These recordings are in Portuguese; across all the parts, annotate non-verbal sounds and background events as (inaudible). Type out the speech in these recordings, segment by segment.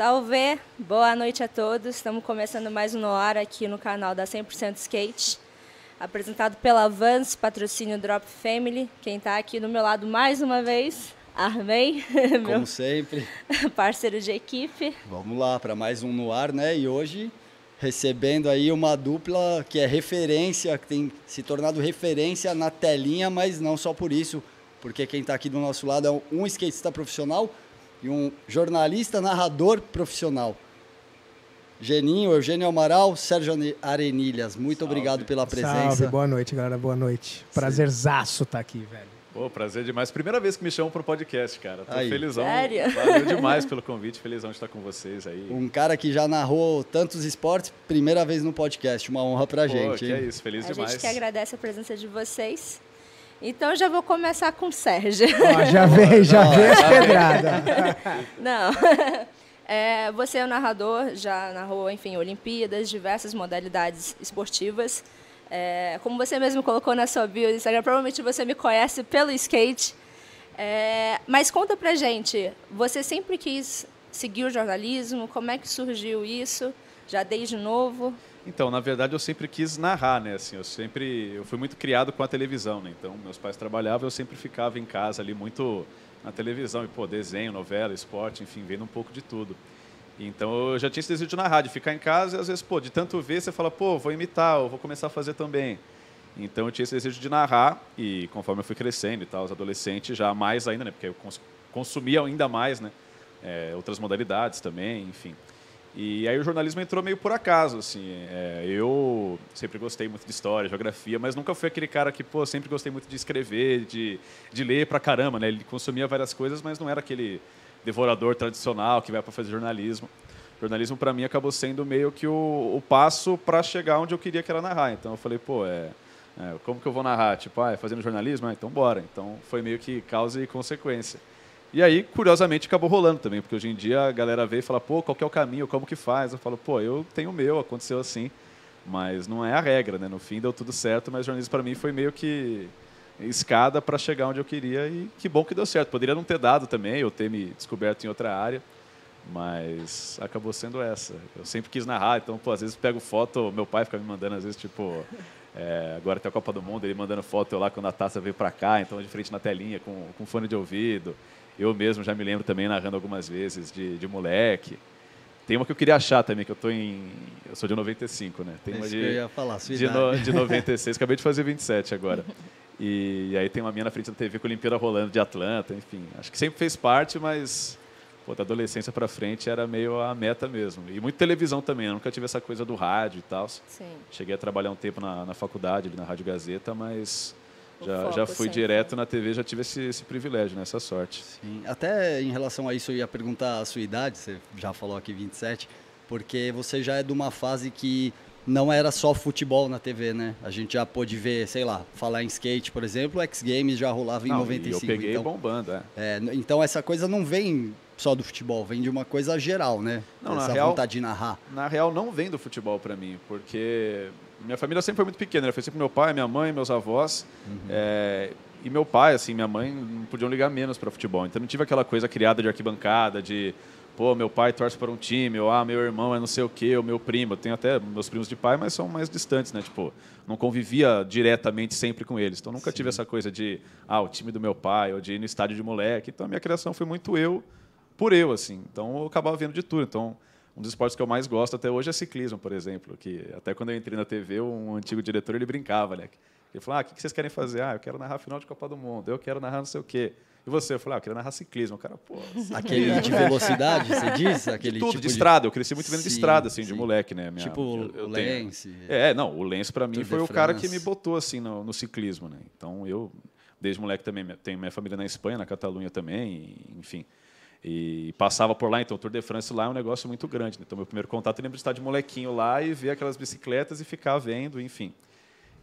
Salve! Boa noite a todos. Estamos começando mais um No Ar aqui no canal da 100% Skate. Apresentado pela Vans, patrocínio Drop Family. Quem está aqui do meu lado mais uma vez, Armei. (laughs) Como sempre. (laughs) Parceiro de equipe. Vamos lá para mais um No Ar, né? E hoje recebendo aí uma dupla que é referência, que tem se tornado referência na telinha, mas não só por isso, porque quem está aqui do nosso lado é um skatista profissional e um jornalista narrador profissional. Geninho, Eugênio Amaral, Sérgio Arenilhas, muito Salve. obrigado pela presença. Salve, boa noite, galera, boa noite. Prazerzaço estar tá aqui, velho. Pô, prazer demais. Primeira vez que me chamam para o podcast, cara. Tô aí. felizão. Sério? Valeu demais (laughs) pelo convite, felizão de estar com vocês aí. Um cara que já narrou tantos esportes, primeira vez no podcast. Uma honra pra Pô, gente. Que hein? é isso, feliz a demais. A gente que agradece a presença de vocês. Então já vou começar com o Sérgio. Oh, já veio, já veio a pedrada. (laughs) Não. É, você é o narrador, já narrou, enfim, Olimpíadas, diversas modalidades esportivas. É, como você mesmo colocou na sua bio do Instagram, provavelmente você me conhece pelo skate. É, mas conta pra gente, você sempre quis seguir o jornalismo? Como é que surgiu isso? Já desde novo? Então, na verdade, eu sempre quis narrar, né? Assim, eu sempre, eu fui muito criado com a televisão, né? Então, meus pais trabalhavam, eu sempre ficava em casa ali muito na televisão e pô, desenho, novela, esporte, enfim, vendo um pouco de tudo. Então, eu já tinha esse desejo de narrar, de ficar em casa e às vezes, pô, de tanto ver, você fala, pô, vou imitar, eu vou começar a fazer também. Então, eu tinha esse desejo de narrar e conforme eu fui crescendo e tal, os adolescentes já mais ainda, né? Porque eu consumia ainda mais, né? É, outras modalidades também, enfim. E aí o jornalismo entrou meio por acaso, assim. É, eu sempre gostei muito de história, geografia, mas nunca fui aquele cara que, pô, sempre gostei muito de escrever, de, de ler pra caramba, né? Ele consumia várias coisas, mas não era aquele devorador tradicional que vai para fazer jornalismo. O jornalismo para mim acabou sendo meio que o, o passo para chegar onde eu queria que era narrar. Então eu falei, pô, é, é, como que eu vou narrar? Tipo, ah, é fazendo jornalismo? Ah, então bora. Então foi meio que causa e consequência. E aí, curiosamente, acabou rolando também, porque hoje em dia a galera vê e fala, pô, qual que é o caminho, como que faz? Eu falo, pô, eu tenho o meu, aconteceu assim, mas não é a regra, né? No fim deu tudo certo, mas jornalismo para mim foi meio que escada para chegar onde eu queria e que bom que deu certo. Poderia não ter dado também, ou ter me descoberto em outra área, mas acabou sendo essa. Eu sempre quis narrar, então, pô, às vezes pego foto, meu pai fica me mandando, às vezes, tipo, é, agora tem a Copa do Mundo, ele mandando foto eu lá quando a taça veio para cá, então de frente na telinha, com, com fone de ouvido. Eu mesmo já me lembro também narrando algumas vezes de, de moleque. Tem uma que eu queria achar também, que eu tô em. Eu sou de 95, né? Tem uma de, eu ia falar, de, no, de 96, acabei de fazer 27 agora. (laughs) E, e, aí tem uma minha na frente da TV com a Olimpíada rolando de Atlanta, enfim. Acho que sempre fez parte, mas pô, da adolescência para frente era meio a meta mesmo. E muito televisão também, eu nunca tive essa coisa do rádio e tal. Sim. Cheguei a trabalhar um tempo na, na faculdade, na Rádio Gazeta, mas já, já fui sempre. direto na TV, já tive esse, esse privilégio, né? essa sorte. Sim. Até em relação a isso, eu ia perguntar a sua idade, você já falou aqui 27, porque você já é de uma fase que não era só futebol na TV, né? A gente já pôde ver, sei lá, falar em skate, por exemplo, o X Games já rolava em não, 95. eu peguei então, bombando, é. é. Então essa coisa não vem só do futebol, vem de uma coisa geral, né? Não, essa na real, vontade de narrar. Na real, não vem do futebol para mim, porque minha família sempre foi muito pequena, né? foi sempre meu pai, minha mãe, meus avós. Uhum. É, e meu pai, assim, minha mãe não podiam ligar menos para futebol. Então não tive aquela coisa criada de arquibancada, de pô, meu pai torce para um time, ou ah, meu irmão é não sei o quê, ou meu primo. Eu tenho até meus primos de pai, mas são mais distantes, né? Tipo, não convivia diretamente sempre com eles. Então nunca Sim. tive essa coisa de, ah, o time do meu pai, ou de ir no estádio de moleque. Então a minha criação foi muito eu por eu, assim. Então eu acabava vendo de tudo. Então um dos esportes que eu mais gosto até hoje é ciclismo, por exemplo, que até quando eu entrei na TV, um antigo diretor ele brincava, né? Ele falou: "Ah, o que vocês querem fazer? Ah, eu quero narrar a final de Copa do Mundo. Eu quero narrar não sei o quê." E você? Eu falei, ah, eu queria narrar ciclismo. O cara, pô. Aquele de velocidade, você (laughs) diz? Aquele de tudo, tipo de estrada. Eu cresci muito vendo de estrada, assim, sim. de moleque, né? Minha, tipo eu, eu o Lance. É, não, o Lance para mim foi o cara que me botou, assim, no, no, ciclismo, né? Então eu, desde moleque também, tenho minha família na Espanha, na Catalunha também, enfim. E passava por lá, então o Tour de France lá é um negócio muito grande. Né? Então, meu primeiro contato, eu lembro de estar de molequinho lá e ver aquelas bicicletas e ficar vendo, enfim.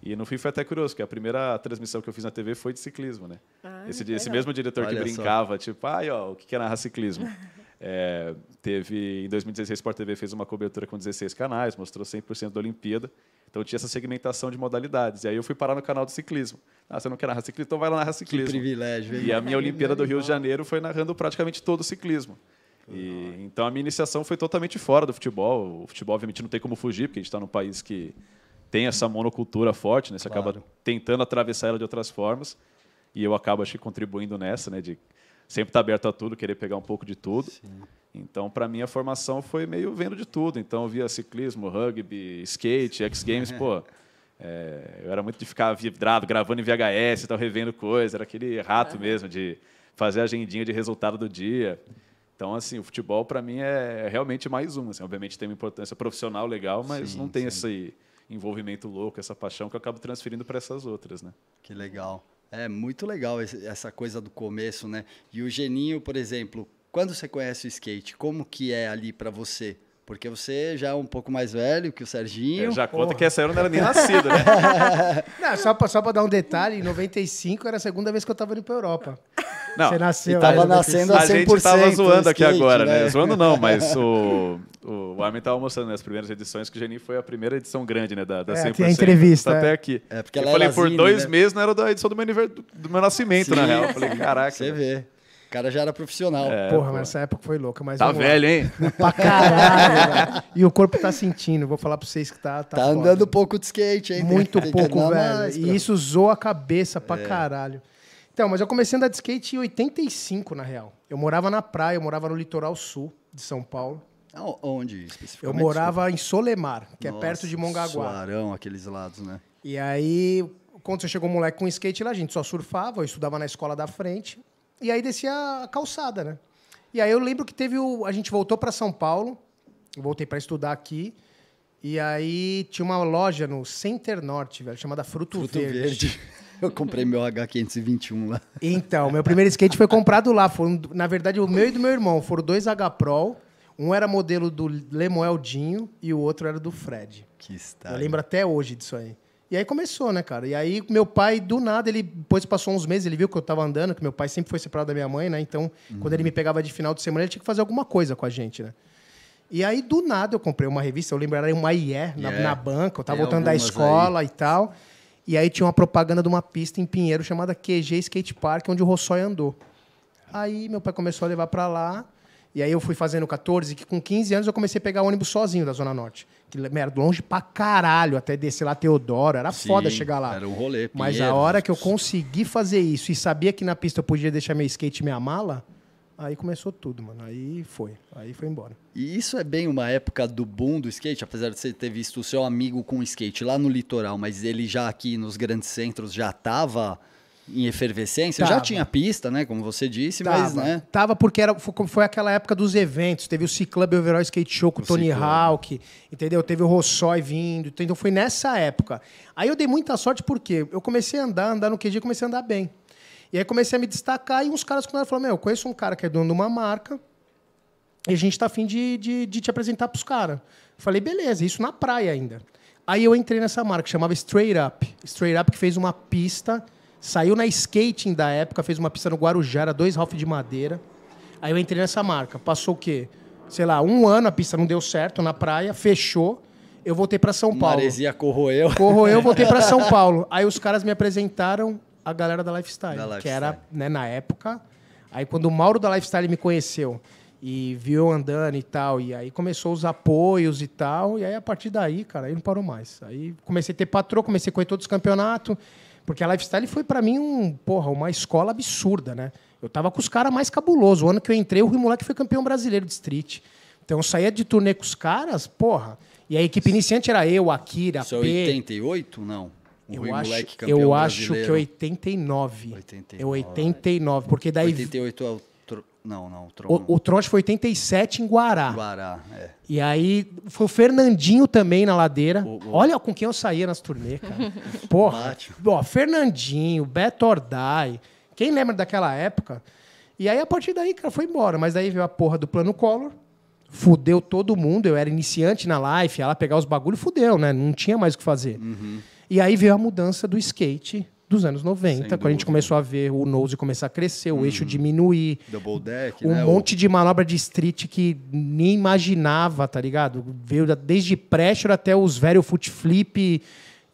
E no fim foi até curioso, porque a primeira transmissão que eu fiz na TV foi de ciclismo, né? Ah, esse, esse mesmo diretor Olha que brincava, só. tipo, ai, ó, o que é narrar ciclismo? (laughs) é, teve, em 2016, o Sport TV fez uma cobertura com 16 canais, mostrou 100% da Olimpíada. Então tinha essa segmentação de modalidades. E aí eu fui parar no canal do ciclismo. Ah, você não quer narrar ciclismo? Então vai lá narrar ciclismo. Que privilégio. Hein? E a minha (laughs) Olimpíada do Rio de Janeiro foi narrando praticamente todo o ciclismo. E, então a minha iniciação foi totalmente fora do futebol. O futebol, obviamente, não tem como fugir, porque a gente está num país que tem essa monocultura forte, né? Você Claro. acaba tentando atravessar ela de outras formas. E eu acabo, acho que, contribuindo nessa, né? De sempre estar aberto a tudo, querer pegar um pouco de tudo. Então, para mim, a formação foi meio vendo de tudo. Então, eu via ciclismo, rugby, skate, X Games, pô. (laughs) é, eu era muito de ficar vidrado, gravando em VHS, tal, revendo coisa. Era aquele rato mesmo de fazer a agendinha de resultado do dia. Então, assim, o futebol para mim é realmente mais um. Assim, obviamente tem uma importância profissional legal, mas Sim, não tem sim. esse envolvimento louco, essa paixão que eu acabo transferindo para essas outras, né? Que legal. É muito legal essa coisa do começo, né? E o Geninho, por exemplo, quando você conhece o skate, como que é ali pra você? Porque você já é um pouco mais velho que o Serginho. É, já conta porra. que essa eu não era nem (laughs) nascida, né? Não, só pra dar um detalhe, em 95 era a segunda vez que eu tava indo pra Europa. Não, Você nasceu. e tava né, nascendo a a gente 100% tava zoando aqui skate, agora, né? né? Zoando não, mas (laughs) o, o Armin tava mostrando nas primeiras edições que o Geninho foi a primeira edição grande, né? Da, da É, 100%. tem a entrevista, Tá é. até aqui. É, porque eu ela falei, por zine, dois né? meses não era da edição do meu, aniver- do meu nascimento, na Sim. real. Eu falei, caraca. Você vê. O cara já era profissional. É, Porra, pô. mas essa época foi louca. Mas Tá lá. velho, hein? (laughs) Pra caralho, velho. E o corpo tá sentindo. Vou falar pra vocês que tá. Tá, Tá foda. andando pouco de skate, hein? Muito (laughs) pouco, velho. mais E isso zoa a cabeça pra caralho. Então, mas eu comecei a andar de skate em 85, na real. Eu morava na praia, eu morava no litoral sul de São Paulo. Aonde, Onde Eu especificamente? morava em Solemar, que é Nossa, perto de Mongaguá. Suarão, aqueles lados, né? E aí, quando você chegou um moleque com skate lá, a gente só surfava, eu estudava na escola da frente. E aí descia a calçada, né? E aí eu lembro que teve o. A gente voltou para São Paulo, eu voltei para estudar aqui. E aí tinha uma loja no Center Norte, velho, chamada Fruto, Fruto Verde. Verde. (laughs) Eu comprei meu H521 lá. Então, meu primeiro skate foi comprado lá. Foram, na verdade, o meu e do meu irmão. Foram dois H-Pro. Um era modelo do Lemuel Dinho e o outro era do Fred. Que está. Eu lembro até hoje disso aí. E aí começou, né, cara? E aí meu pai, do nada, ele depois passou uns meses, ele viu que eu tava andando, que meu pai sempre foi separado da minha mãe, né? Então, quando ele me pegava de final de semana, ele tinha que fazer alguma coisa com a gente, né? E aí, do nada, eu comprei uma revista, eu lembro, era uma IE na, Yeah. na banca, eu tava Tem voltando da escola e tal. E aí tinha uma propaganda de uma pista em Pinheiro chamada QG Skate Park, onde o Rossói andou. Aí meu pai começou a levar pra lá. E aí eu fui fazendo 14, que com 15 anos eu comecei a pegar ônibus sozinho da Zona Norte. Que era longe pra caralho, até descer lá Teodoro. Era Sim, foda chegar lá. Era um rolê. Mas a hora que eu consegui fazer isso e sabia que na pista eu podia deixar meu skate e minha mala, aí começou tudo, mano. Aí foi. Aí foi embora. E isso é bem uma época do boom do skate, apesar de você ter visto o seu amigo com skate lá no litoral, mas ele já aqui nos grandes centros já estava em efervescência. Já Tava. tinha pista, né? Como você disse, mas, Tava, né? tava porque era, foi, foi aquela época dos eventos. Teve o C-Club Overall Skate Show com o Tony. Hawk, entendeu? Teve o Rossói vindo. Então foi nessa época. Aí eu dei muita sorte porque eu comecei a andar, andar no QG, comecei a andar bem. E aí comecei a me destacar e uns caras com falaram: Meu, eu conheço um cara que é dono de uma marca e a gente tá afim de, de, de te apresentar pros caras. Falei, beleza, isso na praia ainda. Aí eu entrei nessa marca, que chamava Straight Up. Straight Up que fez uma pista, saiu na skating da época, fez uma pista no Guarujá, era dois Ralph de madeira. Aí eu entrei nessa marca. Passou o quê? Sei lá, um ano a pista não deu certo na praia, fechou. Eu voltei para São Paulo. Maresia corroeu. Corroeu, voltei para (laughs) São Paulo. Aí os caras me apresentaram a galera da Lifestyle, Da que Lifestyle. era, né, na época. Aí quando o Mauro da Lifestyle me conheceu e viu eu andando e tal, e aí começou os apoios e tal, e aí a partir daí, cara, aí não parou mais. Aí comecei a ter patrão, comecei a correr todos os campeonatos, porque a Lifestyle foi para mim um, porra, uma escola absurda, né? Eu tava com os caras mais cabulosos. O ano que eu entrei, o Rui Moleque foi campeão brasileiro de street. Então eu saía de turnê com os caras, porra. E a equipe iniciante era eu, Akira, Isso é P. 88? Não. O Eu Rui acho, Moleque campeão eu acho que brasileiro. 89. 89. É 89, porque daí 88 é o... Tro... Não, não, o Tron. o, o Tronte foi 87 em Guará. Guará, é. E aí foi o Fernandinho também na ladeira. O- o- Olha com quem eu saía nas turnê, cara. (laughs) Porra. Ó, Fernandinho, Beto Ordai. Quem lembra daquela época? E aí a partir daí, cara, foi embora. Mas daí veio a porra do plano Collor. Fudeu todo mundo. Eu era iniciante na life, ela pegar os bagulhos, fudeu, né? Não tinha mais o que fazer. Uhum. E aí veio a mudança do skate dos anos 90, Sem quando a gente. Uhum. começou a ver o nose começar a crescer, o eixo diminuir, Double deck, um né? O- monte de manobra de street que nem imaginava, tá ligado? Veio desde pressure até os velho foot flip.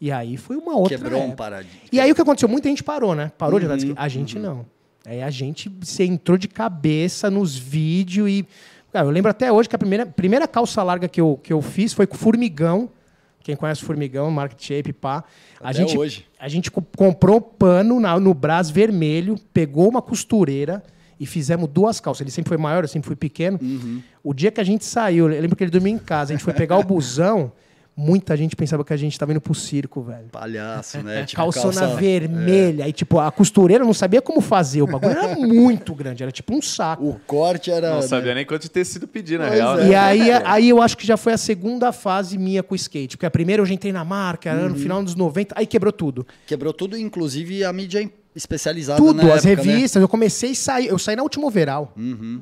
E aí foi uma outra. Quebrou um época. paradigma. E aí o que aconteceu? Muita gente parou, né? Parou de andar de Uhum, skate. A gente não. Aí a gente se entrou de cabeça nos vídeos e. Cara, eu lembro até hoje que a primeira, primeira calça larga que eu, que eu fiz foi com formigão. Quem conhece formigão, market shape, pá. A Até gente, hoje. A gente co- comprou pano na- no braço vermelho, pegou uma costureira e fizemos duas calças. Ele sempre foi maior, eu sempre fui pequeno. Uhum. O dia que a gente saiu, eu lembro que ele dormia em casa, a gente foi pegar o busão, (laughs) muita gente pensava que a gente estava indo pro circo, velho. Palhaço, né? Tipo, Calçona calça- vermelha. E, tipo, a costureira não sabia como fazer. O bagulho era (laughs) muito grande, era tipo um saco. O corte era. Não né? sabia nem quanto de tecido pedir, na Pois real. é. né? E aí, aí eu acho que já foi a segunda fase minha com o skate. Porque a primeira eu já entrei na marca, era Uhum. no final dos 90, aí quebrou tudo. Quebrou tudo, inclusive a mídia em- especializada Tudo, as né? revistas. Eu comecei a sair. Eu saí na última overall.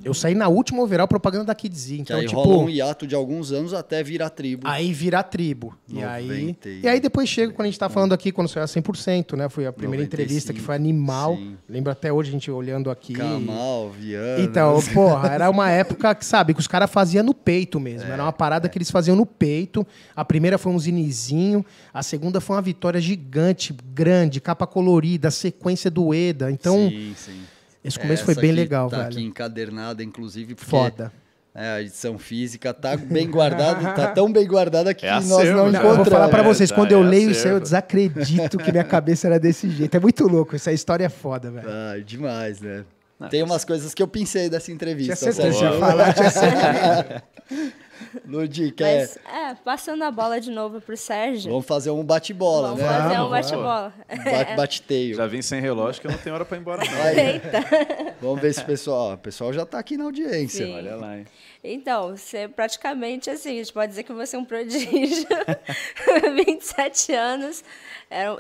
Eu saí na última overall propaganda da Kids Que Então, aí tipo. um hiato de alguns anos até virar tribo. Aí vira tribo. E aí, 90 e- e aí depois chega quando a gente tá falando aqui, quando saiu a 100%, né? Foi a primeira 95, entrevista que foi animal. sim. Lembro até hoje a gente olhando aqui. Kamal, Viana. Então, porra, era uma época que, sabe, que os caras faziam no peito mesmo. É, era uma parada que eles faziam no peito. A primeira foi um zinizinho, a segunda foi uma vitória gigante, grande, capa colorida, sequência do EDA. Então, sim, sim. esse começo Essa foi bem legal, tá velho. aqui encadernada, inclusive, porque Foda. é, a edição física tá bem guardada, tá tão bem guardada que (laughs) É nós acervo, não já. Eu vou encontramos. falar pra É, vocês, tá, quando eu é leio isso aí, eu acervo. desacredito que minha cabeça era desse jeito. É muito louco, essa história é foda, velho. Ah, demais, né? Tem umas coisas que eu pensei dessa Tinha entrevista. certeza Sérgio. ia falar, tinha certeza. (laughs) Ludi, quer... Mas, é, passando a bola de novo pro Sérgio. Vamos fazer um bate-bola, Vamos né? fazer Vamos, um bate-bola. (laughs) Bate- Bate-teio. Já vim sem relógio que eu não tenho hora pra ir embora, não. Aí, (laughs) Vamos ver se o pessoal... O pessoal já tá aqui na audiência. Sim. Olha lá, hein? Então, você praticamente assim, a gente pode dizer que você é um prodígio. (laughs) 27 anos.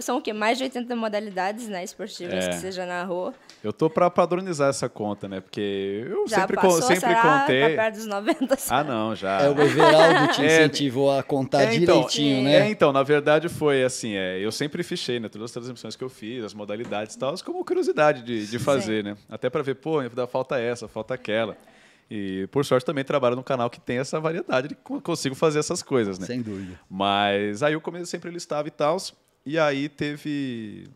São o quê? Mais de 80 modalidades né, esportivas É. que você já narrou. Eu tô pra padronizar essa conta, né? Porque eu Já sempre, passou, sempre será? contei. Tá perto dos 90, Ah, não, já. É, o Everaldo te (laughs) É, incentivou a contar É, então, direitinho, é, né? então, na verdade foi assim, é, eu sempre fichei, né, todas as transmissões que eu fiz, as modalidades e tal, como curiosidade de, de fazer, né? Até para ver, pô, falta essa, falta aquela. E por sorte também trabalho num canal que tem essa variedade de co- consigo fazer essas coisas, né? Sem dúvida. Mas aí eu comecei sempre listava e tal, e aí teve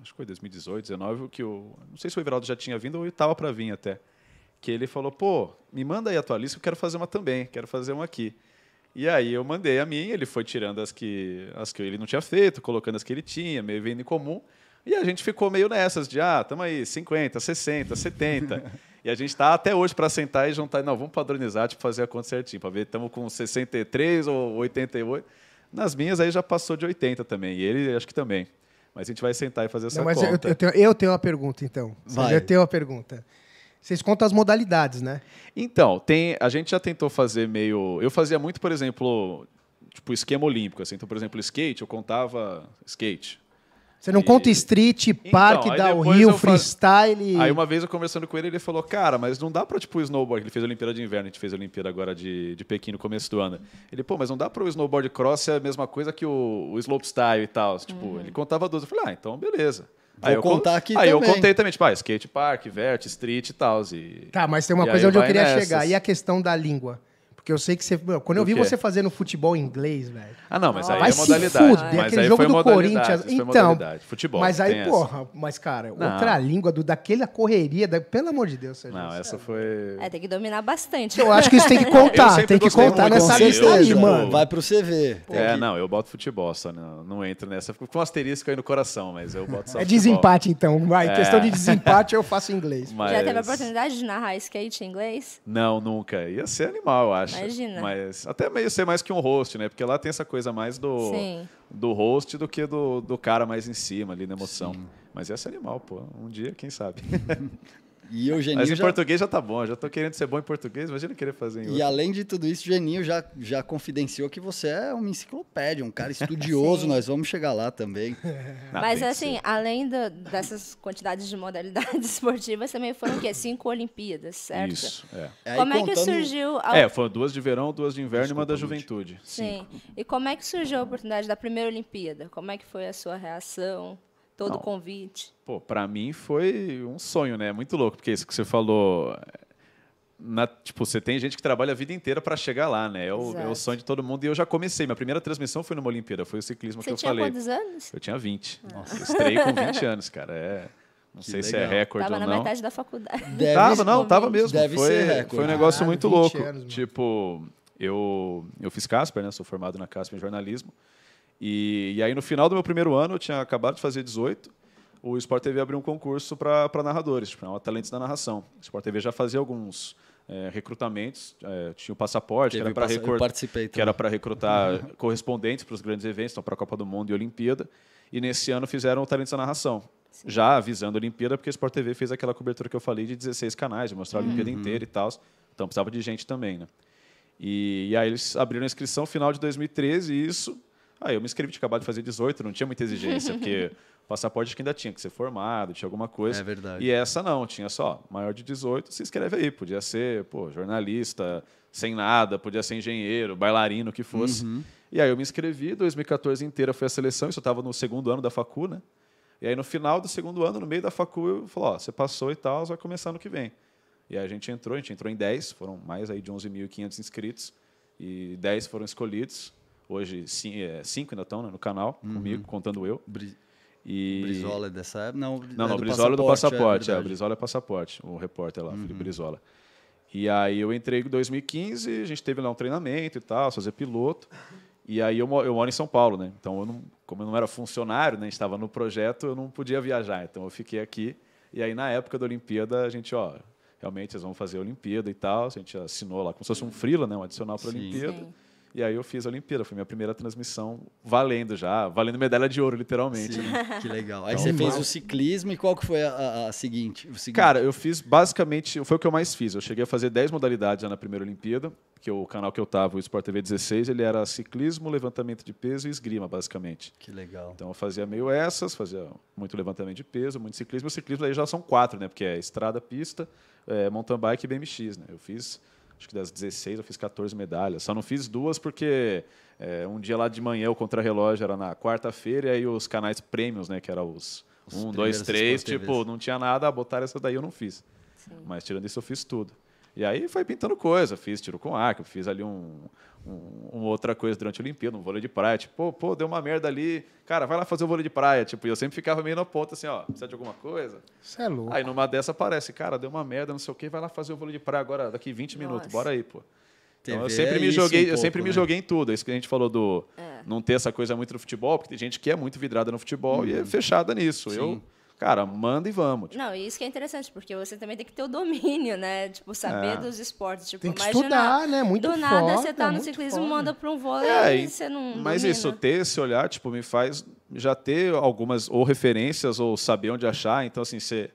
acho que foi 2018, 19, que eu não sei se o Everaldo já tinha vindo ou estava para vir até. Que ele falou, pô, me manda aí a tua lista, eu quero fazer uma também, quero fazer uma aqui. E aí eu mandei a minha, ele foi tirando as que, as que ele não tinha feito, colocando as que ele tinha, meio vendo em comum. E a gente ficou meio nessas de, ah, tamo aí, 50, 60, 70. e a gente tá até hoje para sentar e juntar, não, vamos padronizar, tipo, fazer a conta certinho, para ver, estamos com 63 ou 88. Nas minhas aí já passou de 80 também, e ele acho que também. Mas a gente vai sentar e fazer essa Não, mas eu, conta. eu tenho, eu tenho uma pergunta, então. Vai. Eu tenho uma pergunta. Vocês contam as modalidades, né? Então, tem, a gente já tentou fazer meio. Eu fazia muito, por exemplo, tipo esquema olímpico. Assim. Então, por exemplo, skate, eu contava skate. Você não E- conta street, parque, aí downhill, depois eu fa- freestyle. Aí uma vez eu conversando com ele, ele falou, cara, mas não dá pra, tipo, o snowboard, ele fez a Olimpíada de Inverno, a gente fez a Olimpíada agora de, de Pequim no começo do ano. Ele, pô, mas não dá pro snowboard cross ser a mesma coisa que o, o slopestyle e tal. Tipo, ele contava 12. Eu falei, ah, então beleza. Vou aí eu con- contar aqui Aí eu também. contei também, tipo, ah, skate park, vert, street e tal. E... Tá, mas tem uma E coisa onde eu queria nessas. chegar. E a questão da língua? Porque eu sei que você. meu, Quando eu vi você fazendo futebol em inglês, velho. Ah, não, mas aí Vai é se modalidade. fuder, mas aquele aí jogo foi do modalidade, Corinthians. Então, modalidade. Futebol. mas aí, tem essa. porra, mas cara, Não. outra língua do, daquela correria, da- pelo amor de Deus, Sérgio. Não, essa foi. É, tem que dominar bastante. Eu acho que isso tem que (laughs) contar, tem que contar nessa lista aí, mano. Vai pro CV. É, que- não, eu boto futebol só, não, não entro nessa. Fico com um asterisco aí no coração, mas eu boto só É desempate, então. Vai, É. questão de (laughs) desempate eu faço inglês. Mas... Já teve a oportunidade de narrar skate em inglês? Não, nunca. Ia ser animal, eu acho. Imagina. Mas até meio ser mais que um host, né? Porque lá tem essa coisa mais do, Sim. do host do que do, do cara mais em cima ali na emoção. Mas ia ser animal, pô. Um dia, quem sabe. (laughs) E o Mas Geninho em já... português já tá bom. Eu já tô querendo ser bom em português. Imagina querer fazer em E outro. além de tudo isso, o Geninho já, já confidenciou que você é uma enciclopédia, um cara estudioso. (laughs) Nós vamos chegar lá também. (laughs) Ah, Mas assim, ser. além do- dessas quantidades de modalidades (laughs) esportivas, também foram o quê? Cinco Olimpíadas, certo? Isso, é. Aí Como é que contando- surgiu a... É, foram duas de verão, duas de inverno e uma da juventude. Sim. E como é que surgiu a oportunidade da primeira Olimpíada? Como é que foi a sua reação? Todo o Não. convite? Pô, pra mim foi um sonho, né? Muito louco, porque isso que você falou. na- tipo, você tem gente que trabalha a vida inteira pra chegar lá, né? É o, é o sonho de todo mundo. E eu já comecei. Minha primeira transmissão foi numa Olimpíada, foi o ciclismo Você que eu tinha falei. quantos anos? Eu tinha 20. Nossa, eu estrei com 20 (laughs) anos, cara. É Não Que sei se é legal. recorde Tava ou na não. metade da faculdade. Deve tava, não, tava mesmo. Deve foi, ser recorde. foi um negócio Caralho, muito 20 louco. anos, tipo, eu, eu fiz Casper, né? Sou formado na Casper em jornalismo. E, e aí, no final do meu primeiro ano, eu tinha acabado de fazer 18. O Sport TV abriu um concurso para narradores, tipo, chamava Talentos da Narração. O Sport TV já fazia alguns eh, recrutamentos. eh, tinha o passaporte, que Teve era para recrutar que era para recrutar (laughs) correspondentes para os grandes eventos, então para a Copa do Mundo e Olimpíada. E nesse ano fizeram o Talentos da Narração. Já avisando a Olimpíada, porque a Sport TV fez aquela cobertura que eu falei de 16 canais, de mostrar a Olimpíada inteira e tal. Então precisava de gente também, né? E, e aí eles abriram a inscrição final de 2013 e isso. Aí eu me inscrevi, tinha acabado de fazer 18, não tinha muita exigência, porque passaporte que ainda tinha que ser formado, tinha alguma coisa. É verdade. E essa não, tinha só maior de 18, se inscreve aí. Podia ser, pô, jornalista, sem nada, podia ser engenheiro, bailarino, o que fosse. Uhum. E aí eu me inscrevi, 2014 inteira foi a seleção, isso eu estava no segundo ano da facu, né? E aí no final do segundo ano, no meio da facu, eu falei, ó, você passou e tal, vai começar no que vem. E aí a gente entrou, a gente entrou em 10, foram mais aí de 11.500 inscritos, e 10 foram escolhidos. Hoje, 5 ainda estão né, no canal, comigo, contando eu. Bri- E... Brizola é dessa época? Não, Não, é não, do Brizola é do passaporte. É, o verdade. Brizola é passaporte, o repórter lá, Uhum. Felipe Brizola. E aí eu entrei em 2015, a gente teve lá um treinamento e tal, fazer piloto. E aí eu, eu moro em São Paulo, né? Então, eu não, como eu não era funcionário, né? a gente estava no projeto, eu não podia viajar. Então, eu fiquei aqui. E aí, na época da Olimpíada, a gente, ó, realmente, eles vão fazer a Olimpíada e tal. A gente assinou lá como se fosse um freela, né? Um adicional para a. Olimpíada. Sim. E aí eu fiz a Olimpíada, foi minha primeira transmissão valendo já, valendo medalha de ouro, literalmente. né? Sim, (laughs) que legal. Aí Então, você fez o ciclismo e qual que foi a, a- a seguinte? O seguinte? Cara, eu fiz basicamente, foi o que eu mais fiz. Eu cheguei a fazer 10 modalidades já na primeira Olimpíada, que o canal que eu tava, o Sport TV 16, ele era ciclismo, levantamento de peso e esgrima, basicamente. que legal. Então eu fazia meio essas, fazia muito levantamento de peso, muito ciclismo. O ciclismo aí já são quatro, né? Porque é estrada, pista, é, mountain bike e BMX, né? Eu fiz, acho que das 16 eu fiz 14 medalhas. Só não fiz duas porque é, um dia lá de manhã o contrarrelógio era na quarta-feira e aí os canais prêmios, né? Que eram os, Os um, dois, três, tipo, TVs. não tinha nada, botaram essa daí eu não fiz. Sim. Mas tirando isso, eu fiz tudo. E aí foi pintando coisa, fiz tiro com arco, fiz ali um, um- uma outra coisa durante a Olimpíada, um vôlei de praia. Tipo, pô, pô, deu uma merda ali. Cara, vai lá fazer o vôlei de praia. Tipo, e eu sempre ficava meio na ponta assim, ó, precisa de alguma coisa? Você é louco. Aí numa dessa aparece, cara, deu uma merda, não sei o quê, vai lá fazer o vôlei de praia agora, daqui 20 minutos, Nossa. bora aí, pô. Então eu sempre é me isso joguei, um eu sempre pouco, me né? joguei em tudo. É isso que a gente falou do É. não ter essa coisa muito no futebol, porque tem gente que é muito vidrada no futebol e é fechada nisso. Eu, Uhum. Sim. Cara, manda e vamos. Tipo, Não, e isso que é interessante, porque você também tem que ter o domínio, né? Tipo, saber É. dos esportes. Tipo, Tem que imagina, estudar, né? Muito Do nada foda, você tá no muito ciclismo, foda. manda pra um vôlei É, e e- você não. Mas domina. isso, ter esse olhar, tipo, me faz já ter algumas ou referências ou saber onde achar. Então, assim, você...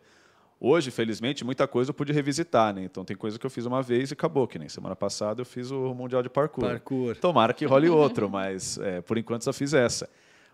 Hoje, felizmente, muita coisa eu pude revisitar, né? Então, tem coisa que eu fiz uma vez e acabou, que nem semana passada eu fiz o Mundial de Parkour. Parkour. Tomara que role outro, (laughs) mas é, por enquanto só fiz essa.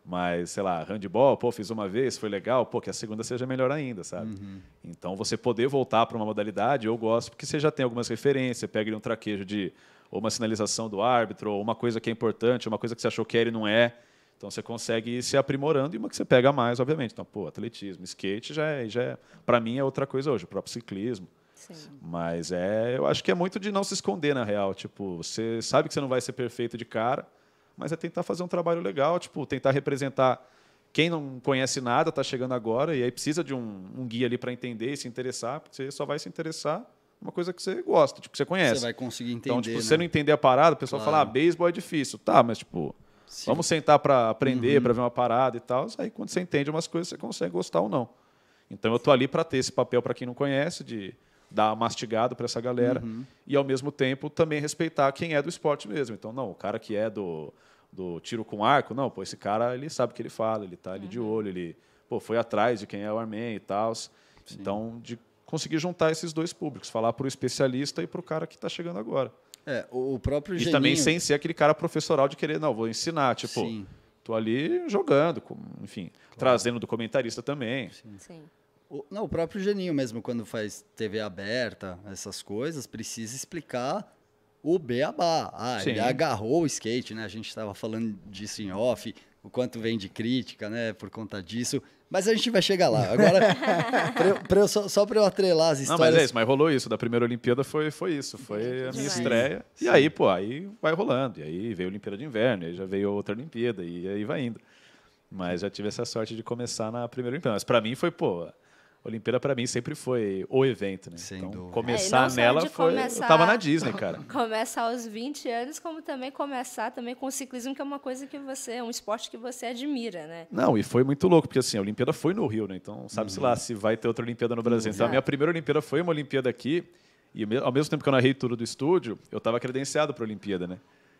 Mas, sei lá, handball, pô, fiz uma vez, foi legal, pô, que a segunda seja melhor ainda, sabe? Uhum. Então, você poder voltar para uma modalidade, eu gosto, porque você já tem algumas referências, você pega ali um traquejo de ou uma sinalização do árbitro, ou uma coisa que é importante, uma coisa que você achou que era e não é. Então, você consegue ir se aprimorando e uma que você pega mais, obviamente. Então, pô, atletismo, skate já é, já é para mim é outra coisa hoje, o próprio ciclismo. Sim. Mas é, eu acho que é muito de não se esconder na real. Tipo, você sabe que você não vai ser perfeito de cara, mas é tentar fazer um trabalho legal, tipo, tentar representar quem não conhece nada, está chegando agora e aí precisa de um, um guia ali para entender e se interessar, porque você só vai se interessar uma coisa que você gosta, tipo, que você conhece. Você vai conseguir entender, então, tipo, né? se você não entender a parada, o pessoal fala, ah, Claro. beisebol é difícil. Tá, mas tipo, Se- vamos sentar para aprender, Uhum. para ver uma parada e tal. Aí quando você entende umas coisas, você consegue gostar ou não. Então eu tô ali para ter esse papel para quem não conhece, de dar mastigado para essa galera Uhum. e ao mesmo tempo também respeitar quem é do esporte mesmo. Então, não, o cara que é do, do tiro com arco, não, pô, esse cara ele sabe o que ele fala, ele tá ali de olho, ele pô, foi atrás de quem é o Armin e tal. Então, de conseguir juntar esses dois públicos, falar para o especialista e para o cara que está chegando agora. É, o próprio E Geninho... também sem ser aquele cara professoral de querer, não, vou ensinar, tipo, Sim. tô ali jogando, com- enfim, trazendo do comentarista também. Sim. O, não, o próprio Geninho mesmo, quando faz TV aberta, essas coisas, precisa explicar o beabá. Ah, ele Sim. agarrou o skate, né? A gente estava falando disso em off, o quanto vem de crítica, né? Por conta disso. Mas a gente vai chegar lá. Agora, (laughs) pra eu- pra eu- só, só para eu atrelar as Não, histórias... mas é isso, mas rolou isso. Da primeira Olimpíada foi, foi isso. Foi a minha demais. estreia. E aí, pô, aí vai rolando. E aí veio a Olimpíada de Inverno, e aí já veio outra Olimpíada, e aí vai indo. Mas já tive essa sorte de começar na primeira Olimpíada. Mas pra mim foi, pô, Olimpíada para mim sempre foi o evento, né? Sem então, dúvida. É, começar só nela foi. começar- Eu tava na Disney, cara. (laughs) Começar aos 20 anos, como também começar também com o ciclismo, que é uma coisa que você, é um esporte que você admira, né? Não, e foi muito louco, porque assim, a Olimpíada foi no Rio, né? Então, sabe-se Uhum. lá se vai ter outra Olimpíada no Brasil. Então, a minha primeira Olimpíada foi uma Olimpíada aqui, e ao mesmo tempo que eu narrei tudo do estúdio, eu estava credenciado para a Olimpíada, né?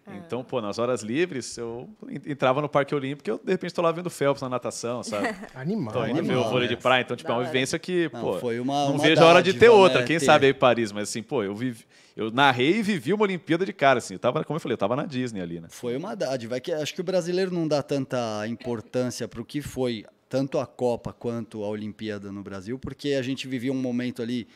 Então, pô, nas horas livres, eu en- entrava no Parque Olímpico e eu, de repente, estou lá vendo Phelps na natação, sabe? (laughs) Animal. Tô indo ver animal, o vôlei de praia. Então, tipo, é Da uma hora. vivência que, Não, pô, foi uma- não uma vejo a hora de ter outra. né, Quem ter. sabe aí Paris, mas assim, pô, eu vivi, eu narrei e vivi uma Olimpíada de cara, assim. Eu tava, como eu falei, eu tava na Disney ali, né? Foi uma dádiva. É que acho que o brasileiro não dá tanta importância para o que foi tanto a Copa quanto a Olimpíada no Brasil, porque a gente vivia um momento ali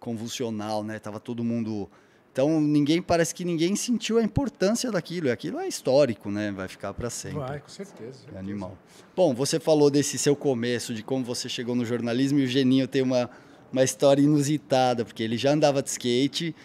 convulsional, né? Tava todo mundo. Então ninguém parece que ninguém sentiu a importância daquilo. E aquilo é histórico, né? Vai ficar para sempre. Vai, com certeza. É animal. Bom, você falou desse seu começo, de como você chegou no jornalismo, e o Geninho tem uma, uma história inusitada, porque ele já andava de skate,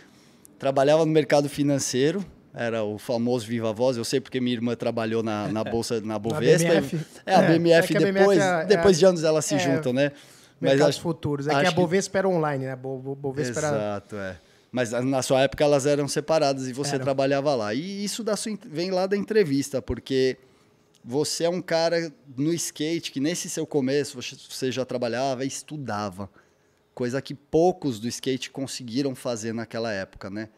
trabalhava no mercado financeiro, era o famoso Viva Voz, eu sei porque minha irmã trabalhou na, na (laughs) Bolsa, na Bovespa. BMF. É, a É, BMF é que a BMF depois, é- é- depois de anos elas se é, juntam, né? Mercados acho- futuros. É que acho a Bovespa era online, né? Bo- Bovespa era... Exato, é. Mas na sua época elas eram separadas e você Eram. trabalhava lá. E isso da sua, vem lá da entrevista, porque você é um cara no skate que nesse seu começo você- já trabalhava e estudava. Coisa que poucos do skate conseguiram fazer naquela época, né?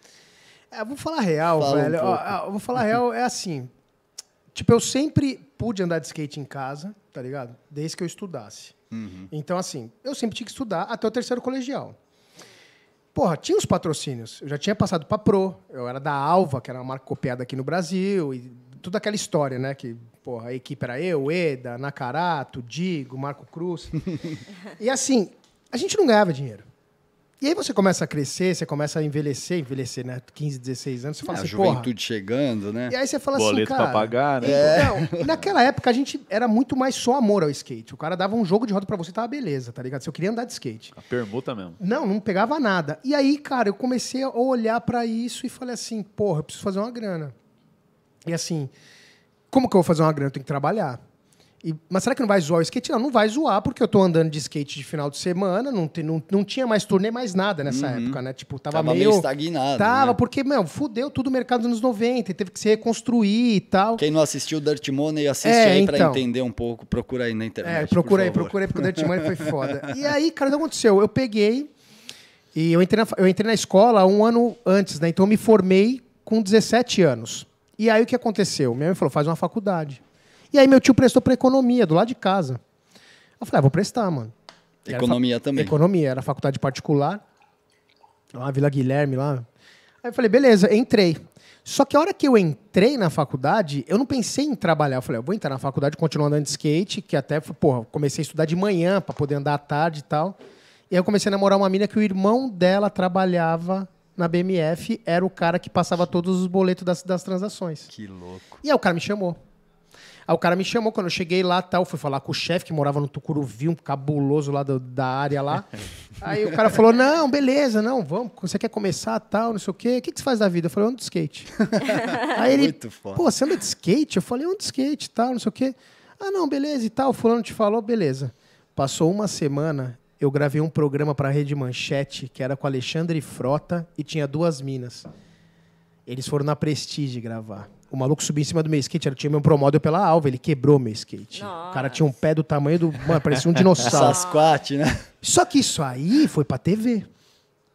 É, eu vou falar real, Fala um velho. Ó, eu vou falar real, é assim. Tipo, eu sempre pude andar de skate em casa, tá ligado? Desde que eu estudasse. Uhum. Então, assim, eu sempre tinha que estudar até o terceiro colegial. Porra, tinha os patrocínios. Eu já tinha passado pra Pro. Eu era da Alva, que era uma marca copiada aqui no Brasil. E toda aquela história, né? Que, porra, a equipe era eu, Eda, Nakarato, Digo, Marco Cruz. (laughs) e assim, a gente não ganhava dinheiro. E aí você começa a crescer, você começa a envelhecer, envelhecer, né? 15, 16 anos, você fala a assim, porra. juventude chegando, né? E aí você fala Boleto assim, pra cara... pagar, né? Não, e naquela época a gente era muito mais só amor ao skate. O cara dava um jogo de roda pra você e tava beleza, tá ligado? Se eu queria andar de skate. A permuta mesmo. Não, não pegava nada. E aí, cara, eu comecei a olhar pra isso e falei assim, porra, eu preciso fazer uma grana. E assim, como que eu vou fazer uma grana? Eu tenho que trabalhar. E- mas será que não vai zoar o skate? Não, não vai zoar, porque eu tô andando de skate de final de semana, não, tem- não, não tinha mais turnê, mais nada nessa época, né? Tipo, tava, Tava meio... meio estagnado, Tava, né? porque, meu, fudeu tudo o mercado dos anos 90, e teve que se reconstruir e tal. Quem não assistiu Dirt Money, assiste É, aí pra então. entender um pouco. Procura aí na internet. É, procura aí, procura aí, porque o Dirt Money foi (laughs) foda. E aí, cara, o que aconteceu? Eu peguei e eu entrei, na, eu entrei na escola um ano antes, né? Então eu me formei com 17 anos. E aí o que aconteceu? Minha mãe falou, faz uma faculdade. E aí meu tio prestou pra economia, do lado de casa. Eu falei, ah, vou prestar, mano. Era Economia também. Economia, era faculdade particular. Lá Vila Guilherme, lá. Aí eu falei, beleza, entrei. Só que a hora que eu entrei na faculdade, eu não pensei em trabalhar. Eu falei, eu vou entrar na faculdade, continuar andando de skate, que até, porra, comecei a estudar de manhã para poder andar à tarde e tal. E aí eu comecei a namorar uma mina que o irmão dela trabalhava na BMF, era o cara que passava todos os boletos das, das transações. Que louco. E aí o cara me chamou. Aí o cara me chamou, quando eu cheguei lá, tal, fui falar com o chefe que morava no Tucuruvi, um cabuloso lá do- da área lá. (laughs) Aí o cara falou, não, beleza, não, vamos, você quer começar, tal, não sei o quê. O que, que você faz da vida? Eu falei, eu ando de skate. (laughs) Aí ele, Muito foda. pô, você anda de skate? Eu falei, eu ando de skate, tal, não sei o quê. Ah, não, beleza e tal, fulano te falou, beleza. Passou uma semana, eu gravei um programa pra Rede Manchete, que era com Alexandre Frota, e tinha duas minas. Eles foram na Prestige gravar. O maluco subiu em cima do meu skate, era- tinha meu promóvel pela alva, ele quebrou meu skate. O cara tinha um pé do tamanho do. Mano, parecia um dinossauro. Sasquatch, né? Só que isso aí foi pra TV.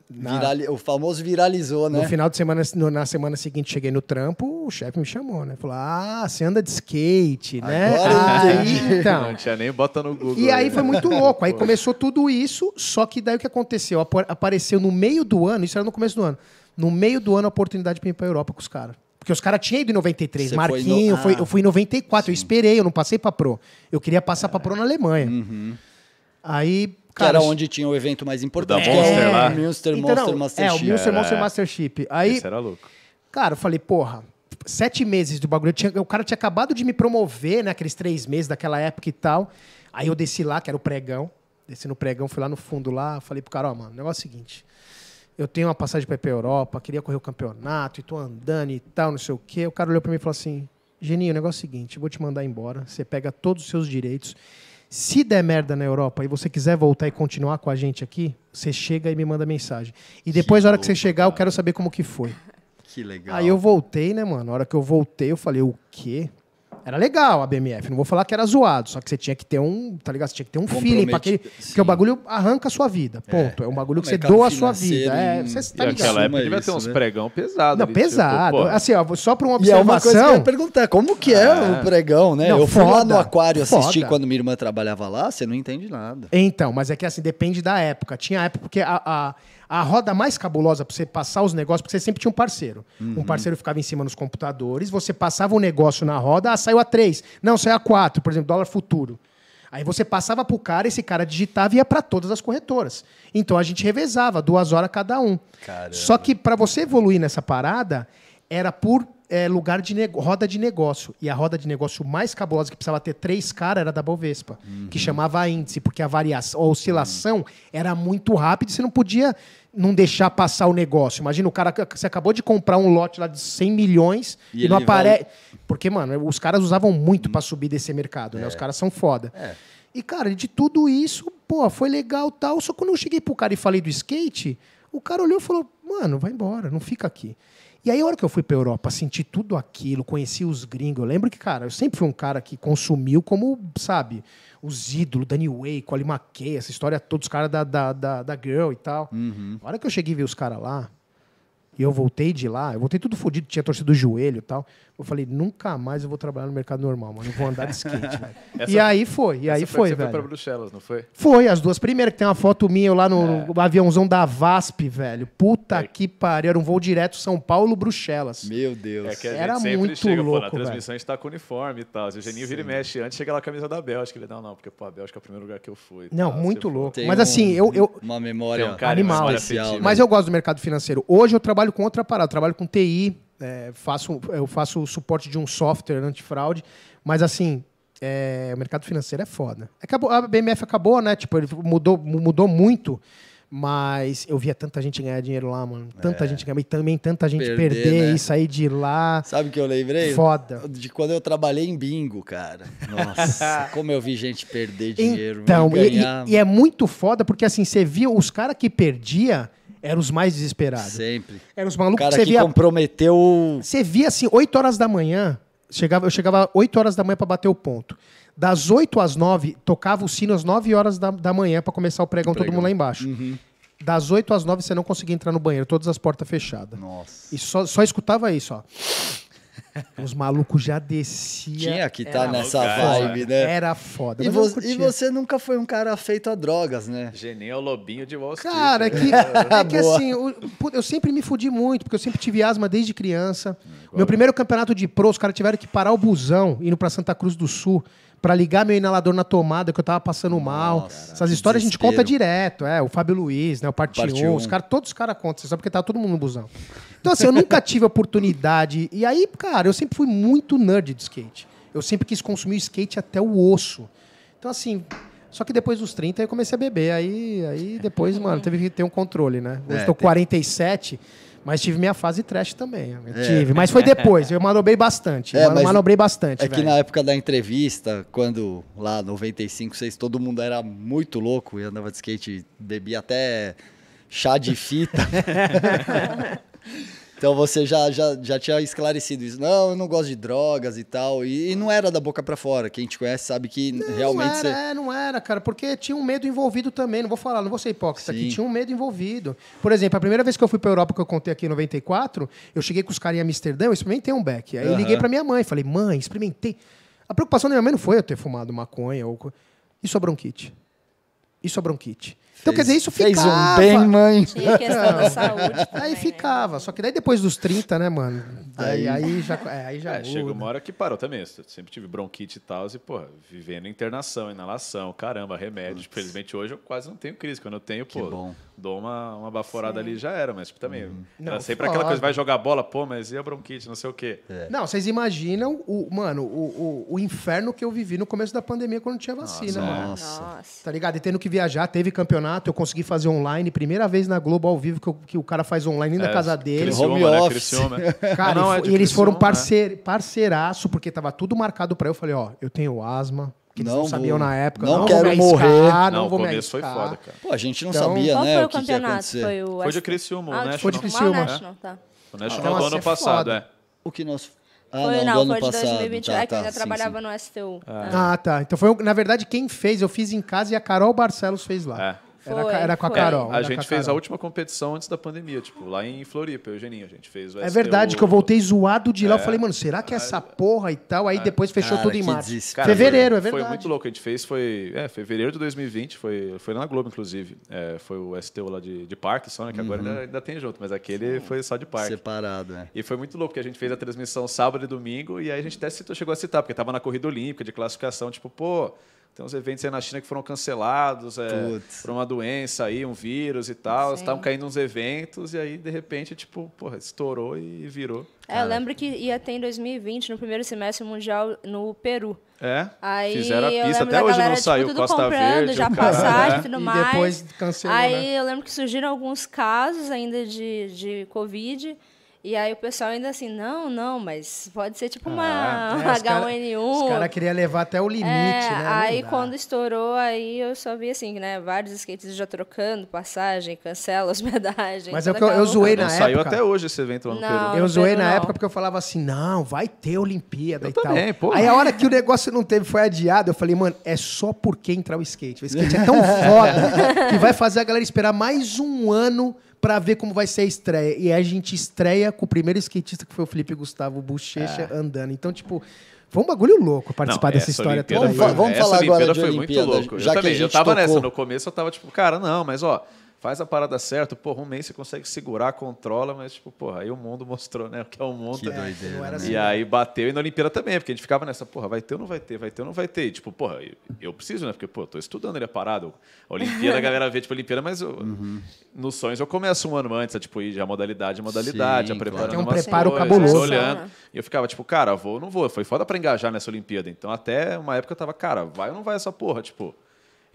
Na- Virali- O famoso viralizou, né? No final de semana, na semana seguinte, cheguei no trampo, o chefe me chamou, né? Falou: Ah, você anda de skate, né? Agora eu Aí, entendi. então. Não tinha nem bota no Google. E aí né? foi muito louco. Aí (laughs) começou tudo isso, só que daí o que aconteceu? Apa- Apareceu no meio do ano, isso era no começo do ano, no meio do ano a oportunidade pra ir pra Europa com os caras. Porque os caras tinham ido em 93. Você foi Marquinho, no- foi- Ah. eu fui em 94, eu esperei, eu não passei pra Pro. Eu queria passar pra Pro na Alemanha. Uhum. Aí, Que cara. era onde tinha o evento mais importante. Da que é Monster o lá? Monster, Então, Monster não, Master É, o. Monster Era- Monster Mastership. Aí, Esse era louco. Cara, eu falei, porra, sete meses do bagulho. tinha- o cara tinha acabado de me promover, né? Aqueles três meses daquela época e tal. Aí eu desci lá, que era o pregão. Desci no pregão, fui lá no fundo lá. Falei pro cara, ó, mano, o negócio é o seguinte. Eu tenho uma passagem pra ir pra Europa, queria correr o campeonato, e tô andando e tal, não sei o quê. O cara olhou pra mim e falou assim: Geninho, o negócio é o seguinte, vou te mandar embora. Você pega todos os seus direitos. Se der merda na Europa e você quiser voltar e continuar com a gente aqui, você chega e me manda mensagem. E depois, na hora que você chegar, eu quero saber como que foi. Que legal. Aí eu voltei, né, mano? Na hora que eu voltei, eu falei, o quê? Era legal a BMF, não vou falar que era zoado, só que você tinha que ter um, tá ligado? Você tinha que ter um feeling pra aquele. Porque o bagulho arranca a sua vida. Ponto. É, um bagulho que você mercado doa a sua vida. É, em- você E tá ligado. aquela época devia ter isso, uns né? pregão pesado. Não, ali, tipo, pesado. pô, assim, ó, só pra uma E é uma coisa que eu observação. ia perguntar, como que é, o pregão, né? Não, eu fui lá no aquário assistir foda. quando minha irmã trabalhava lá, você não entende nada. Então, mas é que assim, depende da época. Tinha época porque a, a, a roda mais cabulosa pra você passar os negócios, porque você sempre tinha um parceiro. Um parceiro ficava em cima nos computadores, você passava um negócio na roda, ah, saiu a 3. Não, saiu a 4, por exemplo, dólar futuro. Aí você passava pro cara, esse cara digitava e ia para todas as corretoras. Então a gente revezava, duas horas cada um. Caramba. Só que para você evoluir nessa parada, era por eh, lugar de roda de negócio. E a roda de negócio mais cabulosa, que precisava ter três caras, era da Bovespa, que chamava índice, porque a variação, a oscilação era muito rápida e você não podia não deixar passar o negócio. Imagina, o cara, você acabou de comprar um lote lá de 100 milhões E e, não aparece. vai- Porque, mano, os caras usavam muito pra subir desse mercado, né? Os caras são foda. E, cara, de tudo isso, pô, foi legal tal. Só que quando eu cheguei pro cara e falei do skate, o cara olhou e falou, mano, vai embora, não fica aqui. E aí, a hora que eu fui pra Europa, senti tudo aquilo, conheci os gringos. Eu lembro que, cara, eu sempre fui um cara que consumiu como, sabe, os ídolos, Danny Way, Colin McKay, essa história toda, os caras da, da, da, da Girl e tal. A hora que eu cheguei e vi os caras lá, e eu voltei de lá, eu voltei tudo fodido, tinha torcido do joelho e tal. Eu falei, nunca mais eu vou trabalhar no mercado normal, mano. Eu vou andar de skate, (laughs) velho. Essa- E aí foi, e aí essa foi, que você velho. foi pra Bruxelas, não foi? Foi, as duas primeiras, que tem uma foto minha eu lá no, É. aviãozão da VASP, velho. Puta que pariu. Era um voo direto São Paulo, Bruxelas. Meu Deus. É que a Era muito chega, pô, na louco, transmissão a gente tá com uniforme e tal. Se o Geninho vira e mexe antes, chega lá a camisa da Bélgica. Ele, não, não, porque, pô, a Bélgica é o primeiro lugar que eu fui. Não, tal, muito foi. louco. Mas um- assim, eu, eu, Uma memória um cara Animal. especial. mas eu gosto do mercado financeiro. Hoje eu trabalho com outra parada. Eu trabalho com TI, é, faço, eu faço o suporte de um software antifraude. Mas assim, é, o mercado financeiro é foda. Acabou, a BMF acabou, né? Tipo, ele mudou, mudou muito. Mas eu via tanta gente ganhar dinheiro lá, mano. Tanta gente ganhar. E também tanta gente Perder, perder, né? e sair de lá. Sabe o que eu lembrei? Foda. De quando eu trabalhei em bingo, cara. Nossa, (laughs) como eu vi gente perder dinheiro. Então, e e, ganhar. e- e é muito foda, porque assim, você via os caras que perdia eram os mais desesperados. Sempre. Eram os O malucos que cara você que via. comprometeu. Você via assim, 8 horas da manhã, chegava, eu chegava 8 horas da manhã pra bater o ponto. Das 8 às 9, tocava o sino às 9 horas da, da manhã pra começar o pregão, todo Pregão. mundo lá embaixo. Das 8 às 9 você não conseguia entrar no banheiro, todas as portas fechadas. Nossa. E só, só escutava isso, ó. Os malucos já desciam. Tinha que estar Era nessa foda. vibe, né? Era foda. E, mas eu vo- e você nunca foi um cara feito a drogas, né? Geninho é o lobinho de Wall Street. Cara, é né? que, (laughs) é que assim, pu- eu sempre me fudi muito, porque eu sempre tive asma desde criança. Meu primeiro campeonato de pro, os caras tiveram que parar o busão indo pra Santa Cruz do Sul pra ligar meu inalador na tomada, que eu tava passando mal. Nossa, Essas histórias a gente conta direto, é. O Fábio Luiz, né? O Parte Parte 1, um. os caras, todos os caras contam, só porque tava todo mundo no busão. Então, assim, eu nunca tive (laughs) oportunidade. E aí, cara, eu sempre fui muito nerd de skate. Eu sempre quis consumir o skate até o osso. Então, assim. Só que depois dos 30 eu comecei a beber. Aí, aí depois, mano, teve que ter um controle, né? Hoje É, estou tem- 47, mas tive minha fase trash também. Eu tive. Mas foi depois. Eu manobrei bastante. É, manobrei bastante. É que velho. na época da entrevista, quando lá 95, vocês, todo mundo era muito louco e andava de skate, bebia até chá de fita. (laughs) então você já, já, já tinha esclarecido isso. Não, eu não gosto de drogas e tal. E, e não era da boca pra fora. Quem te conhece sabe que realmente não você. era, é, não era, cara, porque tinha um medo envolvido também. Não vou falar, não vou ser hipócrita Sim. aqui. Tinha um medo envolvido. Por exemplo, a primeira vez que eu fui pra Europa, que eu contei aqui em 94, eu cheguei com os caras em Amsterdã, eu experimentei um beck. Aí eu Aham. liguei pra minha mãe, falei, mãe, experimentei. A preocupação da minha mãe não foi eu ter fumado maconha ou. Isso é bronquite. Isso é bronquite. Então, quer dizer, isso Fez ficava. um bem, mãe. Tinha questão da saúde. (laughs) também, Aí né? ficava. Só que daí depois dos 30, né, mano? Aí, Aí- aí já, é, aí já É, chega uma hora que parou também. Eu sempre tive bronquite e tal, e, porra, vivendo internação, inalação, caramba, remédio. Infelizmente hoje eu quase não tenho crise. Quando eu tenho, pô, bom. Dou uma, uma baforada ali e já era. Mas tipo, também, era Não, sempre foda. aquela coisa, vai jogar bola, pô, mas e a bronquite, não sei o quê. Não, vocês imaginam o, mano, o, o, o inferno que eu vivi no começo da pandemia quando não tinha vacina, mano. Nossa. Nossa. Tá ligado? E tendo que viajar, teve campeonato, eu consegui fazer online, primeira vez na Globo ao vivo que, eu- que o cara faz online na É, casa dele. Criciúma, Home né? office. Criciúma. (laughs) Cara, Não, e, é e eles foram Criciúma, né? parceir, parceiraço, porque tava tudo marcado pra eu. Eu falei, ó, eu tenho asma, que eles não, Não sabiam vou- na época. não vou quero me arriscar, morrer. Não, Não, o vou me começo foi foda, cara. Pô, a gente não Então, sabia, Qual né, foi o o que, que ia campeonato? acontecer. Foi o Foi de Criciúma, o Ah, National. Foi de Criciúma. Tá. O National Então, do assim, ano é passado, foda. é. O que nós... Ah, Foi, não, não, foi de passado. 2020, tá, é que eu tá, ainda sim, trabalhava sim. no STU. Ah, tá. Então foi, na verdade, quem fez, eu fiz em casa e a Carol Barcelos fez lá. É. Era, Foi, era com a foi. Carol. A era gente com fez a última competição antes da pandemia, tipo, lá em Floripa, Eugeninho. A gente fez o É STU. verdade que eu voltei zoado de lá. Eu falei, mano, será que é essa porra e tal? Aí depois fechou Cara, tudo em que março. desespero. Fevereiro, é Foi verdade. muito louco. A gente fez, foi. É, fevereiro de 2020, foi, foi na Globo, inclusive. É, foi o STU lá de, de parque só, né? Que agora ainda, ainda tem junto, mas aquele foi só de parque. Separado, né? E foi muito louco, porque a gente fez a transmissão sábado e domingo, e aí a gente até citou, chegou a citar, porque tava na corrida olímpica de classificação, tipo, pô, tem uns eventos aí na China que foram cancelados é, por uma doença aí, um vírus e tal. Sim. Estavam caindo uns eventos, e aí, de repente, tipo, porra, estourou e virou. É, eu lembro que ia ter em 2020, no primeiro semestre mundial, no Peru. É, Aí fizeram a eu pista, até hoje galera, não tipo, saiu, tudo Costa Verde. já passagem é. e tudo E mais. depois cancelou, Aí né? eu lembro que surgiram alguns casos ainda de, de Covid. E aí o pessoal ainda assim, não, não, mas pode ser tipo uma É, (laughs) os cara- H1N1. Os caras queriam levar até o limite, É, né? Não aí quando estourou, aí eu só vi assim, né? Vários skates já trocando passagem, cancela hospedagem. (laughs) Mas é que eu- eu zoei loucura. na Não saiu época- até hoje esse evento lá no Não. Peru. Eu no zoei Peru, na não. época porque eu falava assim, não, vai ter Olimpíada Eu e tal. também, pô. Aí a hora que o negócio não teve, foi adiado, eu falei, mano, é só porque entrar o skate. O skate é tão (laughs) foda que vai fazer a galera esperar mais um ano pra ver como vai ser a estreia. E aí a gente estreia com o primeiro skatista que foi o Felipe Gustavo Bochecha andando. Então, tipo, foi um bagulho louco participar Não, dessa essa história toda. Vamos vamos falar agora Olimpíada de foi Olimpíada, muito louco. já eu que a também, eu gente tava tocou. nessa. No começo eu tava tipo, cara, não, mas ó, faz a parada certa, porra, um mês você consegue segurar, controla, mas tipo, porra, aí o mundo (laughs) mostrou, né, o que é o mundo. Que doideira, né? assim. E aí bateu e na Olimpíada também, porque a gente ficava nessa, porra, vai ter ou não vai ter, vai ter ou não vai ter. E, tipo, porra, eu, eu preciso, né? Porque, pô, eu tô estudando, ele é parado. A Olimpíada, a galera vê, tipo, a Olimpíada, mas eu- Uhum. nos sonhos eu começo um ano antes, a, tipo, ir de modalidade em modalidade, Sim, a preparando claro. Tem um umas preparo coisas, cabuloso. olhando. Né? E eu ficava, tipo, cara, vou ou não vou? Foi foda pra engajar nessa Olimpíada. Então, até uma época eu tava, cara, vai ou não vai essa porra, tipo...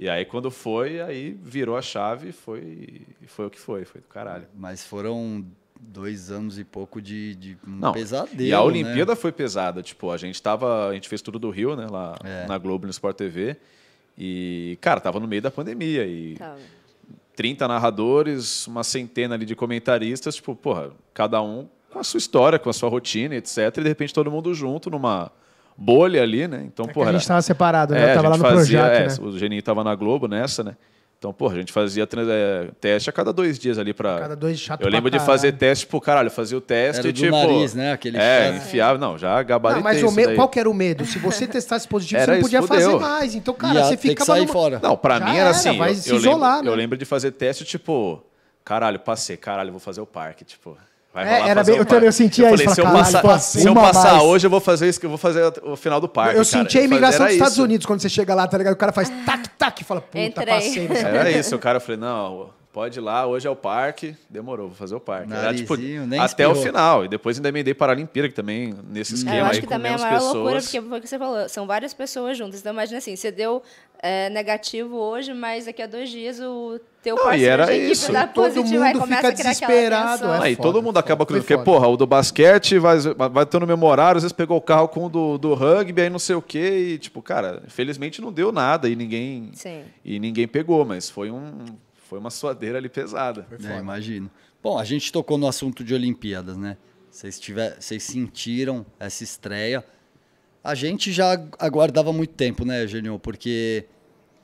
E aí, quando foi, aí virou a chave e foi, foi o que foi, foi do caralho. Mas foram dois anos e pouco de, de um Não, pesadelo, E a né? Olimpíada foi pesada. Tipo, a gente tava. A gente fez tudo do Rio, né? Lá É. na Globo, no Sport TV. E, cara, tava no meio da pandemia. E Tava. 30 narradores, uma centena ali de comentaristas, tipo, porra, cada um com a sua história, com a sua rotina, etc. E de repente todo mundo junto numa bolha ali, né? Então, É porra. a gente tava separado, né? É, eu tava a lá gente no fazia, projeto, é, né? O Geninho tava na Globo nessa, né? Então, porra, a gente fazia é, teste a cada dois dias ali pra. Cada dois chato Eu lembro pra de fazer teste, tipo, caralho, fazia o teste Era e do tipo. nariz, né? Aquele é, enfiava. Não, já gabaritei Não, mas o isso me... daí. qual que era o medo? Se você testasse positivo, Era você não isso, podia fudeu. fazer mais. Então, cara, Ia você que ficava sair numa- fora. Não, pra Já mim era era, assim. vai eu, se eu isolar, lembro, né? eu lembro de fazer teste, tipo, caralho, passei, caralho, vou fazer o parque, tipo. Vai É, era bem- eu também- eu sentia falei, isso, se eu falei, passar, caralho, se eu passar mais. hoje, eu vou fazer isso, que eu vou fazer o final do parque. Eu cara. senti a Eu imigração dos Estados isso. Unidos quando você chega lá, tá ligado? O cara faz tac, tac, e fala, puta, Entrei. passei. quê. Era isso, o cara eu falei, não, pode ir lá, hoje é o parque, demorou, vou fazer o parque. Era, tipo, Narizinho, nem até o final, e depois ainda emendei Paralimpíada, que também, nesse esquema É, eu acho aí, que com também é a menos maior pessoas. loucura, porque foi o que você falou, são várias pessoas juntas. Então, imagina assim, você deu é, negativo hoje, mas daqui a dois dias o teu Não, e parceiro era de equipe isso. dá Todo positivo, aí mundo começa fica a criar aquela desesperado, é. Aí foda, todo mundo acaba foda, cruzando, foi porque, foda. porra, o do basquete vai, vai ter no mesmo horário, às vezes pegou o carro com o do, do rugby, aí não sei o quê, e tipo, cara, felizmente não deu nada e ninguém, Sim. e ninguém pegou, mas foi, um, foi uma suadeira ali pesada. É, imagino. Bom, a gente tocou no assunto de Olimpíadas, né? Vocês, tiver, vocês sentiram essa estreia. A gente já aguardava muito tempo, né, Eugênio? Porque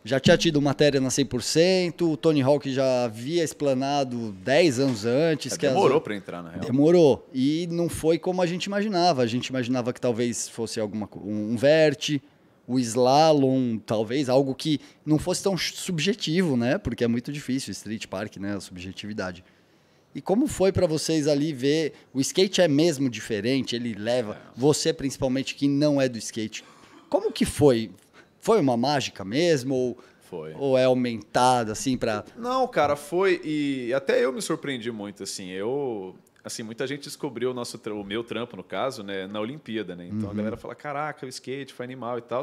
já tinha tido matéria na 100%, o Tony Hawk já havia explanado 10 anos antes. que as- Demorou pra entrar, na real. Demorou. E não foi como a gente imaginava. A gente imaginava que talvez fosse alguma, um, um verte, o slalom, talvez, algo que não fosse tão subjetivo, né? Porque é muito difícil, street park, né? A subjetividade. E como foi para vocês ali ver? O skate é mesmo diferente, ele leva. Você, principalmente, que não é do skate. Como que foi? Foi uma mágica mesmo? Ou, Foi. ou é aumentado, assim, para. Não, cara, foi e até eu me surpreendi muito, assim, eu, assim, muita gente descobriu o nosso, o meu trampo, no caso, né, na Olimpíada, né, então a galera fala, caraca, o skate foi animal e tal,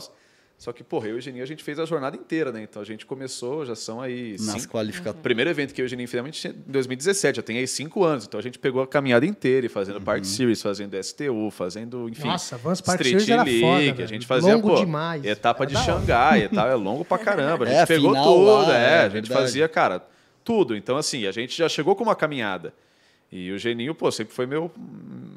Só que, porra, eu e o Geninho, a gente fez a jornada inteira, né? Então a gente começou, já são aí. Nas cinco- qualificatórias. o primeiro evento que eu e o Geninho fizemos em 2017, já tem aí cinco anos. Então a gente pegou a caminhada inteira, e fazendo Uhum. Park Series, fazendo STU, fazendo, enfim. Nossa, Vans Park Street Series era League, foda, A gente fazia, Longo pô, demais. etapa Era de. Xangai, etapa é longo pra caramba. A (laughs) gente É, pegou final tudo, lá, é, é a gente verdade. fazia, cara, tudo. Então, assim, a gente já chegou com uma caminhada. E o Geninho, pô, sempre foi meu,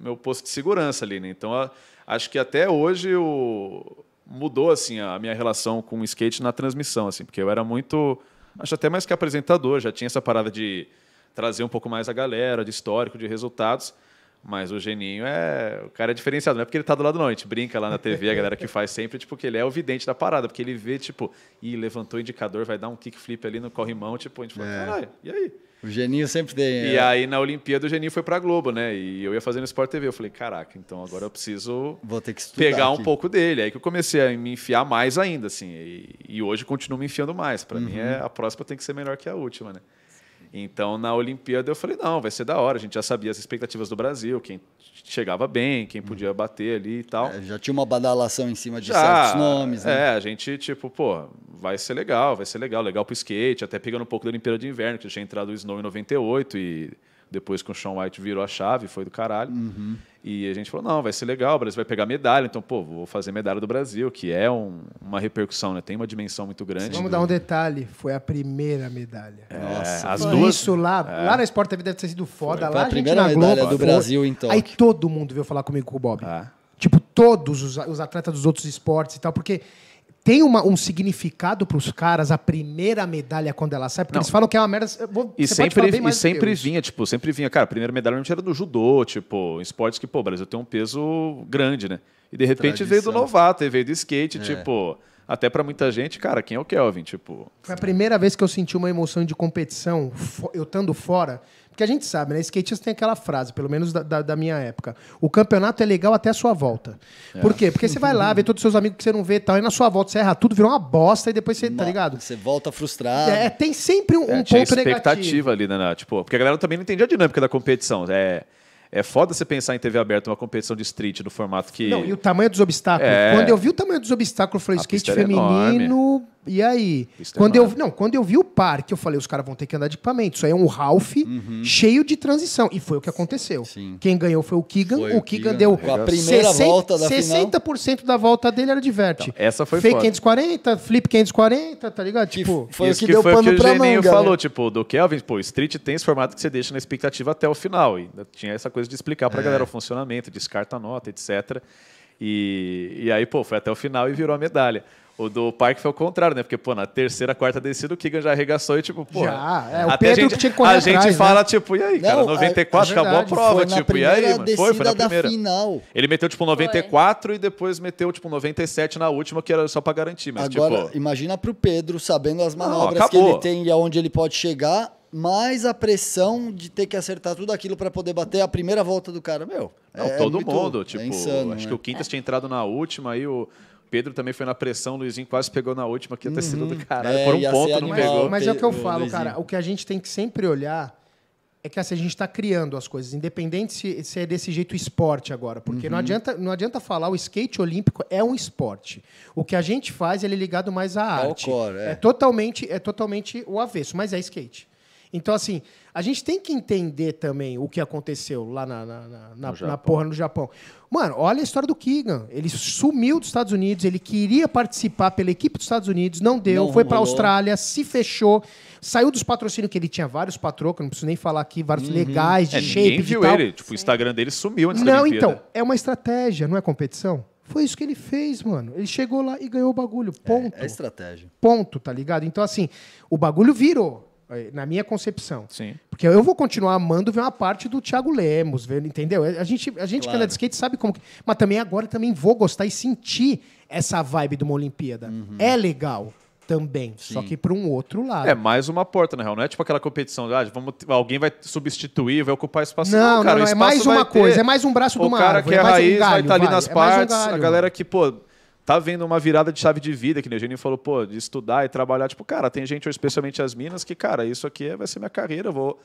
meu posto de segurança ali, né? Então, a- acho que até hoje o, mudou, assim, a minha relação com o skate na transmissão, assim, porque eu era muito, acho até mais que apresentador, já tinha essa parada de trazer um pouco mais a galera, de histórico, de resultados. Mas o Geninho é. O cara é diferenciado, não é porque ele tá do lado, não. A gente brinca lá na TV, a galera que faz sempre, tipo, que ele é o vidente da parada, porque ele vê, tipo, ih, levantou o indicador, vai dar um kickflip ali no corrimão, tipo, a gente fala, caralho, e aí? O Geninho sempre tem. E é, aí na Olimpíada o Geninho foi pra Globo, né? E eu ia fazendo Sport TV. Eu falei, caraca, então agora eu preciso Vou ter que pegar um aqui. pouco dele. Aí que eu comecei a me enfiar mais ainda, assim. E, e hoje continuo me enfiando mais. Pra mim, é, a próxima tem que ser melhor que a última, né? Então, na Olimpíada, eu falei, não, vai ser da hora. A gente já sabia as expectativas do Brasil, quem chegava bem, quem podia bater ali e tal. É, já tinha uma badalação em cima de Já, certos nomes, né? É, a gente, tipo, pô, vai ser legal, vai ser legal, legal pro skate, até pegando um pouco da Olimpíada de Inverno, que tinha entrado o Snow em 98 e depois com o Sean White virou a chave, foi do caralho. Uhum. E a gente falou, não, vai ser legal, o Brasil vai pegar medalha, então, pô, vou fazer medalha do Brasil, que é um- uma repercussão, né? Tem uma dimensão muito grande. Vamos dar um detalhe. Foi a primeira medalha. Nossa, É, as Por duas. Isso lá, lá na Sport TV deve ter sido foda. Foi lá a gente primeira na medalha Globo, do foi- Brasil Tóquio. Aí todo mundo veio falar comigo com o Bob. Ah. Tipo, todos os, os atletas dos outros esportes e tal, porque tem uma- um significado pros caras a primeira medalha quando ela sai, porque Não. eles falam que é uma merda. eu vou- E você pode falar sempre, bem e sempre vinha, tipo, sempre vinha, cara, a primeira medalha não era do judô, tipo, esportes que, pô, o Brasil tem um peso grande, né? E de repente veio do Tradição. novato, e veio do skate, É. tipo, até pra muita gente, cara, quem é o Kelvin? Tipo, Foi a primeira vez que eu senti uma emoção de competição, eu estando fora. Porque a gente sabe, né? Skatista tem aquela frase, pelo menos da, da- da minha época. O campeonato é legal até a sua volta. É. Por quê? Porque você vai lá, vê todos os seus amigos que você não vê e tal, e na sua volta você erra tudo, virou uma bosta, e depois você, tá ligado? Você volta frustrado. É, tem sempre um, é, um tinha ponto negativo. expectativa ali, né? né? Tipo, porque a galera também não entendia a dinâmica da competição. É, é foda você pensar em TV aberta uma competição de street no formato que. Não, e o tamanho dos obstáculos. É. Quando eu vi o tamanho dos obstáculos, eu falei, A skate feminino. E aí? Quando eu, não, quando eu vi o parque, eu falei, os caras vão ter que andar de equipamento. Isso aí é um Ralph cheio de transição. E foi o que aconteceu. Uhum. Sim. Quem ganhou foi o Keegan. Foi o o Keegan Keegan. deu a primeira volta da final. 60% da volta dele era de verte. Então, essa foi Fake foda. 540, flip 540, tá ligado? Que Tipo, foi Isso o que, deu foi pano o que pra o Geninho manga. falou, né? tipo, do Kelvin, pô, Street tem esse formato que você deixa na expectativa até o final. E ainda tinha essa coisa de explicar É. pra galera o funcionamento, descarta a nota, etc. E, e aí, pô, foi até o final e virou a medalha. O do Parque foi o contrário, né? Porque, pô, na terceira, quarta descida, o Keegan já arregaçou e, tipo, pô. Já, é, o Pedro a gente, que tinha que correr A gente atrás, fala, né? tipo, e aí, cara, Não, 94, é acabou a prova, foi tipo, e aí, mano? Foi, foi na primeira. final. Ele meteu, tipo, 94 e depois meteu, tipo, 97 na última, que era só pra garantir. Mas, Agora, tipo, imagina pro Pedro, sabendo as manobras que acabou. ele tem e aonde ele pode chegar, mais a pressão de ter que acertar tudo aquilo para poder bater a primeira volta do cara. Meu, Não, é todo muito- mundo. é Tipo, insano, acho né? que o Quintas tinha entrado na última, aí o Pedro também foi na pressão, o Luizinho quase pegou na última, que ia ter sido do caralho. É, Por um ia ponto ser não animal. pegou. Mas é o que eu falo, Luizinho. cara. O que a gente tem que sempre olhar é que assim, a gente está criando as coisas, independente se, se é desse jeito esporte agora. Porque Uhum. não, adianta, não adianta falar, o skate olímpico é um esporte. O que a gente faz, ele é ligado mais à É o arte. core, é. totalmente, é totalmente o avesso, mas é skate. Então, assim, a gente tem que entender também o que aconteceu lá na, na, na, na- na porra no Japão. Mano, olha a história do Keegan. Ele sumiu dos Estados Unidos, ele queria participar pela equipe dos Estados Unidos, não deu, Não foi pra rolou. Austrália, se fechou, saiu dos patrocínios que ele tinha vários patrocínios, não preciso nem falar aqui, vários legais, de É, shape ninguém e viu tal. ele. Tipo, o Instagram dele sumiu antes da Não, então, é uma estratégia, não é competição? Foi isso que ele fez, mano. Ele chegou lá e ganhou o bagulho. Ponto. É estratégia. Ponto, tá ligado? Então, assim, o bagulho virou, na minha concepção. Sim. Porque eu vou continuar amando ver uma parte do Thiago Lemos, entendeu? A gente, a gente que Claro. anda de skate sabe como. que- Mas também agora também vou gostar e sentir essa vibe de uma Olimpíada. É legal também, só que para um outro lado. É mais uma porta, na real. Não é tipo aquela competição, ah, vamos, alguém vai substituir, vai ocupar espaço. Não, cara, não, o é mais uma ter. coisa, é mais um braço de O uma cara árvore, que é é mais um raiz vai galho, estar ali vai, nas é um partes, a galho. galera que, pô, tá vendo uma virada de chave de vida, que o Geninho falou, pô, de estudar e trabalhar. Tipo, cara, tem gente, especialmente as minas, que, cara, isso aqui é- vai ser minha carreira, eu vou,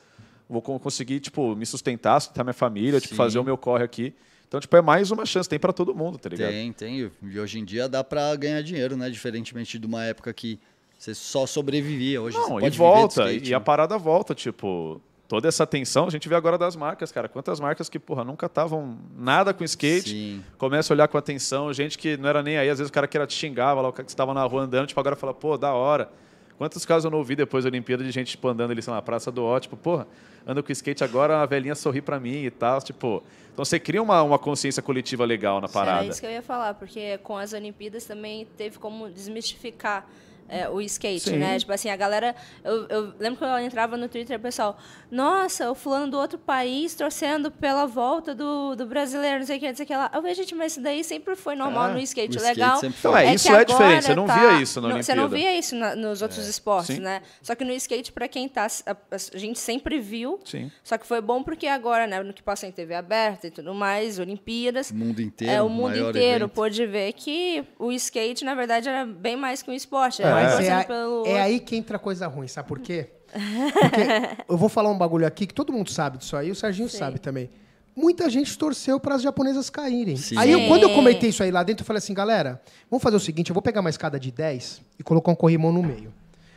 vou con- conseguir, tipo, me sustentar, sustentar minha família, tipo, Sim. fazer o meu corre aqui. Então, tipo, é mais uma chance, tem pra todo mundo, tá ligado? Tem, tem. E hoje em dia dá pra ganhar dinheiro, né? Diferentemente de uma época que você só sobrevivia. Hoje você Não, e pode volta, viver de skate, e a né? parada volta, tipo, toda essa tensão, a gente vê agora das marcas, cara, quantas marcas que, porra, nunca estavam nada com skate, Sim. começa a olhar com atenção, gente que não era nem aí, às vezes o cara que era te xingava lá, o cara que estava na rua andando, tipo, agora fala, pô, da hora. Quantos casos eu não ouvi depois da Olimpíada de gente, tipo, andando ali, sei lá, na Praça do Ó, tipo, porra, ando com skate agora, a velhinha sorri pra mim e tal, tipo... Então você cria uma, uma consciência coletiva legal na parada. Era isso que eu ia falar, porque com as Olimpíadas também teve como desmistificar é, o skate, Sim. né? Tipo assim, a galera. Eu, eu lembro quando eu entrava no Twitter, o pessoal, nossa, o fulano do outro país torcendo pela volta do, do brasileiro, não sei o que, não sei o que lá. Eu vejo, gente, mas isso daí sempre foi normal É, no skate. o skate legal. Então, é, isso que é diferente, você não tá- via isso na não, Você não via isso na- nos outros esportes, Sim. né? Só que no skate, pra quem tá. A, a gente sempre viu. Sim. Só que foi bom porque agora, né, no que passa em TV aberta e tudo mais, Olimpíadas. O mundo inteiro. É, o mundo maior inteiro evento. pôde ver que o skate, na verdade, era bem mais que um esporte. É. Era Mas é, a- pelo é aí que entra a coisa ruim, sabe por quê? Porque (laughs) eu vou falar um bagulho aqui que todo mundo sabe disso aí, o Serginho Sim. sabe também. Muita gente torceu para as japonesas caírem. Sim. Aí, eu- quando eu comentei isso aí lá dentro, eu falei assim, galera, vamos fazer o seguinte, eu vou pegar uma escada de 10 e colocar um corrimão no meio.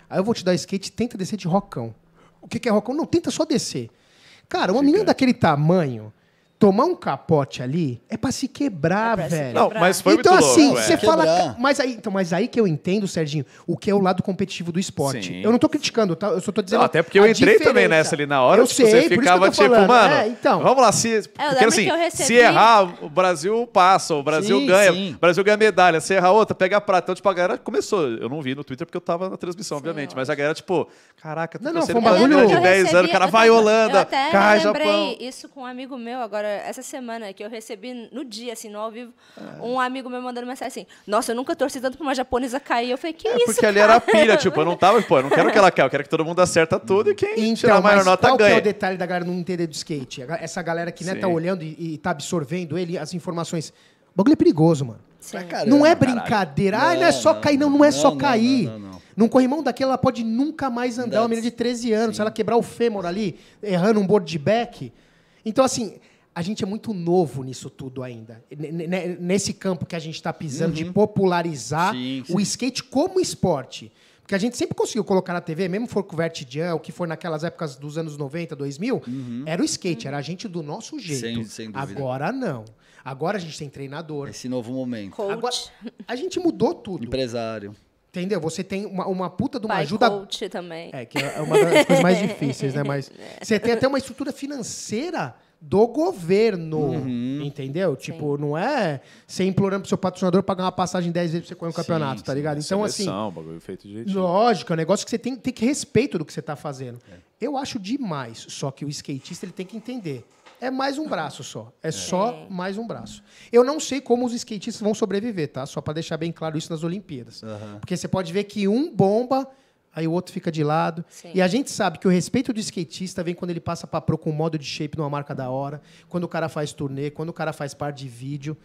Aí eu vou te dar skate, tenta descer de rocão. O que, que é rocão? Não, tenta só descer. Cara, uma menina daquele tamanho, tomar um capote ali, é pra se quebrar, É pra se velho. Não, Quebrar. mas foi então, muito assim, louco. você é. fala. Quebrar. Mas aí, então, mas aí que eu entendo, Serginho, o que é o lado competitivo do esporte. Sim. Eu não tô criticando, tá? Eu só tô dizendo. Não, até porque eu entrei também diferença. nessa ali na hora, Eu tipo, sei, você eu ficava tipo, falando. mano, É, então. vamos lá, se. Porque lembro assim, que eu se recebi- errar, o Brasil passa, o Brasil Sim, ganha, sim. o Brasil ganha medalha, se errar outra, pega a prata. Então, tipo, a galera começou. Eu não vi no Twitter porque eu tava na transmissão, obviamente, mas a galera, tipo, caraca, Não, tô não, torcendo foi um pra bagulho- de Eu 10 anos, o cara eu vai Holanda, Eu até cai lembrei Japão. isso com um amigo meu agora, essa semana, que eu recebi no dia, assim, no ao vivo, É. um amigo meu mandando mensagem assim, nossa, eu nunca torci tanto pra uma japonesa cair. Eu falei, que É isso, porque ali cara? era pilha, tipo, eu não tava, pô, eu não quero que ela caia, eu quero que todo mundo acerta tudo e quem tirar a Então, maior mas nota qual é ganha. o detalhe da galera não entender do skate? A Essa galera que né, Sim. tá olhando e, e tá absorvendo ele, as informações. O bagulho é perigoso, mano. Sim. Caramba. não é caralho. brincadeira. Ah, não é só não, cair, não, não é não, só não, cair. não, não, não. Num corrimão daquele, ela pode nunca mais andar. That's- Uma menina de 13 anos, se ela quebrar o fêmur ali, errando um board de back. Então, assim, a gente é muito novo nisso tudo ainda. N- Nesse campo que a gente está pisando de popularizar Sim, o skate como esporte. Porque a gente sempre conseguiu colocar na TV, mesmo for com o Vertidian, o que for naquelas épocas dos anos 90, 2000, era o skate, era a gente do nosso jeito. Sem- sem dúvida. Agora não. Agora a gente tem treinador. Esse novo momento. Coach, Agora, a gente mudou tudo. Empresário. Entendeu? Você tem uma, uma puta de uma pai ajuda. coach também. É, que é uma das coisas mais (laughs) difíceis, né? Mas você tem até uma estrutura financeira do governo. Uhum. Entendeu? Tipo, não é você implorando pro seu patrocinador pagar uma passagem 10 vezes pra você correr um campeonato, tá ligado? Então, assim. Seleção, bagulho feito direitinho. Lógico, é um negócio que você tem, tem que respeito do que você está fazendo. É. Eu acho demais, só que o skatista ele tem que entender. É mais um braço só. É só mais um braço. Eu não sei como os skatistas vão sobreviver, tá? Só para deixar bem claro isso nas Olimpíadas. Porque você pode ver que um bomba, aí o outro fica de lado. Sim. E a gente sabe que o respeito do skatista vem quando ele passa para pro com modo de shape numa marca da hora, quando o cara faz turnê, quando o cara faz parte de vídeo.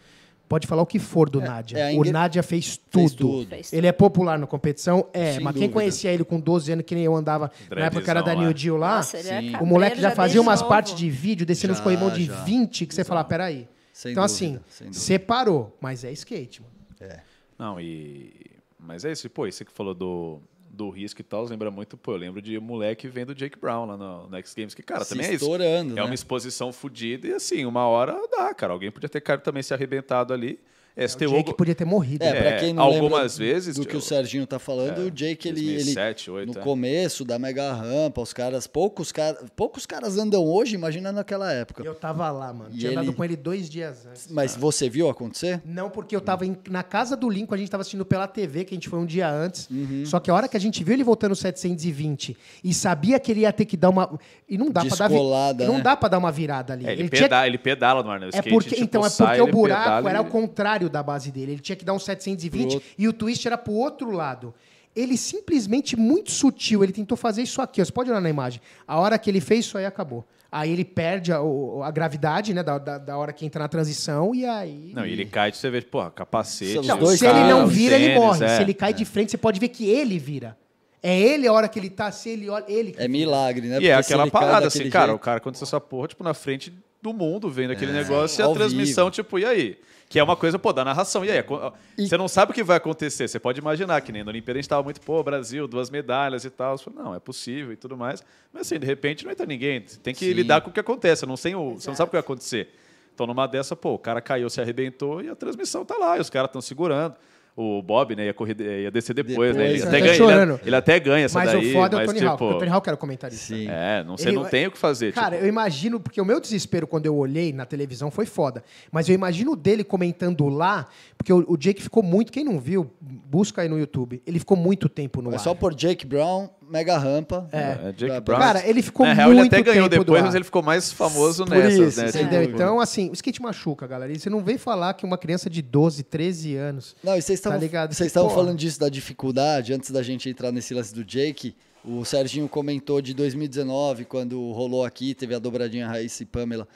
Pode falar o que for do Nádia. é a o Nádia fez tudo. Fez tudo. Ele é popular na competição? É, Sem mas quem dúvida. conhecia ele com 12 anos, que nem eu andava na época que era da Dreadzão, New é. Deal lá, Nossa, é o moleque já fazia desde umas novo. partes de vídeo, descendo os Já, corrimão de já. 20, que você fala, peraí. Sem então, dúvida, assim, dúvida. separou, mas é skate, mano. É. Não, e. Mas é isso, e, pô, isso que falou do, do risco e tal, lembra muito, pô, eu lembro de moleque vendo Jake Brown lá no, no X Games, que, cara, Se também é isso. estourando, É né? uma exposição fodida e assim, uma hora dá, cara. Alguém podia ter caído também se arrebentado ali. É, se O Jake algo- podia ter morrido. É, né? pra É, quem não algumas lembra vezes, do que eu- o Serginho tá falando, É, o Jake, ele, 2007, ele 2008, no é. começo da mega rampa, os caras, poucos, cara, poucos caras andam hoje, imagina naquela época. Eu tava lá, mano. E Tinha andado ele- com ele dois dias antes. Mas você viu acontecer? Não, porque eu tava em- na casa do Lincoln, a gente tava assistindo pela TV, que a gente foi um dia antes. Uhum. Só que a hora que a gente viu ele voltando 720 e sabia que ele ia ter que dar uma. E não dá pra dar. vi- Descolada, Não né? dá pra dar uma virada ali. É, ele, tinha peda- ele pedala no ar, né? O É skate, porque, tipo, então, é sai, porque o ele buraco pedala era o contrário da base dele. Ele tinha que dar um 720 Pro outro. e o twist era pro outro lado. Ele simplesmente, muito sutil, ele tentou fazer isso aqui. ó. Você pode olhar na imagem. A hora que ele fez isso aí, acabou. Aí ele perde a, a gravidade, né? Da, da, da hora que entra na transição, e aí. Não, e ele cai, você vê, porra, capacete. Não, dois se ele não vira, ele tênis, morre. é. Se ele cai de frente, você pode ver que ele vira. É ele a hora que ele tá, se ele olha. Ele que É milagre, né? E é Porque se aquela ele parada, assim, daquele cara, jeito- o cara aconteceu essa porra, tipo, na frente do mundo vendo aquele negócio e a transmissão, vivo. tipo, e aí? Que é uma coisa, pô, da narração. E aí? aco- Você não sabe o que vai acontecer. Você pode imaginar que nem na Olimpíada a gente tava muito, pô, Brasil, duas medalhas e tal. Você fala, não, é possível e tudo mais. Mas assim, de repente não entra ninguém. Tem que Sim. lidar com o que acontece. Não tem o, você não sabe o que vai acontecer. Então, numa dessa, pô, o cara caiu, se arrebentou e a transmissão tá lá, e os caras estão segurando. O Bob, né, ia, correr, ia descer depois, né? Ele Depois, até, tá ganha, ele, chorando. ele até ganha essa Mas daí, o foda é o mas Tony tipo... Hawk. porque O Tony Hawk era o comentarista. Sim. É, não, você Ele- não tem o que fazer. Cara, tipo, eu imagino, porque o meu desespero quando eu olhei na televisão foi foda. Mas eu imagino dele comentando lá, porque o, o Jake ficou muito. Quem não viu, busca aí no YouTube. Ele ficou muito tempo no É ar. só por Jake Brown, mega rampa. É, Jake Pra- Brown. Cara, ele ficou Na real, ele muito até ganhou depois, mas ele ficou mais famoso Por nessas, isso, né? sem Entendeu? Então, assim, o skate machuca, galera. E você não vem falar que uma criança de 12, 13 anos. Não, e vocês estavam Tá falando disso da dificuldade, antes da gente entrar nesse lance do Jake. O Serginho comentou de 2019, quando rolou aqui, teve a dobradinha Raíssa e Pamela.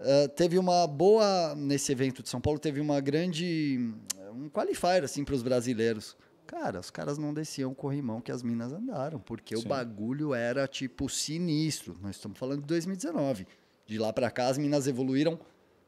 Ah, teve uma boa, nesse evento de São Paulo, teve uma grande, um qualifier, assim, para os brasileiros. Cara, os caras não desciam o corrimão que as minas andaram, porque o bagulho era, tipo, sinistro. Nós estamos falando de 2019. De lá para cá, as minas evoluíram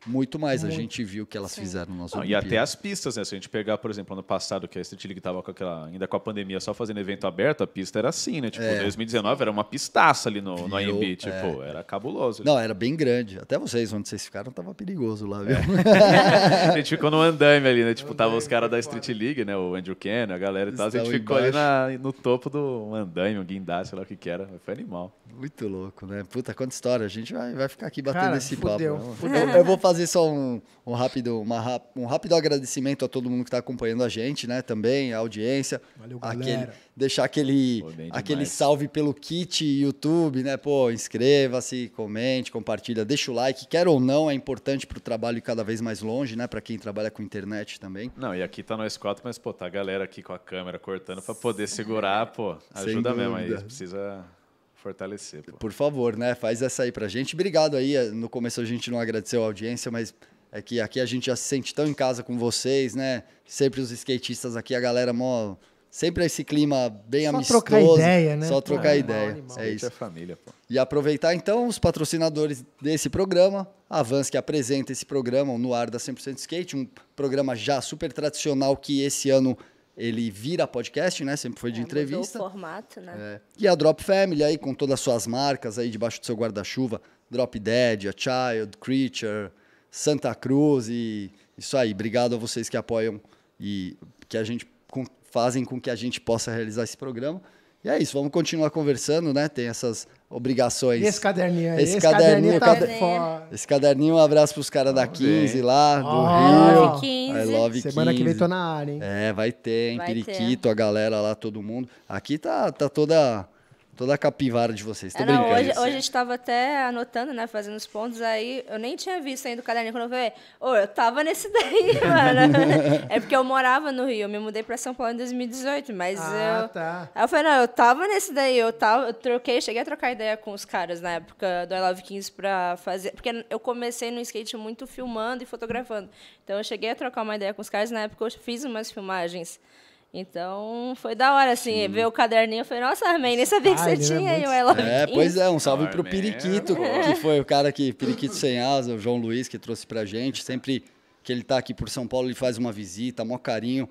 muito mais. A gente viu o que elas fizeram nas Não, e Olimpíadas. até as pistas, né? Se a gente pegar, por exemplo, ano passado, que a Street League tava com aquela, ainda com a pandemia, só fazendo evento aberto, a pista era assim, né? Tipo, 2019 era uma pistaça ali no, no É. AMB, tipo, era cabuloso. Não, era bem grande. Até vocês, onde vocês ficaram, tava perigoso lá, viu? (laughs) A gente ficou no andaime ali, né? Tipo, tava os caras da Street League, né? O Andrew Ken, a galera e tal. A gente ficou ali embaixo. na- no topo do andaime, o guindaste, sei lá o que que era. Foi animal. Muito louco, né? Puta, quanta história. A gente vai, vai ficar aqui batendo Cara, esse fudeu, papo. fudeu. Eu, eu vou (laughs) fazer só um, um rápido, uma um rápido agradecimento a todo mundo que está acompanhando a gente, né? Também, a audiência. Valeu, Aquele, galera. deixar aquele, Pô, bem aquele demais. salve pelo kit YouTube, né? Pô, inscreva-se, comente, compartilha, deixa o like. Quer ou não, é importante para o trabalho ir cada vez mais longe, né? Para quem trabalha com internet também. Não, e aqui tá nós quatro, mas, pô, tá a galera aqui com a câmera cortando pra poder segurar, pô. Sem Ajuda mesmo aí. Precisa fortalecer, pô. Por favor, né? Faz essa aí pra gente. Obrigado aí. No começo a gente não agradeceu a audiência, mas é que aqui a gente já se sente tão em casa com vocês, né? Sempre os skatistas aqui, a galera mó. Sempre esse clima bem Só amistoso. trocar ideia, né? Só trocar Animal, ideia. animal. É Skate isso. é família, pô. E aproveitar então os patrocinadores desse programa, a Vans que apresenta esse programa, o No Ar da 100% Skate, um programa já super tradicional que esse ano ele vira podcast, né? Sempre foi de É, mudou entrevista. o formato, né? É. E a Drop Family aí com todas as suas marcas aí debaixo do seu guarda-chuva, Drop Dead, A Child, Creature, Santa Cruz e isso aí. Obrigado a vocês que apoiam e que a gente com- fazem com que a gente possa realizar esse programa. E é isso, vamos continuar conversando, né? Tem essas obrigações. E esse caderninho aí? Esse caderninho, tá cade- foda. Esse caderninho, um abraço pros caras da 15 lá, do Ó. Rio. Love 15. I love Semana que vem 15. tô na área, hein? É, vai ter, hein? Vai Periquito, a galera lá, todo mundo. Aqui tá, tá toda, toda a capivara de vocês. Tô É, não, brincando. hoje, hoje a gente tava até anotando, né, fazendo os pontos, aí eu nem tinha visto ainda o caderninho quando eu falei, ô, eu tava nesse (laughs) daí, mano. (laughs) é porque eu morava no Rio, eu me mudei pra São Paulo em 2018, mas Ah, eu... tá. Aí eu falei, não, eu tava nesse daí, eu tava, eu troquei, cheguei a trocar ideia com os caras na época do I Love 15 pra fazer, porque eu comecei no skate muito filmando e fotografando. Então eu cheguei a trocar uma ideia com os caras, na época eu fiz umas filmagens. Então, foi da hora, assim, ver o caderninho. Eu falei, nossa, Armin, nem sabia que você tinha aí Muito o (laughs) É, 15. pois é, um salve pro Periquito, que foi o cara que, Periquito Sem Asa, o João Luiz, que trouxe pra gente. Sempre que ele tá aqui por São Paulo, ele faz uma visita, mó carinho.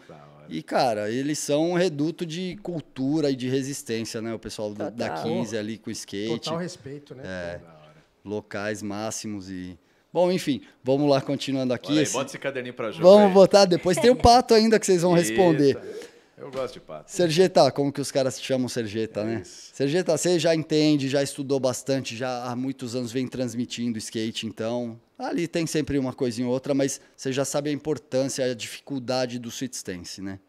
E, cara, eles são um reduto de cultura e de resistência, né? O pessoal da Total. 15 ali com o skate. Total respeito, né? É. locais máximos e... Bom, enfim, vamos lá, continuando aqui. Aí, Esse- bota esse caderninho pra jogo Vamos aí. botar, depois tem o pato ainda que vocês vão (laughs) responder. Eita. Eu gosto de pato. Sergeta, como que os caras chamam Sergeta, né? isso. Sergeta, você já entende, já estudou bastante, já há muitos anos vem transmitindo skate, então ali tem sempre uma coisinha ou outra, mas você já sabe a importância, a dificuldade do sweet stance, né?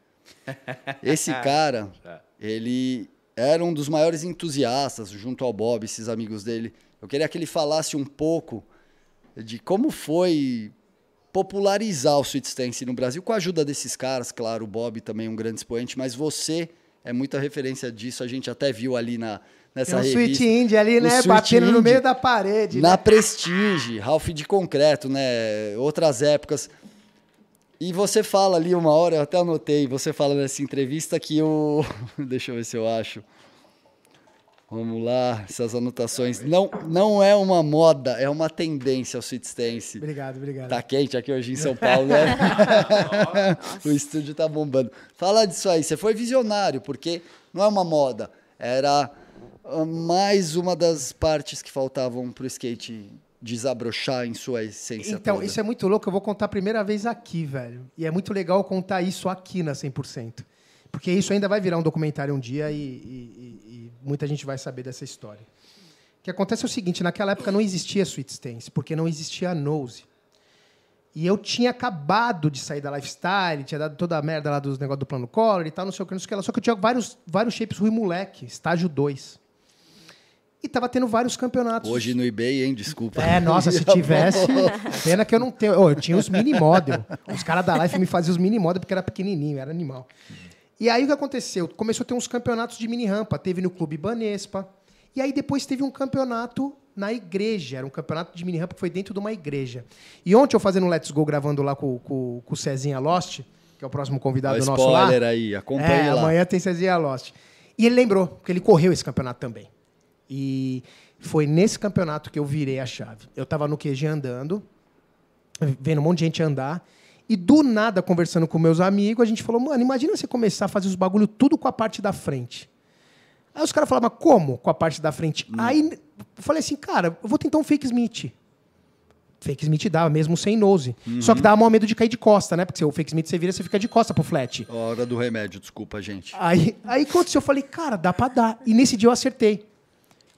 (laughs) Esse cara, ele era um dos maiores entusiastas, junto ao Bob, esses amigos dele. Eu queria que ele falasse um pouco de como foi popularizar o sweet stance no Brasil, com a ajuda desses caras, claro, o Bob também é um grande expoente, mas você é muita referência disso, a gente até viu ali na, nessa Tem um revista. Sweet Indie ali, né? Batendo no meio da parede. Na né? Prestige, Ralph de Concreto, né? Outras épocas. E você fala ali uma hora, eu até anotei, você fala nessa entrevista que o. (laughs) Deixa eu ver se eu acho. Vamos lá, essas anotações. Não, não é uma moda, é uma tendência o sweet stance. Obrigado, obrigado. Tá quente aqui hoje em São Paulo, né? (laughs) o estúdio tá bombando. Fala disso aí, você foi visionário, porque não é uma moda, era ah, mais uma das partes que faltavam pro skate desabrochar em sua essência Então, toda. isso é muito louco. Eu vou contar a primeira vez aqui, velho. E é muito legal contar isso aqui na 100%. Porque isso ainda vai virar um documentário um dia e, e- e- muita gente vai saber dessa história. O que acontece é o seguinte: naquela época não existia Sweet Stance, porque não existia a Nose. E eu tinha acabado de sair da Lifestyle, tinha dado toda a merda lá dos negócios do plano Collor e tal, não sei o que, não sei o que lá. Só que eu tinha vários, vários shapes Rui Moleque, estágio 2. E tava tendo vários campeonatos. Hoje no eBay, hein? Desculpa. É, nossa, se (laughs) tivesse. Pena que eu não tenho. Ô, eu tinha os mini model. Os caras da Life me faziam os mini model porque era pequenininho, era animal. E aí o que aconteceu? Começou a ter uns campeonatos de mini rampa. Teve no Clube Banespa. E aí depois teve um campeonato na igreja. Era um campeonato de mini rampa que foi dentro de uma igreja. E ontem eu fazendo um Let's Go gravando lá com, com, com o Cezinha Lost, que é o próximo convidado do nosso lá. spoiler aí, acompanhe É, lá. amanhã tem Cezinha Lost. E ele lembrou, porque ele correu esse campeonato também. E foi nesse campeonato que eu virei a chave. Eu tava no QG andando, vendo um monte de gente andar, e do nada, conversando com meus amigos, a gente falou, mano, imagina você começar a fazer os bagulho tudo com a parte da frente. Aí os caras falavam, mas como com a parte da frente? Aí eu falei assim, cara, eu vou tentar um fake Smith. Fake Smith dava, mesmo sem nose. Só que dava maior medo de cair de costa, né? Porque se o fake Smith você vira, você fica de costa pro flat. Hora do remédio, desculpa, gente. Aí, aí aconteceu, eu falei, cara, dá pra dar. E nesse dia eu acertei.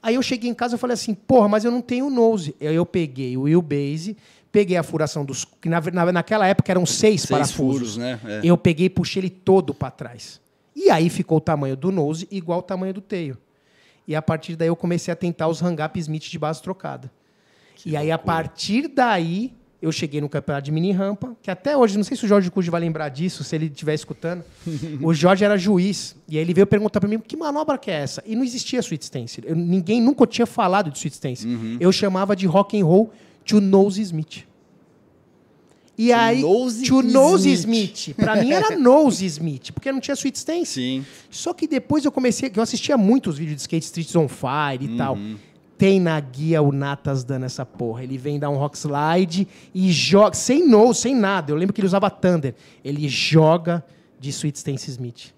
Aí eu cheguei em casa e falei assim, porra, mas eu não tenho nose. Aí eu peguei o wheelbase, peguei a furação dos. Que na, na- naquela época eram seis, Seis parafusos. furos, né? É. Eu peguei e puxei ele todo pra trás. E aí ficou o tamanho do nose igual o tamanho do teio. E a partir daí eu comecei a tentar os hang-up Smith de base trocada. e aí, a partir daí, eu cheguei no campeonato de mini rampa, que até hoje, não sei se o Jorge Cuji vai lembrar disso, se ele estiver escutando. (laughs) o Jorge era juiz. E aí ele veio perguntar pra mim, que manobra que é essa? E não existia Sweet Stance. Eu- ninguém nunca tinha falado de Sweet Stance. Eu chamava de rock and roll to nose Smith. E aí, nose to nose Smith. Smith. Pra mim era (laughs) nose Smith, porque não tinha Sweet Stance. Sim. Só que depois eu comecei, que eu assistia muitos vídeos de Skate Streets on Fire e tal. Uhum. Tem na guia o Natas dando essa porra. Ele vem dar um rock slide e joga, sem nose, sem nada. Eu lembro que ele usava Thunder. Ele joga de Sweet Stance Smith.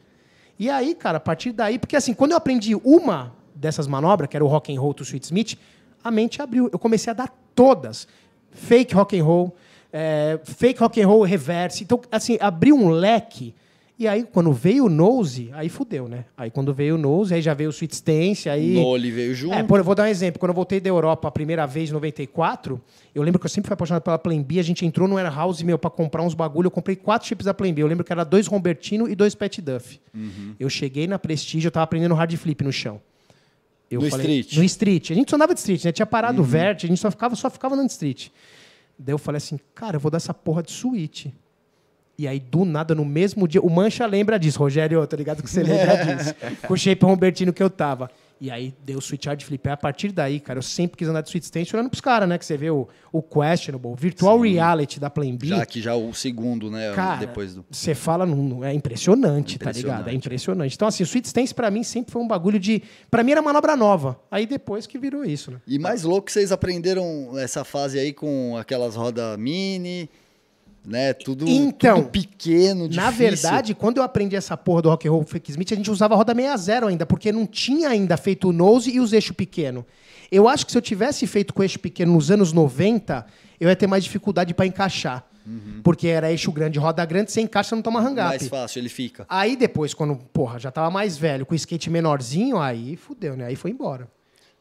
E aí, cara, a partir daí, porque assim, quando eu aprendi uma dessas manobras, que era o rock and roll to Sweet Smith, a mente abriu. Eu comecei a dar todas. Fake rock and roll, é, fake rock and roll reverse. Então, assim, abriu um leque. E aí, quando veio o Nose, aí fudeu, né? Aí quando veio o Nose, aí já veio o Sweet Stance, aí... Nole veio junto. É, por, eu vou dar um exemplo. Quando eu voltei da Europa a primeira vez, em 94, eu lembro que eu sempre fui apaixonado pela Plan B. A gente entrou no warehouse, meu, pra comprar uns bagulho. Eu comprei quatro chips da Plan B. Eu lembro que era dois Rombertino e dois Pet Duff. Uhum. Eu cheguei na Prestige, eu tava aprendendo hard flip no chão. Eu No street? No street. A gente só andava de street, né? Tinha parado Uhum. o vert, a gente só ficava, só ficava andando de street. Daí eu falei assim, cara, eu vou dar essa porra de suíte. E aí, do nada, no mesmo dia, o Mancha lembra disso, Rogério, tô ligado que você lembra (laughs) disso. Com o shape Rombertino que eu tava. E aí deu o switch hard flip. Aí, a partir daí, cara, eu sempre quis andar de switch stance olhando pros caras, né? Que você vê o, o Questionable, Virtual Reality da Plan B. Já que já o segundo, né? Cara, depois do. você fala, não, é impressionante, tá ligado? É Impressionante. impressionante. Então, assim, o Sweet Stance pra mim sempre foi um bagulho de. Pra mim era manobra nova. Aí depois que virou isso, né? E mais louco que vocês aprenderam essa fase aí com aquelas rodas mini, né? Tudo, Então, tudo pequeno, Na difícil. verdade, quando eu aprendi essa porra do rock and roll fake Smith, a gente usava a roda 60 ainda, porque não tinha ainda feito o nose e os eixos pequeno. Eu acho que se eu tivesse feito com eixo pequeno nos anos 90, eu ia ter mais dificuldade pra encaixar. Porque era eixo grande, roda grande, você encaixa não toma hang mais fácil, ele fica. Aí depois, quando, porra, já tava mais velho, com o skate menorzinho, aí fudeu, né? Aí foi embora.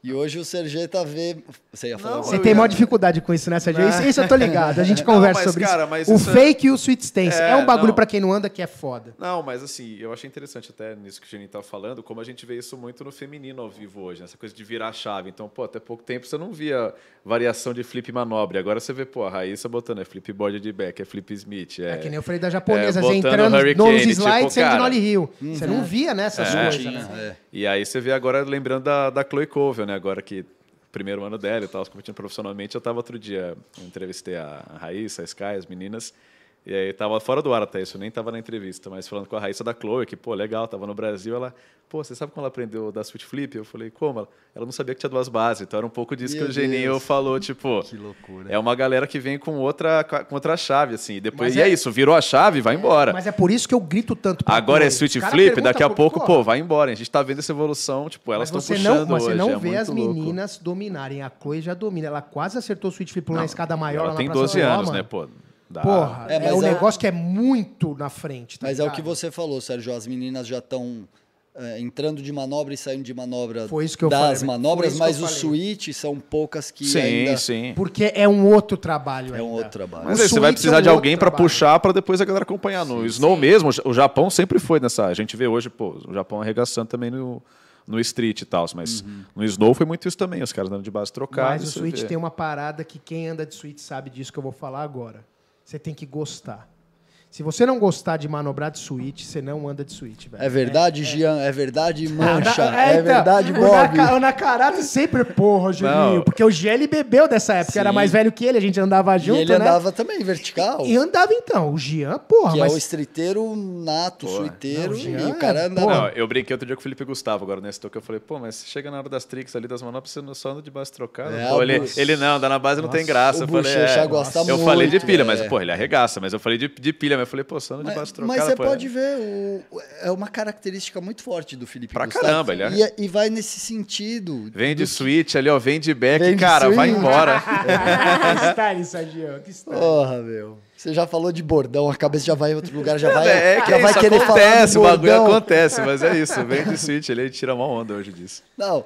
E hoje o Sergeta vê. Você ia falar Não, Você tem ia- maior dificuldade com isso, né, Sérgio? Isso, isso eu tô ligado. A gente (laughs) Não, conversa mas, sobre cara, isso. mas o isso é- fake e o sweet stance. É, É, um bagulho não. pra quem não anda que é foda. Não, mas assim, eu achei interessante até nisso que o Geninho tava falando, como a gente vê isso muito no feminino ao vivo hoje, né? essa coisa de virar a chave. Então, pô, até pouco tempo você não via variação de flip manobra. Agora você vê, pô, a Raíssa botando é flip board de back, é flip Smith. É, É que nem eu falei da japonesa, é, você entrando nos slides, tipo, você entra no cara, Ollie Hill. Você não via nessas É. coisas, Tinha, né? é. E aí você vê agora, lembrando da, da Chloe Covell, né? Agora que primeiro ano dela e tal, competindo profissionalmente, eu tava outro dia, eu entrevistei a Raíssa, a Sky, as meninas, E aí tava fora do ar até isso, eu nem tava na entrevista, mas falando com a Raíssa da Chloe, que, pô, legal, tava no Brasil, ela, pô, você sabe como ela aprendeu da Switch Flip? Eu falei, como? Ela, ela não sabia que tinha duas bases, então era um pouco disso Meu que o Geninho Deus. falou, tipo, Que loucura. é uma galera que vem com outra, com outra chave, assim, e depois, Mas e é, é- isso, virou a chave, vai embora. Mas é por isso que eu grito tanto. pra Agora é cara Flip, daqui a pouco, Pô, pô, vai embora. A gente tá vendo essa evolução, tipo, elas estão puxando não, mas hoje. você não é vê as louco. meninas dominarem. A Chloe já domina. Ela quase acertou o Switch Flip na escada maior. lá Ela na tem Praça 12 Maior, anos, né, pô? Dá. Porra, É, é, um a- negócio que é muito na frente. tá Mas é o ligado? que você falou, Sérgio. As meninas já estão entrando de manobra e saindo de manobra Foi isso que eu das falei, manobras, mas os switch são poucas que Sim, ainda sim. Porque é um outro trabalho. é um ainda. outro trabalho. Mas aí, você vai Switch precisar é um de alguém pra trabalho. puxar pra depois a galera acompanhar. No Snow mesmo, o Japão sempre foi nessa. A gente vê hoje, pô, o Japão arregaçando também no, no street e tal. Mas no Snow foi muito isso também. Os caras andando de base trocada. Mas o Switch vê. tem uma parada que quem anda de Switch sabe disso que eu vou falar agora. Você tem que gostar. Se você não gostar de manobrar de Switch, você não anda de Switch, velho. É verdade, Gian? É verdade, Mancha? Na- É, então, verdade, o Bob? Naka- O Nakarata sempre, porra, Juninho. Não. Porque o G ele bebeu dessa época, Sim. era mais velho que ele, a gente andava E junto, ele né? andava também vertical, E andava então. O Gian, porra, que mas é o streiteiro nato, Pô, suiteiro, não, e Gian o cara é, anda... porra. Não, eu brinquei outro dia com o Felipe Gustavo agora nesse toque. Eu falei, pô, mas chega na hora das tricks ali, das manobras, você só anda de base trocada. É, Pô, o ele, ele não, andar na base não tem graça. o Eu falei, é, gosta eu falei de pilha, é. mas, pô, ele arregaça. Mas eu falei de, de pilha, mas eu falei, pô, de Mas, base trocada. mas você pô, é. pode ver, o- é uma característica muito forte do Felipe Pra Gustavo. caramba, ele é- e, e vai nesse sentido. Vem de switch ali, ó, vem de back, Vem de cara, vai embora. (laughs) que style, Sadio, que style. Porra, meu. Você já falou de bordão, a cabeça já vai em outro lugar, já vai, É que já vai isso querer falar acontece, do o bagulho acontece, mas é isso, vem de switch ali, tira uma onda hoje disso. Não,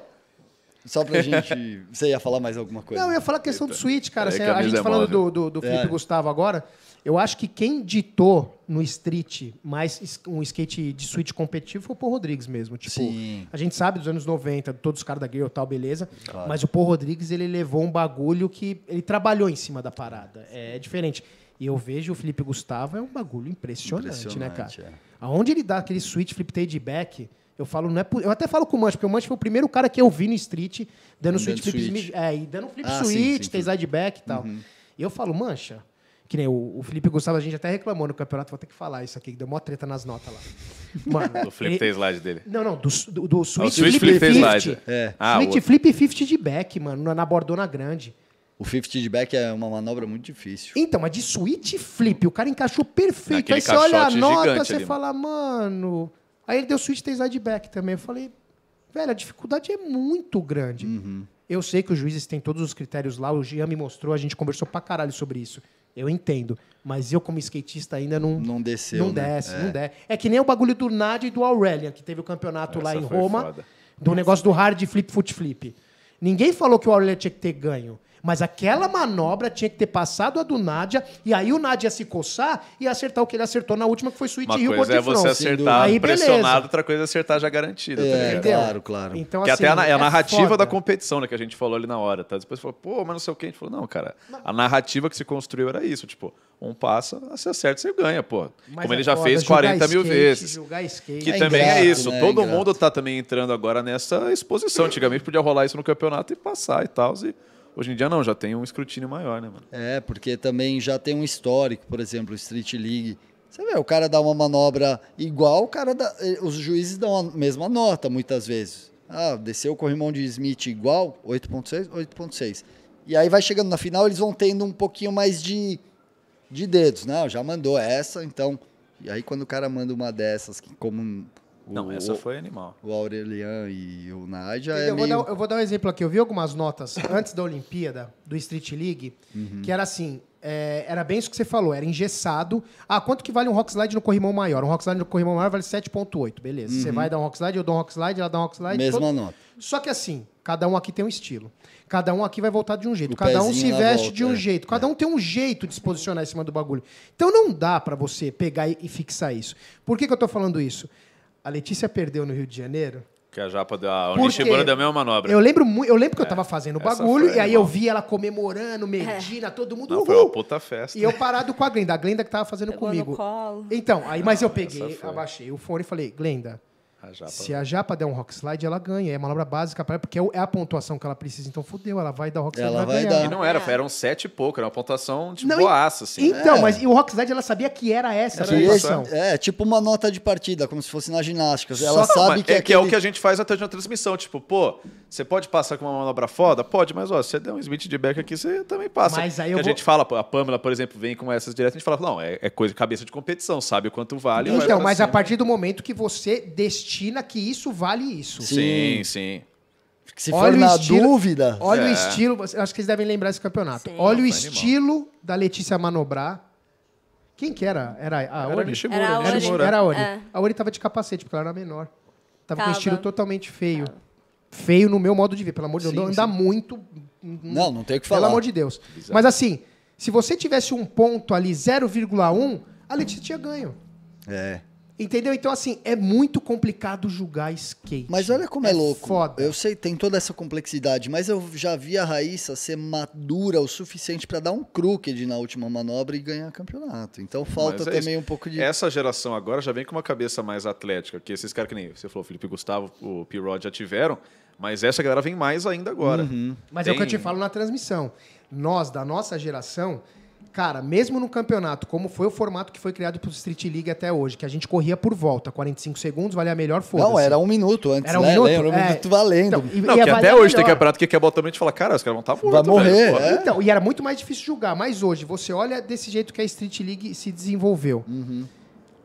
só pra gente... Você ia falar mais alguma coisa? Não, eu ia falar a questão do Switch, cara. Peraí assim, a gente é falando móvel. do, do, do Felipe É. Gustavo agora, eu acho que quem ditou no street mais um skate de Switch competitivo foi o Paul Rodrigues mesmo. Tipo, Sim. A gente sabe dos anos 90, todos os caras da e tal, beleza. Claro. Mas o Paul Rodrigues, ele levou um bagulho que ele trabalhou em cima da parada. É diferente. E eu vejo o Felipe Gustavo, é um bagulho impressionante, né, cara? Impressionante, é. Aonde ele dá aquele switch flip take back, eu falo, não é eu até falo com o Manch, porque o Manch foi o primeiro cara que eu vi no street dando Dando switch flip switch. é, e dando flip Ah, sim, switch, sim, tem sim. side back e tal. E eu falo, Mancha, que nem o, o Felipe Gustavo, a gente até reclamou no campeonato, vou ter que falar isso aqui, que deu mó treta nas notas lá. Mano, Do flip tem slide dele. Não, não, do, do, do Ah, o switch, switch flip, flip fez 50. slide. É. Ah, switch o- flip 50 de back, mano, na, na bordona grande. O 50 de back é uma manobra muito difícil. Então, mas de switch flip, o cara encaixou perfeito. Naquele Aí você olha a nota, você ali, fala, mano. Aí ele deu switch tem slide back também. Eu falei, velho, a dificuldade é muito grande. Uhum. Eu sei que os juízes têm todos os critérios lá, o Jean me mostrou, a gente conversou pra caralho sobre isso. Eu entendo. Mas eu, como skatista, ainda não. Não desceu, Não né? desce, É. não desce. É que nem o bagulho do Nadia e do Aurelian, que teve o campeonato lá Essa em foi Roma, foda. do negócio do hard flip foot flip. Ninguém falou que o Aurelian tinha que ter ganho. Mas aquela manobra tinha que ter passado a do Nadia, e aí o Nadia ia se coçar e acertar o que ele acertou na última, que foi Sweet Uma Rio coisa é você acertar Aí, beleza. pressionado, outra coisa é acertar já garantido. tá É, ligado? claro, claro. Então, que assim, até a, na- é a narrativa foda. da competição, né? Que a gente falou ali na hora, tá? Depois falou, pô, mas não sei o que. A gente falou, não, cara. A narrativa que se construiu era isso. Tipo, um passa, você acerta, você ganha, pô. Mas Como é ele já foda, fez jogar 40 mil skate, vezes. Jogar skate. Que É também ingrato, é isso. né? Todo mundo tá também entrando agora nessa exposição. Antigamente podia rolar isso no campeonato e passar e tal. E hoje em dia não, já tem um escrutínio maior, né, mano? É, porque também já tem um histórico, por exemplo, Street League. Você vê, o cara dá uma manobra igual, o cara dá, eh, os juízes dão a mesma nota muitas vezes. Ah, desceu o corrimão de Smith igual, 8.6, 8.6. E aí vai chegando na final, eles vão tendo um pouquinho mais de, de dedos, né? Já mandou essa, então... E aí quando o cara manda uma dessas, que como o, Não, essa o, foi animal. o Aurelian e o Nádia, é eu, meio... vou dar, eu vou dar um exemplo aqui. Eu vi algumas notas (laughs) antes da Olimpíada, do Street League, Uhum. que era assim. é, era bem isso que você falou, era engessado. Ah, quanto que vale um rock slide no corrimão maior? Um rock slide no corrimão maior vale 7,8, beleza. Você vai dar um rock slide, eu dou um rock slide, ela dá um rock slide. Uhum. Mesma todo- nota. Só que assim, cada um aqui tem um estilo. Cada um aqui vai voltar de um jeito. O cada um se veste volta, de um é. jeito. Cada um tem um jeito de se posicionar em cima do bagulho. Então não dá pra você pegar e, e fixar isso. Por que, que eu tô falando isso? A Letícia perdeu no Rio de Janeiro. Que a Japa deu. A Por Nishimura quê? deu a mesma manobra. Eu lembro, mu- eu lembro que eu tava fazendo o bagulho e aí eu vi ela comemorando, Medina, todo mundo. Não, uhul! foi uma puta festa. E eu parado com a Glenda, a Glenda que tava fazendo Pegou comigo. no colo. Então, aí, mas eu peguei, abaixei o fone e falei, Glenda, A japa. Se a Japa der um rock slide, ela ganha. É manobra básica para ela, porque é a pontuação que ela precisa. Então fudeu, ela vai dar rock slide Ela e vai ganhar. dar. E não era, eram sete e pouco, era uma pontuação de Não, boaça, assim. Então, É. mas e o rock slide ela sabia que era essa a Que esse- pontuação. é, tipo uma nota de partida, como se fosse na ginástica. Só- Ela Não, sabe mas que é, que é o aquele- que a gente faz até na transmissão. Tipo, pô, você pode passar com uma manobra foda? Pode, mas ó, se você der um Smith de back aqui, você também passa. Mas aí Que eu a vou- gente fala, a Pamela, por exemplo, vem com essas diretas, a gente fala, não, é, é coisa de cabeça de competição, sabe o quanto vale. Então, mas a cima. partir do momento que você destina que isso vale isso. Sim, sim. Se Olha for o na estilo- dúvida. Olha o É. estilo, você- acho que vocês devem lembrar esse campeonato. Sim. Olha o Foi animal. estilo da Letícia manobrar. Quem que era? Era a Era Ori? Nishimura, Era a Era, Ori. era a Ori. É. A Ori tava de capacete, porque ela era menor. Tava, com um Tava. estilo totalmente feio. Feio no meu modo de ver, pelo amor de Deus. Sim, Não anda sim. muito. Não, não tem o que Pelo falar. amor de Deus. Mas assim, se você tivesse um ponto ali, 0,1, a Letícia tinha ganho. É. Entendeu? Então, assim, é muito complicado julgar skate. Mas olha como é, louco. Foda. Eu sei, tem toda essa complexidade, mas eu já vi a Raíssa ser madura o suficiente pra dar um crooked na última manobra e ganhar campeonato. Então falta Mas é também isso. um pouco de. Essa geração agora já vem com uma cabeça mais atlética, que esses caras que nem você falou, Felipe Gustavo, o P-Rod já tiveram, mas essa galera vem mais ainda agora. Uhum. Mas é o que eu Tem- te falo na transmissão. Nós, da nossa geração, cara, mesmo no campeonato, como foi o formato que foi criado pro Street League até hoje, que a gente corria por volta, 45 segundos, valia a melhor foda Não, era um minuto antes, Era um né? minuto? Lembra? Um É. minuto valendo. Então, e- Não, que valer até hoje tem melhor. campeonato que quer botar a gente fala, cara, os caras vão estar tá Vai morrer, pô. é. Então, e era muito mais difícil julgar. Mas hoje, você olha desse jeito que a Street League se desenvolveu. Uhum.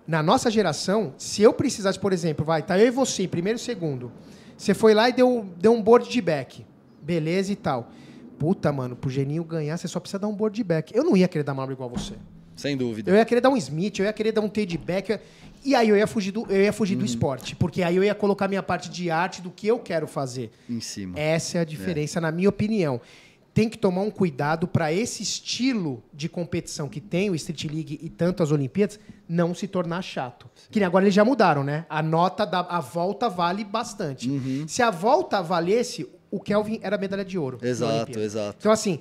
Na nossa geração, se eu precisasse, por exemplo, vai, tá eu e você, em primeiro e segundo. Você foi lá e deu, deu um board de back. Beleza e tal. Puta, mano, pro Geninho ganhar, você só precisa dar um board back. Eu não ia querer dar manobra igual você. Sem dúvida. Eu ia querer dar um Smith, eu ia querer dar um T de back. E aí eu ia fugir, do, eu ia fugir do esporte. Porque aí eu ia colocar minha parte de arte do que eu quero fazer. Em cima. Essa é a diferença, na minha opinião. Tem que tomar um cuidado para esse estilo de competição que tem o Street League e tanto as Olimpíadas não se tornar chato. Que nem agora eles já mudaram, né? A nota da a volta vale bastante. Uhum. Se a volta valesse, o Kelvin era medalha de ouro. Exato, exato. Então, assim,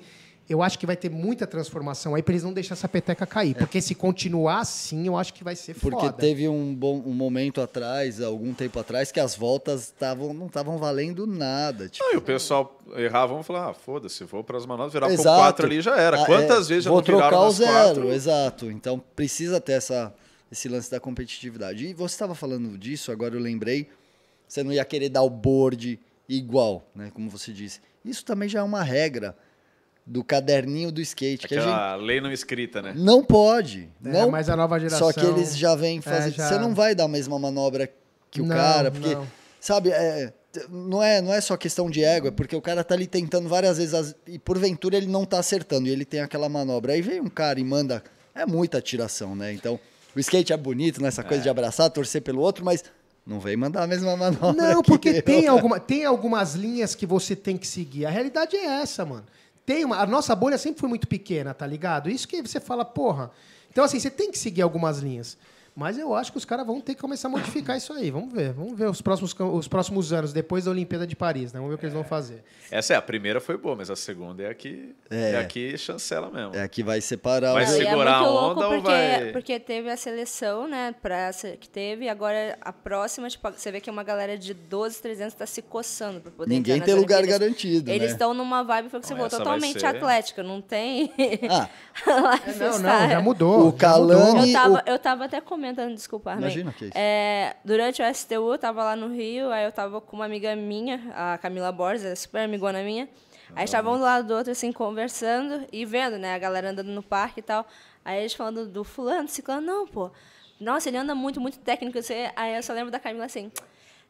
eu acho que vai ter muita transformação aí para eles não deixar essa peteca cair. Porque se continuar assim, eu acho que vai ser Porque foda. teve um, bom, um momento atrás, algum tempo atrás, que as voltas estavam não estavam valendo nada. Tipo, Não, e o pessoal errava, vamos falar, ah, foda-se, vou para as manobras, virar com Exato. quatro ali já era. Ah, Quantas é, vezes já vou não viraram trocar o zero, quatro? exato. Então precisa ter essa, esse lance da competitividade. E você estava falando disso, agora eu lembrei. Você não ia querer dar o board igual, né? Como você disse. Isso também já é uma regra do caderninho do skate. Que a gente Aquela lei não escrita, né? não pode. É, não, mas a nova geração... só que eles já vêm fazer. já- Você não vai dar a mesma manobra que o Não, cara, porque não. sabe, é, não é não é só questão de ego, é porque o cara tá ali tentando várias vezes as- e porventura ele não tá acertando e ele tem aquela manobra. Aí vem um cara e manda, é muita atiração, né? Então, o skate é bonito nessa coisa de abraçar, torcer pelo outro, mas não vem mandar a mesma manobra. Não, que porque eu. tem, alguma, tem algumas linhas que você tem que seguir. A realidade é essa, mano. Tem uma, a nossa bolha sempre foi muito pequena, tá ligado? Isso que você fala, porra. Então, assim, você tem que seguir algumas linhas. Mas eu acho que os caras vão ter que começar a modificar isso aí. Vamos ver. Vamos ver os próximos, os próximos anos, depois da Olimpíada de Paris, né? Vamos ver o que eles vão fazer. Essa é, a primeira foi boa, mas a segunda é a que, É. é. a que chancela mesmo. É que vai separar Vai é segurar muito a louco onda ou porque, vai- porque teve a seleção, né, pra essa que teve, e agora a próxima, tipo, você vê que uma galera de 12, 300 tá se coçando pra poder Ninguém tem lugar Olimpíadas. garantido, Eles né? estão numa vibe, foi que você falou, totalmente ser- atlética, não tem Ah, (laughs) Não, não, já mudou. O Calani-. Eu tava, o- eu tava até comentando, desculpa, Armin. Imagina que é isso. É, durante o STU, eu tava lá no Rio, aí eu tava com uma amiga minha, a Camila Borges, é super amigona minha. Aí estavam um do lado do outro, assim, conversando e vendo, né, a galera andando no parque e tal. Aí eles falando do fulano, ciclano, não, pô. Nossa, ele anda muito, muito técnico. assim. Aí eu só lembro da Camila assim.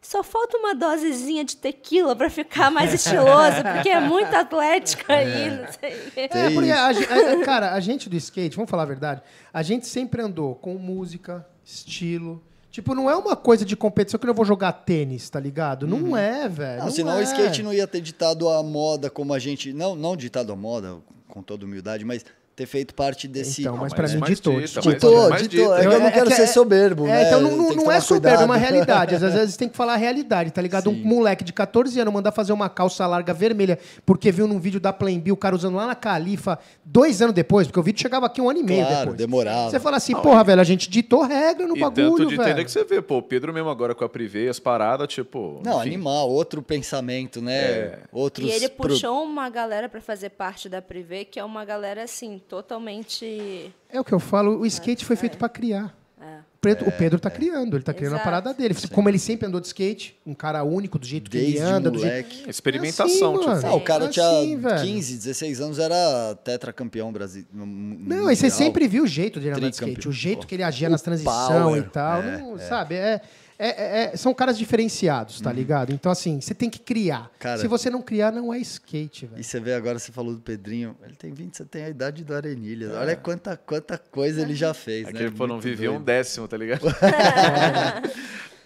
Só falta uma dosezinha de tequila pra ficar mais estiloso, porque é muito atlético aí, não sei. É, porque, a a- cara, a gente do skate, vamos falar a verdade, a gente sempre andou com música, estilo. Tipo, não é uma coisa de competição que eu vou jogar tênis, tá ligado? Não é, velho. Não, não senão é. o skate não ia ter ditado a moda como a gente. Não, não ditado a moda, com toda humildade, mas ter feito parte desse. Então, mas Não, pra mim ditou. ditou. Ditou. É que eu não É quero que ser é- soberbo, É, né? então não, não, não tomar é soberbo, é uma cuidado. realidade. Às vezes tem que falar a realidade, tá ligado? Um Sim. moleque de 14 anos mandar fazer uma calça larga vermelha porque viu num vídeo da Playbill o cara usando lá na Califa dois anos depois, porque o vídeo chegava aqui um ano e meio Claro, depois. demorava. Você fala assim, porra, velho, a gente ditou regra no E bagulho, tanto de velho. entender que você vê, pô, o Pedro mesmo agora com a Privé, as paradas, tipo. Não, enfim, animal, outro pensamento, né? É. Outros E ele pro- puxou uma galera pra fazer parte da Privé, que é uma galera, assim, totalmente... É o que eu falo, o skate foi feito pra criar. É. O Pedro, o Pedro tá criando, ele tá criando a parada dele. Como ele sempre andou de skate, um cara único, do jeito que Desde ele anda, do jeito... moleque. Experimentação, É assim, tipo. Ah, o cara Assim, tinha velho. 15, 16 anos, era tetracampeão brasileiro. Não, e você sempre viu o jeito dele andar de skate, o jeito que ele agia nas transições e tal. não, Sabe? É, é- é- é- são caras diferenciados, tá ligado? Então, assim, você tem que criar. Uhum. Cara- Se você não criar, não é skate, velho. E você vê agora, você falou do Pedrinho, ele tem 20, você tem a idade do Arenilha. É. Olha quanta, quanta coisa ele já fez, É né? que ele pô, não vivia um décimo, tá ligado? (laughs)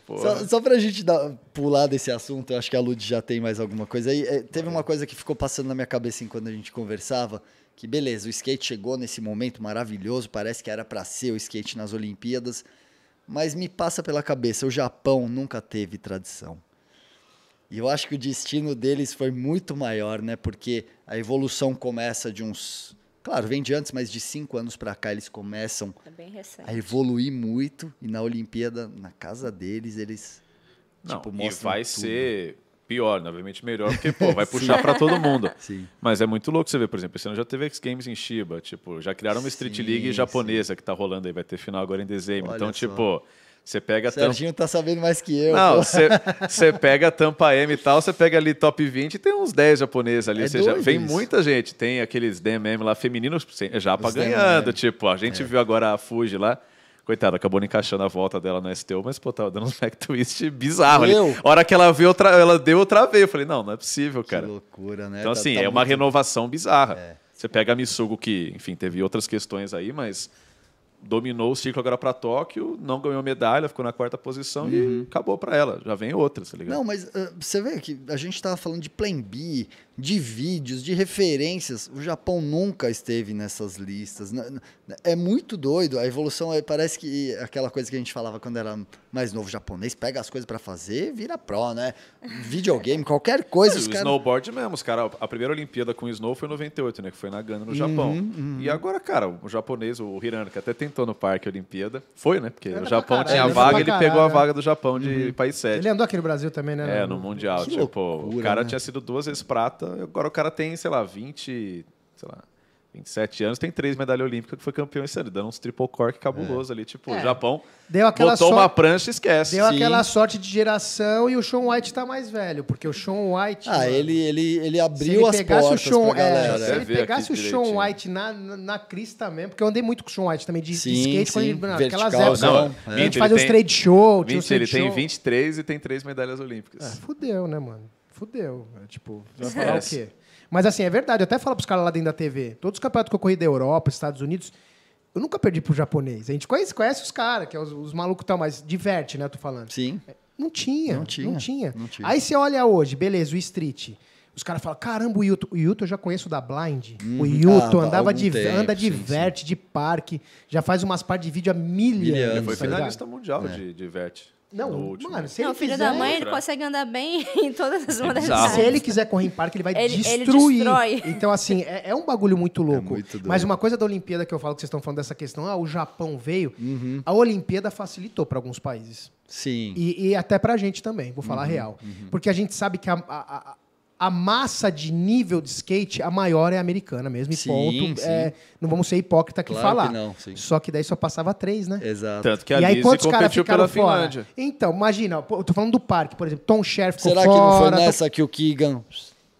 Só, só pra gente dar, pular desse assunto, eu acho que a Lud já tem mais alguma coisa aí. É, teve uma coisa que ficou passando na minha cabeça enquanto a gente conversava, que beleza, o skate chegou nesse momento maravilhoso, parece que era pra ser o skate nas Olimpíadas, mas me passa pela cabeça, o Japão nunca teve tradição. E eu acho que o destino deles foi muito maior, né? Porque a evolução começa de uns. Claro, vem de antes, mas de cinco anos pra cá eles começam É a evoluir muito. E na Olimpíada, na casa deles, eles. Não, tipo, e mostram vai tudo. ser pior, né? obviamente melhor, porque pô, vai (laughs) puxar pra todo mundo. (laughs) Sim. Mas é muito louco você ver, por exemplo, esse ano já teve X Games em Shiba, tipo, já criaram uma Street Sim, League japonesa que tá rolando aí, vai ter final agora em dezembro. Olha então, só. tipo, você pega O tampa. Serginho tá sabendo mais que eu. Não, você pega a tampa M e tal, você pega ali top 20 e tem uns 10 japoneses ali. É ou seja, vem isso. muita gente. Tem aqueles DMM lá femininos, japa Os ganhando. DMM. Tipo, a gente viu agora a Fuji lá. Coitada, acabou não encaixando a volta dela no STO, mas, pô, tava dando uns back twist bizarro ali. Eu? A hora que ela viu outra, ela deu outra vez. Eu falei, não, não é possível, Que cara. loucura, né? Então, Tá- assim, tá é uma muito- renovação bizarra. Você pega a Missugo, que, enfim, teve outras questões aí, mas dominou o ciclo agora para Tóquio, não ganhou medalha, ficou na quarta posição e acabou para ela. Já vem outras, tá ligado? Não, mas ah, você vê que a gente tava falando de Plan B, de vídeos, de referências. O Japão nunca esteve nessas listas. É muito doido. A evolução é, parece que aquela coisa que a gente falava quando era mais novo japonês, pega as coisas pra fazer, vira pro, né? Videogame, qualquer coisa. E os o caras- snowboard mesmo, os cara, a primeira Olimpíada com o snow foi em 98, né? Que foi na Gana, no Uhum, Japão. E agora, cara, o japonês, o Hirano, que até tentou no parque a Olimpíada, foi, né? Porque o Japão caralho, tinha a vaga, ele pegou a né? vaga do Japão de país 7. Ele andou aqui no Brasil também, né? É, no Mundial. Que tipo, o loucura, cara né? tinha sido duas vezes prata, agora o cara tem, sei lá, 20, sei lá, 27 anos, tem três medalhas olímpicas que foi campeão esse ano, dando uns triple cork cabuloso ali. Tipo, É. o Japão Deu aquela botou sorte- uma prancha e esquece. Deu Sim. aquela sorte de geração e o Sean White tá mais velho, porque o Sean White. Ah, mano, ele, ele, ele se abriu ele as portas Sean, pra é, galera. se Você ele pegasse o aqui Sean direitinho. White na, na, na crista mesmo, porque eu andei muito com o Sean White também de, de Sim, skate, quando sim, ele, não, aquelas vertical, épocas. não, a é. gente Ele fazia os tem trade show, tinha os 20, ele trade tem show. 23 e tem três medalhas É, olímpicas. fudeu, né, mano? Fudeu. É, tipo, vai (laughs) falar o quê? Mas assim, é verdade. Eu até falo pros caras lá dentro da TV. Todos os campeonatos que eu corri da Europa, Estados Unidos, eu nunca perdi pro japonês. A gente conhece, conhece os caras, que é os, os malucos e tal, mas diverte, né? Eu tô falando. Sim. Não tinha, Não tinha, não tinha. não tinha. Aí você olha hoje, beleza, o Street. Os caras falam, caramba, o Yuto. O Yuto eu já conheço da Blind. O Yuto Ah, andava de, tempo, anda sim, de verte, de parque, já faz umas partes de vídeo há Ele foi tá ligado? finalista mundial de, de vert. Não, no último. mano, se não, ele filho quiser, da mãe, ele consegue andar bem (laughs) em todas as bizarro. modalidades. Se ele quiser correr em parque, ele vai Ele- ele destruir. destrói. (laughs) Então, assim, é, é um bagulho muito louco. muito doido. Mas uma coisa da Olimpíada que eu falo que vocês estão falando dessa questão, ah, o Japão veio, Uhum. a Olimpíada facilitou para alguns países. Sim. E, e até pra gente também, vou Uhum, falar a real. Porque a gente sabe que a, a, a- a massa de nível de skate, a maior é a americana mesmo. E Sim, ponto. sim. É, não vamos ser hipócrita aqui Claro falar. que não, sim. Só que daí só passava três, né? Exato. Tanto que a e aí, quantos caras competiu ficaram pela fora? Finlândia. Então, imagina, eu tô falando do parque, por exemplo, Tom Sheriff ficou Será que não foi fora. tô- nessa que o Keegan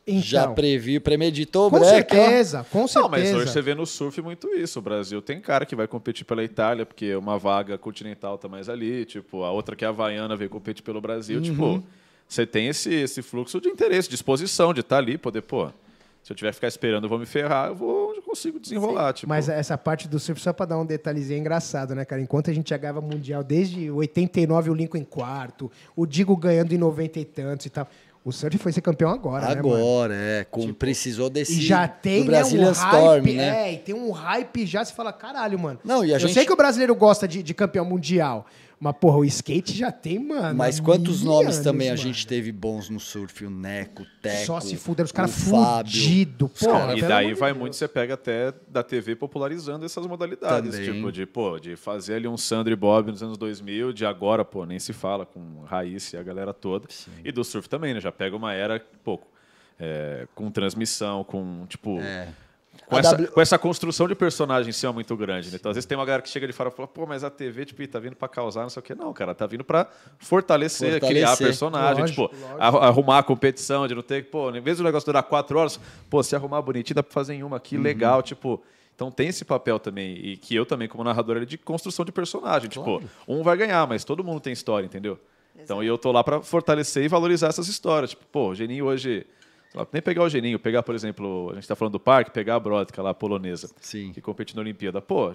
já Então. previu, premeditou o Com ó? certeza, com certeza. Não, mas hoje você vê no surf muito isso. O Brasil tem cara que vai competir pela Itália, porque uma vaga continental tá mais ali. Tipo, a outra que é a Havaiana veio competir pelo Brasil. Uhum. Tipo, você tem esse, esse fluxo de interesse, disposição de estar ali, poder, pô, se eu tiver que ficar esperando, eu vou me ferrar, eu vou eu consigo desenrolar. Tipo, Mas essa parte do surf, só pra dar um detalhezinho é engraçado, né, cara? Enquanto a gente jogava Mundial desde 89, o Lincoln em quarto, o Digo ganhando em 90 e tantos e tal. O surf foi ser campeão agora, né, mano? Agora, é. Com, precisou desse. E já tem, do né, Brazilian um Storm, hype, né? É, e tem um hype já, você fala, caralho, mano. Não, e a Eu gente- sei que o brasileiro gosta de, de campeão mundial, mas, porra, o skate já tem, mano. Mas quantos nomes também a mano. gente teve bons no surf? O Neco, o Teco. Só se fuderam, os caras o Fábio. fudidos, Cara, porra. e daí vai Deus. muito, você pega até da TV popularizando essas modalidades. Também. Tipo, de, pô, de fazer ali um Sandro e Bob nos anos 2000, de agora, pô, nem se fala, com Raíssa e a galera toda. E do surf também, né? Já pega uma era, pô, é, com transmissão, com, tipo... É. Com essa, W- com essa construção de personagem em cima muito grande, né? Então, às vezes tem uma galera que chega de fora e fala, pô, mas a TV, tipo, tá vindo pra causar, não sei o quê. Não, cara, tá vindo pra fortalecer, Fortalecer. criar personagem, Lógico, tipo, lógico. arrumar a competição, de não ter, pô, em vez do negócio durar quatro horas, pô, se arrumar bonitinho, dá pra fazer em uma aqui, legal, tipo. Então tem esse papel também, e que eu também, como narrador, é de construção de personagem. Tipo, um vai ganhar, mas todo mundo tem história, entendeu? Então, e eu tô lá pra fortalecer e valorizar essas histórias. Tipo, pô, o Geninho hoje. Nem pegar o Geninho, pegar, por exemplo, a gente tá falando do parque, pegar a Brodka lá, a polonesa, Sim. que compete na Olimpíada. Pô,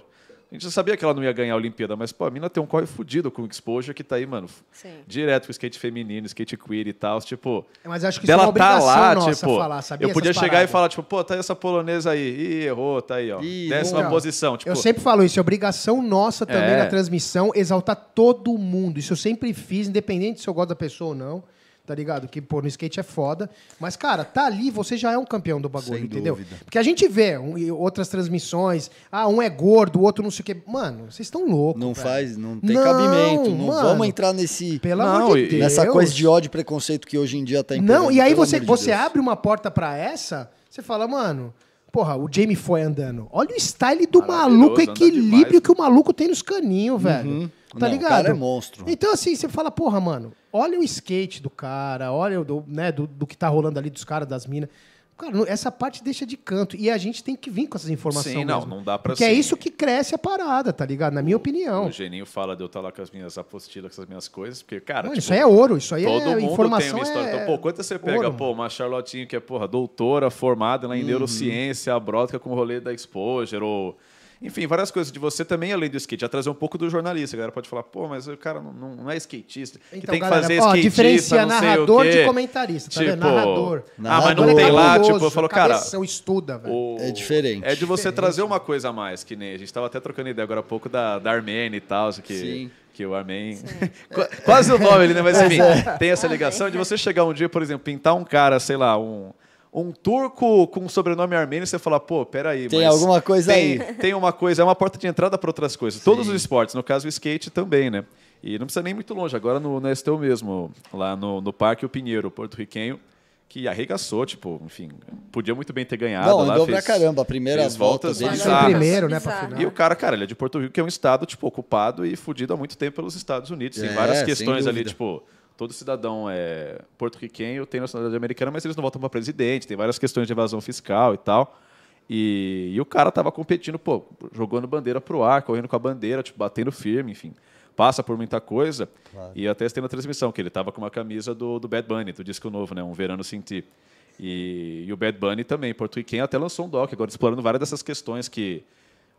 a gente já sabia que ela não ia ganhar a Olimpíada, mas, pô, a mina tem um corre fudido com o exposure que tá aí, mano, Sim. direto com skate feminino, skate queer e tal, tipo. Mas acho que isso é tá obrigação lá, nossa tipo, falar, sabia? eu podia chegar paradas. e falar, tipo, pô, tá aí essa polonesa aí, ih, errou, tá aí, ó, Ih, décima Não, posição, tipo, eu sempre falo isso, é obrigação nossa também É. na transmissão exaltar todo mundo. Isso eu sempre fiz, independente se eu gosto da pessoa ou não. Tá ligado? Que, pô, no skate é foda. Mas, cara, tá ali, você já é um campeão do bagulho, Sem entendeu? dúvida. Porque a gente vê um- outras transmissões. Ah, um é gordo, o outro não sei o quê. Mano, vocês estão loucos. Não velho. faz, não tem Não, cabimento. Não mano. vamos entrar nesse. Pelo Não, amor de Deus. Nessa coisa de ódio e preconceito que hoje em dia tá imperando, Não, e aí você, de você Deus. abre uma porta pra essa, você fala, mano, porra, o Jamie foi andando. Olha o style do maluco, o equilíbrio demais, que o maluco tem nos caninhos, velho. Tá Não, o ligado? cara é monstro. Então, assim, você fala, porra, mano, olha o skate do cara, olha o do, né, do, do que tá rolando ali dos caras, das minas. Cara, não- essa parte deixa de canto. E a gente tem que vir com essas informações. Sim, não, mesmo. não dá pra Porque é isso que cresce a parada, tá ligado? Na minha opinião. o Geninho fala de eu estar lá com as minhas apostilas, com as minhas coisas, porque, cara, Mano, tipo, isso aí é ouro, isso aí Todo é mundo informação. tem uma história. é Então, pô, quanto você pega, ouro, pô, uma Charlotinho que é, porra, doutora, formada lá em Uhum. neurociência, a Brodka com o rolê da Exposure, ou... Enfim, várias coisas de você também, além do skate, já trazer um pouco do jornalista. A galera pode falar, pô, mas o cara não, não- não é skatista. que Então, tem que galera, fazer ó, skatista, diferencia não sei narrador o quê. de comentarista, tá vendo? Narrador. Ah, mas não Narrador tem é lá, tipo, eu falo, cara... cabeção, estuda, velho. o- É diferente. É de você Diferente. trazer uma coisa a mais, que nem a gente estava até trocando ideia agora há pouco da, da Armênia e tal, que, Sim. que o Armen. (laughs) Qu- Quase o nome ali, né? Mas enfim, é. tem essa ligação de você chegar um dia, por exemplo, pintar um cara, sei lá, um. Um turco com sobrenome armênio, você fala, pô, peraí. Tem mas alguma coisa tem, aí. Tem uma coisa, é uma porta de entrada para outras coisas. Todos os esportes, no caso o skate também, né? E não precisa nem muito longe, agora no, no mesmo, lá no, no Parque O Pinheiro, porto-riquenho, que arregaçou, tipo, enfim, podia muito bem ter ganhado. Não, lá, andou fez- pra caramba. A primeira fez volta voltas dele Foi primeiro, né, pra final. E o cara, cara, ele é de Porto Rico, que é um estado, tipo, ocupado e fudido há muito tempo pelos Estados Unidos. Tem É, várias sem questões ali, tipo, todo cidadão é porto-riquenho tem nacionalidade americana, mas eles não votam para presidente, tem várias questões de evasão fiscal e tal. E, e o cara tava competindo, pô, jogando bandeira pro ar, correndo com a bandeira, tipo, batendo firme, enfim. Passa por muita coisa. E eu até tem na transmissão, que ele tava com uma camisa do, do Bad Bunny, do disco novo, né? Um Verano Sem Ti. E, e o Bad Bunny também, porto-riquenho, até lançou um doc agora explorando várias dessas questões que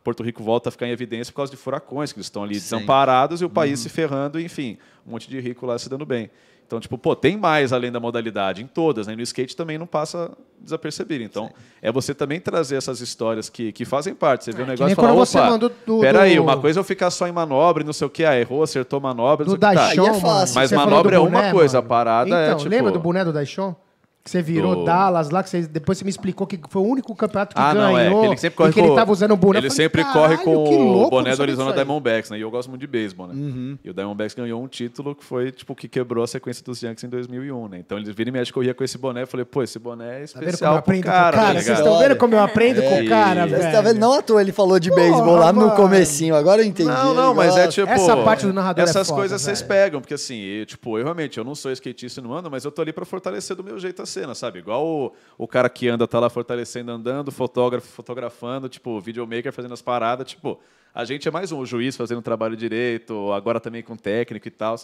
Porto Rico volta a ficar em evidência por causa de furacões, que eles estão ali Sim. desamparados e o Uhum. país se ferrando, enfim, um monte de rico lá se dando bem. Então, tipo, pô, tem mais além da modalidade, em todas, né? No skate também não passa desapercebido. Então, é você também trazer essas histórias que, que fazem parte. Você vê o É, que negócio e fala, quando você opa, mandou do- peraí, do- uma coisa é eu ficar só em manobra e não sei o que, ah, errou, acertou manobra, não Do sei o que. Tá. Daishon, Aí é mano. fácil. Mas manobra é uma coisa, a parada é, então, tipo- lembra do boné do Daishon? Que você virou Do- Dallas lá, que você, depois você me explicou que foi o único campeonato que Ah, ganhou. não, é. Que ele sempre corre e que com, ele tava usando o boné. Ele falei, sempre "Caralho, corre com louco, o boné não do Arizona disso aí." Diamondbacks, né? E eu gosto muito de beisebol, né? Uhum. E o Diamondbacks ganhou um título que foi, tipo, que quebrou a sequência dos Yankees em 2001, né? Então eles viram e mexe corria com esse boné. Eu falei, pô, esse boné é Tá vendo como eu especial pro aprendo cara, com o tá cara? Vocês estão vendo como eu aprendo com É, o cara, e- velho? Você tá vendo? Não à toa ele falou de beisebol lá no comecinho. Agora eu entendi. Não, não, mas é tipo. Essa parte do narrador é Essas foda, coisas vocês velho. pegam, porque assim, eu, tipo, eu realmente eu não sou skatista no ando, mas eu tô ali pra fortalecer do meu jeito a cena, sabe? Igual o, o cara que anda tá lá fortalecendo andando, fotógrafo fotografando, tipo, videomaker fazendo as paradas, tipo, a gente é mais um o juiz fazendo o trabalho direito, agora também com técnico e tal.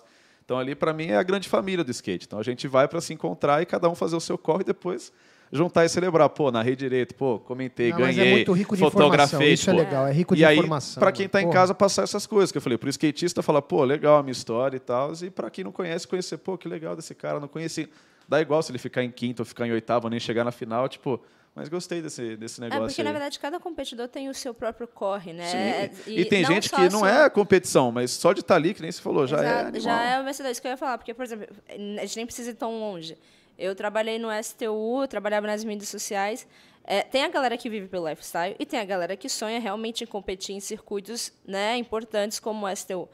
Então ali pra mim é a grande família do skate. Então a gente vai pra se encontrar e cada um fazer o seu corre e depois juntar e celebrar, pô, narrei direito, pô, comentei, Não, mas ganhei, é muito rico de informação. fotografei, Isso é tipo, legal, é rico e de aí, informação. Pra quem tá em casa, passar essas coisas que eu falei. Pro skatista falar, pô, legal a minha história e tal. E pra quem não conhece, conhecer, pô, que legal desse cara, não conheci. Dá igual se ele ficar em quinto ou ficar em oitavo, nem chegar na final, tipo, mas gostei desse, desse negócio. É porque, aí. na verdade, cada competidor tem o seu próprio corre, né? Sim. E, e tem gente que não sua- é competição, mas só de estar ali, que nem você falou, já é. Exato, Animal. já é o vencedor. Isso que eu ia falar, porque, por exemplo, a gente nem precisa ir tão longe. Eu trabalhei no STU, trabalhava nas mídias sociais. É, tem a galera que vive pelo lifestyle e tem a galera que sonha realmente em competir em circuitos né, importantes como o STU.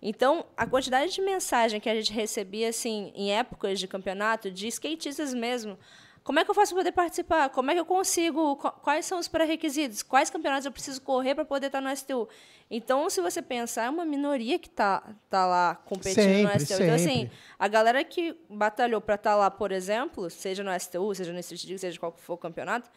Então, a quantidade de mensagem que a gente recebia assim, em épocas de campeonato, de skatistas mesmo, como é que eu faço para poder participar? Como é que eu consigo? Qu- Quais são os pré-requisitos? Quais campeonatos eu preciso correr para poder estar no STU? Então, se você pensar, é uma minoria que está tá lá competindo no Sempre, STU. Então, assim, sempre. a galera que batalhou para estar lá, por exemplo, seja no STU, seja no Street League, seja qual for o campeonato,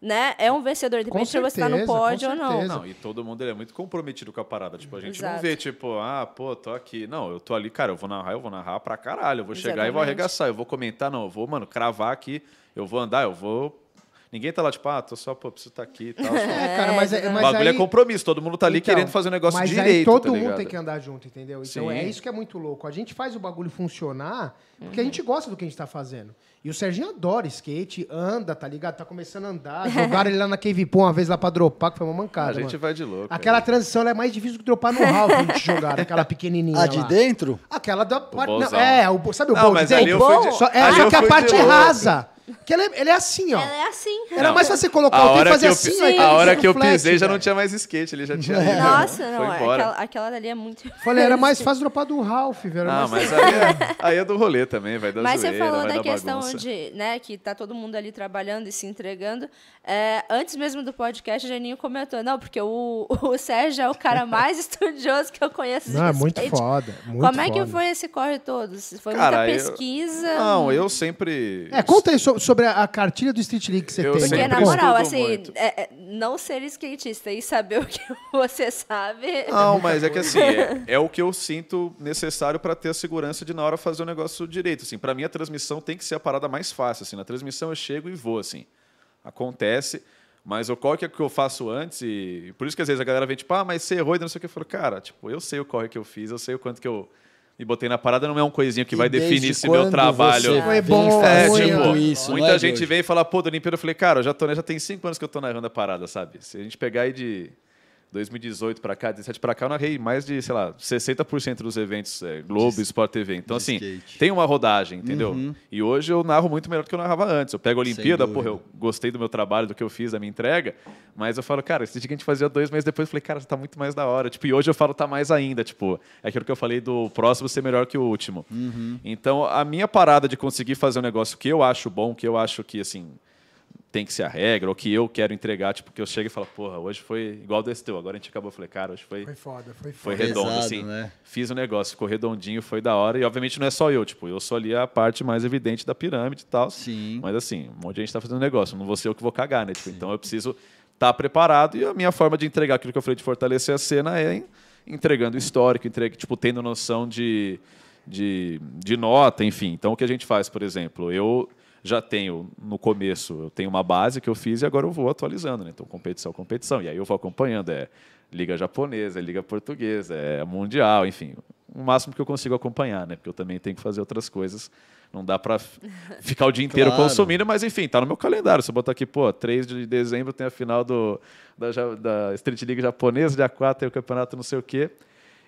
né, é um vencedor, independente de você estar no pódio ou não. Não, e todo mundo ele é muito comprometido com a parada. Tipo, a gente não Exato. vê, tipo, ah, pô, tô aqui. Não, eu tô ali, cara, eu vou narrar, eu vou narrar pra caralho. Eu vou chegar e vou Exatamente. arregaçar. Eu vou comentar, não, eu vou, mano, cravar aqui. Eu vou andar, eu vou. Ninguém tá lá, tipo, ah, tô só, pô, preciso estar aqui e tal. (laughs) É, cara, mas, é- o mas bagulho aí... é compromisso, todo mundo tá ali Então, querendo fazer um negócio mas direito. aí todo tá mundo tem que andar junto, entendeu? Então Sim. é isso que é muito louco. A gente faz o bagulho funcionar porque a gente gosta do que a gente tá fazendo. E o Serginho adora skate, anda, tá ligado? Tá começando a andar. (laughs) Jogaram ele lá na Cave Pool uma vez lá pra dropar, que foi uma mancada. Ah, a gente mano. vai de louco. Aquela transição ela é mais difícil que dropar no Ralph, a gente jogar, (laughs) aquela pequenininha A de lá. dentro? Aquela da parte. não, é, o, sabe o Não, bolo mas de ali dentro? eu fui de- Só, é, ali só que a parte é louco. rasa. Que ele, é- ele é assim, ó. Ela é assim. Era mais fácil você colocar A o tempo e hora, fazer que eu, assim. pi- ó, e a hora que eu flat, pisei já não velho. tinha mais skate, ele já tinha. (laughs) ido, Nossa, foi não, é, embora. aquela, aquela dali é muito. Falei, era mais (laughs) fácil dropar do Ralph, velho. Ah, mas- mas aí é, aí é do rolê também, vai dar Mas você falou vai da dar questão bagunça. de, né, que tá todo mundo ali trabalhando e se entregando. É, antes mesmo do podcast, o Geninho comentou, não, porque o, o Sérgio é o cara (laughs) mais estudioso que eu conheço. de Não, é muito skate. foda. Muito Como é que foda. foi esse corre todo? Foi Cara, muita eu- pesquisa? Não, eu sempre. É, conta aí so- sobre a, a cartilha do Street League que você Eu tem. Porque, na moral, assim, é- é, não ser skatista e saber (laughs) o que você sabe. Não, mas é que assim, é, (laughs) é o que eu sinto necessário para ter a segurança de na hora fazer o negócio direito. Assim, para mim a transmissão tem que ser a parada mais fácil. Assim, na transmissão eu chego e vou, assim. Acontece, mas o corre que é que eu faço antes e por isso que às vezes a galera vem tipo, ah, mas você errou e não sei o que. Eu falo, cara, tipo, eu sei o corre que eu fiz, eu sei o quanto que eu me botei na parada, não é um coisinho que E vai definir se meu trabalho você Foi vem bom, É, fazendo tipo, bom. isso, muita é gente hoje. vem e fala, pô, da Olimpíada, eu falei, cara, eu já, tô, né, já tem cinco anos que eu tô narrando a parada, sabe? Se a gente pegar aí de 2018 pra cá, 17 pra cá, eu narrei mais de, sei lá, 60% dos eventos é, Globo, De- Sport TV. Então, assim, skate. tem uma rodagem, entendeu? Uhum. E hoje eu narro muito melhor do que eu narrava antes. Eu pego a Olimpíada, porra, eu gostei do meu trabalho, do que eu fiz, da minha entrega, mas eu falo, cara, esse dia que a gente fazia dois meses depois, eu falei, cara, tá muito mais da hora. Tipo, e hoje eu falo, tá mais ainda. Tipo, é aquilo que eu falei do próximo ser melhor que o último. Uhum. Então, a minha parada de conseguir fazer um negócio que eu acho bom, que eu acho que, assim, tem que ser a regra, ou que eu quero entregar, tipo, que eu chego e falo, porra, hoje foi igual do STU. Agora a gente acabou, eu falei, cara, hoje foi, Foi foda, foi foi foda. redondo, Pesado, assim. né? Fiz o negócio, ficou redondinho, foi da hora. E, obviamente, não é só eu, tipo, eu sou ali a parte mais evidente da pirâmide e tal. Sim. Mas, assim, um monte de gente tá fazendo negócio, não vou ser eu que vou cagar, né? Tipo, então eu preciso estar preparado e a minha forma de entregar aquilo que eu falei de fortalecer a cena é em- entregando histórico, entregue, tipo, tendo noção de, de, de nota, enfim. Então, o que a gente faz, por exemplo, eu já tenho no começo, eu tenho uma base que eu fiz e agora eu vou atualizando, né? Então, competição, competição. E aí eu vou acompanhando, é liga japonesa, é liga portuguesa, é mundial, enfim, o máximo que eu consigo acompanhar, né? Porque eu também tenho que fazer outras coisas. Não dá para (laughs) ficar o dia inteiro Claro. consumindo, mas enfim, tá no meu calendário. Se eu botar aqui, pô, 3 de dezembro tem a final do, da, da Street League japonesa, dia 4 tem o campeonato não sei o quê.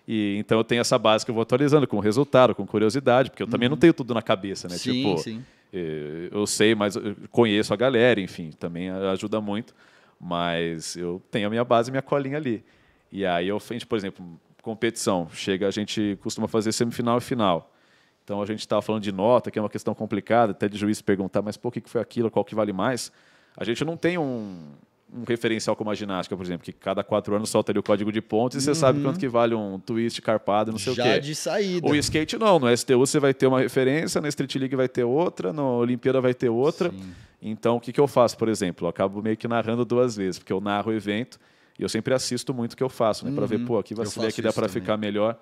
E, então eu tenho essa base que eu vou atualizando com resultado, com curiosidade, porque eu também não tenho tudo na cabeça, né? Uhum. Sim, tipo, sim. Eh, eu sei, mas eu conheço a galera, enfim, também ajuda muito. Mas eu tenho a minha base, minha colinha ali. E aí eu fiz, por exemplo, competição. Chega, a gente costuma fazer semifinal e final. Então a gente estava falando de nota, que é uma questão complicada, até de juiz perguntar, mas por que foi aquilo, qual que vale mais? A gente não tem um, um referencial como a ginástica, por exemplo, que cada quatro anos solta ali o código de pontos e você sabe quanto que vale um twist carpado, não sei Uhum. Já o quê. de saída. O skate não, no STU você vai ter uma referência, na Street League vai ter outra, na Olimpíada vai ter outra. Sim. Então o que, que eu faço, por exemplo? Eu acabo meio que narrando duas vezes, porque eu narro o evento e eu sempre assisto muito o que eu faço, né? Para ver, pô, aqui Uhum. Vacilei, aqui dá para ficar melhor.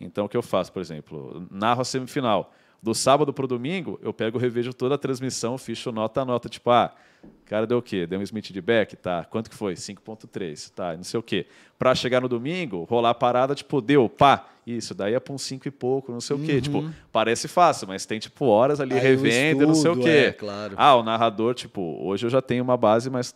Então o que eu faço, por exemplo? Narro a semifinal. Do sábado pro domingo, eu pego, revejo toda a transmissão, ficho nota a nota, tipo, ah, o cara deu o quê? Deu um Smith de back? Tá. Quanto que foi? 5.3. Tá, não sei o quê. Pra chegar no domingo, rolar a parada, tipo, deu, pá. isso, daí é pra um 5 e pouco, não sei o quê. Tipo, parece fácil, mas tem, tipo, horas ali Aí o revendo e não sei o estudo, quê. é, claro. Ah, o narrador, tipo, hoje eu já tenho uma base mais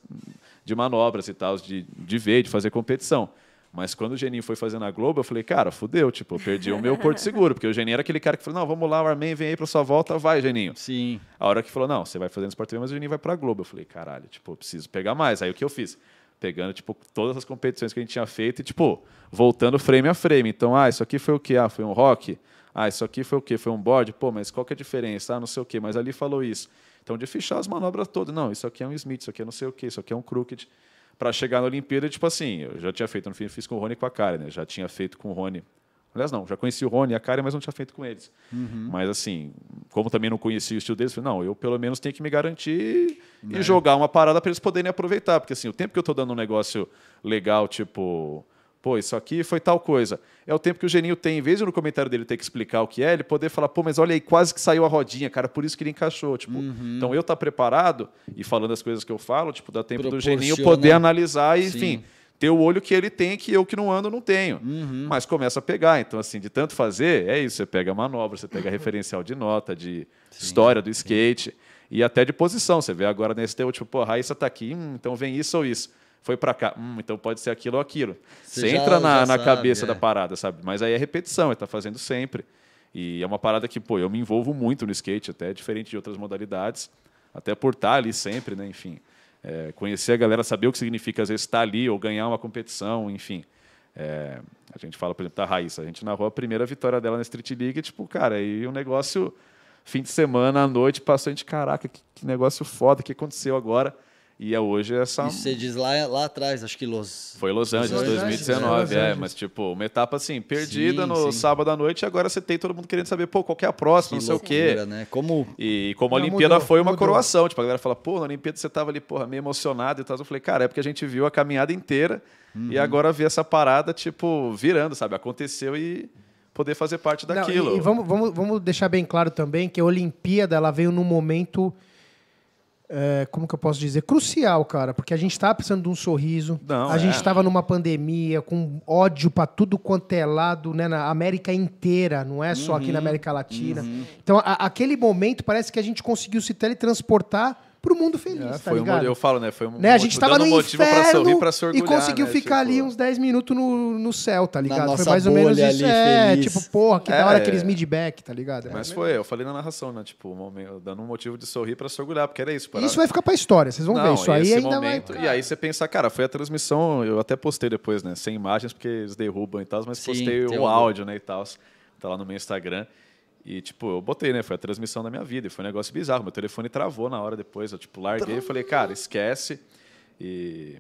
de manobras e tal, de, de ver, de fazer competição. Mas quando o Geninho foi fazer na Globo, eu falei, cara, fudeu, tipo, eu perdi o meu porto seguro, porque o Geninho era aquele cara que falou, não, vamos lá, o Armin vem aí pra sua volta, vai, Geninho. Sim. A hora que falou, não, você vai fazer no Sport TV, mas o Geninho vai pra Globo. Eu falei, caralho, tipo, eu preciso pegar mais. Aí o que eu fiz? Pegando, tipo, todas as competições que a gente tinha feito e, tipo, voltando frame a frame. Então, ah, isso aqui foi o quê? Ah, foi um rock? Ah, isso aqui foi o quê? Foi um board? Pô, mas qual que é a diferença? Ah, não sei o quê, mas ali falou isso. Então, de fichar as manobras todas. Não, isso aqui é um Smith, isso aqui é não sei o quê, isso aqui é um Crooked. Pra chegar na Olimpíada, tipo assim, eu já tinha feito, no fim, fiz com o Rony e com a Karen, né? Já tinha feito com o Rony. Aliás, não, já conheci o Rony e a Karen, mas não tinha feito com eles. Mas, assim, como também não conhecia o estilo deles, falei, não, eu pelo menos tenho que me garantir e jogar uma parada para eles poderem aproveitar. Porque, assim, o tempo que eu tô dando um negócio legal, tipo, pô, isso aqui foi tal coisa. É o tempo que o Geninho tem, em vez de no comentário dele ter que explicar o que é, ele poder falar, pô, mas olha aí, quase que saiu a rodinha, cara, por isso que ele encaixou. Tipo, então eu estar preparado e falando as coisas que eu falo, tipo, dá tempo do Geninho poder analisar e, Sim. enfim, ter o olho que ele tem, que eu que não ando não tenho. Uhum. Mas começa a pegar. Então, assim, de tanto fazer, é isso. Você pega manobra, você pega referencial de nota, de história do skate e até de posição. Você vê agora nesse teu, tipo, pô, a Raíssa tá aqui, hum, então vem isso ou isso. Foi para cá, hum, então pode ser aquilo ou aquilo. Você Você já- entra na, na sabe, cabeça é. da parada, sabe? Mas aí é repetição, ele tá fazendo sempre. E é uma parada que, pô, eu me envolvo muito no skate, até diferente de outras modalidades, até por estar ali sempre, né? Enfim, é, conhecer a galera, saber o que significa às vezes estar ali ou ganhar uma competição, enfim. É, a gente fala, por exemplo, da Raíssa, a gente narrou a primeira vitória dela na Street League, tipo, cara, e um negócio, fim de semana, à noite, passou a gente, caraca, que, que negócio foda, o que aconteceu agora? E é hoje essa. E você diz lá, lá atrás, acho que Los... Foi Los Angeles, Los Angeles, 2019, Los é, Angeles. mas tipo, uma etapa assim, perdida Sim, no sim. sábado à noite, e agora você tem todo mundo querendo saber, pô, qual que é a próxima, Que não sei o quê. loucura, né? Como E como a Não, Olimpíada mudou, foi uma mudou. coroação, tipo, a galera fala, pô, na Olimpíada você tava ali, porra, meio emocionado e tal. Eu falei, cara, é porque a gente viu a caminhada inteira Uhum. e agora ver essa parada, tipo, virando, sabe? Aconteceu e poder fazer parte Não, daquilo. e, e vamos, vamos, vamos deixar bem claro também que a Olimpíada ela veio num momento. É, como que eu posso dizer? Crucial, cara, porque a gente estava precisando de um sorriso. Não, a é. gente estava numa pandemia, com ódio para tudo quanto é lado, né? Na América inteira, não é só aqui na América Latina. Então, a- aquele momento parece que a gente conseguiu se teletransportar para o mundo feliz, É, tá foi um, ligado? mo- eu falo, né? Foi um né? A gente motivo- tava dando no motivo pra inferno sorrir, pra se e orgulhar, conseguiu né? ficar Tipo, ali uns 10 minutos no, no céu, tá ligado? Foi nossa mais ou menos isso. ali, é, feliz. tipo, porra, que É, da hora é. aqueles midback, tá ligado? Mas foi, eu falei na narração, né? Tipo, um momento, dando um motivo de sorrir pra se orgulhar, porque era isso. para- Isso vai ficar pra história, vocês vão ver. Isso aí esse ainda momento, vai. E aí você pensa, cara, foi a transmissão, eu até postei depois, né? Sem imagens, porque eles derrubam e tal, mas Sim, postei o áudio, né, e tal. Tá lá no meu Instagram. E, tipo, eu botei, né? Foi a transmissão da minha vida. E foi um negócio bizarro. Meu telefone travou na hora depois. Eu, tipo, larguei e falei, cara, esquece. E.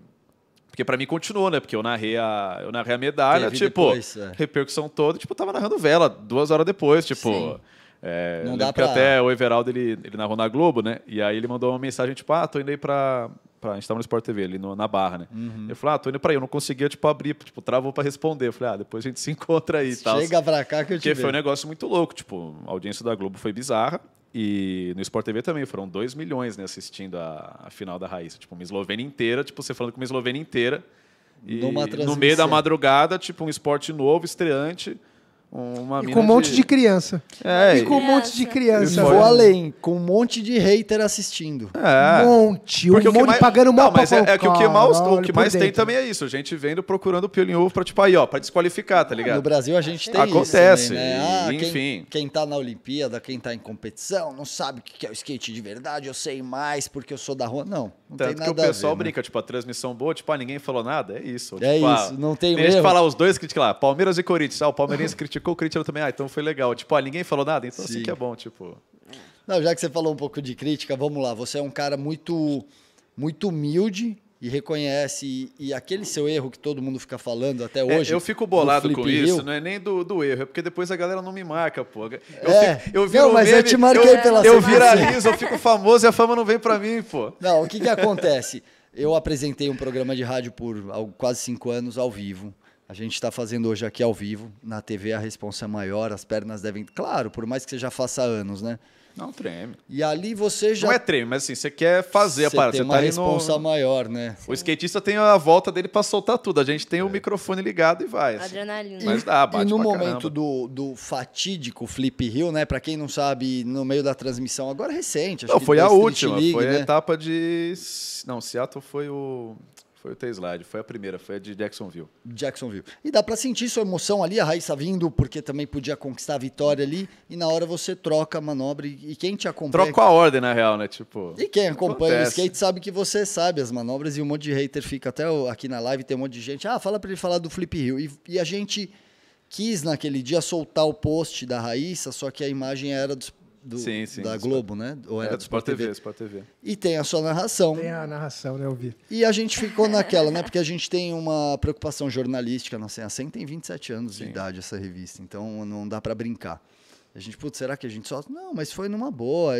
Porque pra mim continuou, né? Porque eu narrei a, eu narrei a medalha, Teve tipo, depois, é. repercussão toda, tipo, eu tava narrando vela duas horas depois, tipo. Sim. É, Não dá pra- até o Everaldo, ele, ele narrou na Globo, né? E aí ele mandou uma mensagem, tipo, ah, tô indo aí pra... pra a gente tava no Sport TV, ali no- na Barra, né? Uhum. Ele falou, ah, tô indo pra aí. Eu não conseguia, tipo, abrir, tipo, travou pra responder. Eu falei, ah, depois a gente se (laughs) encontra aí e tal. Chega pra cá que eu te Porque foi um negócio muito louco, tipo, a audiência da Globo foi bizarra. E no Sport TV também foram 2 milhões né, assistindo a, a final da Raíssa. Tipo, uma Eslovênia inteira, tipo, você falando com uma Eslovênia inteira. E no meio da madrugada, tipo, um esporte novo, estreante. Uma E com um monte de criança. É, E com um monte de criança. Vou além, com um monte de hater assistindo. É. Um monte, um Porque o que monte mais- pagando mal Não, mas é, é que o que mais, o que mais tem também é isso. Gente vendo procurando pelo em ovo pra, tipo, aí, ó, pra desqualificar, tá No ligado? Brasil a gente tem Acontece, isso também, né? Ah, e, quem, enfim. quem tá na Olimpíada, quem tá em competição, não sabe o que é o skate de verdade, eu sei mais porque eu sou da rua. Não, não tem Tanto nada que o pessoal a ver, né? brinca, tipo, a transmissão boa, tipo, ah, ninguém falou nada, é isso. É Tipo, ah, isso, não tem Tem gente falar, os dois criticam lá, Palmeiras e Corinthians. Ah, o Palmeirense criticou, (laughs) o Corinthians também, ah, então foi legal. Tipo, ah, ninguém falou nada, então assim Sim. que é bom, tipo... Não, já que você falou um pouco de crítica, vamos lá. Você é um cara muito, muito humilde e reconhece. E, e aquele seu erro que todo mundo fica falando até É, hoje. eu fico do bolado com Hill, isso, não é nem do, do erro, é porque depois a galera não me marca, pô. Eu, É. fico- eu Não, mas eu meme, te marquei pela Eu viralizo, eu fico famoso e a fama não vem pra mim, pô. Não, o que, que acontece? Eu apresentei um programa de rádio por quase cinco anos ao vivo. A gente está fazendo hoje aqui ao vivo. Na TV a responsa é maior, as pernas devem. Claro, por mais que você já faça anos, né? Não treme. E ali você já. Não é treme, mas assim, você quer fazer a você parada. tem Você uma tá responsa no... maior, né? O skatista tem a volta dele pra soltar tudo. A gente tem o microfone ligado e vai. assim. Adrenalina. Mas dá, bate e no pra momento caramba. do, do fatídico Flip Hill, né? Pra quem não sabe, no meio da transmissão, agora recente. acho Não, que foi a última. League, foi a né? etapa de. Não, Seattle foi o. Foi o T-Slide, foi a primeira, foi a de Jacksonville. Jacksonville. E dá pra sentir sua emoção ali, a Raíssa vindo, porque também podia conquistar a vitória ali, e na hora você troca a manobra, e quem te acompanha... Troca a ordem, na real, né? Tipo. E quem acompanha o Acontece. skate sabe que você sabe as manobras, e um monte de hater fica até o- aqui na live, tem um monte de gente, ah, fala pra ele falar do Flip Hill. E, e a gente quis naquele dia soltar o post da Raíssa, só que a imagem era dos- do, Sim, sim, da Globo, né? Ou Era era do Sport TV, Sport TV. E tem a sua narração. Tem a narração, né, eu vi. E a gente ficou naquela, né? Porque a gente tem uma preocupação jornalística. Nossa, a 100 tem 27 anos de Sim. idade essa revista, então não dá pra brincar. A gente, putz, será que a gente só. Não, mas foi numa boa.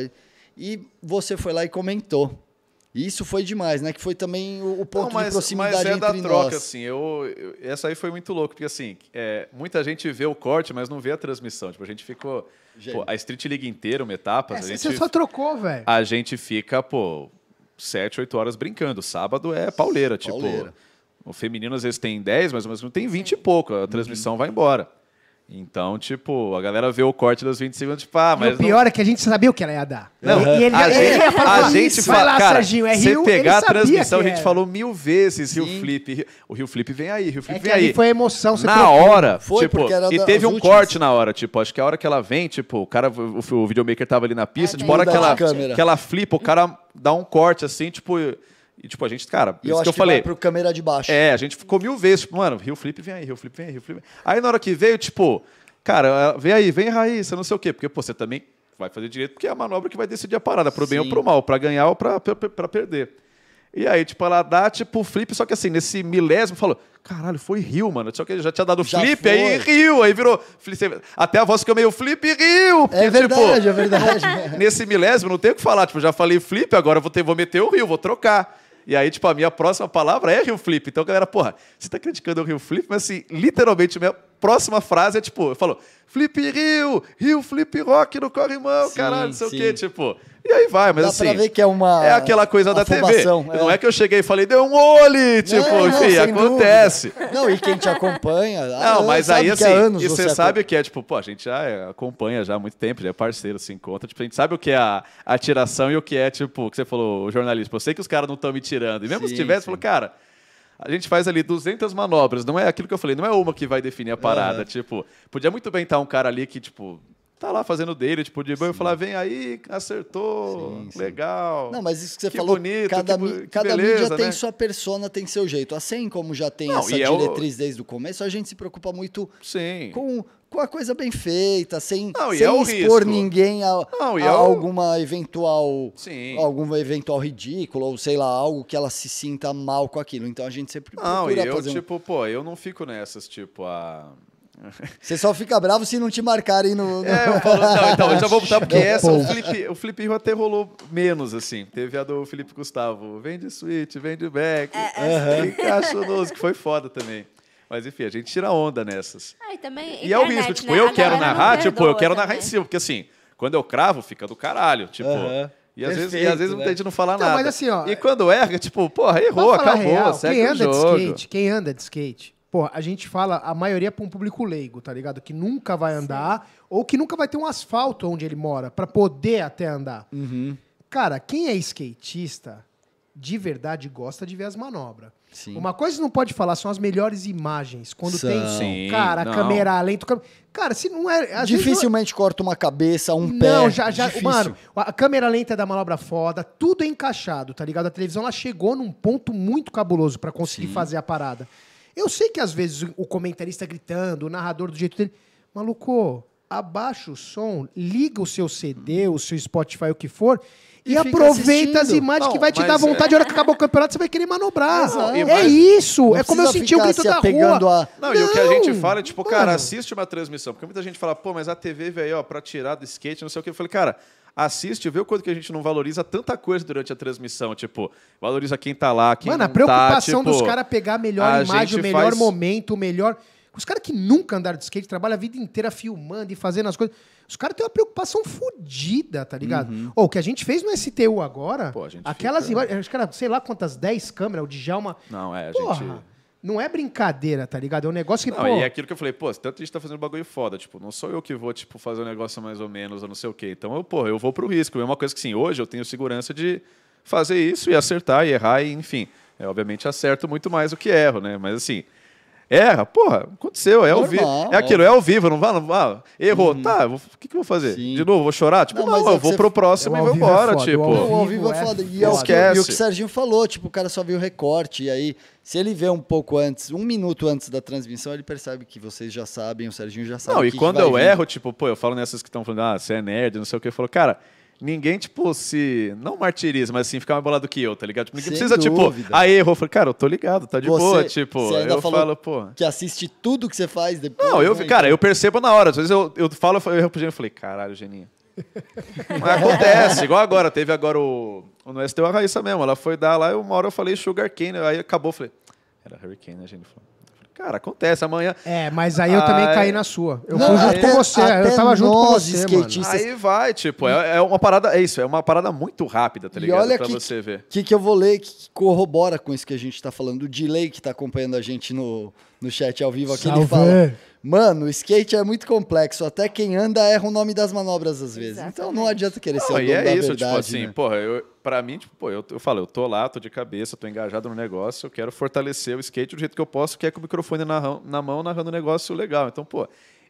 E você foi lá e comentou. E isso foi demais, né? Que foi também o, o ponto Não, mas, de proximidade mas é da entre troca, nós. assim. Eu, eu- essa aí foi muito louco, porque assim, é, muita gente vê o corte, mas não vê a transmissão. Tipo, a gente ficou. Pô, a Street League inteira, uma etapa, a Essa gente, você só trocou, velho. a gente fica, pô, 7, 8 horas brincando. Sábado é pauleira, tipo. Pauleira. O feminino às vezes tem 10, mas o masculino tem 20 e pouco. A transmissão vai embora. Então, tipo, a galera vê o corte dos 20 segundos, tipo, ah, E mas. o pior é que a gente sabia o que ela ia dar. Não, e, e ele, a ele gente, ia falar a gente isso, fala, vai lá, cara, Serginho, é você Rio, pegar ele a transmissão, a gente falou mil vezes Rio Sim. Flip. Rio- O Rio Flip vem aí, Rio Flip É vem aí. foi a emoção, você na trocou. hora, Foi, tipo, porque era e das teve um últimas. corte na hora, tipo, acho que a hora que ela vem, tipo, o cara, o, o videomaker tava ali na pista, É, tipo, a hora que ela, que ela flipa, o cara dá um corte assim, tipo, e tipo, a gente, cara, E isso eu que acho eu que falei. vai pro câmera de baixo. É, a gente ficou mil vezes, tipo, mano, Rio Flip vem aí, Rio Flip vem aí, Rio Flip. vem aí. Aí na hora que veio, tipo, cara, vem aí, vem Raíssa, não sei o quê, porque, pô, você também vai fazer direito, porque é a manobra que vai decidir a parada, pro bem ou Sim. pro mal, pra ganhar ou pra perder. E aí, tipo, ela dá, tipo, flip, só que assim, nesse milésimo, falou, caralho, foi Rio, mano. Só que já tinha dado Já flip, foi. aí Rio, aí virou. Até a voz ficou meio flip Rio. É porque, verdade, tipo, é verdade. (laughs) nesse milésimo, não tem o que falar. Tipo, já falei flip, agora vou, ter, vou meter o Rio, vou trocar. E aí, tipo, a minha próxima palavra é Rio Flip. Então, galera, porra, você tá criticando o Rio Flip, mas assim, literalmente, minha próxima frase é tipo, eu falo, Flip Rio, Rio Flip Rock no corrimão, Sim, caralho, não sei sim. o quê, tipo. E aí vai, mas Dá assim. pra ver que é uma É aquela coisa da TV. afobação, Não é que eu cheguei e falei, deu um olho, tipo, Não, não, enfim, acontece. dúvida. Não, e quem te acompanha. há Não, anos, mas aí assim, e você sabe o que é, tipo, pô, a gente já é, acompanha já há muito tempo, já é parceiro, se encontra, tipo, a gente sabe o que é a atiração e o que é, tipo, o que você falou, o jornalista. Eu sei que os caras não estão me tirando. E mesmo se Sim, tivesse, sim. falou, cara, a gente faz ali 200 manobras, não é aquilo que eu falei, não é uma que vai definir a parada, Aham. tipo, podia muito bem estar um cara ali que, tipo, tá lá fazendo dele, tipo, de banho e falar, vem aí, acertou, Sim, sim. legal. Não, mas isso que você Que falou, bonito, cada, que mi- que cada beleza, mídia tem né? sua persona, tem seu jeito. Assim como já tem Não, essa é diretriz desde o começo, a gente se preocupa muito Sim. com, com a coisa bem feita, sem, Não, e sem é expor risco. ninguém a, Não, e a é o- alguma eventual Sim. algum eventual ridículo ou sei lá, algo que ela se sinta mal com aquilo. Então a gente sempre Não, e procura eu, fazer um... tipo, pô, eu não fico nessas, tipo, a... (laughs) Você só fica bravo se não te marcarem no... no- É, eu falo, não, então, eu já vou (laughs) botar porque essa, o. Felipe, o Felipe Rio até rolou menos, assim. Teve a do Felipe Gustavo, vem de suíte, vem de back, É, e cachonoso, que foi foda também. Mas enfim, a gente tira onda nessas. Ah, e também E é o internet, risco, tipo, né? eu quero não narrar, tipo, eu quero narrar também. em cima, porque assim, quando eu cravo, fica do caralho, tipo... E às, vezes, e Perfeito, às vezes né? muita gente não fala Não, nada. mas assim, ó, e quando erra, tipo, porra, errou, falar acabou, real, segue quem o anda jogo. de skate, quem anda de skate, pô, a gente fala a maioria pra um público leigo, tá ligado? Que nunca vai andar ou que nunca vai ter um asfalto onde ele mora pra poder até andar. Uhum. Cara, quem é skatista de verdade gosta de ver as manobras. Sim. Uma coisa que não pode falar são as melhores imagens. Quando São. tem, Sim, cara, não. câmera lenta. cam- Cara, se não é. não é- Dificilmente corta uma cabeça, um pé. não, já, já, Difícil. mano, a câmera lenta é da manobra foda, tudo é encaixado, tá ligado? A televisão ela chegou num ponto muito cabuloso pra conseguir fazer a parada. Eu sei que às vezes o- o comentarista gritando, o narrador do jeito dele, maluco, abaixa o som, liga o seu CD, o seu Spotify, o que for, e, E aproveita as assistindo. imagens Não, que vai te dar vontade. é- A hora que acabar o campeonato, você vai querer manobrar. Exato. É Mas- isso. Não é como eu senti o grito se da rua. a- Não, e o que a gente Não, fala é tipo, cara, mano. assiste uma transmissão. Porque muita gente fala, pô, mas a TV veio, ó, pra tirar do skate, não sei o que. Eu falei, cara, assiste e vê o quanto que a gente não valoriza tanta coisa durante a transmissão. Tipo, valoriza quem tá lá, quem Mano, a não preocupação tá, tipo, dos caras pegar a melhor a imagem, o melhor faz- momento, o melhor. Os caras que nunca andaram de skate, trabalham a vida inteira filmando e fazendo as coisas. Os caras têm uma preocupação fodida, tá ligado? Ou o que a gente fez no STU agora, Uhum. Pô, aquelas imagens, era, sei lá quantas, 10 câmeras, o Djalma. Não, é, a Porra, gente... não é brincadeira, tá ligado? É um negócio que, Não, pô. e é aquilo que eu falei, pô, tanto a gente tá fazendo bagulho foda, tipo, não sou eu que vou, tipo, fazer um negócio mais ou menos, ou não sei o quê. Então, eu, pô, eu vou pro risco. É uma coisa que, sim, hoje eu tenho segurança de fazer isso e acertar e errar, e, enfim. É, obviamente, acerto muito mais do que erro, né? Mas, assim, erra, porra, aconteceu, é ao vivo. É aquilo, é ao vivo, não vai, não vai. Errou, tá, eu vou- o que, que eu vou fazer? Sim. De novo, vou chorar? Tipo, Não, não, é eu que vou pro próximo O e vou vivo é embora, foda, tipo. o ao Não, o ao vivo é é foda. E, é que, e o Esquece. que o Serginho falou, tipo, o cara só viu o recorte, e aí, se ele vê um pouco antes, um minuto antes da transmissão, ele percebe que vocês já sabem, o Serginho já sabe. Não, o e que que quando vai eu vir. erro, tipo, pô, eu falo nessas que estão falando, ah, você é nerd, não sei o que, eu falo, cara, ninguém, tipo, se. Não martiriza, mas assim, ficar mais bolado que eu, tá ligado? Tipo, ninguém Sem precisa, dúvida. tipo, ah, errou. Eu falei, cara, eu tô ligado, tá de Você- boa, tipo, você ainda eu falou falo, pô. Que assiste tudo que você faz depois. Não, eu, né? cara, eu percebo na hora. Às vezes eu, eu falo, eu erro pro Geninho, eu falei, caralho, Geninho. (laughs) Mas acontece, igual agora, teve agora o. o No STU a Raíssa mesmo, ela foi dar lá e uma hora eu falei Sugar Cane, aí acabou, eu falei, era Hurricane, né, Geninho? Eu falei, Cara, acontece, amanhã. É, mas aí eu também caí na sua. Eu Não, fui junto até- com você. Eu tava junto com você, skatistas- mano. Aí vai, tipo, é, é uma parada, é isso, é uma parada muito rápida, tá E ligado? olha pra que- você ver. O que, que eu vou ler que corrobora com isso que a gente tá falando? O Delay que tá acompanhando a gente no, no chat ao vivo aqui, ele fala: Mano, o skate é muito complexo. Até quem anda erra o nome das manobras às vezes. Então não Exatamente. adianta querer ser Não, o e dono é da isso, verdade. tipo assim, né? porra, eu, pra mim, tipo, pô, eu, eu falo, eu tô lá, tô de cabeça, tô engajado no negócio, eu quero fortalecer o skate do jeito que eu posso, que é com o microfone na, na mão, narrando um negócio legal. Então, pô,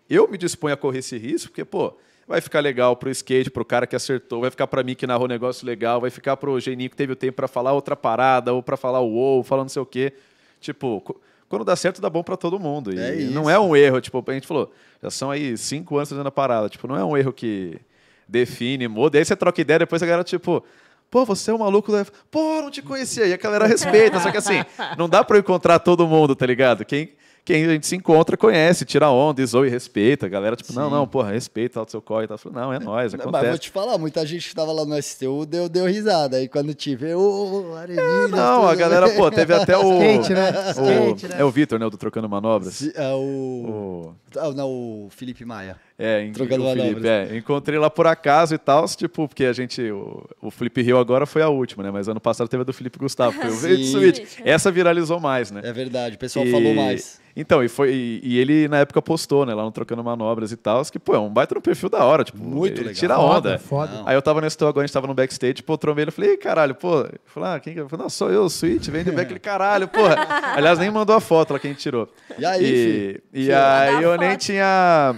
eu me disponho a correr esse risco, porque, pô, vai ficar legal pro skate, pro cara que acertou, vai ficar pra mim que narrou um negócio legal, vai ficar pro Geninho que teve o tempo pra falar outra parada, ou pra falar o ou, falando não sei o quê. Tipo, quando dá certo, dá bom pra todo mundo. E É não é um erro, tipo, a gente falou, já são aí cinco anos fazendo a parada, tipo, não é um erro que define, muda. E aí você troca ideia, depois a galera, tipo, pô, você é um maluco da. Pô, não te conhecia. E a galera respeita. Só que assim, (laughs) não dá pra eu encontrar todo mundo, tá ligado? Quem, quem a gente se encontra, conhece, tira onda, e zoa e respeita. A galera, tipo, não, Sim. não, porra, respeita o seu corre e falo, Não, é nóis, Não, Mas vou acontece. te falar, muita gente que tava lá no STU deu, deu risada. Aí quando te vê, ô, Arenilha. Não, a galera, pô, teve até o. (laughs) Skate, né? o- Skate, né? É o Vitor, né? O do Trocando Manobras. É o. O, Ah, não, o Felipe Maia. É, em, Trocando o Felipe, manobras. é, encontrei lá por acaso e tal, tipo, porque a gente, o, o Felipe Rio agora foi a última, né? Mas ano passado teve a do Felipe Gustavo, foi o (laughs) Switch. Essa viralizou mais, né? É verdade, o pessoal E- falou mais. Então, e, foi, e, e ele na época postou, né, lá no Trocando Manobras e tal, que, pô, é um baita no perfil da hora, tipo, Muito ele legal. tira Foda, onda. foda. Não. Aí eu tava nesse agora, a gente tava no backstage, pô, trombei ele, eu falei, "Ih, caralho, pô, eu falei, ah, quem que é? Eu falei, não, sou eu, o Switch, vem de back, ele, caralho, porra. (laughs) Aliás, nem mandou a foto lá que a gente tirou. E aí, E, filho? e aí eu a nem foto. tinha.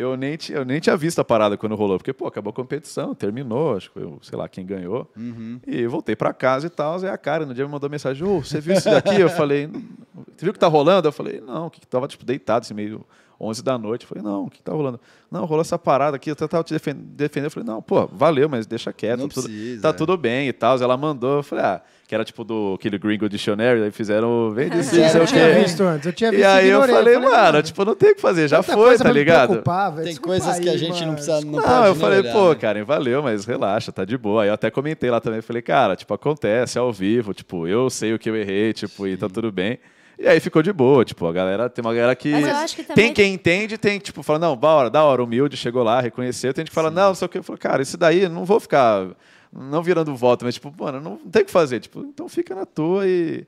Eu nem, tinha, eu nem tinha visto a parada quando rolou, porque, pô, acabou a competição, terminou, acho que eu, sei lá quem ganhou. Uhum. E voltei pra casa e tal, aí a cara no dia me mandou mensagem, ô, você viu isso daqui? Eu falei, você viu o que tá rolando? Eu falei, não, que tava, tipo, deitado, assim, meio 11 da noite. Eu falei, não, o que tá rolando? Não, rolou essa parada aqui, eu até tava te defen- defendendo. Eu falei, não, pô, valeu, mas deixa quieto, Não tá tudo, precisa, tá é. tudo bem e tal. Ela mandou, eu falei, ah, que era tipo do aquele Gringo Dictionary, aí fizeram, vem dizer, É, Eu o tinha visto antes, eu tinha visto E aí eu ignorei. falei, mano, tipo, não tem o que fazer, já tanta foi, coisa tá ligado? velho. Tem coisas que a aí, gente mano. não precisa. Não, Não, eu falei, olhar, pô, né? Karen, valeu, mas relaxa, tá de boa. Aí eu até comentei lá também, falei, cara, tipo, acontece, ao vivo, tipo, eu sei o que eu errei, tipo, e tá tudo bem. E aí ficou de boa, tipo, a galera, tem uma galera que. Mas eu acho que Tem também- quem entende, tem, tipo, fala, não, da hora, da hora, humilde, chegou lá, reconheceu, tem gente que fala, não, não sei o que. Eu falo, cara, isso daí, não vou ficar, não virando voto, mas, tipo, mano, não tem o que fazer, tipo, então fica na tua e.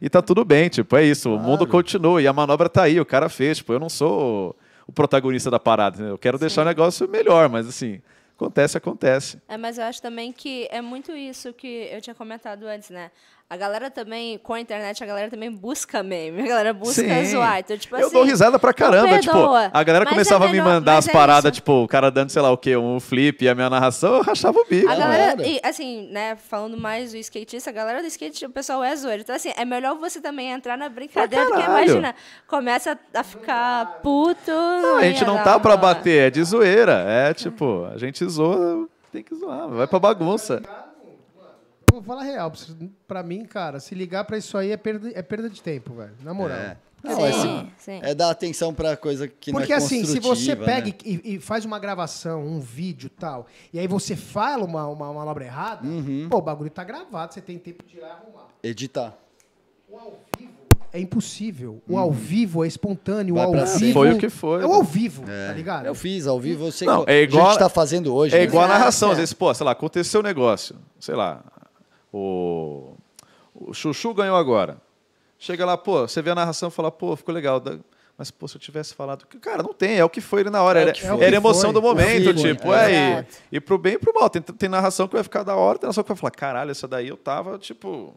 E tá tudo bem, tipo, é isso, o mundo continua e a manobra tá aí, o cara fez, tipo, eu não sou o protagonista da parada, entendeu? eu quero deixar o negócio melhor, mas assim, acontece, acontece. É, mas eu acho também que é muito isso que eu tinha comentado antes, né? A galera também, com a internet, a galera também busca meme. A galera busca Sim. zoar. Então, tipo eu assim, dou risada pra caramba, tipo, a galera Mas começava é a me mandar as é paradas, isso. tipo, o cara dando, sei lá o quê, um flip e a minha narração, eu rachava o bico. A galera, e, assim, né, falando mais do skatista, a galera do skate, o pessoal é zoeiro. Então, assim, é melhor você também entrar na brincadeira, porque imagina, começa a ficar puto. Não, a gente não tá pra bater, é de zoeira. É tipo, a gente zoa, tem que zoar, vai pra bagunça. Vou falar real. pra mim, cara, se ligar pra isso aí é perda, é perda de tempo, velho. Na moral. É. Não, Sim, é, assim, sim. é dar atenção pra coisa que Porque não é assim, se você construtiva, pega né? e, e faz uma gravação, um vídeo e tal, e aí você fala uma, uma manobra errada, Uhum. pô, o bagulho tá gravado, você tem tempo de ir lá e arrumar. Editar. O ao vivo é impossível. O ao vivo é espontâneo. Uhum. Vai o ao vivo Foi o que foi, É o né? ao vivo, tá ligado? Eu fiz ao vivo, eu sei Não, que é igual- a gente tá fazendo hoje. É né? igual a narração. é. Às vezes, pô, sei lá, aconteceu um negócio. Sei lá, o, o Chuchu ganhou agora. Chega lá, pô, você vê a narração e fala, pô, ficou legal. Mas, pô, se eu tivesse falado. Cara, não tem, é o que foi ali na hora. É Era, foi. era É emoção foi. do momento, É tipo, é. é. E, e pro bem e pro mal. Tem, tem narração que vai ficar da hora, tem narração que vai falar, caralho, essa daí eu tava, tipo.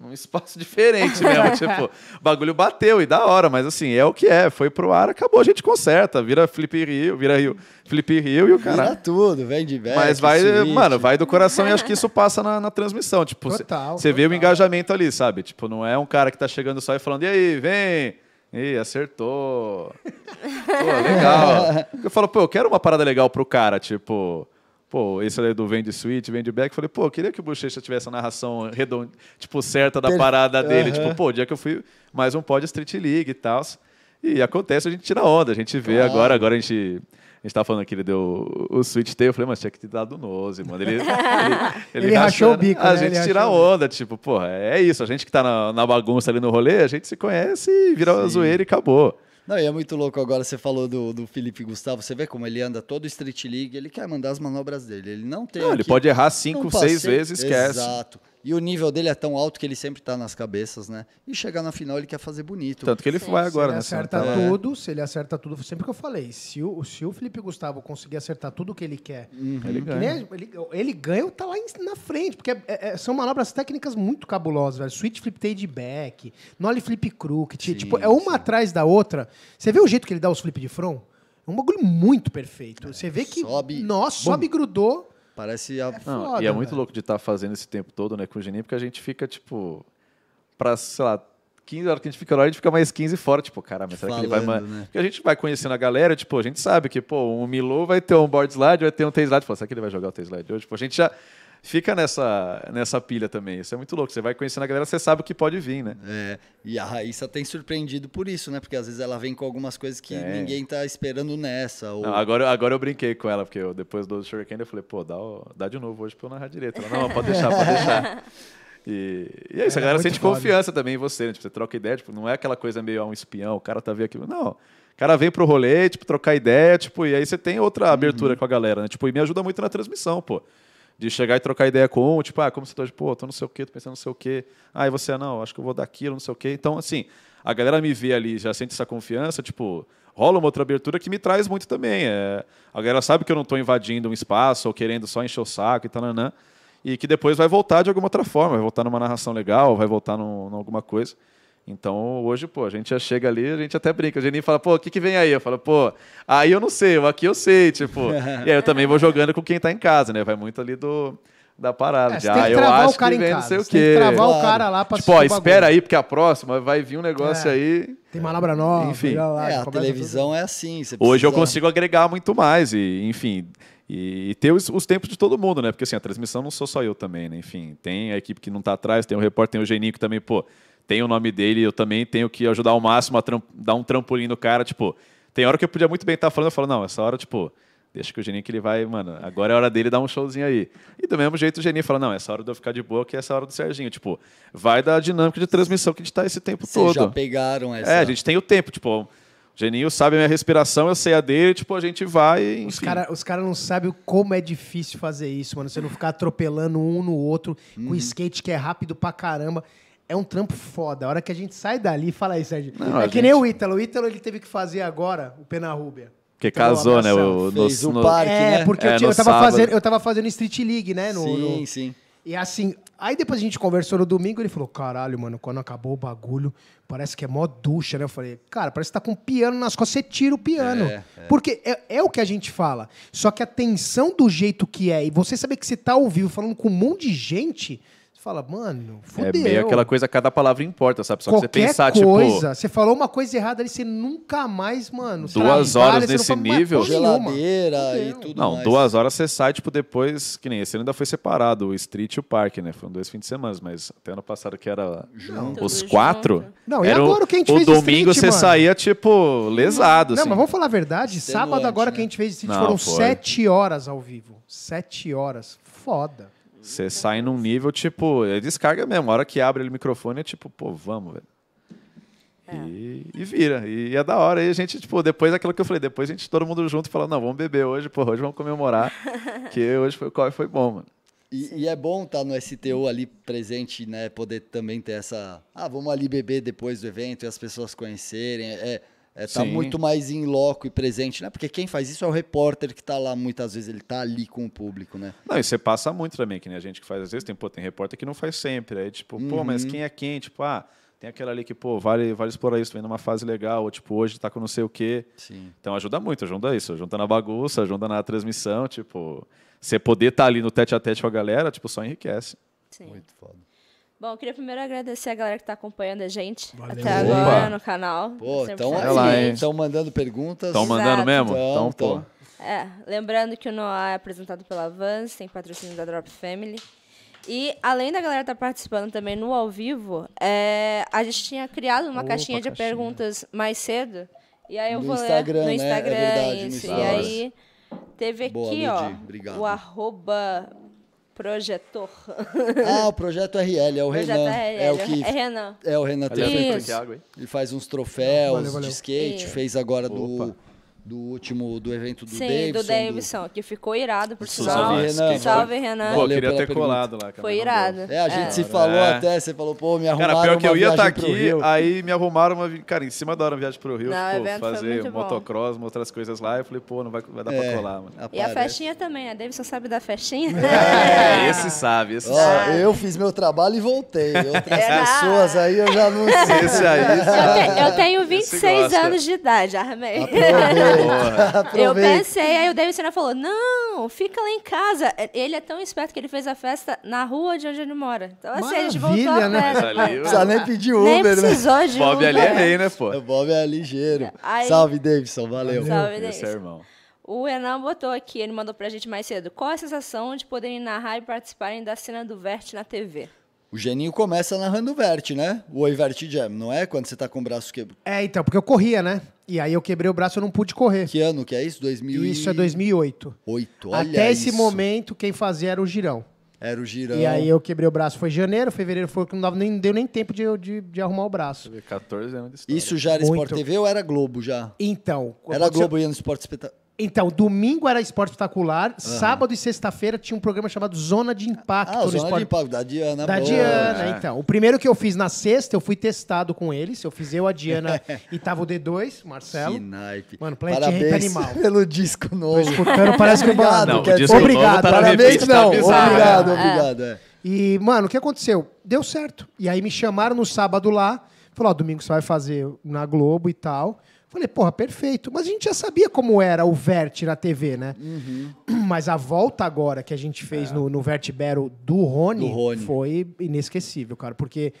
Num espaço (laughs) diferente mesmo, tipo, o bagulho bateu e da hora, mas assim, é o que é, foi pro ar, acabou, a gente conserta, vira Flip Rio, vira Rio, Flip Rio e o cara. Vira tudo, vem de back, Mas vai, switch. mano, vai do coração e acho que isso passa na, na transmissão. Tipo, Total, você vê o engajamento ali, sabe? Tipo, não é um cara que tá chegando só e falando, e aí, vem. Ih, acertou. (laughs) Pô, legal. Eu falo, pô, eu quero uma parada legal pro cara, tipo. Pô, esse ali do Vende Switch, Vende Back. Falei, pô, queria que o Bochecha tivesse a narração redonda, tipo, certa da parada dele. Aham. Tipo, pô, o dia que eu fui mais um pod Street League e tal. E acontece, a gente tira onda, a gente vê Claro. agora, agora a gente. A gente tava falando que ele deu o, switch tail, eu falei, mas tinha que ter dado o nose, mano. (laughs) Ele, ele, Ele rachou o bico, A né? gente Ele tira onda, tipo, porra, é isso. A gente que tá na, na bagunça ali no rolê, a gente se conhece e vira Sim. zoeira e acabou. Não, e é muito louco agora, você falou do, do Felipe Gustavo, você vê como ele anda todo Street League, ele quer mandar as manobras dele, ele não tem... Não, ele aqui- pode errar cinco, seis vezes, esquece. Exato. E o nível dele é tão alto que ele sempre tá nas cabeças, né? E chegar na final ele quer fazer bonito. Tanto que ele Sim. vai Se agora, ele né? acerta É. tudo, se ele acerta tudo, sempre que eu falei, se o, se o Felipe Gustavo conseguir acertar tudo o que ele quer, Ele que ganha. ele, ele ganha ou tá lá em- na frente, porque é- é- são manobras técnicas muito cabulosas, velho. Switch flip tail de back, nollie flip crook, ti- Sim, tipo, é uma sim. atrás da outra. Você vê o jeito que ele dá os flip de front? É um bagulho muito perfeito. Você vê que, Sobe, nossa, sobe e grudou. Parece a... Não, foda, e é muito velho. louco de estar fazendo esse tempo todo, né, com o Geninho, porque a gente fica, tipo, pra, sei lá, 15 horas que a gente fica lá, a gente fica mais 15 fora, tipo, caramba, será que ele vai... Falando, né? Porque a gente vai conhecendo a galera, tipo, a gente sabe que, pô, um Milo vai ter um board slide, vai ter um T-slide, pô, será que ele vai jogar o T-slide hoje? Tipo, a gente já fica nessa, nessa pilha também, isso é muito louco, você vai conhecendo a galera, você sabe o que pode vir, né? É, e a Raíssa tem surpreendido por isso, né? Porque às vezes ela vem com algumas coisas que É. ninguém tá esperando nessa. Ou... Não, agora, agora eu brinquei com ela, porque eu, depois do Shuriken eu falei, pô, dá, dá de novo hoje pra eu narrar direito. Ela, não, pode deixar, pode deixar. E, e é isso, a É, galera sente foda. confiança também em você, né? Tipo, você troca ideia, tipo, não é aquela coisa meio ah, um espião, o cara tá vendo aquilo. Não. O cara vem pro rolê, tipo, trocar ideia, tipo, e aí você tem outra abertura com a galera, né? Tipo, e me ajuda muito na transmissão, pô. De chegar e trocar ideia com um, tipo, ah, como você tá hoje? Pô, tô não sei o quê, tô pensando não sei o quê. Ah, e você, ah, não, acho que eu vou dar aquilo, não sei o quê. Então, assim, a galera me vê ali, já sente essa confiança, tipo, rola uma outra abertura que me traz muito também. É, a galera sabe que eu não tô invadindo um espaço ou querendo só encher o saco e tal, nanã, e que depois vai voltar de alguma outra forma, vai voltar numa narração legal, vai voltar num alguma coisa. Então, hoje, pô, a gente já chega ali, a gente até brinca. O Geninho fala, pô, o que, que vem aí? Eu falo, pô, aí eu não sei, o aqui eu sei, tipo. (laughs) e aí eu também vou jogando com quem tá em casa, né? Vai muito ali do, da parada. É, de, ah, que eu travar acho o cara que em vem casa. não sei o você tem que quê. travar o Claro. cara lá pra Tipo, ó, assistir o espera aí, porque a próxima vai vir um negócio É. aí. Tem manobra nova. Enfim. lá, É, a televisão é assim. você Hoje eu precisa- consigo agregar muito mais e, enfim, e, e ter os, os tempos de todo mundo, né? Porque assim, a transmissão não sou só eu também, né? Enfim, tem a equipe que não tá atrás, tem o repórter, tem o Geninho que também, pô, tem o nome dele, eu também tenho que ajudar ao máximo a dar um trampolim no cara, tipo, tem hora que eu podia muito bem estar falando, eu falo, não, essa hora, tipo, deixa que o Geninho que ele vai, mano, agora é hora dele dar um showzinho aí. E do mesmo jeito o Geninho fala, não, essa hora de eu ficar de boa, que é essa hora do Serginho, tipo, vai da dinâmica de transmissão que a gente tá esse tempo Vocês já todo. pegaram essa. É, a gente tem o tempo, tipo, o Geninho sabe a minha respiração, eu sei a dele, tipo, a gente vai, enfim. Os caras os cara não sabem como é difícil fazer isso, mano. Você não ficar atropelando um no outro Uhum. com skate que é rápido pra caramba. É um trampo foda. A hora que a gente sai dali, fala aí, Sérgio. Não, é que nem gente- o Ítalo. O Ítalo ele teve que fazer agora o Pena Rúbia. Porque Pegou casou, né? O, Fez o no- parque, é, né? porque É, eu, tinha- eu, tava sábado. fazendo, eu tava fazendo Street League, né? No, Sim, no- sim. E assim, aí depois a gente conversou no domingo, ele falou, caralho, mano, quando acabou o bagulho, parece que é mó ducha, né? Eu falei, cara, parece que tá com um piano nas costas, você tira o piano. É, Porque é, é o que a gente fala. Só que a tensão do jeito que é, e você saber que você tá ao vivo falando com um monte de gente, Você fala, mano, É fudeu. meio aquela coisa, cada palavra importa, sabe? Só que você Qualquer pensar, coisa, tipo, você falou uma coisa errada ali, você nunca mais, mano. Duas lá, horas não nesse nível. Geladeira e tudo Não, mais. duas horas você sai, tipo, depois, que nem esse ano ainda foi separado, o Street e o Parque, né? Foram dois fins de semana, mas até ano passado que era Tudo os junto. quatro. Não, e era agora o que a gente o fez de domingo Street, você mano? saía, tipo, lesado, Não, assim. mas vamos falar a verdade. Sábado agora né? que a gente fez Street Não, foram foi. sete horas ao vivo. Sete horas. Foda. Você sai num nível, tipo, é descarga mesmo. A hora que abre ele o microfone é tipo, pô, vamos, velho. É. E, e vira. E é da hora. E a gente, tipo, depois daquilo que eu falei, depois a gente todo mundo junto fala, não, vamos beber hoje, pô, hoje vamos comemorar. (laughs) que hoje foi, o foi bom, mano. E, e é bom estar no STU ali presente, né? Poder também ter essa. Ah, vamos ali beber depois do evento e as pessoas conhecerem. É, é tá Sim. muito mais em loco e presente, né? Porque quem faz isso é o repórter que tá lá, muitas vezes ele tá ali com o público, né? Não, e você passa muito também, que nem a gente que faz às vezes, tem, pô, tem repórter que não faz sempre. Aí, tipo, pô, mas Uhum. quem é quem? Tipo, ah, tem aquela ali que, pô, vale, vale explorar isso, vem numa fase legal, ou tipo, hoje tá com não sei o quê. Sim. Então ajuda muito, ajuda isso, ajuda na bagunça, ajuda na transmissão, tipo, você poder estar ali no tete a tete com a galera, tipo, só enriquece. Sim. Muito foda. Bom, eu queria primeiro agradecer a galera que está acompanhando a gente Valeu. até Opa. agora no canal. Pô, estão mandando perguntas. Estão mandando mesmo? Então, Então, pô. É, lembrando que o Noah é apresentado pela Vans, tem patrocínio da Drop Family. E além da galera estar participando também no ao vivo, é, a gente tinha criado uma Opa, caixinha de caixinha. perguntas mais cedo. E aí eu No vou Instagram, ler né? no É Instagram verdade, no isso. E Instagram. aí teve Boa, aqui, Ludi, ó, obrigado. o arroba projetor. Ah, o projeto RL, é o Projeto Renan. RL, É o que. é Renan. É o Renan Aliás, tem. Ele faz uns troféus Valeu, valeu. de skate, Isso. fez agora Opa. do último do evento do Sim, Davidson. do Davidson, que ficou irado, por sinal. Salve, Renan. Salve, Renan. Pô, queria ter pergunta. colado lá. cara, Foi irado. É, a gente É. se falou É. até, você falou, pô, me arrumaram Cara, pior que uma eu ia estar viagem pro aqui, Rio. aí me arrumaram uma. Cara, em cima da hora, uma viagem pro Rio, Não, o tipo, fazer bom. motocross, mostrar as coisas lá. Eu falei, pô, não vai, vai dar pra É, colar, mano. E a aparece. festinha também, a Davidson sabe da festinha? (laughs) É, esse sabe, esse Ó, sabe. eu fiz meu trabalho e voltei. Outras É. pessoas aí eu já não sei. Esse aí, Eu, te- eu tenho 26 gosta. anos de idade, armei. (laughs) Eu pensei, aí o Davidson falou, não, fica lá em casa. Ele é tão esperto que ele fez a festa na rua de onde ele mora. Então assim, a gente voltou Maravilha, a né? festa. Mas ali, precisa nem pedir Uber, Nem né? precisou de Bob Uber. ali é rei, né, pô? O Bob é ligeiro. Aí- Salve, Davidson. Valeu. Salve, Esse é Davidson. irmão. O Renan botou aqui, ele mandou pra gente mais cedo. Qual a sensação de poderem narrar e participarem da cena do Vert na TV? O Geninho começa narrando o Vert, né? O Oi Vert Jam, não é? Quando você tá com o braço quebrado. É, então, porque eu corria, né? E aí eu quebrei o braço e eu não pude correr. Que ano que é isso? 2008. Isso é 2008. Olha Até esse isso. momento, quem fazia era o Girão. Era o girão. E aí eu quebrei o braço, foi janeiro, fevereiro foi que não dava nem, deu nem tempo de, de, de arrumar o braço. 14 anos de história. Isso já era Muito. Sport TV ou era Globo já? Então, Era aconteceu- Globo ia no Sport Espetáculo. Então, domingo era esporte espetacular, sábado e sexta-feira tinha um programa chamado Zona de Impacto Ah, o no Zona de esporte. Impacto, da Diana. Da boa. Diana, É. então. O primeiro que eu fiz na sexta, eu fui testado com eles. Eu fiz eu, a Diana (laughs) e tava o D2, Marcelo. Que naipe. Mano, Planet Parabéns Ramp Animal. (laughs) pelo disco Tô novo. escutando, parece que eu Obrigado, Não, quer o disco dizer- novo tá Parabéns, revista, tá não. bizarro, obrigado, né? obrigado. é. E, mano, o que aconteceu? Deu certo. E aí me chamaram no sábado lá. Falou, ó, domingo você vai fazer na Globo e tal. Falei, porra, perfeito. Mas a gente já sabia como era o Vert na TV, né? Uhum. Mas a volta agora que a gente fez no, no Vert Battle do Rony, Do Rony. foi inesquecível, cara. Porque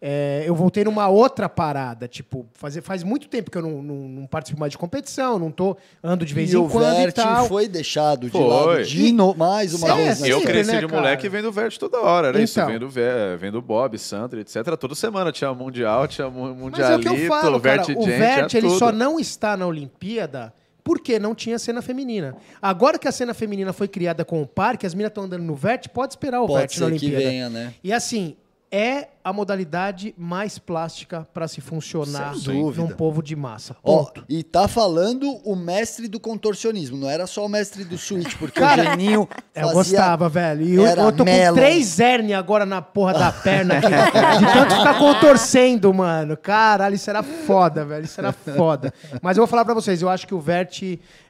é, eu voltei numa outra parada. Tipo, fazer, faz muito tempo que eu não, não, não participo mais de competição, não tô ando de vez E em o quando e Vert tal. foi deixado de Foi. lado de no... mais uma É, vez. né? Eu cresci né, de cara? moleque vendo Vert toda hora, isso. Então. Vendo, Ve- vendo Bob, Sandra, etc. Toda semana tinha Mundial, tinha Mas é o Mundialito, que eu falo, cara. Vert O Vert, tinha ele tudo. só não está na Olimpíada porque não tinha cena feminina. Agora que a cena feminina foi criada com o parque, as meninas estão andando no Vert, pode esperar o Pode Vert na ser que Olimpíada. venha, né? E assim, é a modalidade mais plástica para se funcionar num povo de massa. Ponto. e tá falando o mestre do contorcionismo, não era só o mestre do switch, porque Cara, o Geninho (laughs) Eu gostava, velho. E eu, eu tô melon. com três hérnias agora na porra da perna aqui. de tanto ficar contorcendo, mano. Caralho, isso era foda, velho. Isso era foda. Mas eu vou falar pra vocês, eu acho que o Vert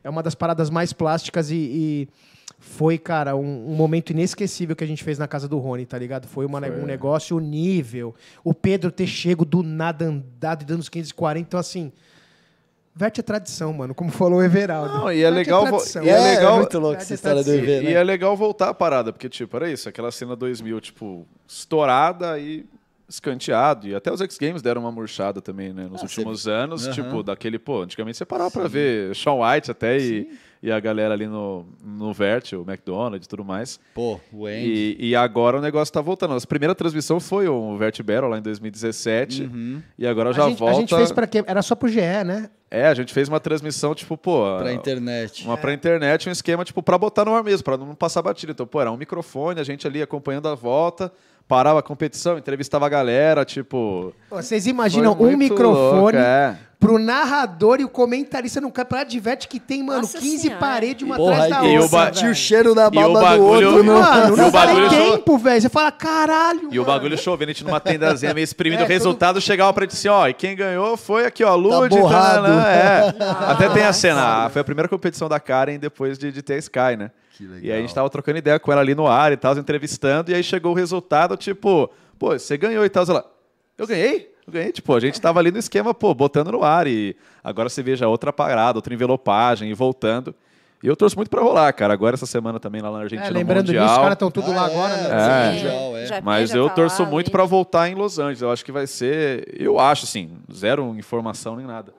é uma das paradas mais plásticas e, e foi, cara, um, um momento inesquecível que a gente fez na casa do Rony, tá ligado? Foi, uma, um negócio nível. O Pedro ter chego do nada andado e dando os 540. Então, assim, Verte é tradição, mano, como falou o Everaldo. Não, e é Verte legal tradição. e é legal- É muito louco essa é história do tradição. EV, E né? é legal voltar a parada, porque, tipo, era isso, aquela cena 2000, tipo, estourada e escanteado. E até os X Games deram uma murchada também, né? Nos Ah, últimos anos, Aham. tipo, daquele, pô, antigamente você parava pra ver Shawn White até e, e a galera ali no, no Vert, o McDonald's e tudo mais. Pô, o Andy. E, e agora o negócio tá voltando. A primeira transmissão foi o Vert Battle lá em 2017. Uhum. E agora A já gente, volta. a gente fez pra quê? Era só pro GE, né? É, a gente fez uma transmissão, tipo, pô. Pra internet. Uma pra internet, um esquema, tipo, pra botar no ar mesmo, pra não passar batida. Então, pô, era um microfone, a gente ali acompanhando a volta, parava a competição, entrevistava a galera, tipo. Vocês imaginam um microfone louco, é. pro narrador e o comentarista num campeonato de vete que tem, mano, Nossa 15 Senhora. paredes uma Porra, atrás da e o outra. tinha o cheiro da E o baba do bagulho- outro. No... Mano, E o não faz bagulho- tempo, velho. Você fala, caralho. E o mano. bagulho chovendo, a gente numa tendazinha meio exprimindo (laughs) É, o resultado, chegava pra gente assim, ó, e quem ganhou foi aqui, ó, Lud, Tá borrado. é. (laughs) Até tem a cena, ah, foi a primeira competição da Karen depois de, de ter a Sky, né? Que legal. E aí a gente tava trocando ideia com ela ali no ar e tal, entrevistando, e aí chegou o resultado, tipo, pô, você ganhou e tal. Eu ganhei? Eu ganhei, tipo, a gente tava ali no esquema, pô, botando no ar. E agora você veja outra parada, outra envelopagem e voltando. E eu torço muito pra rolar, cara. Agora essa semana também lá na Argentina, É, no lembrando disso, Mundial. os caras estão tudo lá Ah, agora, é. né? É. Mundial, é. Já- Mas eu tá torço lá, muito pra voltar em Los Angeles. Eu acho que vai ser. Eu acho, assim, zero informação nem nada.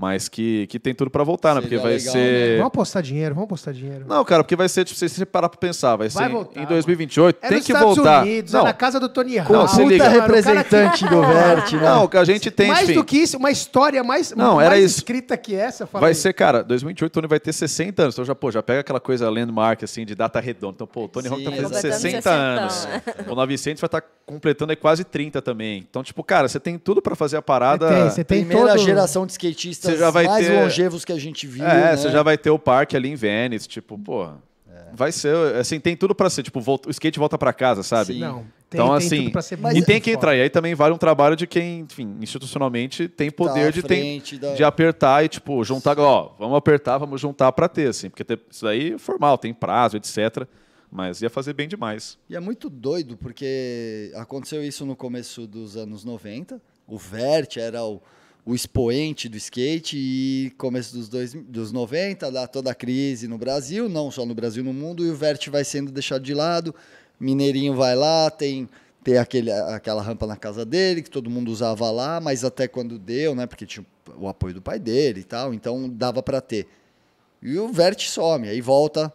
Mas que, que tem tudo pra voltar, né? Seria Porque vai legal, ser. Vamos apostar dinheiro, vamos apostar dinheiro. Não, cara, porque vai ser, tipo, se você parar pra pensar, vai, Vai ser em- voltar, em 2028, É tem nos que Estados voltar. Unidos, não, é na casa do Tony Hawk. Puta liga. Cara representante do Vert, né? não, que a gente tem, mais enfim, do que isso, uma história mais, Não, mais era isso. escrita que essa. fala Vai aí. ser, cara, 2028 o Tony vai ter 60 anos. Então já, pô, já pega aquela coisa landmark, assim, de data redonda. Então, pô, o Tony Hawk tá fazendo completando 60 60 anos. né? O 900 vai estar completando aí quase 30 também. Então, tipo, cara, você tem tudo pra fazer a parada. Você tem, você tem Primeira todo... geração de skatistas Você já vai mais ter- longevos que a gente viu. É, né? você já vai ter o parque ali em Venice, tipo, pô. Vai ser, assim, tem tudo pra ser, tipo, volta- o skate volta pra casa, sabe? Sim. Não, tem, Então, tem assim, tudo pra ser mas e tem que entrar. E aí também vale um trabalho de quem, enfim, institucionalmente tem poder Tá de, tem, da- de apertar e, tipo, juntar, ó, vamos apertar, vamos juntar pra ter, assim. Porque ter- isso daí é formal, tem prazo, etc. Mas ia fazer bem demais. E é muito doido, porque aconteceu isso no começo dos anos 90. O Vert era o, o expoente do skate e começo dos, dois, dos 90, dá toda a crise no Brasil, não só no Brasil, no mundo, e o Vert vai sendo deixado de lado. Mineirinho vai lá, tem, tem aquele, aquela rampa na casa dele, que todo mundo usava lá, mas até quando deu, né? Porque tinha o apoio do pai dele e tal, então dava para ter. E o Vert some, aí volta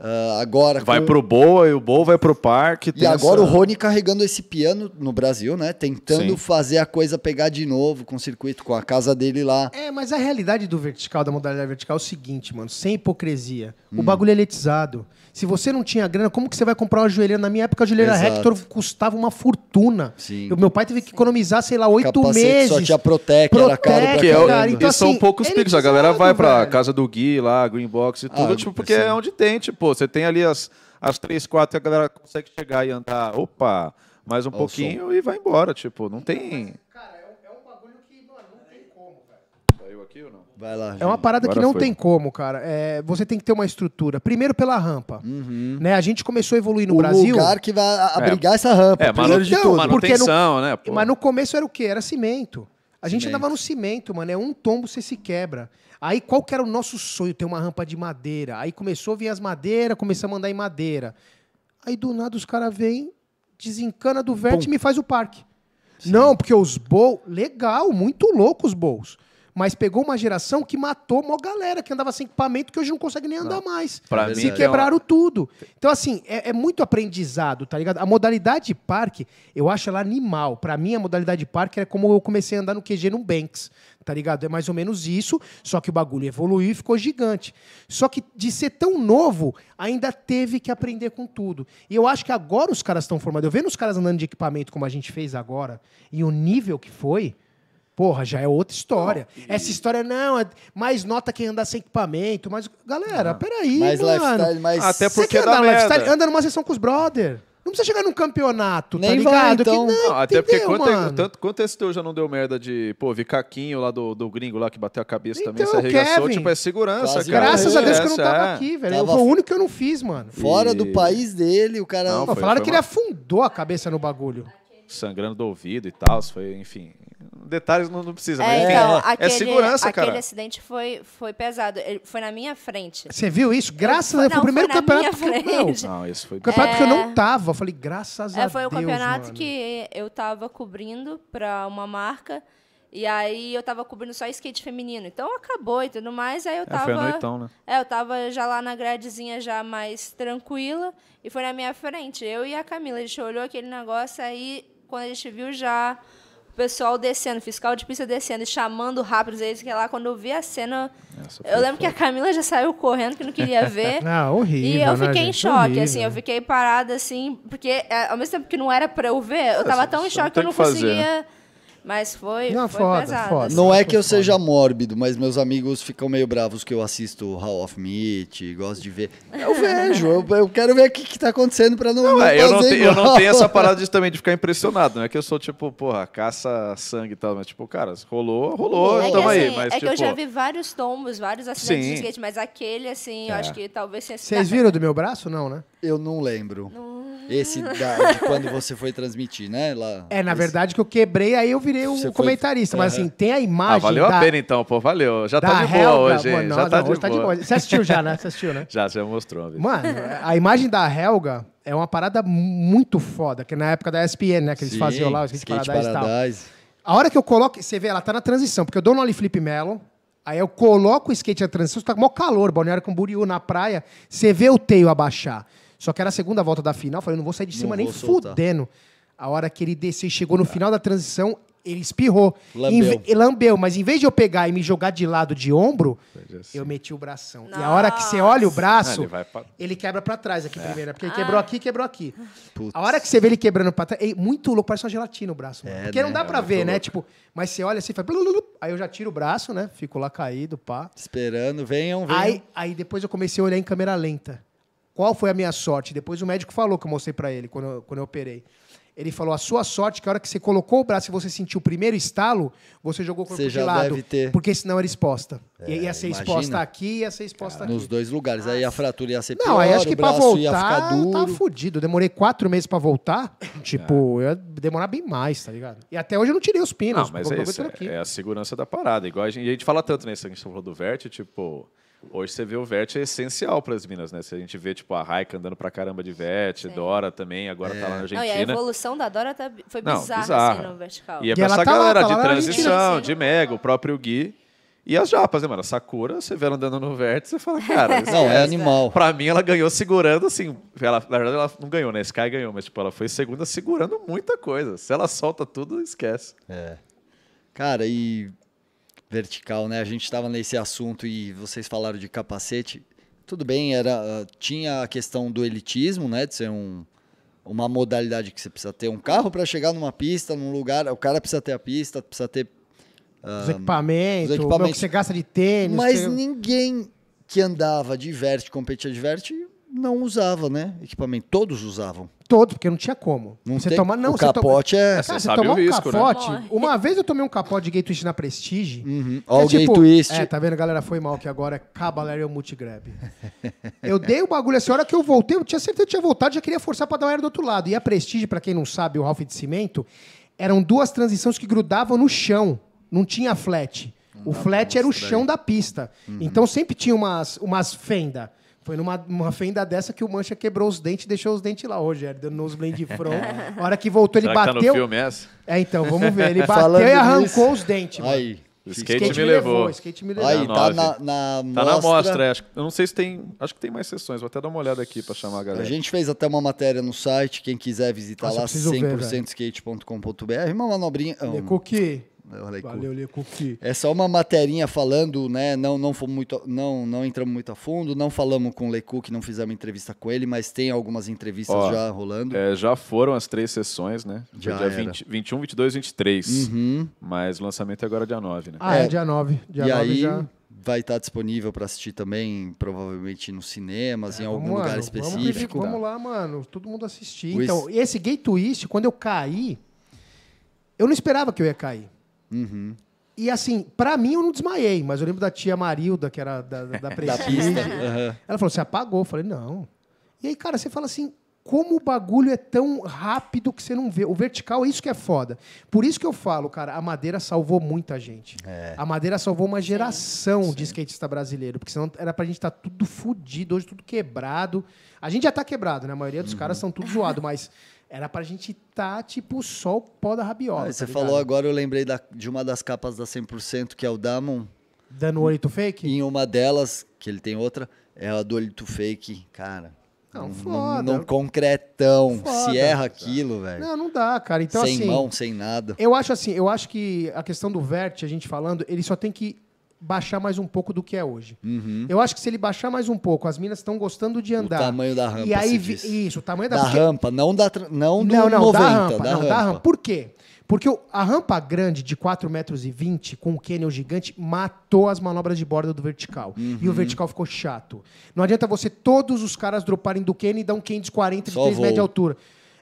ah, agora Vai com- pro Boa e o Boa vai pro parque. e agora essa- o Rony carregando esse piano no Brasil, né? Tentando Sim. fazer a coisa pegar de novo com o circuito, com a casa dele lá. É, mas a realidade do vertical, da modalidade vertical, é o seguinte, mano, sem hipocrisia. Hum. O bagulho é elitizado. Se você não tinha grana, como que você vai comprar uma joelheira? Na minha época, a joelheira Exato. Hector custava uma fortuna. Sim. O meu pai teve que economizar, sei lá, oito meses. só tinha Protec, era caro pra Protec, Que é caramba. então, e são assim, poucos picos. A galera vai pra velho. casa do Gui lá, Green Box e tudo, Ah, tipo, porque sim. é onde tem, tipo, você tem ali as, as três, quatro que a galera consegue chegar e andar, opa, mais um Ó o pouquinho e vai embora, tipo, não tem... Cara, é um, bagulho que, mano, não tem como, velho. Saiu aqui ou não? Vai lá. É uma parada que Agora não foi. tem como, cara. É, você tem que ter uma estrutura. Primeiro pela rampa. Né? A gente começou a evoluir no o Brasil. lugar que vai a- abrigar essa rampa. É, primeiro de tudo. manutenção, né? pô. Mas no começo era o quê? Era cimento. A gente Cimento. andava no cimento, mano. É um tombo, você se quebra. Aí qual que era o nosso sonho? Ter uma rampa de madeira. Aí começou a vir as madeiras, começamos a andar em madeira. Aí do nada os caras vêm, desencana do vértice e me faz o parque. Não, porque os bowls, legal, muito louco os bowls. Mas pegou uma geração que matou uma galera que andava sem equipamento que hoje não consegue nem andar mais. Pra Se mim, Se tem quebraram tudo. Então, assim, é, é muito aprendizado, tá ligado? A modalidade de parque, eu acho ela animal. Pra mim, a modalidade de parque é como eu comecei a andar no QG no Banks, tá ligado? É mais ou menos isso, só que o bagulho evoluiu e ficou gigante. Só que de ser tão novo, ainda teve que aprender com tudo. E eu acho que agora os caras estão formados. Eu vendo os caras andando de equipamento como a gente fez agora, e o nível que foi. Porra, já é outra história. Essa história não, é mais nota quem andar sem equipamento. Mas, galera, peraí, mais mano. lifestyle, mais... Até Você porque quer dá andar lifestyle? Anda numa sessão com os brother. Não precisa chegar num campeonato, Nem tá vai, ligado? então. Que, não, Não, até porque quanto, é- tanto, quanto esse teu já não deu merda de, pô, vi Caquinho lá do, do gringo lá que bateu a cabeça também, se Então, arregaçou, Kevin. tipo, é segurança, Quase cara. Graças a Deus que eu não Esquece, tava é. aqui, velho. Tava- Foi o único que eu não fiz, mano. Fora E- do país dele, o cara... Não, Pô, foi- falaram foi que ele uma- afundou a cabeça no bagulho. sangrando do ouvido e tal, foi, enfim. Detalhes não, não precisa, É, mas enfim, então, é, aquele, segurança, aquele cara. acidente foi, foi pesado. Ele foi na minha frente. Você viu isso? Graças a Deus, foi o primeiro foi na campeonato que eu, não. Não, isso foi... campeonato que eu É. não tava. Eu falei, graças a É, Deus. foi um campeonato mano. que eu tava cobrindo pra uma marca. E aí eu tava cobrindo só skate feminino. Então acabou e tudo mais. Aí eu É, tava. foi a noitão, né? É, eu tava já lá na gradezinha, já mais tranquila. E foi na minha frente. Eu e a Camila. A gente olhou aquele negócio aí, quando a gente viu já o pessoal descendo, fiscal de pista descendo e chamando rápido eles, que lá quando eu vi a cena. Foi Eu lembro que a Camila já saiu correndo, que não queria (laughs) ver. Ah, horrível. E eu né, fiquei em gente? choque, Horrível. assim, eu fiquei parada, assim, porque é, ao mesmo tempo que não era pra eu ver, eu tava você- tão em choque que eu não que fazer, conseguia. Mas foi, Não, foi foda, pesado. foda. assim. Não é que eu seja mórbido, mas meus amigos ficam meio bravos que eu assisto Hall of Meat, gosto de ver. Eu vejo, eu, eu quero ver o que, que tá acontecendo pra não, não É, eu, não te- eu não tenho essa parada (laughs) de, também de ficar impressionado. Não é que eu sou, tipo, porra, caça sangue e tal. Mas, tipo, cara, rolou, rolou, É que, tamo aí. assim, Mas, é tipo, que eu já vi vários tombos, vários acidentes Sim. de skate, mas aquele, assim, eu É. acho que talvez. Vocês viram do meu braço? Não, né? Eu não lembro. Esse da, de quando você foi transmitir, né? Lá, É, na Esse- verdade que eu quebrei, aí eu virei Você o foi- comentarista. Mas Aham. assim, tem a ah, imagem valeu da, a pena então, pô, valeu. Já tá de boa Helga. hoje, hein? Mano, já não, tá não, de hoje tá boa. de boa. Você assistiu já, né? Você assistiu, né? (laughs) Já, já mostrou vez. Mano, a imagem da Helga é uma parada muito foda, que na época da ESPN, né? Que eles Sim, faziam lá, o Skate, Skate Paradise e tal. Paradise. A hora que eu coloco, você vê, ela tá na transição, porque eu dou no ollie flip melon, aí eu coloco o skate na transição, tá com maior calor, Balneário Camboriú na praia, você vê o teio abaixar. Só que era a segunda volta da final, eu falei, não vou sair de Não cima nem vou soltar. fudendo. A hora que ele desceu e chegou no final da transição, ele espirrou. Lambeu. Em e lambeu, mas em vez de eu pegar e me jogar de lado de ombro, assim. eu meti o bração. E a hora que você olha o Ah, braço, ele vai pra- ele quebra pra trás aqui primeiro, porque ele Ah. quebrou aqui, quebrou aqui. Putz. A hora que você vê ele quebrando pra trás, é muito louco, parece uma gelatina o braço. É, porque não né? dá pra É ver, né? louco. Tipo, mas você olha assim, faz... Aí eu já tiro o braço, né? Fico lá caído, pá. Esperando, venham, venham. Aí, aí depois eu comecei a olhar em câmera lenta. Qual foi a minha sorte? Depois o médico falou que eu mostrei pra ele quando eu, quando eu operei. Ele falou: a sua sorte, é que a hora que você colocou o braço e você sentiu o primeiro estalo, você jogou o corpo Você de lado. deve ter- Porque senão era exposta. É, ia ser imagina. exposta aqui, ia ser exposta aqui. Nos dois lugares. Aí a fratura ia ser pior, Não, aí acho que o pra ia voltar, duro. tava fudido. Eu demorei quatro meses pra voltar. (coughs) Tipo, eu ia demorar bem mais, tá ligado? E até hoje eu não tirei os pinos. Não, mas é isso. tá aqui. É, é a segurança da parada. Igual a gente, e a gente fala tanto, né? A gente falou do Vert, tipo. Hoje você vê o Vert é essencial para as minas, né? Se a gente vê, tipo, a Raika andando pra caramba de Vert, Dora também, agora tá lá na Não, Argentina. e a evolução da Dora tá- foi Não, bizarra, bizarra. assim, no vertical. E é E pra essa tá lá, galera tá de lá na Argentina, transição, de Mega, o próprio Gui. E as japas, né, mano? A Sakura, você vê ela andando no vértice, você fala, cara, (laughs) Não, é esquece. animal. Pra mim, ela ganhou segurando, assim. Ela, na verdade, ela não ganhou, né? Sky ganhou, mas, tipo, ela foi segunda segurando muita coisa. Se ela solta tudo, esquece. Cara, e vertical, né? A gente estava nesse assunto e vocês falaram de capacete. Tudo bem, era ah, tinha a questão do elitismo, né? De ser um, uma modalidade que você precisa ter um carro para chegar numa pista, num lugar. O cara precisa ter a pista, precisa ter. Os equipamentos, os o meu equipamentos. que você gasta de tênis. Mas que- ninguém que andava de verte, competia de verte, não usava, né? Equipamento. Todos usavam. Todos, porque não tinha como. Não você tem, toma, não, o você toma- capote é. Cara, Você você tomar o um risco, né? capote. Morre. Uma vez eu tomei um capote de gay twist na Prestige. Uhum. Ó, é o gay tipo- twist. É, tá vendo, galera? Foi mal, que agora é Caballero Multigrab. eu dei o bagulho assim, a hora que eu voltei, eu tinha certeza que tinha voltado, já queria forçar pra dar uma era do outro lado. E a Prestige, pra quem não sabe, o Ralph de cimento, eram duas transições que grudavam no chão. Não tinha flat. O flat era o chão da pista. Uhum. Então sempre tinha umas, umas fendas. Foi numa uma fenda dessa que o Mancha quebrou os dentes e deixou os dentes lá, Rogério. Deu nose blend front. A hora que voltou, ele Será que tá bateu. no filme essa? É, então, vamos ver. Ele (laughs) bateu Falando e arrancou nisso- os dentes. mano. Aí. O fica- skate me levou. skate me levou. Aí, Na tá nove. na, na Tá na mostra. mostra, é. Acho, que- eu não sei se tem. Acho que tem mais sessões. Vou até dar uma olhada aqui pra chamar a A galera. gente fez até uma matéria no site, quem quiser visitar Nossa, lá, preciso ver, velho. 100%skate.com.br. Uma manobrinha. Um, Cookie. Aí, Valeu, Le Cookie. É só uma materinha falando, né? Não, não, fomos muito, não, não entramos muito a fundo, não falamos com o Lecook, não fizemos entrevista com ele, mas tem algumas entrevistas Ó, já rolando. É, já foram as três sessões, né? Foi Já dia era. 20, 21, 22 23. Uhum. Mas o lançamento é agora dia 9, né? Ah, é, É. dia 9. Dia e 9 aí já. vai estar disponível para assistir também, provavelmente nos cinemas, em algum Vamos, lugar mano, específico. Vamos, vamos lá, mano. Todo mundo assistir. O Então, esse gay twist, quando eu caí, eu não esperava que eu ia cair. Uhum. E assim, pra mim eu não desmaiei, mas eu lembro da tia Marilda, que era da, da, da (laughs) Prestige. pista. Aham. Ela falou, você apagou? Eu falei, não. E aí, cara, você fala assim, como o bagulho é tão rápido que você não vê. O vertical, isso que é foda. Por isso que eu falo, cara, a madeira salvou muita gente. É. A madeira salvou uma geração de skatista brasileiro, porque senão era pra gente estar tudo fudido, hoje tudo quebrado. A gente já tá quebrado, né? A maioria dos caras são tudo zoado, mas era pra gente tá, tipo, só o pó da rabiola. Ah, você falou agora, eu lembrei da- de uma das capas da 100%, que é o Damon. Dando olho to fake? Em uma delas, que ele tem outra, é a do Olito Fake. Cara, Não, foda. num concretão. Foda. Se erra aquilo, velho. Não, não dá, cara. Então, sem assim. mão, sem nada. Eu acho assim, eu acho que a questão do vert, a gente falando, ele só tem que baixar mais um pouco do que é hoje. Eu acho que se ele baixar mais um pouco, as minas estão gostando de andar. tamanho da rampa, E aí, isso, o tamanho da, Da porque- rampa, não, da, não do Não, não, 90, da rampa. da não, rampa. da rampa. Por quê? Porque o- a rampa grande de 4,20 metros e 20, com o canyon gigante, matou as manobras de borda do vertical. Uhum. E o vertical ficou chato. Não adianta você, todos os caras droparem do canyon e dar um canyon de 40 de Só 3 voo. metros de altura.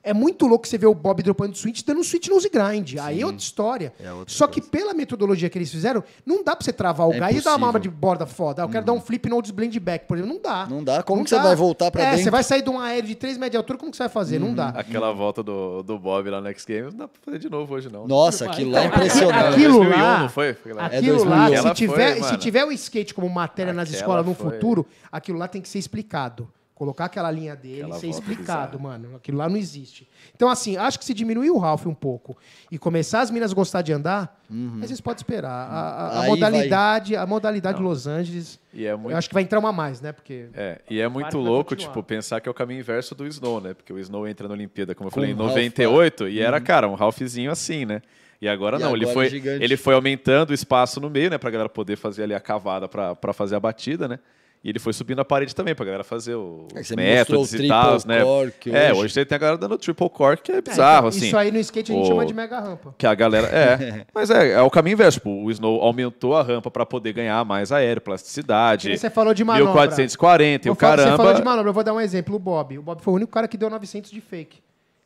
É muito louco você ver o Bob dropando de switch, dando um switch nose grind. Aí é outra história. É outra Só que pela metodologia que eles fizeram, não dá pra você travar o É gás e dar uma manobra de borda foda. Ah, eu quero dar um flip nose blend back, por exemplo. Não dá. Não dá. Como que você vai voltar pra é, dentro? você vai sair de um aéreo de 3 metros de altura, como que você vai fazer? Não dá. Aquela volta do, do Bob lá no X Games, não dá pra fazer de novo hoje, não. Nossa, aquilo lá é Então, impressionante. aquilo 2001, lá, não foi? É Aquilo 2001. lá, se tiver, foi, se tiver o skate como matéria nas escolas no foi. futuro, aquilo lá tem que ser explicado. Colocar aquela linha dele Aquela e ser explicado, mano. Aquilo lá não existe. Então, assim, acho que se diminuir o Ralph um pouco e começar as minas gostar de andar, aí vocês podem esperar. A, a- a modalidade, a modalidade Los Angeles, E é muito eu acho que vai entrar uma mais, né? Porque É, e é muito vai louco, tipo, pensar que é o caminho inverso do Snow, né? Porque o Snow entra na Olimpíada, como eu falei, em um Ralph 98, e era, cara, um Ralphzinho assim, né? E agora E não, ele agora foi, gigante. ele foi aumentando o espaço no meio, né? Pra galera poder fazer ali a cavada pra fazer a batida, né? E ele foi subindo a parede também, pra galera fazer o- É, métodos o e tal, triple né? cork É, hoje. hoje você tem a galera dando triple cork, que é É, bizarro, então, assim. Isso aí no skate a gente O- chama de mega rampa. Que a galera. É. (laughs) mas é, é o caminho inverso. Tipo, o Snow aumentou a rampa pra poder ganhar mais aéreo, plasticidade. Que nem você falou de manobra. 1440 e o falar- Você falou caramba. de manobra, eu vou dar um exemplo. O Bob. O Bob foi o único cara que deu 900 de fake.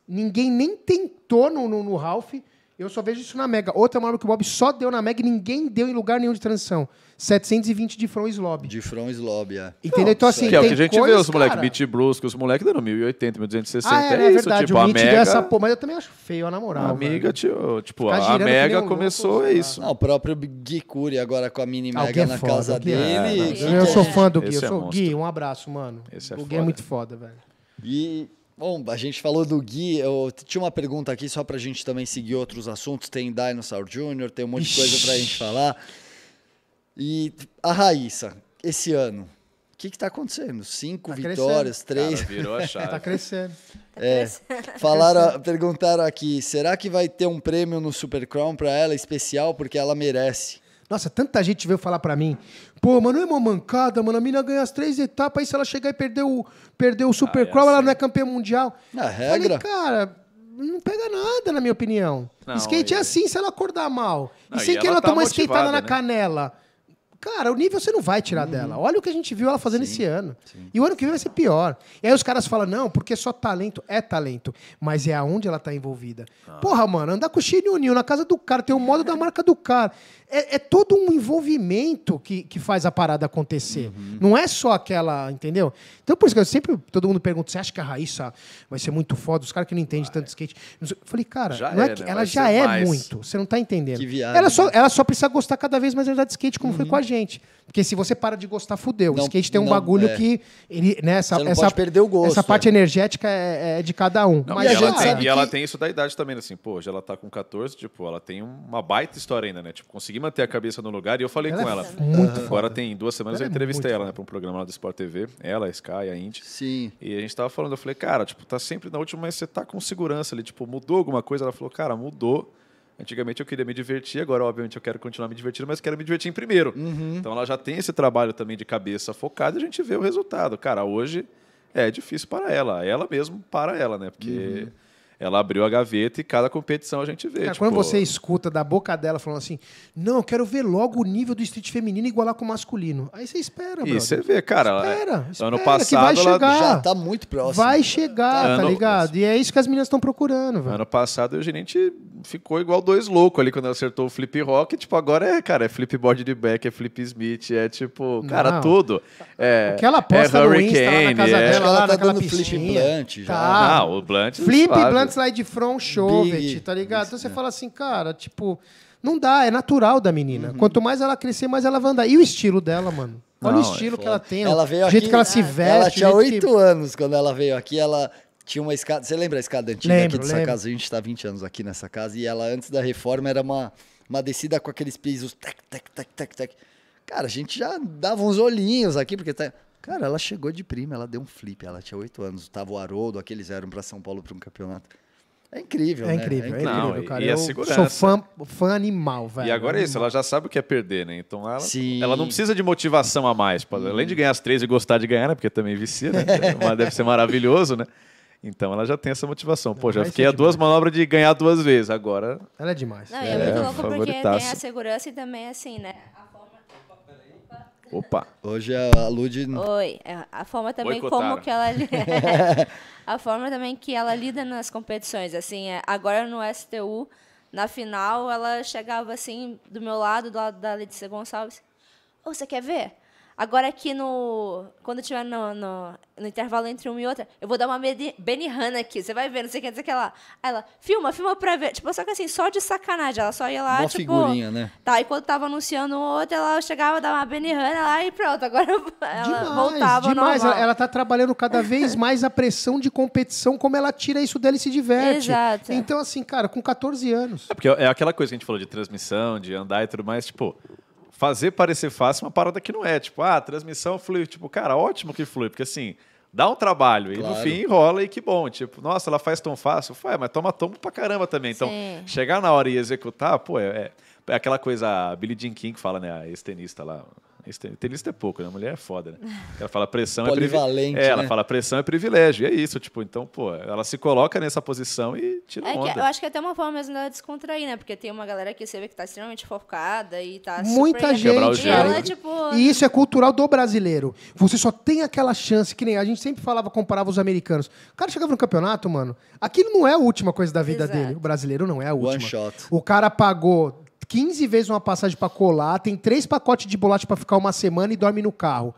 Ninguém nem tentou no, no, no Ralph. Eu só vejo isso na Mega. Outra manobra que o Bob só deu na Mega e ninguém deu em lugar nenhum de transição. 720 de front slob. De front slob, é. Entendeu? Então, assim, que é o que a gente vê coisas, os moleques beat brusco, os moleques dando 1080, 1260. Ah, é, é, é isso, verdade. tipo, o a Mega. deu essa porra, mas eu também acho feio, na moral. a amiga, tio, tipo, a que nem Mega começou louco, é isso. Não, o próprio Gui Curi agora com a mini Ah, mega é na foda, casa é- dele. É, que- Eu sou fã do Gui. Esse Eu é sou. Gui, um abraço, mano. Esse é o Gui é muito foda, velho. E, bom, a gente falou do Gui, eu tinha uma pergunta aqui só pra gente também seguir outros assuntos. Tem Dinosaur Jr., tem um monte de coisa pra gente falar. E a Raíssa, esse ano, o que que tá acontecendo? Cinco Tá vitórias, três... Cara, virou a chave. Tá crescendo. É, falaram, perguntaram aqui, será que vai ter um prêmio no Super Crown pra ela especial porque ela merece? Nossa, tanta gente veio falar pra mim. Pô, mas não é uma mancada, mano. A mina ganha as três etapas, aí se ela chegar e perder o, perder o Super Ah, é Crown, ela não é campeã mundial. A regra? Falei, cara, não pega nada, na minha opinião. Não, skate é e- assim, se ela acordar mal. Não, e sem e que ela ela tá tomar uma skateada motivada, na né? canela. Cara, o nível você não vai tirar dela. Olha o que a gente viu ela fazendo esse ano. E o ano que vem vai ser pior. E aí os caras falam, não, porque só talento é talento. Mas é aonde ela tá envolvida. Porra, mano, andar com o Shinny O'Neill na casa do cara, tem o modo da marca do cara. É, é todo um envolvimento que, que faz a parada acontecer. Não é só aquela, entendeu? Então, por isso que eu sempre, todo mundo pergunta, você acha que a Raíssa vai ser muito foda? Os caras que não entendem tanto de skate. Eu falei, cara, Já não é é, que, né? ela Vai já é mais. muito. Você não tá entendendo. Que viagem, ela, só, né? ela só precisa gostar cada vez mais de skate, como foi com a gente. Porque se você para de gostar, fudeu. Não- o skate tem um não- bagulho é. que. Ele, né, essa, Você não essa, pode perder o gosto, Essa parte é. energética é, é de cada um. Não, Mas e ela, gente tem, sabe e ela que- tem isso da idade também, assim, pô, hoje ela tá com 14, tipo, ela tem uma baita história ainda, né? Tipo, consegui manter a cabeça no lugar e eu falei Ela com é ela. muito Agora foda. tem duas semanas Ela eu é entrevistei ela, né, pra um programa lá do Sport TV. Ela, a Sky, a Indy. Sim. E a gente tava falando, eu falei, cara, tipo, tá sempre na última, mas você tá com segurança ali, tipo, mudou alguma coisa? Ela falou, cara, mudou. Antigamente eu queria me divertir, agora, obviamente, eu quero continuar me divertindo, mas quero me divertir em primeiro. Então ela já tem esse trabalho também de cabeça focada e a gente vê o resultado. Cara, hoje é difícil para ela, ela mesmo para ela, né? Porque ela abriu a gaveta e cada competição a gente vê. Cara, tipo, quando você escuta da boca dela falando assim, não, eu quero ver logo o nível do street feminino igualar com o masculino. Aí você espera, E brother. você vê, cara, ela- Espera, ano espera, que passado vai ela chegar. Já tá muito próximo. Vai chegar, tá Ano- ligado? E é isso que as meninas estão procurando, velho. Ano passado, a gente ficou igual dois loucos ali quando ela acertou o flip rock. Tipo, agora é, cara, é flipboard de back, é flip Smith, é tipo, cara, Não. tudo. É, O que ela posta é no Insta lá na casa é... dela, que ela lá tá naquela dando flip blunt já. Tá. Ah, o Blunt Flip. Blunt Slide Front Chauvet, Big. tá ligado? Então você é. fala assim, cara, tipo, não dá, é natural da menina. Uhum. Quanto mais ela crescer, mais ela vai andar. E o estilo dela, mano? Olha Não, o é estilo que Foda. ela tem, Ela o veio jeito aqui- que ela se veste. Ela o tinha jeito que- oito anos quando ela veio aqui. Ela tinha uma escada. Você lembra a escada antiga Lembro, aqui dessa lembro. casa? A gente está 20 anos aqui nessa casa. E ela, antes da reforma, era uma, uma descida com aqueles pisos. Tec, tec, tec, tec, tec. Cara, a gente já dava uns olhinhos aqui, porque tá. Cara, ela chegou de prima, ela deu um flip. Ela tinha oito anos. Tava o Haroldo, aqueles eram para São Paulo para um campeonato. É incrível, É né? incrível, é Não, incrível, e- cara. e a Eu segurança. sou fã, fã animal, velho. E agora é isso, ela já sabe o que é perder, né? Então ela, Sim. ela não precisa de motivação a mais. Pô, Além de ganhar as três e gostar de ganhar, né? Porque também vicia, né? (laughs) Mas deve ser maravilhoso, né? Então ela já tem essa motivação. Pô, já vai fiquei a duas manobras de ganhar duas vezes. Agora. Ela é demais. Não, é, É, muito louco porque tem a segurança e também, assim, né? A forma... Opa! Hoje a Lud. Oi, é, a forma também Boicotaram. como que ela (laughs) (laughs) a forma também que ela lida nas competições, assim, é, agora no STU, na final, ela chegava assim do meu lado, do lado da Letícia Gonçalves. Ô, você quer ver? Agora aqui no. Quando tiver no, no, no intervalo entre uma e outra, eu vou dar uma Beni- Benihana aqui. Você vai ver, não sei o que, não sei o que lá. Aí ela, filma, filma pra ver. Tipo, só que assim, só de sacanagem. Ela só ia lá, Uma tipo. figurinha, né? Tá, e quando tava anunciando outra, ela chegava, dava uma Benihana lá e pronto. Agora (laughs) ela Demais, voltava demais. normal. Ela, ela tá trabalhando cada vez (laughs) mais a pressão de competição, como ela tira isso dela e se diverte. Exato. Então, assim, cara, com 14 anos. É porque é aquela coisa que a gente falou de transmissão, de andar e tudo mais, tipo, fazer parecer fácil é uma parada que não é. Tipo, ah, a transmissão flui. Tipo, cara, ótimo que flui, porque assim, dá um trabalho e no Claro. fim enrola e que bom. Tipo, nossa, ela faz tão fácil. Foi, mas toma tombo pra caramba também. Então, Sim. chegar na hora e executar, pô, é, é- é aquela coisa, a Billie Jean King fala, né, a ex-tenista lá. Tenista é pouco, né? A mulher é foda, né? Ela fala pressão é privilégio. Polivalente, É, ela né? fala pressão é privilégio. E é isso, tipo, então, pô, ela se coloca nessa posição e tira É que onda. eu acho que é até uma forma mesmo dela descontrair, né? Porque tem uma galera que você vê que tá extremamente focada e tá Muita gente, E ela, tipo... E isso é cultural do brasileiro. Você só tem aquela chance, que nem a gente sempre falava, comparava os americanos. O cara chegava no campeonato, mano, aquilo não é a última coisa da vida Exato. dele. O brasileiro não é a última. One shot. O cara pagou 15 vezes uma passagem pra colar, tem três pacotes de bolacha pra ficar uma semana e dorme no carro.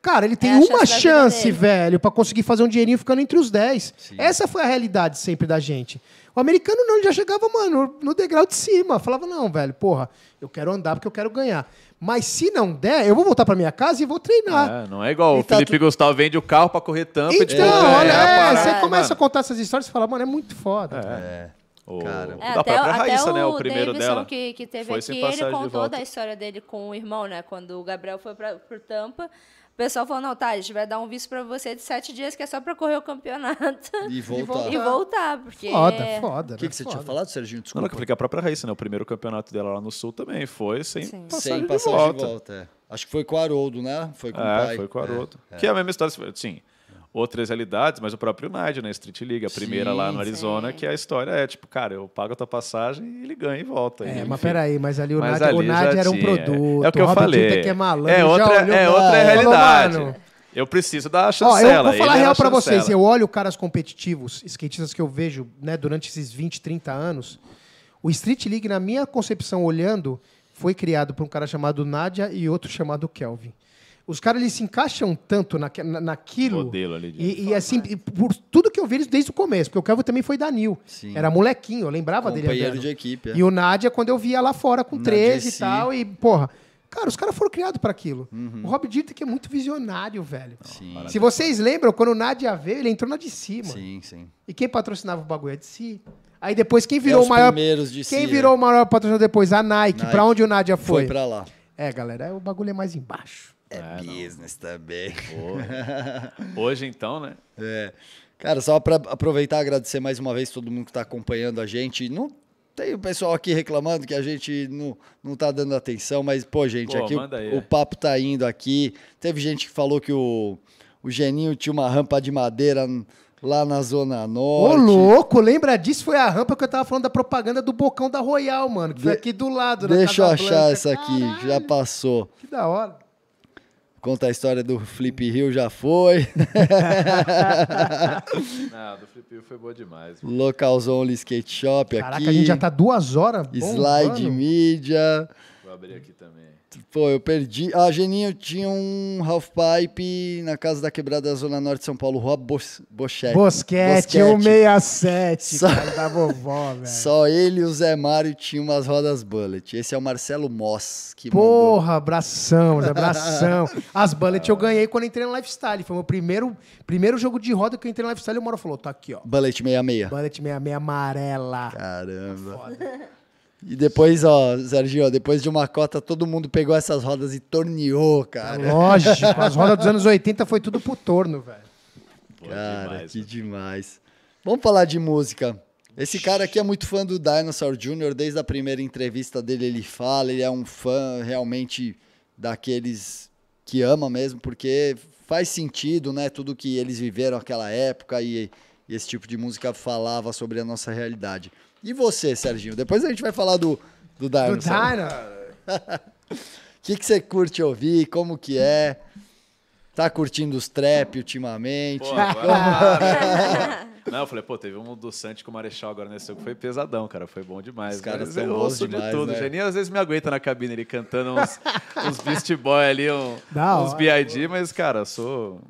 Cara, ele tem É a uma chance chance, velho, pra conseguir fazer um dinheirinho ficando entre os 10. Essa foi a realidade sempre da gente. O americano não, ele já chegava, mano, no degrau de cima. Falava, não, velho, porra, eu quero andar porque eu quero ganhar. Mas se não der, eu vou voltar pra minha casa e vou treinar. É, não é igual E o tá Felipe tu- Gustavo vende o carro pra correr tampa e Então, tipo, olha, é, a é, parada, você começa a mano. contar essas histórias e fala, mano, é muito foda. É. O, Cara. É, da até, própria até Raíssa, o né? O primeiro Davidson dela. que, que teve foi aqui, sem ele de contou da história dele com o irmão, né? Quando o Gabriel foi pra, pro Tampa, o pessoal falou, não, tá, a gente vai dar um visto pra você de sete dias, que é só pra correr o campeonato E (laughs) voltar. e voltar, porque... Foda, foda. O que, né? que você Foda. tinha falado, Serginho? Não, Desculpa. não, que eu falei que a própria Raíssa, né? O primeiro campeonato dela lá no Sul também foi sem Sim. passagem, Sem de, passagem volta. de volta. é. Acho que foi com o Haroldo, né? Foi com o É, pai. foi com o Haroldo. É, Que é a mesma história, sim. Outras realidades, mas o próprio Nádia, né? Street League, a primeira lá no Sim. Arizona, Sim. que a história é tipo, cara, eu pago a tua passagem e ele ganha e volta. É, E, mas peraí, mas ali o Mas Nádia, o ali já Nádia era um produto. É o que eu Robert falei. Que é malandro. é outra, é outra falou, realidade. mano, Eu preciso dar a Ó, chancela. eu vou falar era real a pra vocês. chancela. Eu olho caras competitivos, skatistas que eu vejo né, durante esses 20, 30 anos. O Street League, na minha concepção, olhando, foi criado por um cara chamado Nádia e outro chamado Kelvin. Os caras eles se encaixam tanto naque- na, naquilo. Modelo ali de- E, e assim, e por tudo que eu vi eles desde o começo, porque o Kelvin também foi da Nil. Sim. Era molequinho, eu lembrava dele Companheiro de equipe. é. E o Nádia, quando eu via lá fora com Na 13 e tal, e, porra, cara, os caras foram criados pra aquilo. O Rob Dieter que é muito visionário, velho. Sim, Se vocês lembram, quando o Nádia veio, ele entrou na de cima. sim, sim. E quem patrocinava o bagulho é de si. Aí depois, quem virou É o os maior. primeiros de Quem si, virou o maior patrocinador depois? A Nike. Nike. Pra onde o Nádia Foi foi? pra lá. É, galera, o bagulho é mais embaixo. É, business também. (laughs) Hoje, então, né? É. Cara, só para aproveitar e agradecer mais uma vez todo mundo que está acompanhando a gente. Não tem o pessoal aqui reclamando que a gente não, não tá dando atenção, mas, pô, gente, Pô, aqui o, o papo tá indo aqui. Teve gente que falou que o, o Geninho tinha uma rampa de madeira lá na Zona Ô, Norte. louco, lembra disso? Foi a rampa que eu tava falando da propaganda do Bocão da Royal, mano. Que foi De- aqui do lado, na Deixa eu achar Blanca. essa aqui, já passou. Que da hora. Conta a história do Flip Hill, já foi. (laughs) Não, do Flip Hill foi boa demais. Locals Only Skate Shop aqui. Caraca, a gente já tá duas horas. Slide bombando. Media. Vou abrir aqui também. Pô, eu perdi. Ah, Geninho tinha um half pipe na casa da quebrada da Zona Norte de São Paulo, Rua Bos Bochete. Bosquete, Bosquete. 167, Só- cara, da vovó, (laughs) velho. Só ele e o Zé Mário tinham umas rodas bullet. Esse é o Marcelo Moss que mandou. Porra, abração, Zé, abração. (laughs) As Bullet eu ganhei quando entrei no Lifestyle. Foi o meu primeiro, primeiro jogo de roda que eu entrei no Lifestyle e o Moro falou, tá aqui, ó. Bullet 66. Bullet 66 amarela. Caramba. E depois, ó, Serginho, ó, depois de uma cota, todo mundo pegou essas rodas e torneou, cara. Lógico, as rodas dos anos 80 foi tudo pro torno, velho. Cara, demais, que mano. demais. Vamos falar de música. Esse cara aqui é muito fã do Dinosaur Jr., desde a primeira entrevista dele ele fala, ele é um fã realmente daqueles que ama mesmo, porque faz sentido, né, tudo que eles viveram naquela época e, e esse tipo de música falava sobre a nossa realidade. E você, Serginho? Depois a gente vai falar do, do Do Dinosaur. Dino. O que, que você curte ouvir? Como que é? Tá curtindo os trap ultimamente? Pô, agora, (laughs) Não, eu falei, pô, teve um do Santi com o Marechal agora nesse jogo que foi pesadão, cara. Foi bom demais. Os caras eu bons ouço demais, de tudo. né? O Geninho às vezes me aguenta na cabine, ele cantando uns, (laughs) uns Beast Boy ali, um, uns. B.I.D., mas, cara, eu sou,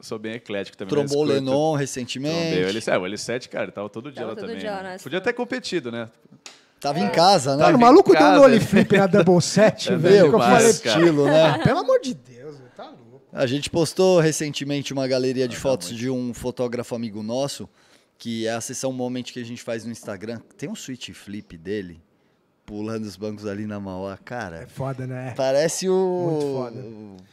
sou bem eclético também. Trombou o curto. Lennon Trombei recentemente. o L7, é, o L7, cara, ele tava todo dia Tava lá todo também. dia né? Podia ter competido, né? Tava em casa, né? O maluco deu no olho flip na Double (laughs) 7, É velho. que eu falei. Estilo, né? (laughs) pelo amor de Deus, tá louco. A gente postou recentemente uma galeria de Ah, fotos tá de um fotógrafo amigo nosso, que é a sessão Moment que a gente faz no Instagram. Tem um switch flip dele, pulando os bancos ali na Mauá. É Cara, foda, né? parece o... Muito foda.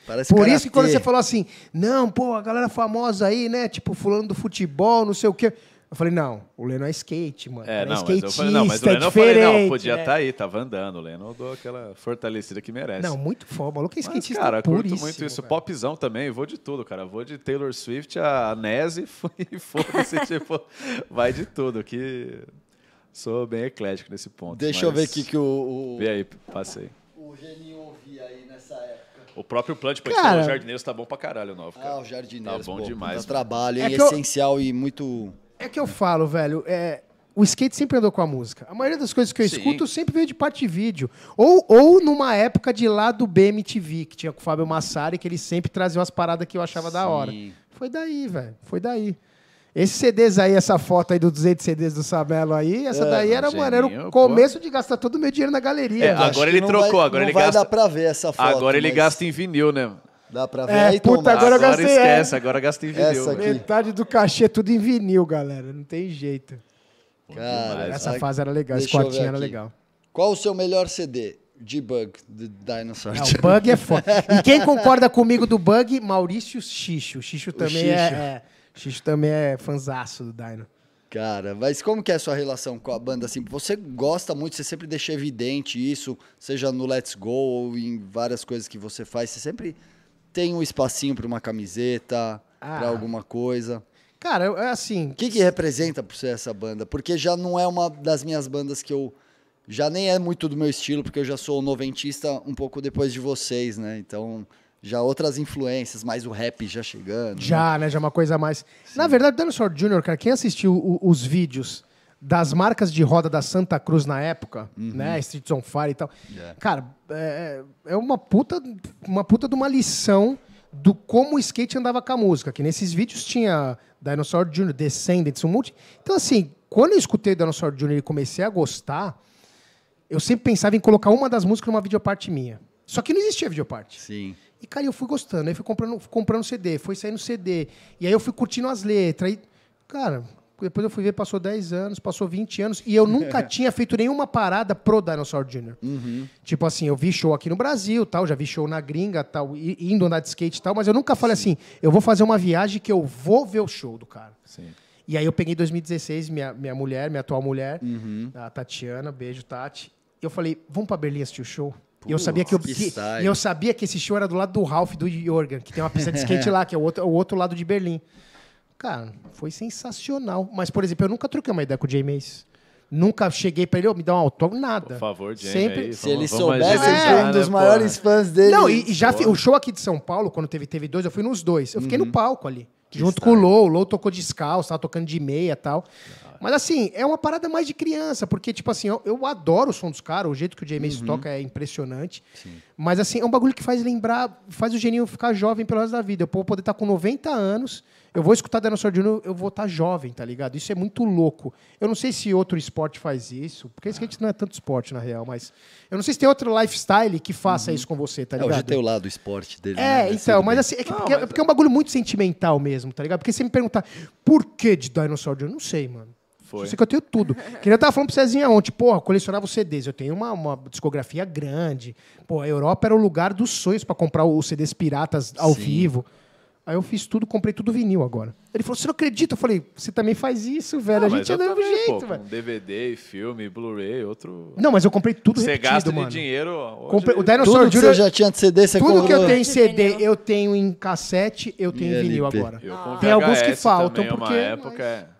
Parece Por isso que quando karatê. você falou assim, não, pô, a galera famosa aí, né? Tipo, fulano do futebol, não sei o quê. Eu falei, não, o Leno é skate, mano. É, Ele não, mas skatista, eu falei, não, mas o é Lennon eu falei, não, diferente, podia né? estar aí, tava andando. O Lennon eu dou aquela fortalecida que merece. Não, muito foda. O maluco é Mas, skatista cara, curto muito isso. velho. Popzão também, vou de tudo, cara. Vou de Taylor Swift a Nese e (laughs) foda-se, (laughs) tipo, vai de tudo. Que sou bem eclético nesse ponto. Deixa eu ver aqui que o... o... Vê aí, passei. O Geninho ouvia aí nessa época. O próprio Plant Point Cara- o Jardineiros tá bom pra caralho, o novo, cara. Ah, o Jardineiros, Tá bom pô, demais, mano. trabalho, É que eu- Essencial e muito... É que eu falo, velho, é, o skate sempre andou com a música. A maioria das coisas que eu Sim. escuto sempre veio de parte de vídeo. Ou, ou numa época de lá do BMTV, que tinha com o Fábio Massari, que ele sempre trazia umas paradas que eu achava da hora. Sim. Foi daí, velho. Foi daí. Esses CDs aí, essa foto aí dos 200 CDs do Sabelo aí, essa É, daí era, mano, era o geninho, pô. começo de gastar todo o meu dinheiro na galeria. É, agora ele não trocou, vai- agora não ele vai gasta- dar pra ver essa foto. Agora ele mas gasta em vinil, né? Dá pra ver É, aí, puta, Tomás. agora eu Agora gastei, esquece, agora gasta em vinil. Essa velho. aqui. Metade do cachê tudo em vinil, galera. Não tem jeito. Cara, Essa fase era legal, esse quartinho era legal. Qual o seu melhor CD? Debug, do Dinosaur. É, o Bug é foda. E quem concorda comigo do Bug, Maurício Xixo. Xixo também Xixo. é, é. Xixo também é fanzaço do Dino. Cara, mas como que é a sua relação com a banda? Assim, você gosta muito, você sempre deixa evidente isso, seja no Let's Go ou em várias coisas que você faz, você sempre tem um espacinho para uma camiseta, Ah. para alguma coisa. Cara, é assim. O que, que representa para você essa banda? Porque já não é uma das minhas bandas que eu. Já nem é muito do meu estilo, porque eu já sou noventista um pouco depois de vocês, né? Então, já outras influências, mais o rap já chegando. né? Já, né? Já é uma coisa a mais. Na verdade, o Dinosaur Jr., cara, quem assistiu o- os vídeos das marcas de roda da Santa Cruz na época, né? Streets on Fire e tal. Yeah. Cara, é, é uma puta, uma puta de uma lição do como o skate andava com a música. Que nesses vídeos tinha Dinosaur Jr., Descendants, um monte. Então, assim, quando eu escutei Dinosaur Jr. e comecei a gostar, eu sempre pensava em colocar uma das músicas numa videoparte minha. Só que não existia videoparte. Sim. E, cara, eu fui gostando. Aí fui comprando, fui comprando CD, foi saindo CD. E aí eu fui curtindo as letras. Aí, cara, depois eu fui ver, passou 10 anos, passou 20 anos. E eu (laughs) nunca tinha feito nenhuma parada pro Dinosaur Jr. Tipo assim, eu vi show aqui no Brasil, tal, já vi show na gringa, tal, indo andar de skate e tal, mas eu nunca falei assim, eu vou fazer uma viagem que eu vou ver o show do cara. Sim. E aí eu peguei em 2016 minha, minha mulher, minha atual mulher, a Tatiana, beijo, Tati. E eu falei, vamos pra Berlim assistir o show? E eu sabia que, eu, que e eu sabia que esse show era do lado do Ralph do Jorgen, que tem uma pista de skate (laughs) lá, que é o outro, o outro lado de Berlim. Cara, foi sensacional. Mas, por exemplo, eu nunca troquei uma ideia com o Jay Mace. Nunca cheguei pra ele, ô, me dá um autógrafo, nada. Por favor, Jamie. Sempre- aí, Se ele soubesse que é um dos né, maiores porra? fãs dele. Não, e, e já fi- o show aqui de São Paulo, quando teve, teve dois, eu fui nos dois. Eu Uhum. fiquei no palco ali. Junto com o Low. O Low tocou descalço, tava tocando de meia e tal. Mas assim, é uma parada mais de criança, porque, tipo assim, eu, eu adoro o som dos caras, o jeito que o James Uhum. toca é impressionante. Mas assim, é um bagulho que faz lembrar, faz o geninho ficar jovem pelo resto da vida. Eu vou poder estar com 90 anos, eu vou escutar Dinosaur Jr., eu vou estar jovem, tá ligado? Isso é muito louco. Eu não sei se outro esporte faz isso, porque skate não é tanto esporte, na real, mas. Eu não sei se tem outro lifestyle que faça isso com você, tá É, ligado? hoje tem o lado esporte dele. É, né? então, mas assim, é, que Não, porque, mas- é porque é um bagulho muito sentimental mesmo, tá ligado? Porque você me perguntar por que de Dinosaur Jr., eu não sei, mano. Foi. Eu sei que eu tenho tudo. (laughs) Que nem eu tava falando pro Cezinha ontem, porra, eu colecionava os CDs. Eu tenho uma, uma discografia grande. Pô, a Europa era o lugar dos sonhos pra comprar os CDs piratas ao Sim. vivo. Aí eu fiz tudo, comprei tudo vinil agora. Ele falou, você não acredita? Eu falei, você também faz isso, velho. Ah, a mas gente é do mesmo jeito, pô, velho. DVD, filme, Blu-ray, outro... Não, mas eu comprei tudo Você repetido, gasta mano. de dinheiro... Comprei- o Tudo Dinosaur que Jr. você já tinha de CD, você Tudo que eu comprou. tenho em CD, eu tenho em cassete, eu tenho em vinil agora. Tem alguns que faltam, porque- uma época... é-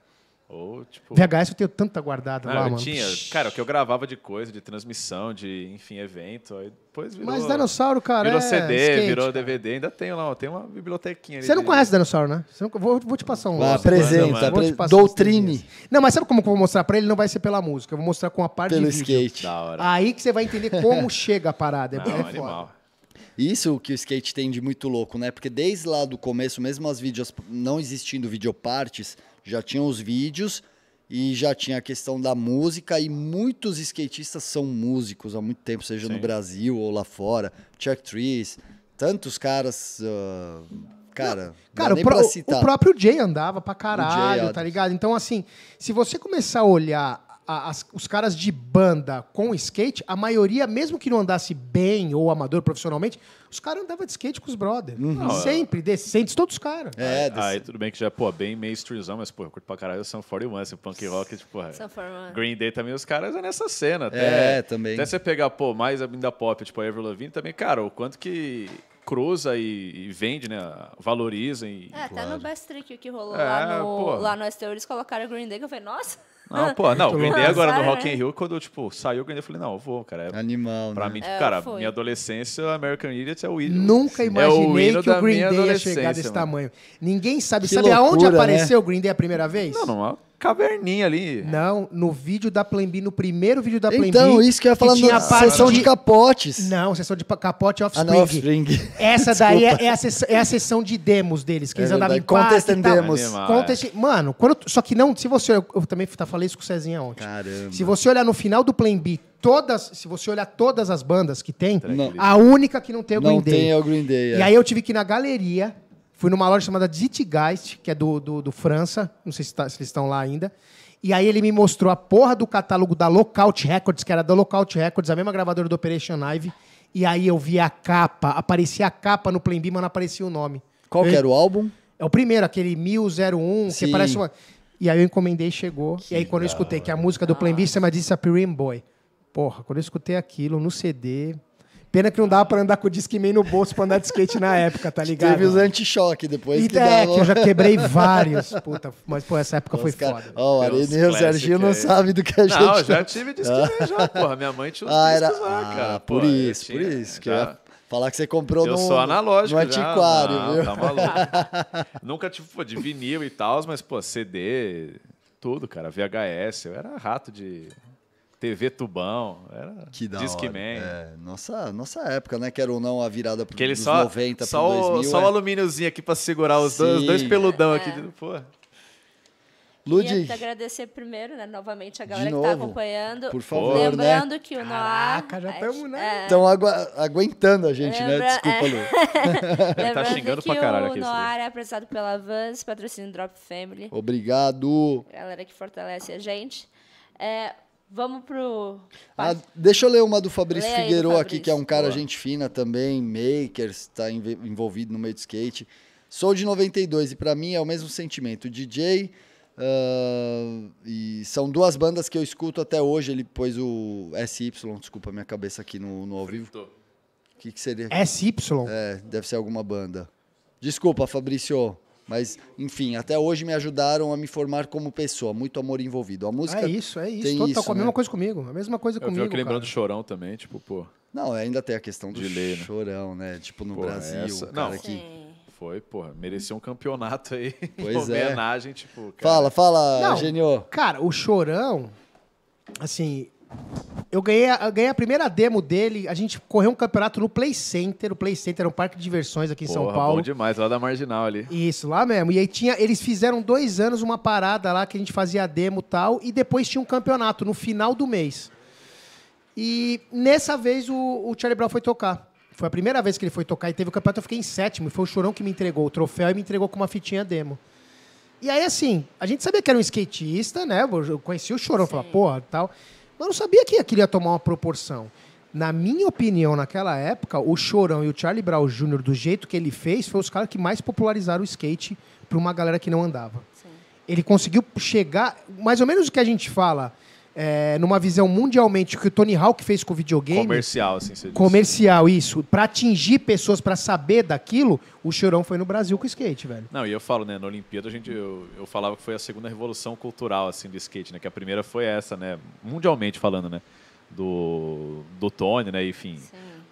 Ou, tipo... VHS eu tenho tanta guardada Ah, lá, eu mano. tinha, cara, o que eu gravava de coisa, de transmissão, de, enfim, evento, aí depois virou... Mas dinossauro, cara, Virou é CD, skate, virou cara. DVD, ainda tenho lá, tem uma bibliotequinha ali. Você não de- conhece dinossauro, né? Você não- vou, vou te passar um. Ah, apresenta, Vou te passar doutrine. Não, mas sabe como que eu vou mostrar pra ele? Não vai ser pela música, eu vou mostrar com a parte Pelo de skate. Da hora. Aí que você vai entender como (laughs) chega a parada. É, não, é foda. Isso que o skate tem de muito louco, né? Porque desde lá do começo, mesmo as vídeos não existindo videopartes, já tinham os vídeos e já tinha a questão da música e muitos skatistas são músicos há muito tempo, seja no Sim. Brasil ou lá fora. Chuck Trees, tantos caras, ah, cara, Cara, o, pra o- próprio Jay andava pra caralho, Jay, tá ligado? Então, assim, se você começar a olhar a- as- os caras de banda com skate, a maioria, mesmo que não andasse bem ou amador profissionalmente, os caras andavam de skate com os brothers. Não, Sempre, decentes, todos os caras. É, aí, desse- aí tudo bem que já, pô, bem mainstreamzão, mas, pô, eu curto pra caralho o Sum 41, esse punk rock, tipo, forma- Green Day também, os caras é nessa cena. Até, É, também. Até você pegar, pô, mais a da pop, tipo, a Avril Lavigne também, cara, o quanto que cruza e, e vende, né, valoriza e... É, até no Best Trick que rolou É, lá, no, pô. lá no STU, eles colocaram Green Day, que eu falei, nossa. Não, pô, não, o Green Day agora no Rock in né? Rio, quando, tipo, saiu o Green Day, eu falei, não, eu vou, cara. É, Animal, pra né? mim, tipo, É, cara, foi. minha adolescência, American Idiot é o hino. Nunca é o imaginei hino que o Green Day ia chegar desse mano. tamanho. Ninguém sabe. Que sabe aonde loucura, apareceu o Green Day a primeira vez? Não, numa caverninha ali. Não, no vídeo da Plan B, no primeiro vídeo da Plan B. Então, isso que eu ia falar tinha na sessão de capotes. Não, sessão de capote Ah, offspring. não, Offspring. (laughs) Essa daí é, é a sessão, é a sessão de demos deles, que É eles andavam em Contest e and. Demos. Contest- Mano, quando, só que não, se você... Eu também tá- falei isso com o Cezinha ontem. Caramba. Se você olhar no final do Plan B, todas, se você olhar todas as bandas que tem, Não. a única que não tem é o Green Não Day. tem é o Green Day. E é. aí eu tive que ir na galeria, fui numa loja chamada Zeitgeist, que é do, do, do França, não sei se, tá- se eles estão lá ainda. E aí ele me mostrou a porra do catálogo da Lookout Records, que era da Lookout Records, a mesma gravadora do Operation Ivy. E aí eu vi a capa, aparecia a capa no Plan B, mas não aparecia o nome. Qual Eu- que era o álbum? É o primeiro, aquele 1001, que Sim. parece uma... E aí eu encomendei e chegou. e aí quando eu escutei que a música do se chama Disappearing Boy. Porra, quando eu escutei aquilo no CD... Pena que não dava pra andar com o Discman no bolso pra andar de skate na época, tá ligado? Teve os anti-choque depois E que é, dava. que eu já quebrei vários. Puta, mas, pô, essa época foi Os cara- foda. Ó, o Tem uns Arenê e o Serginho não sabem do que a gente Não, já tive disco já, (laughs) porra. Minha mãe tinha uns Ah, era... lá, cara. ah, Pô, por isso, por tinha, isso. Que já- falar que você comprou Eu no, sou analógico no já. antiquário, não, viu? Tá maluco. (laughs) Nunca, tipo, pô, de vinil e tal, mas, pô, CD, tudo, cara. VHS. Eu era rato de TV tubão. Era Que da Discman. hora. É, nossa, nossa época, né? Quer ou não, a virada pro, dos só, 90 só, pro o, 2000. só o é. alumíniozinho aqui pra segurar os dois, dois peludão É. aqui. Pô, Ludi, Queria agradecer primeiro, né, novamente, a galera que tá novo, acompanhando. por favor, né? Lembrando que o Noir... Caraca, já é, tamo, né? é, estão aguentando a gente, né? Lembra- Desculpa, é. Lu. (laughs) Ele tá xingando pra caralho o aqui esse Noir é apresentado pela Vans, patrocínio Drop Family. Obrigado. Galera que fortalece a gente. É, vamos pro... Ah, deixa eu ler uma do Fabrício Figueiredo aqui, que é um cara Boa. gente fina também, makers, está envolvido no meio do skate. Sou de 92 e para mim é o mesmo sentimento. DJ ah, e são duas bandas que eu escuto até hoje. Ele pôs o SY, desculpa minha cabeça aqui no, no ao vivo. O que, que seria? SY. É, deve ser alguma banda. Desculpa, Fabrício. Mas, enfim, até hoje me ajudaram a me formar como pessoa. Muito amor envolvido. A música. É isso, é isso. tem Total, isso, com a mesma né? coisa comigo. A mesma coisa Eu comigo. fico lembrando do Chorão também, tipo, pô, Não, ainda tem a questão do né? chorão, né? Tipo, no Porra, Brasil, essa- cara não. que. Foi, porra, merecia um campeonato aí. (laughs) Pois é. homenagem, tipo, cara, Fala, fala, Não. Genio. Cara, o Chorão, assim, eu ganhei, a- eu ganhei a primeira demo dele, a gente correu um campeonato no Play Center, o Play Center é um parque de diversões aqui em São porra, Paulo. bom demais, lá da Marginal ali. Isso, lá mesmo. E aí tinha, eles fizeram dois anos uma parada lá que a gente fazia a demo e tal, e depois tinha um campeonato no final do mês. E nessa vez o, o Charlie Brown foi tocar. Foi a primeira vez que ele foi tocar e teve o campeonato, eu fiquei em sétimo. E foi o Chorão que me entregou o troféu e me entregou com uma fitinha demo. E aí, assim, a gente sabia que era um skatista, né? Eu conhecia o Chorão, falava, porra, tal. Mas eu não sabia que aquilo ia tomar uma proporção. Na minha opinião, naquela época, o Chorão e o Charlie Brown Jr., do jeito que ele fez, foi os caras que mais popularizaram o skate para uma galera que não andava. Ele conseguiu chegar, mais ou menos o que a gente fala, é, numa visão mundialmente, que o Tony Hawk fez com o videogame. Comercial, assim, você disse. Comercial, isso. Para atingir pessoas, para saber daquilo, o Chorão foi no Brasil com o skate, velho. Não, e eu falo, né, na Olimpíada a gente, eu, eu falava que foi a segunda revolução cultural, assim, do skate, né, que a primeira foi essa, né, mundialmente falando, né, do, do Tony, né, enfim,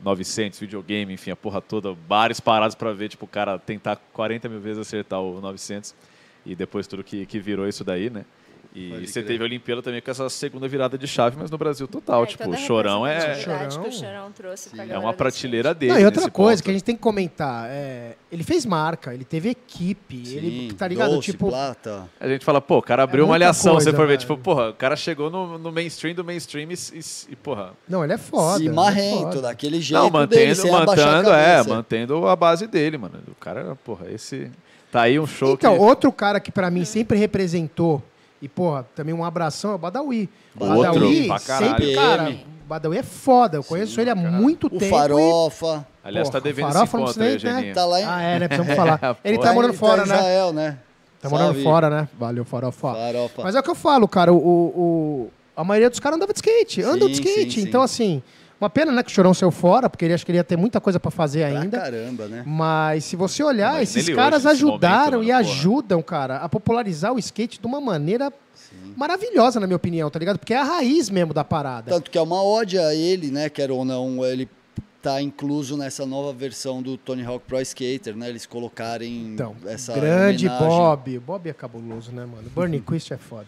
900, videogame, enfim, a porra toda, bares parados pra ver, tipo, o cara tentar 40 mil vezes acertar o 900 e depois tudo que, que virou isso daí, né. E Pode você crer. teve a Olimpíada também com essa segunda virada de chave, mas no Brasil total, É, tipo, toda o Chorão é, Chorão. o Chorão trouxe pra é uma prateleira dele Não, e outra nesse coisa ponto. que a gente tem que comentar, é, ele fez marca, ele teve equipe, ele, tá ligado? doce, tipo, plata. A gente fala, pô, o cara abriu É uma muita alhação, coisa, você for ver, tipo, porra, o cara chegou no, no mainstream do mainstream e, e- e, porra, não, ele é foda. e ele é marrento, foda. daquele jeito Não, dele, mantendo, a mantendo, é, mantendo a base dele, mano. O cara, porra, esse. Tá aí um show Então, que. outro cara que pra mim sempre representou, e porra, também um abração é o Badawi. Outro Badawi sempre, cara, o Badawi é foda, eu conheço ele há muito O tempo. e- Farofa, Aliás, tá devendo esse encontro aí, né? Geninho. tá lá em... Ah, é, né? Precisamos (laughs) falar. Ele tá morando em- fora, em né? Israel, né? Tá morando Salve. fora, né? Valeu, farofa. Farofa. Mas é o que eu falo, cara. O, o- o- a maioria dos caras andava de skate. Andam de Sim, skate. sim, sim. Então, assim, uma pena, né, que o Chorão saiu fora, porque ele acho que ele ia ter muita coisa pra fazer Pra ainda. caramba, né? Mas se você olhar, Imagina esses caras hoje, ajudaram momento, e mano, porra. ajudam, cara, a popularizar o skate de uma maneira maravilhosa, na minha opinião, tá ligado? Porque é a raiz mesmo da parada. Tanto que é uma ode a ele, né? Quer ou não, ele tá incluso nessa nova versão do Tony Hawk Pro Skater, né? Eles colocarem Então, essa grande homenagem. Bob. Bob é cabuloso, né, mano? Bernie Quist é foda.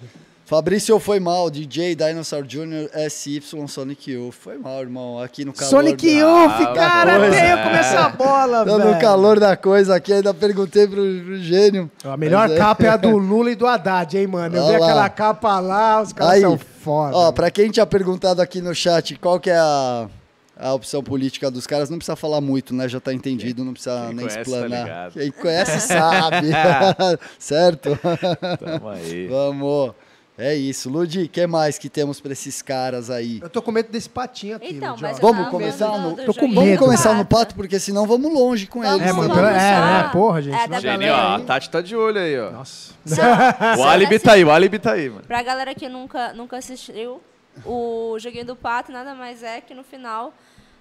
Fabrício foi mal, DJ Dinosaur Jr. SY Sonic Youth. Foi mal, irmão. Aqui no calor. Sonic da... Youth, Ah, cara, pois tenho é. com essa bola, Tô velho. no calor da coisa aqui, ainda perguntei pro, pro gênio. A melhor Mas é- capa é a do (laughs) Lula e do Haddad, hein, mano? Eu vi Olha lá. aquela capa lá, os caras Aí, são foda. Ó, pra quem tinha perguntado aqui no chat qual que é a, a opção política dos caras, não precisa falar muito, né? Já tá entendido, não precisa Quem nem conhece, tá explanar. ligado. quem conhece sabe. (laughs) certo? Tamo aí. Vamos. É isso. Ludi, o que mais que temos pra esses caras aí? Eu tô com medo desse patinho aqui, Então, Ludi, mas Vamos começar no- Tô com medo. Vamos começar no pato, porque senão vamos longe com Vamos, eles. É, mano, pela- é, né? Porra, gente. É, a ó, Tati tá de olho aí, ó. Nossa. (laughs) O álibi tá aí, o álibi tá aí, mano. Pra galera que nunca, nunca assistiu, o Joguinho do Pato nada mais é que no final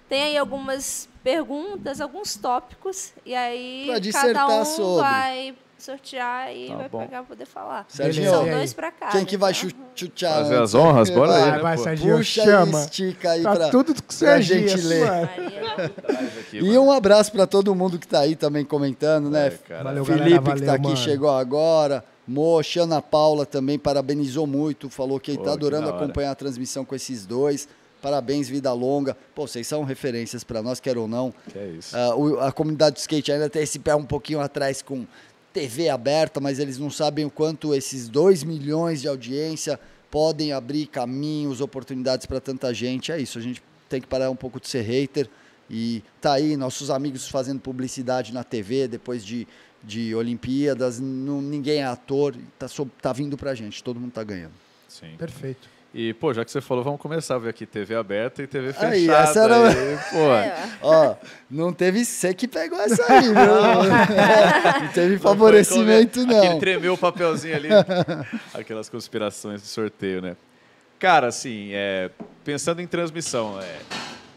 tem aí algumas perguntas, alguns tópicos, e aí Pra cada um sobre. vai sortear e Tá vai bom. pegar pra poder falar. Serginho, São aí? dois pra cada. Quem que vai tá? chu- chutear? Fazer as honras, bora aí, Vai, né, vai, pô? Serginho, Puxa chama. estica aí Tá pra, tudo com pra Serginho, gente ler. Maria. (laughs) Traz aqui, E um abraço pra todo mundo que tá aí também comentando, né? É, cara. Valeu, Felipe galera, que valeu, tá aqui, mano. chegou agora. Mocha, Ana Paula também parabenizou muito, falou que Pô, tá que adorando hora. acompanhar a transmissão com esses dois. Parabéns, vida longa. Pô, vocês são referências pra nós, quer ou não. Que é isso. O- a comunidade do skate ainda tem esse pé um pouquinho atrás com TV aberta, mas eles não sabem o quanto esses 2 milhões de audiência podem abrir caminhos, oportunidades para tanta gente. É isso, a gente tem que parar um pouco de ser hater. E tá aí, nossos amigos fazendo publicidade na TV depois de, de Olimpíadas. Não, ninguém é ator, tá, so- tá vindo pra gente, todo mundo tá ganhando. Sim. Perfeito. E, pô, já que você falou, vamos começar a ver aqui TV aberta e TV fechada. Aí, essa era- aí, pô. É, Ó, não teve você que pegou essa aí, viu? não (laughs) teve favorecimento, Aquele não. tremeu o papelzinho ali. (laughs) Aquelas conspirações de sorteio, né? Cara, assim, é, pensando em transmissão, é,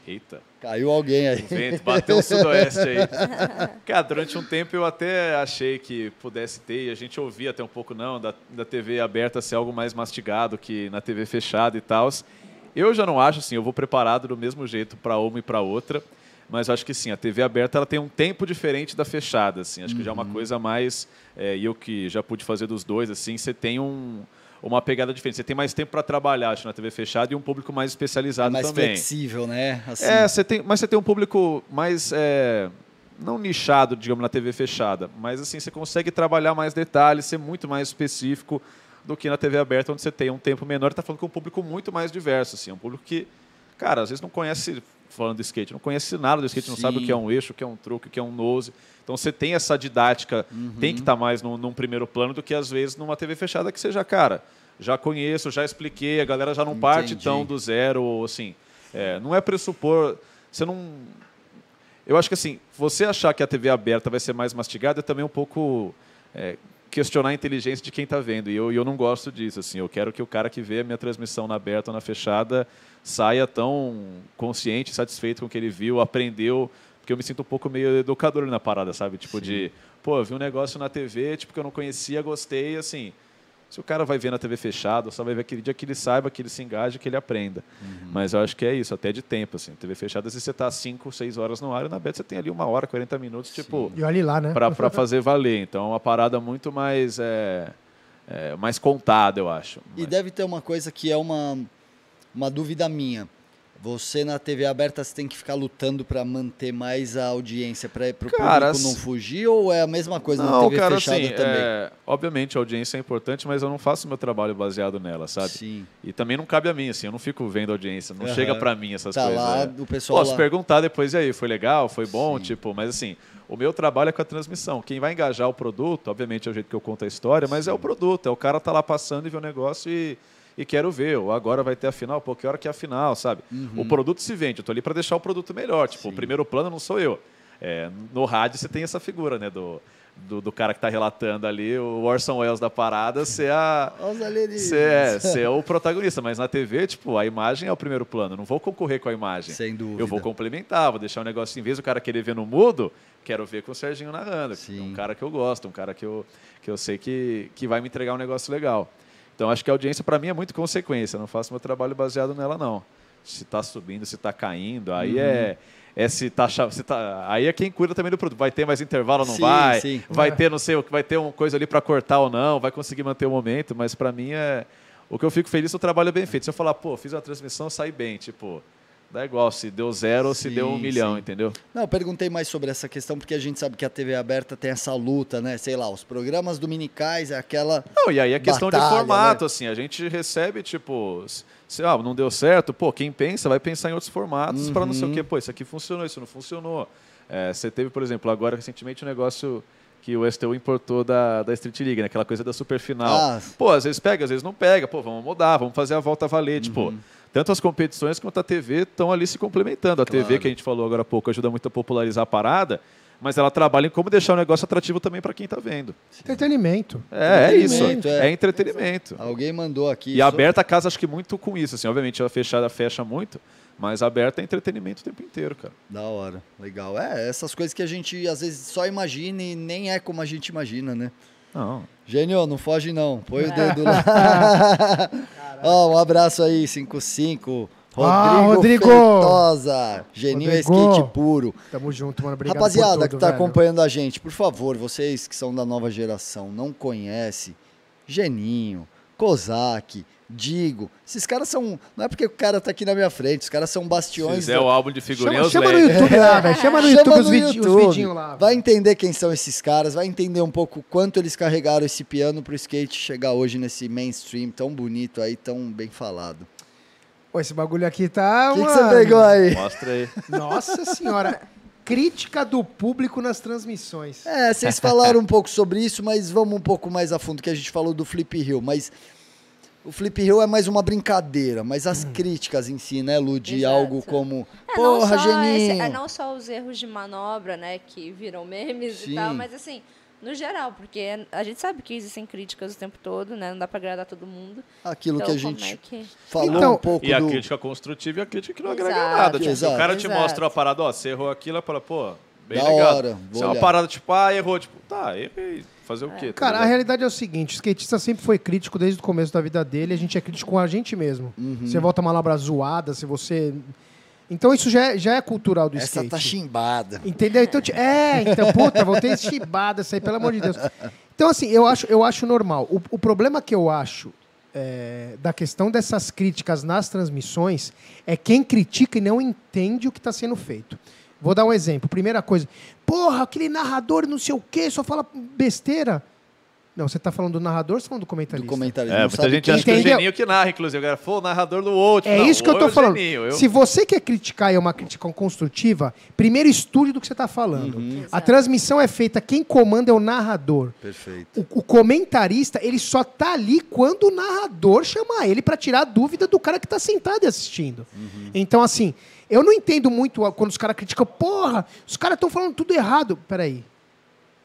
Eita. Caiu alguém aí. O vento bateu o sudoeste aí. (laughs) Cara, durante um tempo eu até achei que pudesse ter, e a gente ouvia até um pouco, não, da, da TV aberta ser algo mais mastigado que na TV fechada e tal. Eu já não acho assim, eu vou preparado do mesmo jeito para uma e para outra, mas acho que sim, a TV aberta ela tem um tempo diferente da fechada, assim, acho uhum. que já é uma uhum. coisa mais, é, e eu que já pude fazer dos dois, assim, você tem um, uma pegada diferente. Você tem mais tempo para trabalhar acho, na TV fechada e um público mais especializado é mais também. Mais flexível, né? Assim. É, você tem, mas você tem um público mais é, não nichado, digamos, na TV fechada, mas assim você consegue trabalhar mais detalhes, ser muito mais específico do que na TV aberta, onde você tem um tempo menor. Está falando com um público muito mais diverso, assim, um público que, cara, às vezes não conhece falando de skate, não conhece nada do skate, Sim. não sabe o que é um eixo, o que é um truque, o que é um nose. Então você tem essa didática, uhum. tem que estar tá mais num, num, primeiro plano do que às vezes numa TV fechada que seja, cara, já conheço, já expliquei, a galera já não Entendi. parte tão do zero, assim. É, não é pressupor. Você não. Eu acho que assim, você achar que a TV aberta vai ser mais mastigada é também um pouco. É, questionar a inteligência de quem está vendo. E eu, eu não gosto disso. Assim, eu quero que o cara que vê a minha transmissão na aberta ou na fechada saia tão consciente, satisfeito com o que ele viu, aprendeu eu me sinto um pouco meio educador na parada, sabe? Tipo Sim. de, pô, eu vi um negócio na TV, tipo, que eu não conhecia, gostei, assim. Se o cara vai ver na TV fechada, só vai ver aquele dia que ele saiba, que ele se engaje, que ele aprenda. Uhum. Mas eu acho que é isso, até de tempo, assim. TV fechada, se você está 5, 6 horas no ar, e na Bet você tem ali uma hora, 40 minutos, Sim. tipo... E olha lá, né? Para fazer valer. Então, é uma parada muito mais... É, é, mais contada, eu acho. E deve ter uma coisa que é uma, uma dúvida minha você na TV aberta você tem que ficar lutando para manter mais a audiência para o público não fugir ou é a mesma coisa não, na TV cara, fechada assim, também? É, obviamente a audiência é importante, mas eu não faço meu trabalho baseado nela, sabe? Sim. E também não cabe a mim, assim, eu não fico vendo audiência, não uhum. chega para mim essas tá coisas. Lá, é. o pessoal Posso lá. perguntar depois e aí, foi legal, foi bom, Sim. tipo, mas assim, o meu trabalho é com a transmissão. Quem vai engajar o produto, obviamente é o jeito que eu conto a história, mas Sim. é o produto, é o cara tá lá passando e vê o negócio e e quero ver. Ou agora vai ter a final, pô, que hora que é a final, sabe? Uhum. O produto se vende, eu tô ali para deixar o produto melhor. Tipo, Sim. o primeiro plano não sou eu. É, no rádio você tem essa figura, né? Do, do, do, cara que está relatando ali, o Orson Welles da parada, ser a. (laughs) Ser, é, ser o protagonista. Mas na TV, tipo, a imagem é o primeiro plano. Eu não vou concorrer com a imagem. Sem dúvida. Eu vou complementar, vou deixar o um negócio, em vez do cara querer ver no mudo, quero ver com o Serginho narrando. Sim. É um cara que eu gosto, um cara que eu, que eu sei que, que vai me entregar um negócio legal. Então acho que a audiência para mim é muito consequência. Eu não faço meu trabalho baseado nela não. Se está subindo, se está caindo, aí uhum. é é se tá, se tá aí é quem cuida também do produto. Vai ter mais intervalo ou não sim, vai? Sim. Vai é. ter não sei o que vai ter uma coisa ali para cortar ou não? Vai conseguir manter o momento? Mas para mim é o que eu fico feliz, o trabalho é bem feito. Se eu falar, pô, fiz uma transmissão, saí bem, tipo, Dá igual se deu zero ou se deu um milhão, entendeu? Não, eu perguntei mais sobre essa questão porque a gente sabe que a TV aberta tem essa luta, né? Sei lá, os programas dominicais é aquela. Não, e aí é questão batalha, de formato, né? assim. A gente recebe, tipo, se ah, não deu certo, pô, quem pensa vai pensar em outros formatos uhum. para não sei o uhum. quê. Pô, isso aqui funcionou, isso não funcionou. É, você teve, por exemplo, agora recentemente um negócio que o STU importou da, da Street League, né? aquela coisa da super final. Ah. Pô, às vezes pega, às vezes não pega. Pô, vamos mudar, vamos fazer a volta valer. Tipo, uhum. Tipo, tanto as competições quanto a TV estão ali se complementando. A claro. TV, que a gente falou agora há pouco, ajuda muito a popularizar a parada, mas ela trabalha em como deixar o negócio atrativo também para quem está vendo. Entretenimento. É, é isso. É. é. entretenimento. Alguém mandou aqui. E a aberta casa, acho que muito com isso. Assim, obviamente, ela fechada fecha muito, mas a aberta é entretenimento o tempo inteiro, cara. Da hora. Legal. É, essas coisas que a gente às vezes só imagina e nem é como a gente imagina, né? Não. Gênio, não foge não. Põe o dedo lá. (laughs) oh, um abraço aí, 55. Rodrigo, ah, Rodrigo Feitosa. Geninho Rodrigo. é skate puro. Tamo junto, mano. Obrigado Rapaziada tudo, que tá velho. acompanhando a gente, por favor, vocês que são da nova geração, não conhecem Geninho, Kozak, Digo. Esses caras são. Não é porque o cara tá aqui na minha frente, os caras são bastiões. Se é o álbum de figurinhas, chama, chama no YouTube lá, velho. Chama no (laughs) chama YouTube, no os, YouTube. os vidinhos lá. Vai entender quem são esses caras, vai entender um pouco quanto eles carregaram esse piano pro skate chegar hoje nesse mainstream tão bonito aí, tão bem falado. Pô, esse bagulho aqui tá. O que, que você pegou aí? Mostra aí. Nossa senhora. Crítica do público nas transmissões. É, vocês falaram um pouco sobre isso, mas vamos um pouco mais a fundo, que a gente falou do Flip Hill. Mas o Flip Hill é mais uma brincadeira, mas as hum. críticas em si, né, Lu, de Exato. algo como. É, Porra, Geninho! é não só os erros de manobra, né, que viram memes Sim. e tal, mas assim, no geral, porque a gente sabe que existem críticas o tempo todo, né? Não dá pra agradar todo mundo. Aquilo Então, que a gente é que- falou Então- um pouco E a do... crítica construtiva e a crítica que não agrega Exato. nada. Tipo, se o Exato. cara te Exato. mostra a parada, ó, você errou aquilo, ela fala, pô, bem Da legal. hora, Se é uma parada tipo, ah, errou, tipo, tá, errei. Fazer o quê? tá Cara, a ligado? realidade é o seguinte: o skatista sempre foi crítico desde o começo da vida dele, a gente é crítico com a gente mesmo. Uhum. Você volta uma labra zoada, se você. Então isso já é, já é cultural do Essa skate. tá chimbada. Entendeu? Então, é, então, puta, voltei chibada isso aí, pelo amor de Deus. Então, assim, eu acho, eu acho normal. O, o problema que eu acho é, da questão dessas críticas nas transmissões é quem critica e não entende o que está sendo feito. Vou dar um exemplo. Primeira coisa, porra, aquele narrador não sei o quê, só fala besteira. Não, você está falando do narrador ou você tá falando do Do comentarista? É, não muita gente acha que é o? Geninho que narra, inclusive. Agora, pô, o narrador do outro. É Não, isso que eu o tô é o falando. Geninho, eu- Se você quer criticar e é uma crítica construtiva, primeiro estude do que você está falando. Uhum. A transmissão é feita, quem comanda é o narrador. Perfeito. O, o comentarista, ele só tá ali quando o narrador chama ele para tirar a dúvida do cara que tá sentado e assistindo. Uhum. Então, assim, eu não entendo muito quando os caras criticam, porra, os caras estão falando tudo errado. Peraí.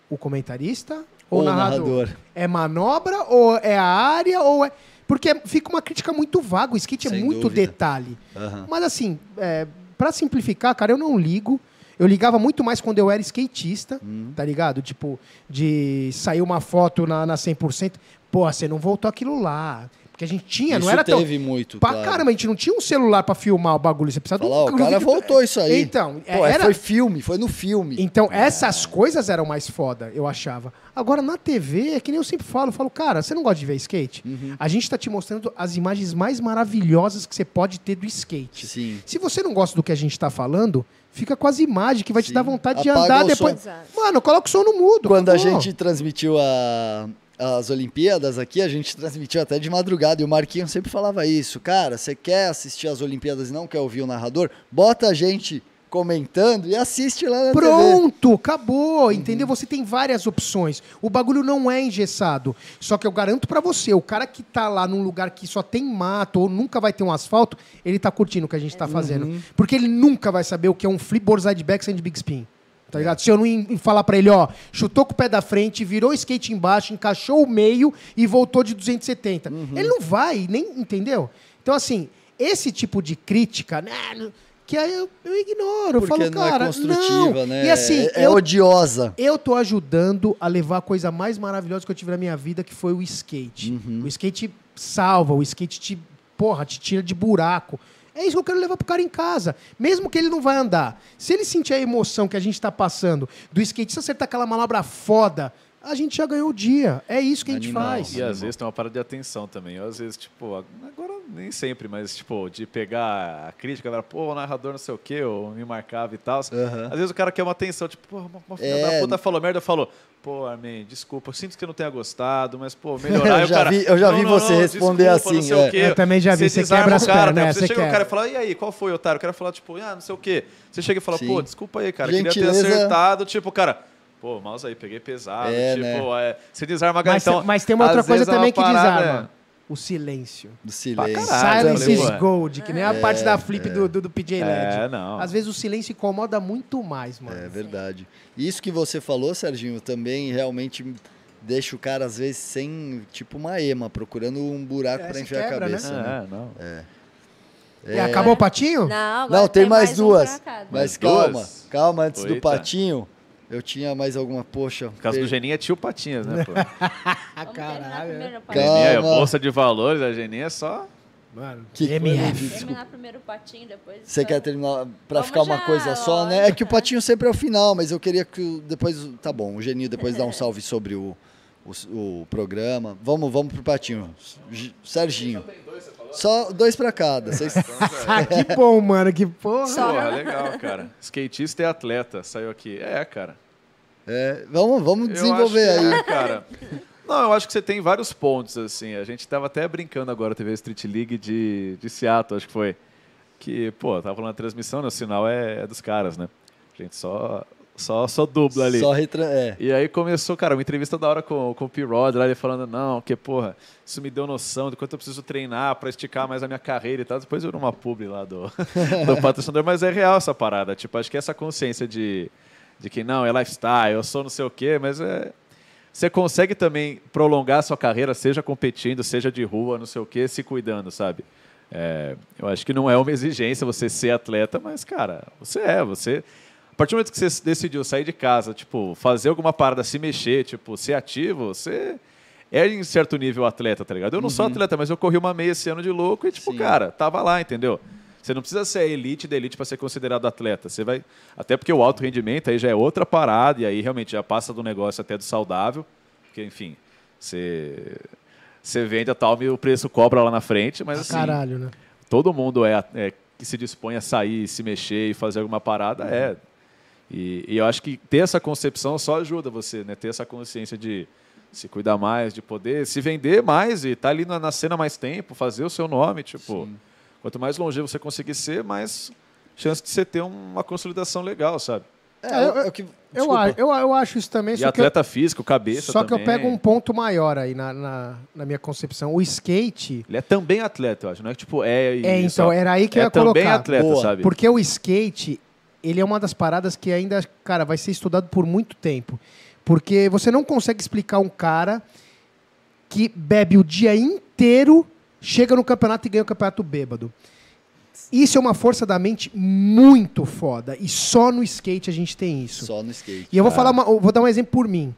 O comentarista ou, Ou o narrador? narrador. É manobra ou é a área ou é. Porque fica uma crítica muito vaga. O skate é Sem muito dúvida. detalhe. Aham. Mas assim, é, para simplificar, cara, eu não ligo. Eu ligava muito mais quando eu era skatista, Hum. tá ligado? Tipo, de sair uma foto na, na 100%. Pô, você não voltou aquilo lá. Porque a gente tinha, Isso não era tão... teve muito, Pra claro. caramba, a gente não tinha um celular pra filmar o bagulho. Você precisava de o cara voltou isso aí. Então, Pô, é, era... foi filme, foi no filme. Então, essas coisas eram mais foda, eu achava. Agora, na TV, é que nem eu sempre falo, eu falo, cara, você não gosta de ver skate? Uhum. A gente tá te mostrando as imagens mais maravilhosas que você pode ter do skate. Sim. Se você não gosta do que a gente tá falando, fica com as imagens que vai te Sim. dar vontade de Apaga andar o depois. som. Mano, coloca o som no mudo. Quando a acabou. gente transmitiu a- as Olimpíadas aqui, a gente transmitiu até de madrugada. E o Marquinhos sempre falava isso. Cara, você quer assistir as Olimpíadas e não quer ouvir o narrador? Bota a gente comentando e assiste lá na TV. Pronto, acabou, Uhum. entendeu? Você tem várias opções. O bagulho não é engessado. Só que eu garanto pra você, o cara que tá lá num lugar que só tem mato ou nunca vai ter um asfalto, ele tá curtindo o que a gente tá fazendo. Uhum. Porque ele nunca vai saber o que é um flip boardside backside big spin. Tá ligado? Se eu não falar pra ele, ó, chutou com o pé da frente, virou o skate embaixo, encaixou o meio e voltou de 270. Uhum. Ele não vai, nem entendeu? Então, assim, esse tipo de crítica, né? Que aí eu, eu ignoro. eu Porque falo, não cara, é construtiva, não. né? E assim, é, é eu, odiosa. eu tô ajudando a levar a coisa mais maravilhosa que eu tive na minha vida, que foi o skate. Uhum. O skate salva, o skate te, porra, te tira de buraco. É isso que eu quero levar pro cara em casa. Mesmo que ele não vai andar. Se ele sentir a emoção que a gente tá passando do skate, se acertar aquela manobra foda, a gente já ganhou o dia. É isso que a gente Animal. faz. E às vezes tem uma parada de atenção também. Eu, às vezes, tipo, agora nem sempre, mas, tipo, de pegar a crítica, agora, pô, o narrador não sei o quê, ou me marcava e tal. Aham. Às vezes o cara quer uma atenção, tipo, pô, uma, uma filha É. da puta falou merda, falou, pô, Armin, desculpa, eu sinto que eu não tenha gostado, mas, pô, melhorar. (laughs) Eu o já cara, vi- eu já "Não, vi não, você não, responder desculpa, não assim, sei é. o quê." Eu também já vi, você desarma quebra o as cara, pernas, né? né? Você Você chega no quebra. cara e fala, e aí, qual foi, otário? O cara fala, tipo, ah, não sei o quê. Você chega e fala, Sim. pô, desculpa aí, cara, queria ter Gentileza- acertado, tipo, cara... Pô, mouse aí, peguei pesado. É, tipo, é, você desarma a galera. Mas, então, mas tem uma outra coisa é também que parada, desarma. O silêncio. Do silêncio. Silence is gold, que nem a parte da flip do, do, do PJ LED. É, não. Às vezes o silêncio incomoda muito mais, mano. É verdade. Isso que você falou, Serginho, também realmente deixa o cara, às vezes, sem, tipo, uma ema, procurando um buraco É, pra se enfiar quebra, a cabeça. É, né? não. E acabou o patinho? Não, agora Não, tem, mais, um duas. cada. mas Mais calma, duas? calma, antes do Eita. patinho, eu tinha mais alguma, poxa. No caso do per- Geninho é tio Patinhas, né, pô? (laughs) Vamos terminar primeiro o patinho. Calma. Geninho é bolsa de valores, a Geninha é só... Mano, Que MF. Terminar primeiro o patinho, depois... Você só- quer terminar pra Vamos ficar uma já, coisa só, né? É que o patinho sempre é o final, mas eu queria que depois. Tá bom, o Geninho depois dá um (laughs) salve sobre o, o, o programa. Vamos, vamos pro patinho. G- Serginho. Só dois pra cada. Vocês- (laughs) Ah, que bom, mano, que porra. Porra, legal, cara. Skatista e atleta, saiu aqui. É, cara. é, vamos, vamos desenvolver acho aí. é, cara. Não, eu acho que você tem vários pontos, assim. A gente tava até brincando agora, teve a Street League de, de Seattle, acho que foi. Que, pô, tava falando na transmissão, né? O sinal é, é dos caras, né? A gente só, só, só dubla ali. Só retra... é. E aí começou, cara, uma entrevista da hora com, com o P-Rod, lá ele falando, não, que porra, isso me deu noção de quanto eu preciso treinar pra esticar mais a minha carreira e tal. Depois eu uma publi lá do, (laughs) do patrocinador, mas é real essa parada. Tipo, acho que essa consciência de, de que não, é lifestyle, eu sou não sei o quê, mas é. você consegue também prolongar a sua carreira, seja competindo, seja de rua, não sei o quê, se cuidando, sabe? É, eu acho que não é uma exigência você ser atleta, mas, cara, você é, você. A partir do momento que você decidiu sair de casa, tipo, fazer alguma parada, se mexer, tipo, ser ativo, você é em certo nível atleta, tá ligado? Eu não sou atleta, mas eu corri uma meia esse ano de louco e, tipo, Sim. cara, tava lá, entendeu? Você não precisa ser elite da elite para ser considerado atleta. Você vai. Até porque o alto rendimento aí já é outra parada, e aí realmente já passa do negócio até do saudável. Porque, enfim, você. Você vende a tal e o preço cobra lá na frente, mas assim, Caralho, né? todo mundo é, é que se dispõe a sair, se mexer e fazer alguma parada, é. E, e eu acho que ter essa concepção só ajuda você, né? Ter essa consciência de se cuidar mais, de poder se vender mais e estar ali na, na cena mais tempo, fazer o seu nome, tipo. Quanto mais longe você conseguir ser, mais chance de você ter uma consolidação legal, sabe? É, É, eu- é o que, Eu, eu, eu acho isso também, E só que, atleta físico, cabeça eu, só que eu também. pego um ponto maior aí na, na, na minha concepção. O skate, Ele é também atleta, eu acho. Não é que tipo, é É, isso, então, era aí que eu é ia também colocar. atleta, Boa, sabe? porque o skate, ele é uma das paradas que ainda, cara, vai ser estudado por muito tempo. Porque você não consegue explicar um cara que bebe o dia inteiro, chega no campeonato e ganha o campeonato bêbado. Isso é uma força da mente muito foda. E só no skate a gente tem isso. Só no skate. E eu vou falar, uma- eu vou dar um exemplo por mim.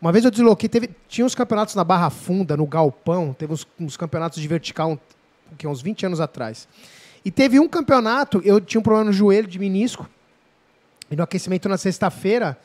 Uma vez eu desloquei, teve, tinha uns campeonatos na Barra Funda, no Galpão, teve uns, uns campeonatos de vertical, um, que, uns 20 anos atrás. E teve um campeonato, eu tinha um problema no joelho de menisco, e no aquecimento na sexta-feira,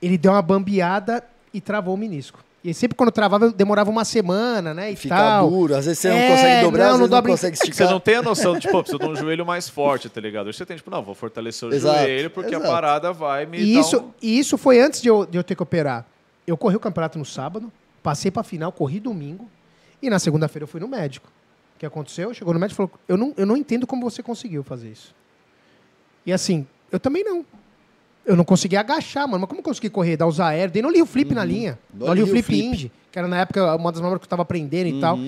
ele deu uma bambeada e travou o menisco. E aí, sempre quando travava, eu demorava uma semana, né? E Fica tal. duro, às vezes você não É, consegue dobrar, não, às não vezes não dobra em- consegue É que você esticar. não tem a noção de, tipo, preciso de um joelho mais forte, tá ligado? Hoje você tem, tipo, não, vou fortalecer o Exato, joelho porque exato. a parada vai me E dar isso, um... e isso foi antes de eu, de eu ter que operar. Eu corri o campeonato no sábado, passei pra final, corri domingo, e na segunda-feira eu fui no médico. O que aconteceu? Chegou no médico e falou: eu não, eu não entendo como você conseguiu fazer isso. E assim, eu também não. Eu não consegui agachar, mano. Mas como eu consegui correr, dar os aéreos? Não li o flip na linha. Li o li o flip, flip. indie, que era na época uma das manobras que eu tava aprendendo e tal.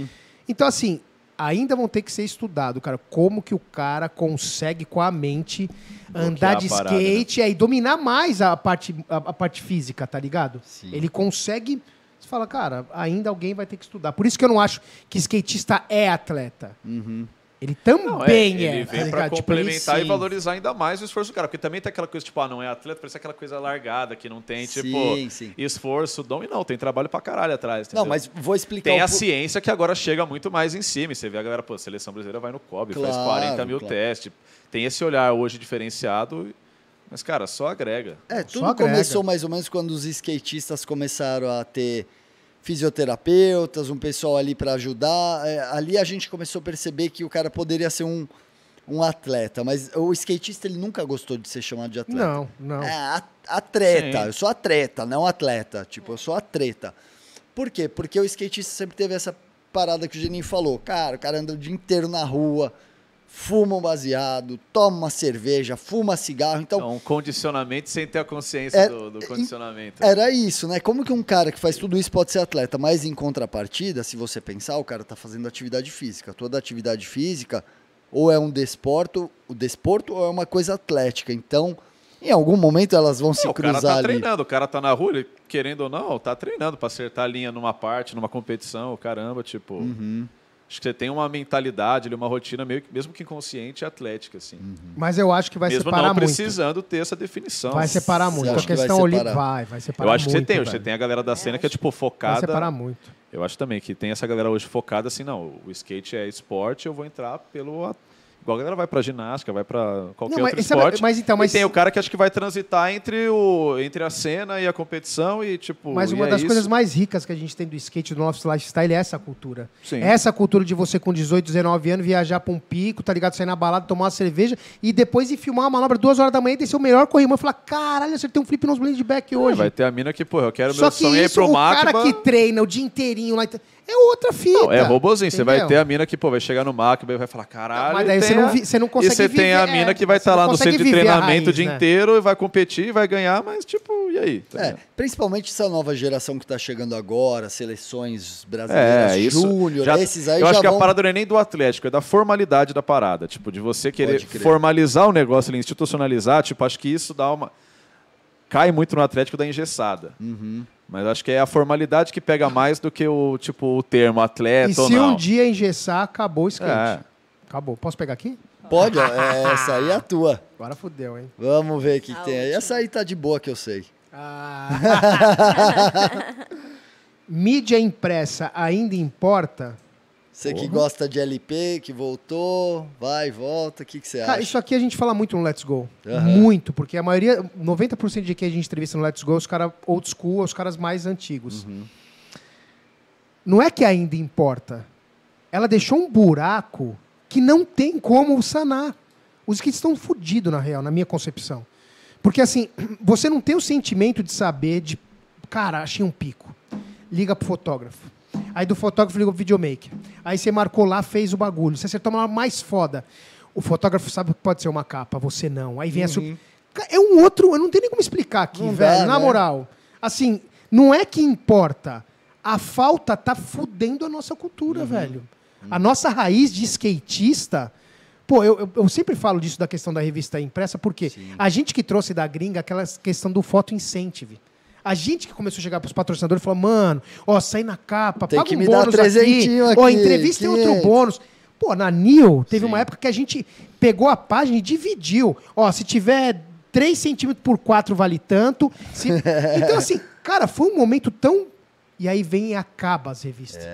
Então, assim, ainda vão ter que ser estudado, cara, como que o cara consegue com a mente andar de parada, skate e aí dominar mais a parte, a, a parte física, tá ligado? Sim. Ele consegue. Você fala, cara, ainda alguém vai ter que estudar. Por isso que eu não acho que skatista é atleta. Ele também Não, é. ele tá vem pra ligado? Tipo, ele- complementar e valorizar ainda mais o esforço do cara. Porque também tem aquela coisa, tipo, ah, não é atleta, parece aquela coisa largada que não tem, tipo, Sim, sim. esforço, dom e não, tem trabalho pra caralho atrás. Não, entendeu? mas vou explicar Tem um a ciência que agora chega muito mais em cima. E você vê a galera, pô, a seleção brasileira vai no COB, faz Claro, 40 mil claro. testes. Tem esse olhar hoje diferenciado, mas, cara, só agrega. É, Só tudo agrega. começou mais ou menos quando os skatistas começaram a ter fisioterapeutas, um pessoal ali para ajudar. É, ali a gente começou a perceber que o cara poderia ser um, um atleta, mas o skatista ele nunca gostou de ser chamado de atleta. Não, não. É, atleta. Sim. Eu sou atleta, não atleta. Tipo, eu sou atleta. Por quê? Porque o skatista sempre teve essa parada que o Geninho falou. Cara, o cara anda o dia inteiro na rua, fuma um baseado, toma uma cerveja, fuma cigarro. Então, É um condicionamento sem ter a consciência É, do, do condicionamento. era isso, né? Como que um cara que faz tudo isso pode ser atleta? Mas em contrapartida, se você pensar, o cara tá fazendo atividade física. Toda atividade física ou é um desporto, o desporto ou é uma coisa atlética. Então, em algum momento elas vão se Não, o cara cruzar tá ali. treinando, o cara tá na rua, ele, querendo ou não, tá treinando pra acertar a linha numa parte, numa competição, caramba, tipo. Uhum. Acho que você tem uma mentalidade, ali, uma rotina meio que, mesmo que inconsciente, atlética, assim. Mas eu acho que vai mesmo separar não muito. precisando ter essa definição. Vai separar Você muito. A acha que vai questão ali separar? vai, vai separar Eu acho que você muito, tem, velho. você tem a galera da cena que é tipo Vai focada. separar muito. Eu acho também que tem essa galera hoje focada assim, não, o skate é esporte, eu vou entrar pelo igual a galera vai pra ginástica, vai pra qualquer Não, mas outro sabe- esporte. mas então, mas- E tem o cara que acho que vai transitar entre o entre a cena e a competição e tipo, Mas uma é das isso. coisas mais ricas que a gente tem do skate, do nosso lifestyle, é essa cultura. Sim. É essa cultura de você, com 18, 19 anos, viajar pra um pico, tá ligado? Sair na balada, tomar uma cerveja e depois ir filmar uma manobra duas horas da manhã e ter seu melhor corrimão e falar: caralho, acertei um flip nos blind back É, hoje. vai ter a mina que, pô, eu quero Só meu que sonho é ir isso, pro o cara Macba. que treina o dia inteirinho lá. É outra fita. Não, é robozinho. Você vai ter a mina que, pô, vai chegar no Macba e vai falar, caralho. Mas daí você não vi- você não consegue E você tem a mina é, que vai estar não lá no centro de treinamento o raiz, dia né? inteiro e vai competir, vai ganhar, mas tipo, e aí? Tá É, principalmente essa nova geração que está chegando agora, seleções brasileiras, É, isso. júnior, já- esses aí eu já acho que vão... a parada não é nem do Atlético, é da formalidade da parada. Tipo, de você querer formalizar o negócio ali, institucionalizar. Tipo, acho que isso dá uma. Cai muito no Atlético da engessada. Uhum. Mas acho que é a formalidade que pega mais do que o tipo o termo atleta E ou se não. um dia engessar, acabou o skate. É. Acabou. Posso pegar aqui? Pode, ó, é, essa aí é a tua. Agora fudeu, hein? Vamos ver o que, A tem aí. Essa aí tá de boa que eu sei. Ah. (laughs) Mídia impressa ainda importa? Você que gosta de LP, que voltou, vai, volta, o que, que você Cara, acha? isso aqui a gente fala muito no Let's Go. Aham. Muito, porque a maioria, 90% de quem a gente entrevista no Let's Go, os caras old school, os caras mais antigos. Uhum. Não é que ainda importa. Ela deixou um buraco que não tem como sanar. Os que estão fodidos, na real, na minha concepção. Porque assim, você não tem o sentimento de saber de, cara, achei um pico. Liga pro fotógrafo. Aí do fotógrafo liga pro videomaker. Aí você marcou lá, fez o bagulho. Você acertou uma mais foda. O fotógrafo sabe que pode ser uma capa, você não. Aí vem a su... Ca- É um outro. Eu não tenho nem como explicar aqui, Não velho. dá, na né? moral. Assim, não é que importa. A falta tá fudendo a nossa cultura, Uhum. velho. A nossa raiz de skatista. Pô, eu, eu, eu sempre falo disso da questão da revista impressa, porque a gente que trouxe da gringa aquela questão do photo incentive. A gente que começou a chegar pros patrocinadores e falou, mano, ó, sai na capa, Tem paga que um me dar bônus trezentinho aqui, ó, aqui, entrevista tem outro 500. bônus. Pô, na Nil, teve Sim. uma época que a gente pegou a página e dividiu. Ó, se tiver 3 centímetros por 4 vale tanto. Se- (laughs) Então, assim, cara, foi um momento tão. E aí vem e acaba as revistas.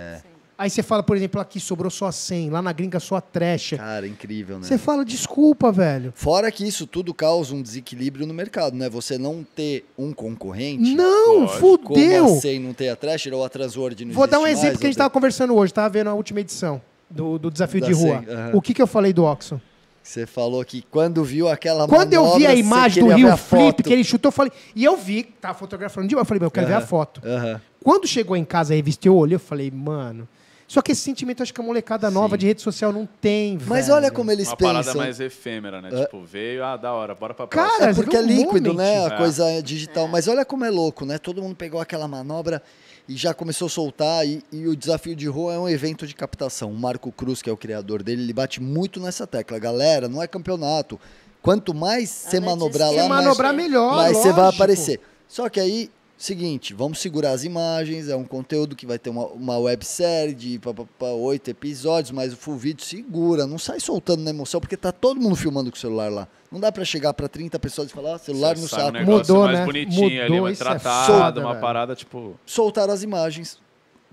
Aí você fala, por exemplo, aqui sobrou só 100, lá na gringa só a trecha. Cara, incrível, né? Você fala, desculpa, velho. Fora que isso tudo causa um desequilíbrio no mercado, né? Você não ter um concorrente. Não, Lógico. fudeu. Como a 100 não tem a Thrasher ou a Transword não Vou dar um exemplo mais, que a gente ou tava conversando hoje, tava vendo a última edição do, do Desafio Da de Rua. 100, aham. O que, que eu falei do Oxon? Você falou que quando viu aquela Quando eu vi manobra, a imagem do Rio Flip foto. que ele chutou, eu falei. E eu vi, tava fotografando de eu falei, meu, eu quero ver a foto. Aham. Quando chegou em casa a revista, eu olhei, eu falei, mano. Só que esse sentimento, acho que a molecada nova de rede social não tem, Mas velho. olha como eles Uma pensam. parada mais efêmera, né? É. Tipo, veio, ah, da hora, bora pra Cara, próxima. É porque é líquido, moment. né? A É. coisa é digital. Mas olha como é louco, né? Todo mundo pegou aquela manobra e já começou a soltar. E, e o desafio de rua é um evento de captação. O Marco Cruz, que é o criador dele, ele bate muito nessa tecla. Galera, não é campeonato. Quanto mais você manobrar lá, mais, manobrar melhor, mais você vai aparecer. Só que aí, seguinte, vamos segurar as imagens. É um conteúdo que vai ter uma, uma websérie de oito episódios, mas o full vídeo segura. Não sai soltando na emoção, porque tá todo mundo filmando com o celular lá. Não dá pra chegar pra 30 pessoas e falar, ó, celular no Sai um saco. negócio Mudou, mais né? bonitinho ali, Mudou, mais isso é tratado, foda, uma velho. parada, tipo... soltaram as imagens,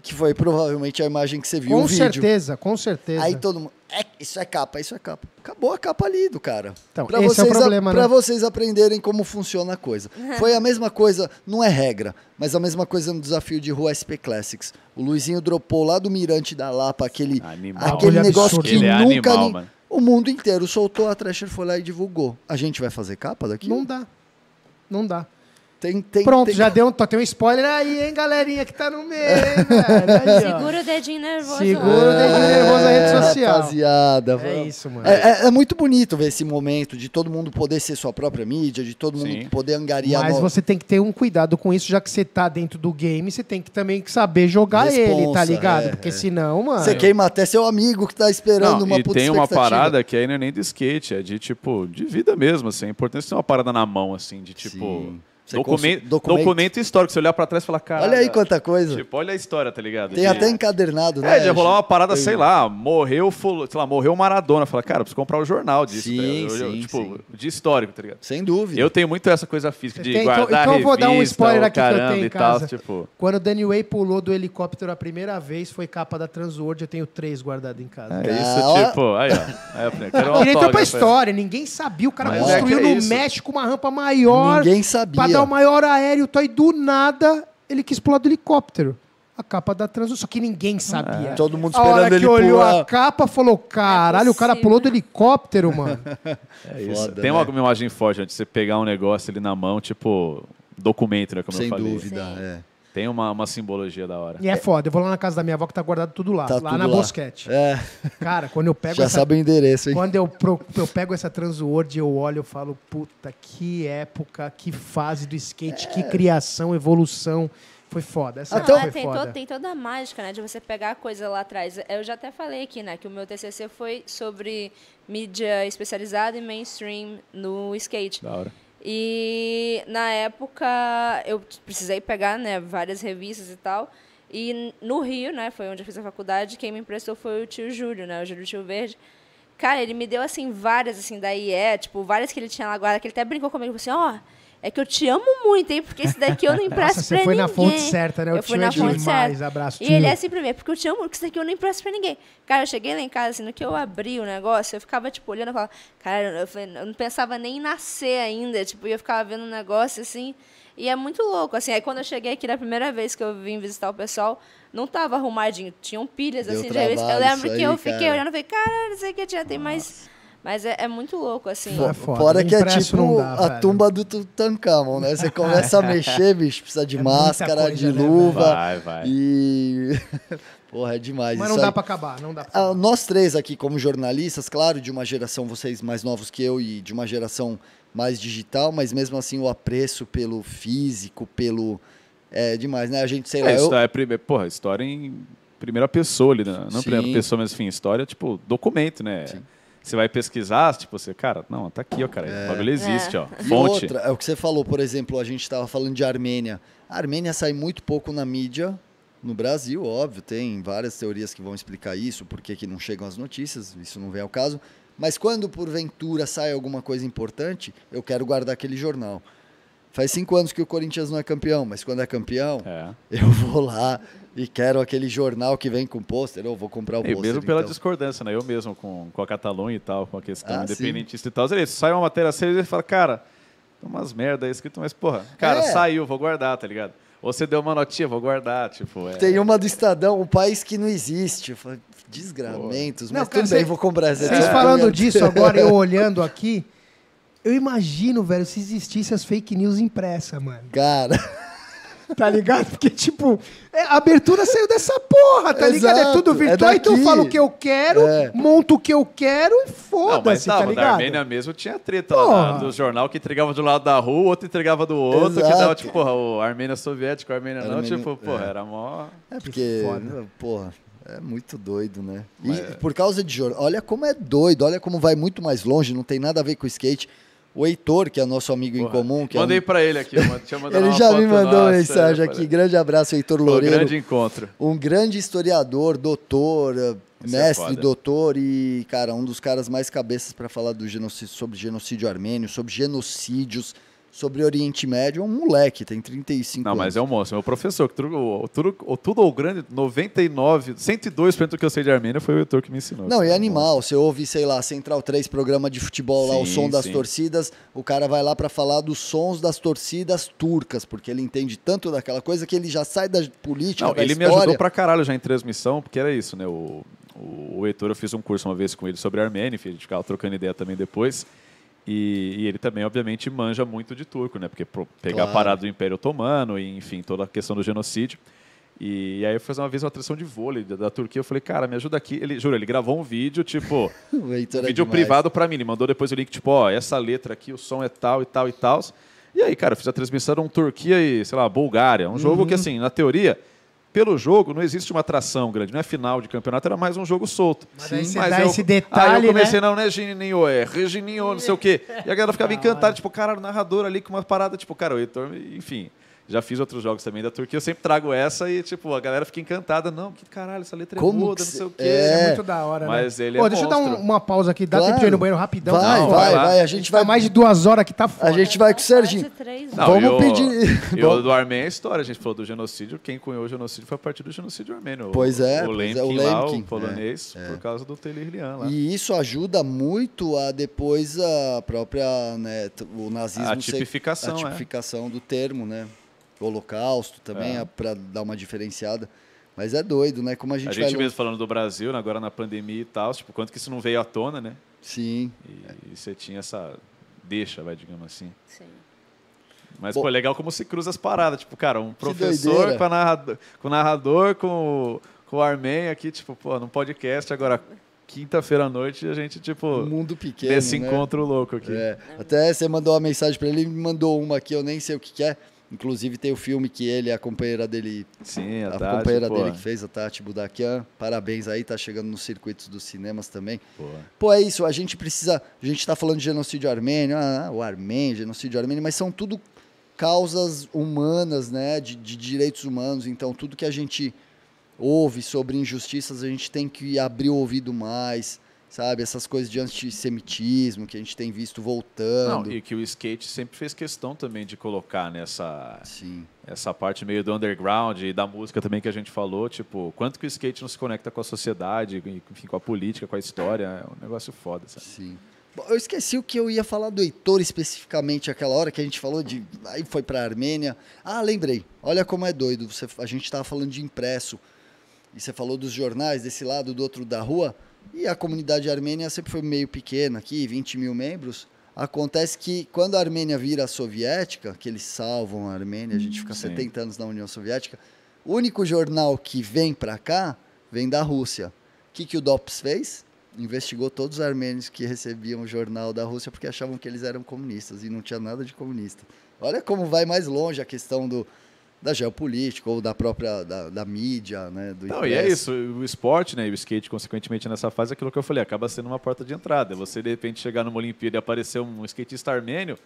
que foi provavelmente a imagem que você viu Com o vídeo. certeza, com certeza. Aí todo mundo, é, isso é capa, isso é capa. Acabou a capa ali do cara. Então, pra esse é o vocês, a- problema, né? pra vocês aprenderem como funciona a coisa. Foi a mesma coisa, não é regra, mas a mesma coisa no desafio de rua SP Classics. O Luizinho dropou lá do Mirante da Lapa aquele, Animal. aquele negócio absurdo. que Ele é nunca animal, ni- mano. o mundo inteiro soltou, a Thrasher foi lá e divulgou. A gente vai fazer capa daqui? Não dá. Não dá. Tem, tem, Pronto, tem- já deu um, tem um spoiler aí, hein, galerinha que tá no meio, hein, (laughs) velho. Aí. Segura o dedinho nervoso. Segura o dedinho nervoso na rede social. Rapaziada, É isso, mano. É, é- é muito bonito ver esse momento de todo mundo poder ser sua própria mídia, de todo mundo Sim. poder angariar. Mas no- você tem que ter um cuidado com isso, já que você tá dentro do game, você tem que também saber jogar ele, tá Responsa, ligado? é, Porque é. senão, mano. Você queima até seu amigo que tá esperando Não, uma e puta tem uma parada que aí não é nem de skate, é de tipo, de vida mesmo, assim. É importante ter uma parada na mão, assim, de tipo. Sim. Documento, consu- documento. documento histórico. Você olhar pra trás e falar, cara. Olha aí quanta coisa. Tipo, olha a história, tá ligado? Tem De- até encadernado, né? É, de rolar uma parada, sei lá, morreu, sei lá, morreu Maradona. Fala, cara, preciso comprar o jornal disso. Sim, tá ligado? Eu- eu- sim, tipo, sim. de histórico, tá ligado? Sem dúvida. Eu tenho muito essa coisa física de Tem, então- guardar então eu vou dar um spoiler aqui que eu tenho em e tal, casa. tipo... Quando o Danny Way pulou do helicóptero a primeira vez, foi capa da Transworld, eu tenho três guardados em casa. É isso, ó. tipo, aí, ó. Um E entrou pra autógrafo aí. história, ninguém sabia. O cara construiu é é no. México uma rampa maior. Ninguém sabia. Dar o maior aéreo, tô aí do nada, ele quis pular do helicóptero. A capa da Trans, só que ninguém sabia. Todo mundo A hora esperando que ele olhou pular. a capa, falou: caralho, o cara pulou do helicóptero, mano. (laughs) É isso. Foda, Tem né? uma imagem forte, de você pegar um negócio ali na mão, tipo, documento, né, como Sem eu falei. dúvida, Sim. é. Tem uma, uma simbologia da hora. E é foda. Eu vou lá na casa da minha avó que tá guardado tudo lá. Tá lá tudo na lá. Bosquete. É, Cara, quando eu pego já essa. sabe o endereço, hein? Quando eu, pro- eu pego essa Transworld, eu olho e falo, puta, que época, que fase do skate, que criação, evolução. Foi foda. Essa Até o- foi é, tem, foda. todo- tem toda a mágica, né? De você pegar a coisa lá atrás. Eu já até falei aqui, né? Que o meu TCC foi sobre mídia especializada e mainstream no skate. Da hora. E na época eu precisei pegar né, várias revistas e tal. E no Rio, né, foi onde eu fiz a faculdade, quem me emprestou foi o tio Júlio, né, o Júlio Tio Verde. Cara, ele me deu assim várias assim da IE, tipo, várias que ele tinha lá guarda, que ele até brincou comigo, assim, ó, oh, é que eu te amo muito, hein? Porque esse daqui eu não (laughs) empresto Nossa, pra você foi ninguém. na fonte certa, né? O eu fui na é fonte demais. certa. Abraço, E ele é assim pra mim, é porque eu te amo, porque isso daqui eu não empresto pra ninguém. Cara, eu cheguei lá em casa, assim, no que eu abri o negócio, eu ficava, tipo, olhando e falava, cara, eu, falei, eu não pensava nem em nascer ainda, tipo, eu ficava vendo um negócio, assim, e é muito louco, assim, aí quando eu cheguei aqui, na primeira vez que eu vim visitar o pessoal, não tava arrumadinho, tinham pilhas, Deu assim, de revista. Eu trabalho lembro isso que aí, eu fiquei cara. olhando e falei, cara, não sei o que tinha, tem mais... Mas é, é muito louco, assim. É foda. Fora que é tipo dá, a velho. tumba do Tutankhamon, né? Você começa a (laughs) mexer, bicho, precisa de É máscara, coisa, de né, luva. Vai, vai. E. (laughs) Porra, é demais. Mas isso não dá aí. pra acabar, não dá pra Ah, acabar. nós três aqui, como jornalistas, claro, de uma geração, vocês mais novos que eu e de uma geração mais digital, mas mesmo assim o apreço pelo físico, pelo. É demais, né? A gente, sei lá. É, eu- isso é, prime- porra, história em primeira pessoa ali, né? não Sim. primeira pessoa, mas enfim, história, tipo, documento, né? Você vai pesquisar, tipo, você, cara, não, tá aqui, ó, cara, o bagulho existe, ó, E fonte. outra, é o que você falou, por exemplo, a gente estava falando de Armênia. A Armênia sai muito pouco na mídia no Brasil, óbvio, tem várias teorias que vão explicar isso, por que que não chegam as notícias, isso não vem ao caso. Mas quando porventura sai alguma coisa importante, eu quero guardar aquele jornal. Faz cinco anos que o Corinthians não é campeão, mas quando é campeão, É. eu vou lá e quero aquele jornal que vem com pôster, eu vou comprar o E pôster. mesmo pela então. discordância, né? Eu mesmo com, com a Catalunha e tal, com a questão Ah, independentista e tal. Ele sai uma matéria séria e fala, cara, tem umas merda aí escrito, mas porra, cara, É. saiu, vou guardar, tá ligado? Ou você deu uma notinha, vou guardar, tipo, é. Tem uma do Estadão, um país que não existe. Eu falei, Desgramentos, Não, mas cara, tudo bem, vou comprar essa. Vocês falando (laughs) disso agora, eu olhando aqui, eu imagino, velho, se existisse as fake news impressa, mano. Cara, (laughs) Tá ligado? Porque, tipo, é, a abertura saiu dessa porra, tá ligado? É tudo é virtual, então eu falo o que eu quero, É. monto o que eu quero e Não, mas foda-se, tá tava, da ligado? Armênia mesmo tinha treta lá Porra. do jornal que entregava de um lado da rua, o outro entregava do outro, que Exato. dava, tipo, porra, o Armênia soviético, o Armênia não, Armênia- tipo, porra, é. era mó. é porque, foda. porra, é muito doido, né? E Mas- por causa de jornal, olha como é doido, olha como vai muito mais longe, não tem nada a ver com o skate. O Heitor, que é nosso amigo em Porra. comum, que é um- Mandei pra ele aqui, mano. (laughs) Ele já me mandou nossa, mensagem aqui. falei, Grande abraço, Heitor Loureiro. grande encontro. Um grande historiador, doutor, eh, Isso é mestre, foda. doutor e, cara, um dos caras mais cabeças para falar do genocídio, sobre genocídio armênio, sobre genocídios, sobre Oriente Médio. É um moleque, tem 35 Não, anos. mas é um monstro. Meu professor, que tudo, o, tudo, o tudo ou grande, 99, 102% do que eu sei de Armênia foi o Heitor que me ensinou. Não, e É animal, você ouve, sei lá, Central 3, programa de futebol lá, o Sim, som das sim. torcidas, o cara vai lá para falar dos sons das torcidas turcas, porque ele entende tanto daquela coisa que ele já sai da política, Não, da ele me história. ajudou pra caralho já em transmissão, porque era isso, né? O, o, o Heitor, eu fiz um curso uma vez com ele sobre Armênia, enfim, a gente ficava trocando ideia também depois. E, e ele também, obviamente, manja muito de turco, né? Porque pegar Claro. a parada do Império Otomano e, enfim, toda a questão do genocídio. E, aí eu fiz uma vez uma atração de vôlei da, da Turquia. Eu falei, cara, me ajuda aqui. Ele, juro, ele gravou um vídeo, tipo, (laughs) Heitor é vídeo demais. privado pra mim. Ele mandou depois o link, tipo, ó, essa letra aqui, o som é tal e tal e tal. E aí, cara, eu fiz a transmissão um Turquia e, sei lá, Bulgária. Um jogo que, Uhum. assim, na teoria, pelo jogo, não existe uma atração grande. Não é final de campeonato, era mais um jogo solto. Mas aí você Mas dá eu- esse Aí detalhe, eu comecei, né? não, não é Gininho, é Regininho, não sei o quê. E a galera ficava (laughs) encantada, tipo, cara, o narrador ali com uma parada, tipo, cara, o Heitor, enfim. Já fiz outros jogos também da Turquia, eu sempre trago essa e, tipo, a galera fica encantada. Não, que caralho, essa letra é Como muda, que não sei o quê. é. É muito da hora, Mas né? ele é Ô, deixa eu dar um- monstro. uma pausa aqui. Dá Claro. tempo de ir no banheiro rapidão? Vai, Não, vai, vai lá. vai. A gente Tá vai. mais de duas horas que tá foda. A gente vai com o Serginho. Três, Não, Vamos e o- pedir- E o (laughs) do Armênia é a história. A gente falou do genocídio. Quem cunhou o genocídio foi a partir do genocídio armênio. O- Pois é, O pois é, Lemkin, o lá, Lemkin, o polonês, é, é. por causa do Telerlian lá. E isso ajuda muito a depois a própria, né, o nazismo A ser- tipificação, a é. tipificação do termo, né? Holocausto também, É. para dar uma diferenciada. Mas é doido, né? Como a gente, A vai gente longe- mesmo falando do Brasil, né, agora na pandemia e tal, tipo, quanto que isso não veio à tona, né? Sim. E, e você tinha essa deixa, vai, digamos assim. Sim. Mas, Pô. pô, legal como se cruza as paradas. Tipo, cara, um professor com, narrador, com o narrador, com, o- com o Armen aqui, tipo, pô, num podcast agora, quinta-feira à noite, a gente, tipo, Um mundo pequeno, nesse né? encontro louco aqui. É. Até você mandou uma mensagem para ele, ele me mandou uma aqui, eu nem sei o que, que é. Inclusive tem o filme que ele a companheira dele, Sim, a, a Tati, companheira pô, dele que fez, a Tati Budakian. Parabéns aí, tá chegando nos circuitos dos cinemas também. pô. Pô, é isso, a gente precisa. A gente tá falando de genocídio armênio, ah, o armênio, genocídio armênio, mas são tudo causas humanas, né? De, de direitos humanos. Então, tudo que a gente ouve sobre injustiças, a gente tem que abrir o ouvido mais, sabe? Essas coisas de antissemitismo que a gente tem visto Não, voltando. e que o skate sempre fez questão também de colocar nessa Sim, essa parte meio do underground e da música também que a gente falou, tipo, quanto que o skate não se conecta com a sociedade, enfim, com a política, com a história, é um negócio foda, sabe? sim. Bom, eu esqueci o que eu ia falar do Heitor especificamente aquela hora que a gente falou de. Aí foi pra Armênia. Ah, lembrei. Olha como é doido. Você, a gente tava falando de impresso. E você falou dos jornais desse lado, do outro da rua. E a comunidade armênia sempre foi meio pequena aqui, 20 mil membros. Acontece que quando a Armênia vira soviética, que eles salvam a Armênia, a gente fica Sim. 70 anos na União Soviética, o único jornal que vem para cá vem da Rússia. O que, que o DOPS fez? Investigou todos os armênios que recebiam o jornal da Rússia porque achavam que eles eram comunistas e não tinha nada de comunista. Olha como vai mais longe a questão do, da geopolítica ou da própria da, da mídia, né? Do Não, e é isso, o esporte, né, e o skate, consequentemente, nessa fase, é aquilo que eu falei, acaba sendo uma porta de entrada. Você, de repente, chegar numa Olimpíada e aparecer um skatista armênio,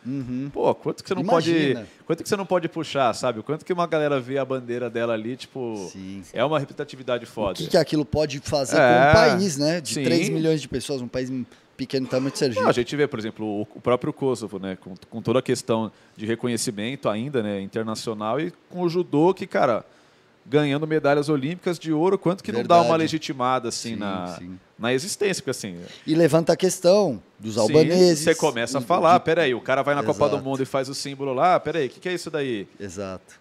pô, quanto que você não Imagina. pode. Quanto que você não pode puxar, sabe? O Quanto que uma galera vê a bandeira dela ali, tipo. Sim. É uma representatividade O foda. que, que aquilo pode fazer É, com um país, né? De sim. 3 milhões de pessoas, um país pequeno tamanho de Sergipe. Não, a gente vê, por exemplo, o, próprio Kosovo, né, com, com toda a questão de reconhecimento ainda, né, internacional e com o judô que, cara, ganhando medalhas olímpicas de ouro, quanto que não dá uma Verdade. legitimada assim Sim, na, sim. na existência, porque assim, E levanta a questão dos sim, albaneses. você começa a falar, de- peraí, o cara vai na Copa do Exato. Mundo e faz o símbolo lá, peraí, o que, que é isso daí? Exato.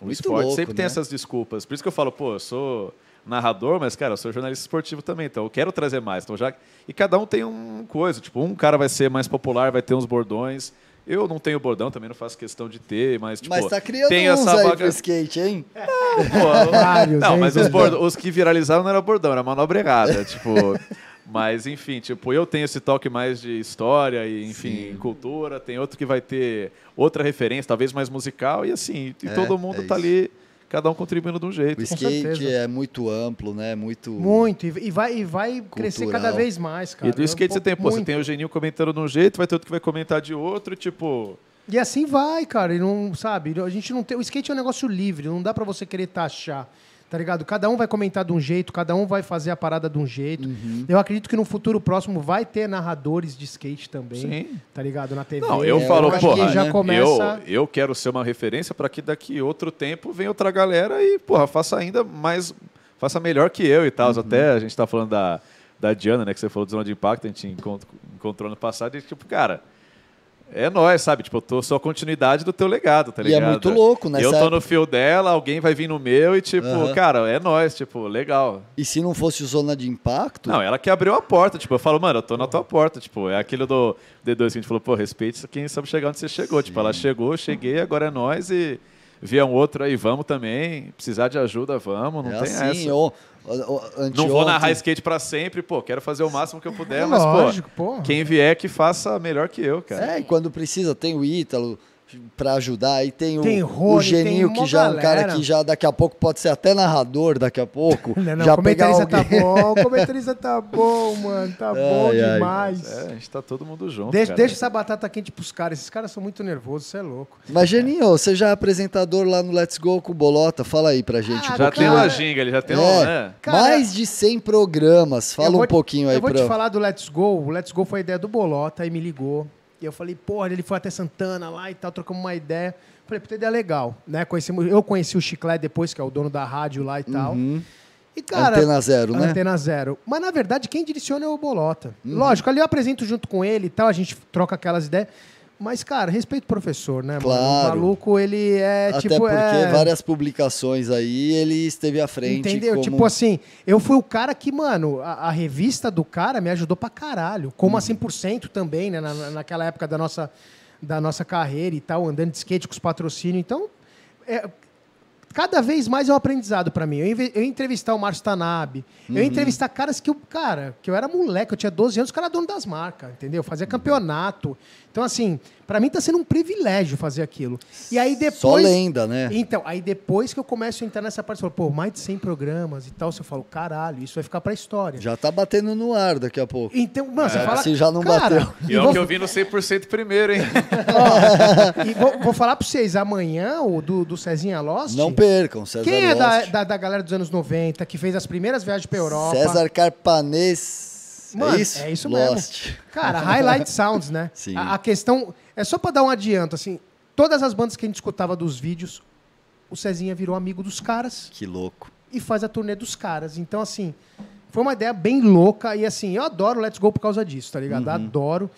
O Muito esporte louco, sempre tem né? essas desculpas. Por isso que eu falo, pô, eu sou narrador, mas, cara, eu sou jornalista esportivo também, então eu quero trazer mais. Então já... E cada um tem um coisa. Tipo, um cara vai ser mais popular, vai ter uns bordões. Eu não tenho bordão, também não faço questão de ter, mas, tipo, Mas tá criando tem uns essa aí vaga- pro skate, hein? Pô, (laughs) Vários, não, hein? mas os, bordo- os que viralizaram não era bordão, era manobra errada. (laughs) tipo, mas, enfim, tipo, eu tenho esse toque mais de história e, enfim, cultura. Tem outro que vai ter outra referência, talvez mais musical. E, assim, e É, todo mundo é tá isso. ali, cada um contribuindo de um jeito. O skate é muito amplo, né? Muito. Muito. E vai, e vai crescer cada vez mais, cara. E do skate você tem, pô, você Muito. tem o Geninho comentando de um jeito, vai ter outro que vai comentar de outro, tipo... E assim vai, cara. E não, sabe, a gente não tem. O skate é um negócio livre, não dá pra você querer taxar. Tá ligado? Cada um vai comentar de um jeito, cada um vai fazer a parada de um jeito. Uhum. Eu acredito que no futuro próximo vai ter narradores de skate também. Sim. Tá ligado? Na TV. Não, eu É, falo, eu porra, que já né? começa. eu, eu quero ser uma referência para que daqui outro tempo venha outra galera e, porra, faça ainda mais, faça melhor que eu e tal. Uhum. Até a gente tá falando da, da Diana, né, que você falou do Zona de Impacto, a gente encont- encontrou ano passado, e tipo, cara, é nós, sabe? Tipo, eu tô só a continuidade do teu legado, tá E é ligado? muito louco, nessa Eu tô no fio dela, alguém vai vir no meu e, tipo, Aham. cara, é nós, tipo, legal. E se não fosse Zona de Impacto, Não, ela que abriu a porta, tipo, eu falo, mano, eu tô na tua porta, tipo, é aquilo do D2 que a gente falou, pô, respeite quem sabe chegar onde você chegou. Tipo, ela chegou, eu cheguei, agora é nós e vier um outro aí, vamos também. Precisar de ajuda, vamos, não é tem assim, essa. ou, ou, Não vou narrar skate pra sempre, pô, quero fazer o máximo que eu puder, É mas, lógico, pô, porra. quem vier que faça melhor que eu, cara. É, e quando precisa, tem o Ítalo pra ajudar, aí tem o, Tem o Rony, Geninho, tem que já é um cara que já daqui a pouco pode ser até narrador, daqui a pouco. (laughs) Não, não, já o comentarista pegar tá alguém. bom, o (laughs) comentarista tá bom, mano. Tá bom Ai, ai. demais. É, a gente tá todo mundo junto, Deixa, cara. deixa essa batata quente pros caras. Esses caras são muito nervosos, você é louco. Mas, Geninho, você já é apresentador lá no Let's Go com o Bolota, fala aí pra gente. Ah, um Já tem pouquinho. uma ginga, ele já tem um, É. né? Cara, Mais de 100 programas, fala vou um te- pouquinho aí Eu vou pra... te falar do Let's Go. O Let's Go foi a ideia do Bolota, aí me ligou. E eu falei, porra, ele foi até Santana lá e tal, trocamos uma ideia. Falei, puta ideia legal, né? Conhecemos, eu conheci o Chiclete depois, que é o dono da rádio lá e tal. E, cara, Antena Zero, né? Antena Zero. Mas, na verdade, quem direciona é o Bolota. Uhum. Lógico, ali eu apresento junto com ele e tal, a gente troca aquelas ideias. Mas, cara, respeito o professor, né? mano? Claro. O maluco, ele é, Até tipo... porque é... várias publicações aí ele esteve à frente. Entendeu? como- Tipo assim, eu fui o cara que, mano, a, a revista do cara me ajudou pra caralho. Como a 100% também, né? Na- naquela época da nossa, da nossa carreira e tal, andando de skate com os patrocínios. Então, é, cada vez mais é um aprendizado pra mim. Eu, eu entrevistar o Márcio Tanabe, eu ia entrevistar caras que eu, cara, que eu era moleque, eu tinha 12 anos, o cara era dono das marcas, entendeu? Fazia campeonato. Então, assim, pra mim tá sendo um privilégio fazer aquilo. E aí depois. Só lenda, né? Então, aí depois que eu começo a entrar nessa parte, eu falo, pô, mais de 100 programas e tal, você fala, caralho, isso vai ficar pra história. Já tá batendo no ar daqui a pouco. Então, mano, você fala. se já não cara, bateu. E é o vou, que eu vi no 100% primeiro, hein? (laughs) ó, e vou, vou falar pra vocês, amanhã, o do, do Cezinha Lost. Não percam, César Quem é da, da, da galera dos anos 90, que fez as primeiras viagens pra Europa? César Carpanês. Mano, é isso? é isso Lost. mesmo. Cara, Highlight Sounds, né? (laughs) Sim. A, a questão. É só pra dar um adianto, assim. Todas as bandas que a gente escutava dos vídeos, o Cezinha virou amigo dos caras Que louco. e faz a turnê dos caras. Então, assim, foi uma ideia bem louca. E assim, eu adoro Let's Go por causa disso, tá ligado? Uhum. Adoro.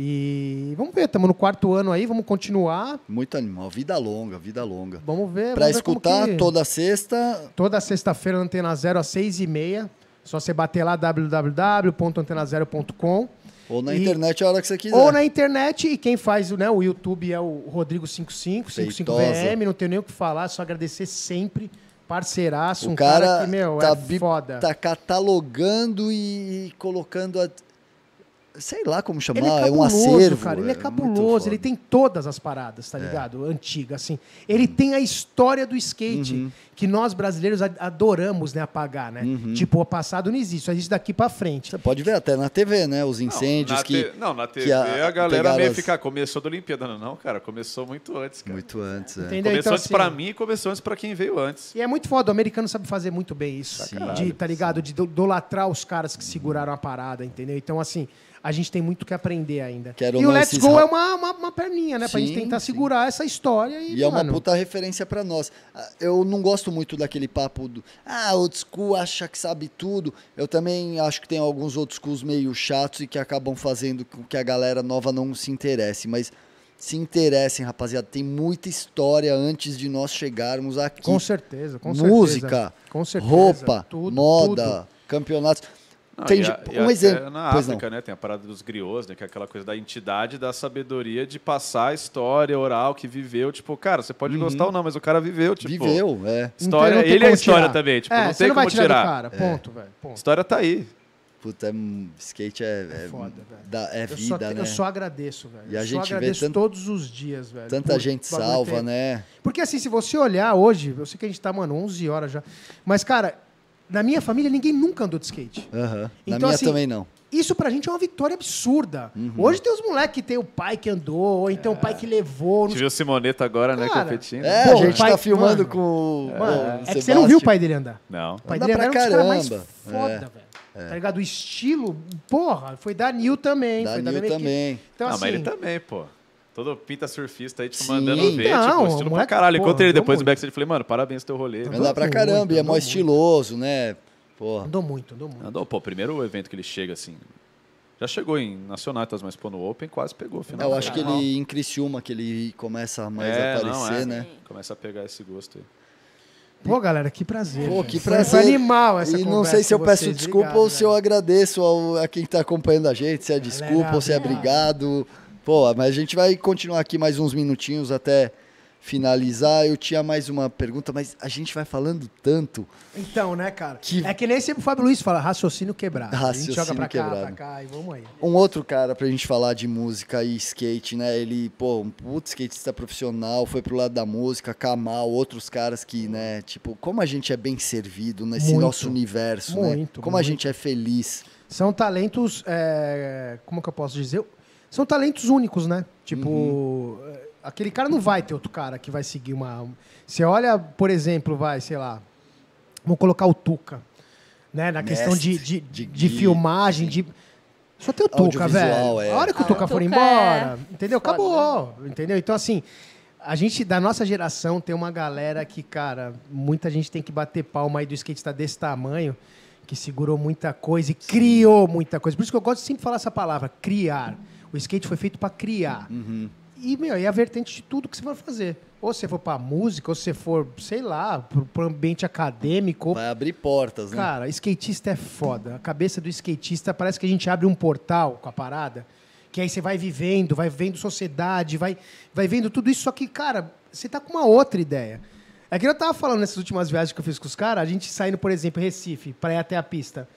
E vamos ver, estamos no quarto ano aí, vamos continuar. Muito animal. Vida longa, vida longa. Vamos ver. Como escutar que- toda sexta, Toda sexta-feira, Antena Zero, às seis e meia. Só você bater lá www.antenazero.com. ou na E- internet a hora que você quiser. Ou na internet, e quem faz né, o YouTube é o Rodrigo55, Feitosa. 55VM, não tenho nem o que falar, só agradecer sempre. Parceiraço, O um cara, cara, que, meu, tá, é foda. tá catalogando e colocando a... Sei lá como chamar, Ele é é, um cabuloso, acervo. cara. Ele é muito cabuloso, ele tem todas as paradas, tá ligado? Antigas, assim. Ele tem a história do skate, Uhum. que nós brasileiros adoramos, né, apagar, né? Uhum. Tipo, o passado não existe, só existe daqui pra frente. Você pode ver até na TV, né? Os incêndios não, na que... te- Não, na TV que a, a- galera meio as- fica. Começou da Olimpíada. Não, não, cara. Começou muito antes, cara. Muito antes, é. Entendeu? Começou Então, antes assim, pra mim e começou antes pra quem veio antes. E é muito foda, o americano sabe fazer muito bem isso. Sim. De, tá ligado? De idolatrar os caras que seguraram a parada, entendeu? Então, assim, a gente tem muito que aprender ainda. Quero e o Let's Go ra- é uma, uma, uma perninha, né? Pra gente Sim, tentar sim. segurar essa história. E, E é uma puta referência pra nós. Ah, Eu não gosto muito daquele papo do ah, old school acha que sabe tudo. Eu também acho que tem alguns old schools meio chatos e que acabam fazendo com que a galera nova não se interesse, mas se interessem, rapaziada, tem muita história antes de nós chegarmos aqui. Com certeza, com Música, certeza. Certeza. roupa, tudo, moda, tudo. campeonatos. Não, Tem e a- um exemplo. Na Pois África, né? Tem a parada dos griots, né? Que é aquela coisa da entidade, da sabedoria de passar a história oral que viveu. Tipo, cara, você pode gostar ou não, mas o cara viveu, tipo. Viveu, é. História, Então, ele é história tirar. também, tipo, é, não você tem não vai como tirar, tirar. do cara. Ponto, velho. Ponto. História tá aí. Puta, é, um- skate é, é, foda, da- é Eu só, vida, te- né? eu só agradeço, velho. E a eu gente só vê agradeço tanto- todos os dias, velho. Tanta por gente salva, ter- né? Porque assim, se você olhar hoje, eu sei que a gente tá, mano, 11 horas já. Mas, cara, na minha família ninguém nunca andou de skate. Aham. Na Então, minha assim, também não. Isso pra gente é uma vitória absurda. Uhum. Hoje tem os moleques que tem o pai que andou, ou então o pai que levou. Gente viu o Simoneta agora, né, Cara, competindo. É, Pô, a gente pai- tá filmando mano, com o. Mano, o é que você não viu o pai dele andar. Não. O pai Anda dele pra era um mais caramba. foda, É. velho. Tá ligado? O estilo, porra, foi da Nil também. Da foi da Nil também. Então, não, assim, mas ele também, pô. Todo pinta surfista aí, tipo, Sim. mandando ver, Não, tipo, estilo pra moleque, caralho. Enquanto ele depois do muito. backstage, eu falei, mano, parabéns pelo rolê. Andou Anda pra muito, caramba, e é mó muito. estiloso, né? Porra. Andou muito, andou muito. Andou, pô, primeiro evento que ele chega, assim, já chegou em Nacional, tá, mas pô, no Open quase pegou, É, final. eu acho que ele em Criciúma que ele começa mais É, a não, aparecer, é. né? Começa a pegar esse gosto aí. Pô, galera, que prazer. Pô, que prazer. Foi animal essa E não sei se eu peço vocês. desculpa Obrigado, ou se eu agradeço ao, a quem tá acompanhando a gente, se é desculpa ou se é obrigado. Pô, mas a gente vai continuar aqui mais uns minutinhos até finalizar. Eu tinha mais uma pergunta, mas a gente vai falando tanto. Então, né, cara? Que- É que nem sempre o Fábio Luiz fala, raciocínio quebrado. a gente joga Raciocínio pra cá, quebrado. pra cá e vamos aí. Um outro cara pra gente falar de música e skate, né? Ele, pô, um puto skatista profissional, foi pro lado da música, Kamal, outros caras que, né, tipo, como a gente é bem servido nesse Muito. nosso universo, né? Muito, Como a muito. gente é feliz. São talentos, é, como que eu posso dizer? São talentos únicos, né? Tipo, Uhum. é, aquele cara não vai ter outro cara que vai seguir uma... Você olha, por exemplo, vai, sei lá, vamos colocar o Tuca, né? Na questão de, Mestre de, de de filmagem, de... Só tem o Tuca, velho. é. A hora que o Ah, Tuca for embora, é entendeu? foda, Acabou, entendeu? Então, assim, a gente, da nossa geração, tem uma galera que, cara, muita gente tem que bater palma aí do skate tá desse tamanho, que segurou muita coisa e criou muita coisa. Por isso que eu gosto de sempre falar essa palavra, criar. O skate foi feito para criar. Uhum. E, meu, é a vertente de tudo que você vai fazer. Ou você for pra música, ou você for, sei lá, pro ambiente acadêmico. Vai abrir portas, né? Cara, skatista é foda. A cabeça do skatista parece que a gente abre um portal com a parada. Que aí você vai vivendo, vai vendo sociedade, vai, vai vendo tudo isso. Só que, cara, você tá com uma outra ideia. É que eu tava falando nessas últimas viagens que eu fiz com os caras, a gente saindo, por exemplo, em Recife, pra ir até a pista.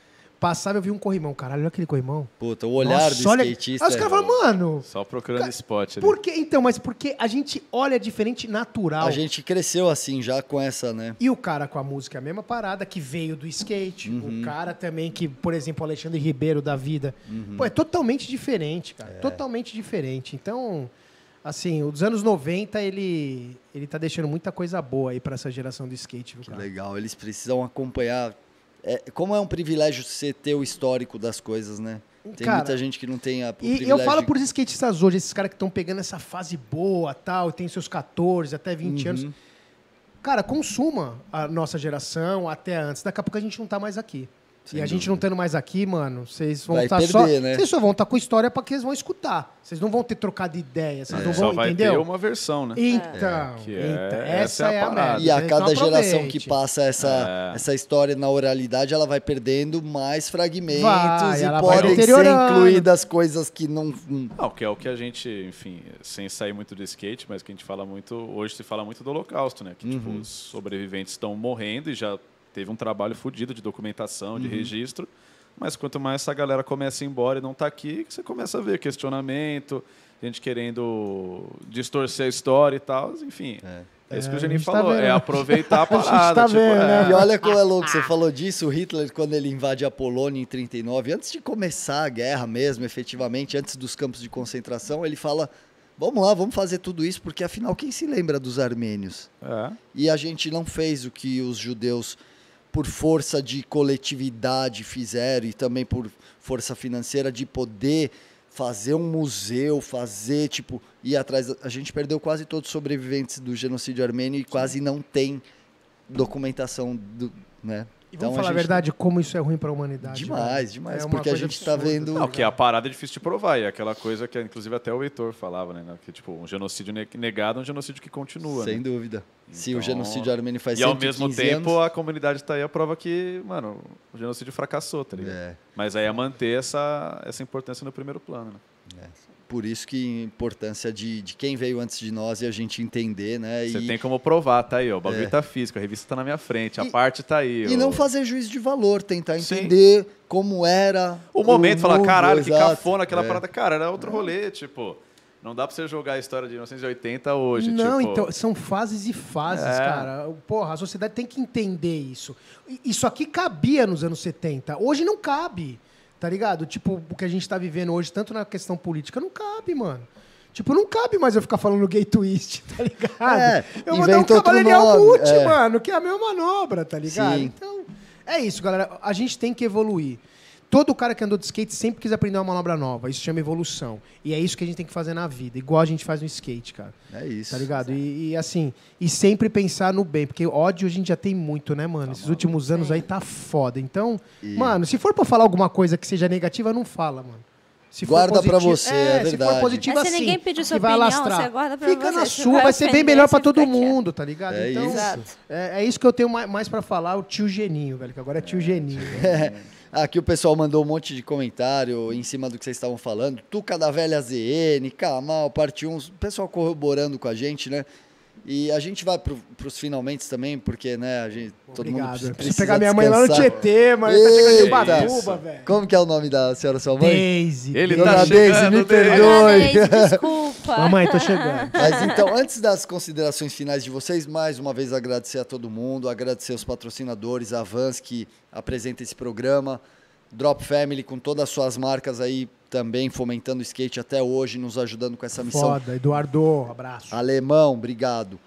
Passava eu vi um corrimão. Caralho, olha aquele corrimão. Puta, o olhar Nossa, do olha- skatista. Aí os caras é- falam, mano, Só procurando spot ali. por que? Então, mas porque a gente olha diferente natural. A gente cresceu assim já com essa, né? E o cara com a música é a mesma parada, que veio do skate. Uhum. O cara também que, por exemplo, o Alexandre Ribeiro da vida. Uhum. Pô, é totalmente diferente, cara. É. Totalmente diferente. Então, assim, os anos 90, ele, ele tá deixando muita coisa boa aí pra essa geração do skate, viu, Que cara? legal. Eles precisam acompanhar. É, como é um privilégio você ter o histórico das coisas, né? Tem Cara, muita gente que não tem a, E eu falo por skatistas hoje, esses caras que estão pegando essa fase boa, tal, tem seus 14 até 20 Uhum. anos. Cara, consuma a nossa geração até antes. Daqui a pouco a gente não tá mais aqui. Sem e a gente não tendo mais aqui, mano, vocês vão Vai estar perder, só. né? Vocês só vão estar com história para que eles vão escutar. Vocês não vão ter trocado ideia, vocês não Só vão, vai entendeu? ter uma versão, né? Então, Que é- então, essa essa, é a é a merda. E a cada geração que passa essa, É. essa história na oralidade, ela vai perdendo mais fragmentos Vai, e vai podem ser incluídas coisas que não. Não, que é o que a gente, enfim, sem sair muito do skate, mas que a gente fala muito, hoje se fala muito do holocausto, né? Que tipo, Uhum. os sobreviventes estão morrendo e já teve um trabalho fodido de documentação, Uhum. de registro, mas quanto mais essa galera começa a ir embora e não tá aqui, você começa a ver questionamento, gente querendo distorcer a história e tal, enfim. É, isso que É, o a Geninho gente tá falou, vendo, é aproveitar a (laughs) A gente parada. tá tipo, vendo, é, né? E olha como é louco, você falou disso, o Hitler, quando ele invade a Polônia em 39, antes de começar a guerra mesmo, efetivamente, antes dos campos de concentração, ele fala: vamos lá, vamos fazer tudo isso, porque afinal, quem se lembra dos armênios? é. E a gente não fez o que os judeus, por força de coletividade, fizeram e também por força financeira de poder fazer um museu, fazer, tipo, ir atrás. A gente perdeu quase todos os sobreviventes do genocídio armênio e quase não tem documentação do, né? E vamos Então, falar a, gente- verdade, como isso é ruim pra humanidade. Demais, velho. demais, É porque a gente tá absurda, vendo- Não, que a parada é difícil de provar, e é aquela coisa que inclusive até o Heitor falava, né? Que tipo, um genocídio ne- negado é um genocídio que continua. Sem né? dúvida. Se o Então, genocídio armênio faz E ao 115 mesmo tempo anos, a comunidade tá aí a prova que, mano, o genocídio fracassou, tá ligado? É. Mas aí é manter essa, essa importância no primeiro plano, né? Por isso que a importância de, de quem veio antes de nós e a gente entender, né? Você e, tem como provar, tá aí, ó. O bagulho É. tá físico, a revista tá na minha frente, a E- parte tá aí. E ó. não fazer juízo de valor, tentar Sim. entender como era. O momento, falar, mundo, caralho, que exato. cafona aquela É. parada. Cara, era outro rolê, tipo. Não dá pra você jogar a história de 1980 hoje, Não, tipo. então, são fases e fases, É. cara. Porra, a sociedade tem que entender isso. Isso aqui cabia nos anos 70. Hoje não cabe, tá ligado? Tipo, o que a gente tá vivendo hoje, tanto na questão política, não cabe, mano. Tipo, não cabe mais eu ficar falando gay twist, (laughs) tá ligado? É, eu vou dar um nome, mute, é. mano, que é a mesma manobra, tá ligado? Sim. Então, é isso, galera. A gente tem que evoluir. Todo cara que andou de skate sempre quis aprender uma manobra nova. Isso chama evolução. E é isso que a gente tem que fazer na vida, igual a gente faz no skate, cara. É isso. Tá ligado? E, e, assim, e sempre pensar no bem, porque ódio a gente já tem muito, né, mano? Esses últimos anos aí tá foda. Então, E- mano, se for pra falar alguma coisa que seja negativa, não fala, mano. Se Guarda pra positivo- você, é Se verdade. for positivo Mas se assim, ninguém pedir sua que vai opinião, alastrar. você guarda pra Fica você. na Se sua, vai vai ser bem melhor pra você todo mundo, tá ligado? É então, isso. É, é isso que eu tenho mais, mais pra falar, o tio Geninho, velho, que agora é tio Geninho. (laughs) Aqui o pessoal mandou um monte de comentário em cima do que vocês estavam falando. Tuca da velha ZN, Kamal, parte 1, o pessoal corroborando com a gente, né? E a gente vai pro, pros finalmente também, porque, né, a gente, todo mundo Obrigado. precisa, Preciso pegar minha mãe lá no. Tietê, mas tá chegando de Eita. Batuba, velho. Como que é o nome da senhora sua mãe? Daisy. Ele Daisy. tá Dona Daisy, chegando, me Daisy. perdoe. Daisy, desculpa. Mamãe, tô chegando. Mas então, antes das considerações finais de vocês, mais uma vez agradecer a todo mundo, agradecer os patrocinadores, a Vans que apresenta esse programa, Drop Family com todas as suas marcas aí também fomentando o skate até hoje, nos ajudando com essa missão. Foda, Eduardo, abraço. Alemão, obrigado.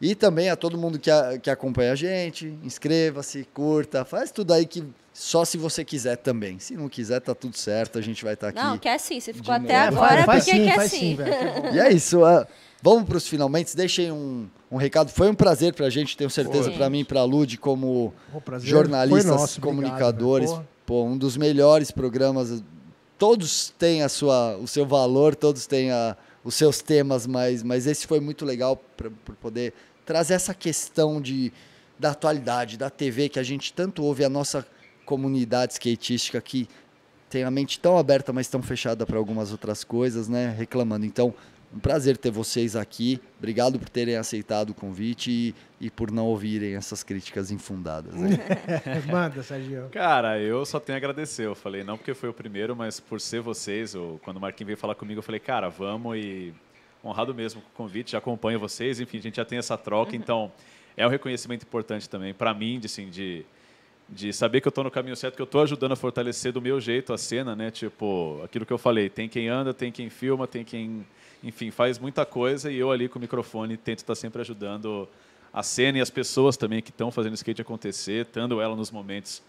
E também a todo mundo que, a- que acompanha a gente, inscreva-se, curta, faz tudo aí que só se você quiser também. Se não quiser, tá tudo certo, a gente vai estar aqui. Não, quer sim. Você ficou até novo. agora faz porque sim, quer faz sim. sim. E é isso. ah, vamos para os finalmente. Deixem um, um recado. Foi um prazer para a gente, tenho certeza, para mim e para a Lud, como jornalistas, nosso, obrigado, comunicadores. velho. Pô, um dos melhores programas. Todos têm a sua, o seu valor, todos têm a, os seus temas, mas, mas esse foi muito legal para poder trazer essa questão de, da atualidade, da TV, que a gente tanto ouve, a nossa comunidade skatística que tem a mente tão aberta, mas tão fechada para algumas outras coisas, né? Reclamando. Então, um prazer ter vocês aqui. Obrigado por terem aceitado o convite e, e por não ouvirem essas críticas infundadas. Né? (laughs) Manda, Sergio. Cara, eu só tenho a agradecer. Eu falei, não porque foi o primeiro, mas por ser vocês. Eu, quando o Marquinhos veio falar comigo, eu falei, cara, vamos e honrado mesmo com o convite, já acompanho vocês, enfim, a gente já tem essa troca, então é um reconhecimento importante também para mim, de, assim, de, de saber que eu estou no caminho certo, que eu estou ajudando a fortalecer do meu jeito a cena, né? Tipo, aquilo que eu falei, tem quem anda, tem quem filma, tem quem, enfim, faz muita coisa e eu ali com o microfone tento estar sempre ajudando a cena e as pessoas também que estão fazendo skate acontecer, estando ela nos momentos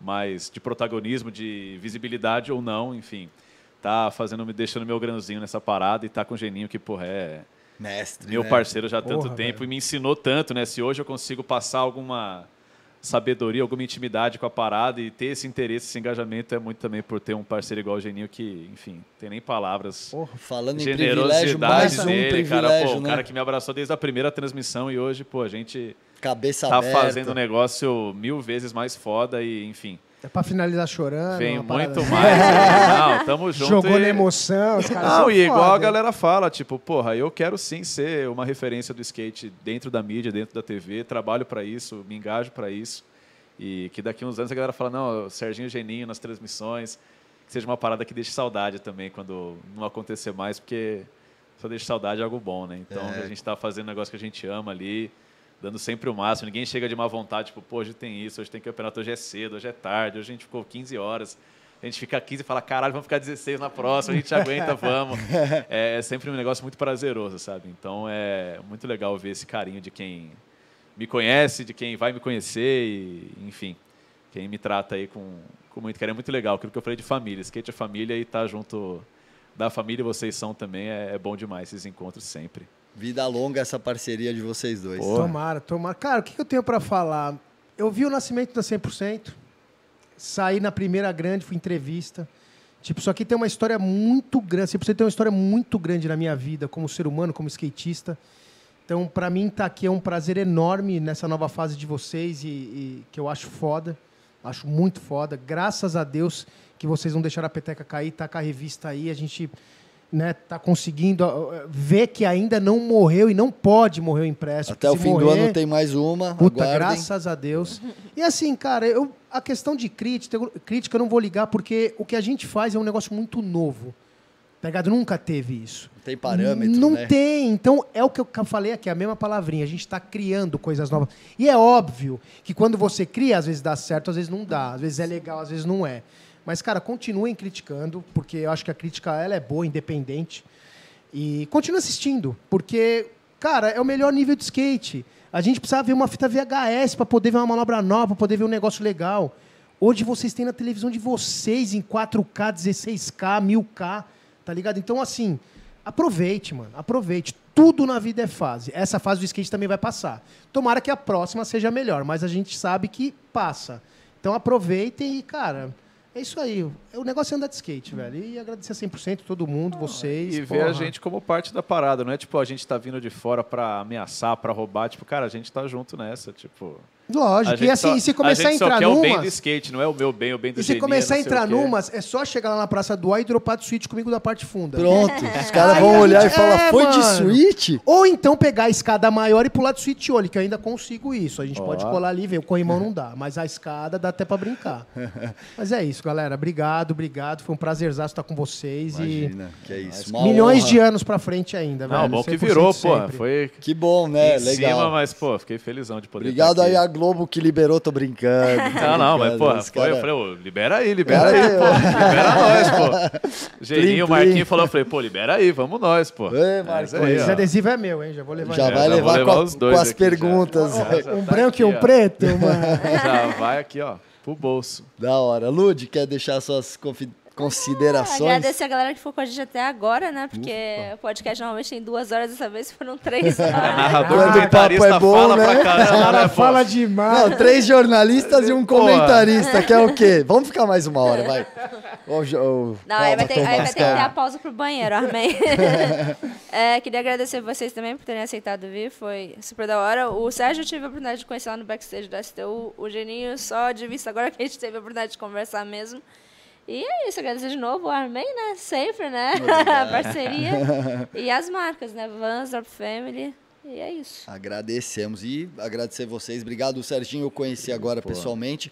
mais de protagonismo, de visibilidade ou não, enfim tá fazendo, me deixando meu grãozinho nessa parada e tá com o Geninho que, porra, é Mestre, meu né? parceiro já há tanto Porra, tempo velho. e me ensinou tanto, né? Se hoje eu consigo passar alguma sabedoria, alguma intimidade com a parada e ter esse interesse, esse engajamento é muito também por ter um parceiro igual o Geninho que, enfim, tem nem palavras. Porra. Falando em privilégio, Generosidade mais um dele, cara, privilégio, pô, o né? cara que me abraçou desde a primeira transmissão e hoje, pô, a gente Cabeça tá aberta. fazendo um negócio mil vezes mais foda e, enfim, É pra finalizar chorando. vem muito assim. mais. Não, tamo (laughs) junto. Jogou e- na emoção, os caras Não, são e igual a foda. galera fala, tipo, porra, eu quero sim ser uma referência do skate dentro da mídia, dentro da TV, trabalho pra isso, me engajo pra isso. E que daqui uns anos a galera fala, não, Serginho Geninho nas transmissões, que seja uma parada que deixe saudade também quando não acontecer mais, porque só deixa saudade é algo bom, né? Então É. a gente tá fazendo um negócio que a gente ama ali, dando sempre o máximo. Ninguém chega de má vontade, tipo, pô, hoje tem isso, hoje tem campeonato, hoje é cedo, hoje é tarde, hoje a gente ficou 15 horas. A gente fica 15 e fala, caralho, vamos ficar 16 na próxima, a gente aguenta, (laughs) vamos. É, é sempre um negócio muito prazeroso, sabe? Então é muito legal ver esse carinho de quem me conhece, de quem vai me conhecer e, enfim, quem me trata aí com, com muito carinho. É muito legal, aquilo que eu falei de família. Skate é família e estar junto da família, vocês são também, é, é bom demais esses encontros sempre. Vida longa essa parceria de vocês dois. Pô. Tomara, tomara. Cara, o que eu tenho pra falar? Eu vi o nascimento da 100%, saí na primeira grande, fui entrevista. Tipo, isso aqui tem uma história muito grande. 100% tem uma história muito grande na minha vida, como ser humano, como skatista. Então, pra mim, tá aqui é um prazer enorme nessa nova fase de vocês e, e que eu acho foda. Acho muito foda. Graças a Deus que vocês não deixaram a peteca cair, tá com a revista aí. A gente né, tá conseguindo ver que ainda não morreu e não pode morrer o impresso. Até o fim do morrer- ano tem mais uma. Puta, aguardem. graças a Deus. E assim, cara, eu, a questão de crítica, crítica eu não vou ligar porque o que a gente faz é um negócio muito novo. Tá ligado? Nunca teve isso. Tem parâmetro, Não né? tem. Então, é o que eu falei aqui, a mesma palavrinha. A gente está criando coisas novas. E é óbvio que quando você cria, às vezes dá certo, às vezes não dá. Às vezes é legal, às vezes não é. Mas, cara, continuem criticando, porque eu acho que a crítica ela é boa, independente. E continue assistindo, porque, cara, é o melhor nível de skate. A gente precisava ver uma fita VHS para poder ver uma manobra nova, para poder ver um negócio legal. Hoje vocês têm na televisão de vocês em 4K, 16K, 1000K, tá ligado? Então, assim, aproveite, mano. Aproveite. Tudo na vida é fase. Essa fase do skate também vai passar. Tomara que a próxima seja melhor, mas a gente sabe que passa. Então aproveitem e, cara, é isso aí. O negócio é andar de skate, velho. E agradecer 100% todo mundo, vocês. E ver a porra. gente como parte da parada, não é tipo a gente tá vindo de fora pra ameaçar, pra roubar, tipo, cara, a gente tá junto nessa, tipo. A Lógico. gente E assim, só- e se começar a, gente só entrar quer o bem do numas. skate, não é o meu bem, o bem do E se começar a entrar numas, é só chegar lá na Praça do Ar e dropar de suíte comigo da parte funda. Pronto. (laughs) Os caras vão a olhar gente- e falar, é, foi de mano. suíte? Ou então pegar a escada maior e pular de suíte olho, que eu ainda consigo isso. A gente Ó. pode colar ali e ver. O corrimão não dá, mas a escada dá até pra brincar. (laughs) mas é isso, galera. Obrigado, obrigado. Foi um prazerzaço estar com vocês Imagina, que é isso. e uma milhões honra. de anos pra frente ainda, Não, velho. bom que 100% virou, pô. Foi Que bom, né? em Legal. cima, mas, pô, fiquei felizão de poder Obrigado tá aí. Globo que liberou, tô brincando. tô Não, não, mas, brincando. pô, foi, cara- eu falei, ô, libera aí, libera aí, pô. Libera nós, pô. (laughs) Geninho, o plim. Marquinhos falou, eu falei, pô, libera aí, vamos nós, pô. Aí, Esse adesivo é meu, hein? Já vou levar Já. É, vai já levar, levar com, os dois com as aqui perguntas. Já, Um tá branco e um aqui, ó. preto, (laughs) mano. Já vai aqui, ó, pro bolso. Da hora. Lud, quer deixar suas confi- considerações? Agradecer a galera que ficou com a gente até agora, né? Porque o podcast normalmente tem duas horas, dessa vez foram três (laughs) horas. Narrador Quando o papo é bom, fala né? caramba, cara né, fala demais. Não, três jornalistas e um comentarista, que é o quê? Vamos ficar mais uma hora, vai. (laughs) Não, aí vai, ter, aí vai ter que ter a pausa pro banheiro, amém. (laughs) É, queria agradecer vocês também por terem aceitado vir, foi super da hora. O Sérgio eu tive a oportunidade de conhecer lá no backstage da STU, o Geninho só de vista agora que a gente teve a oportunidade de conversar mesmo. E é isso, agradecer de novo o Armin, né? Sempre, né? (laughs) Parceria. (laughs) E as marcas, né? Vans, Drop Family. E é isso. Agradecemos e agradecer vocês. Obrigado, Serginho. Eu conheci agora Pô. pessoalmente.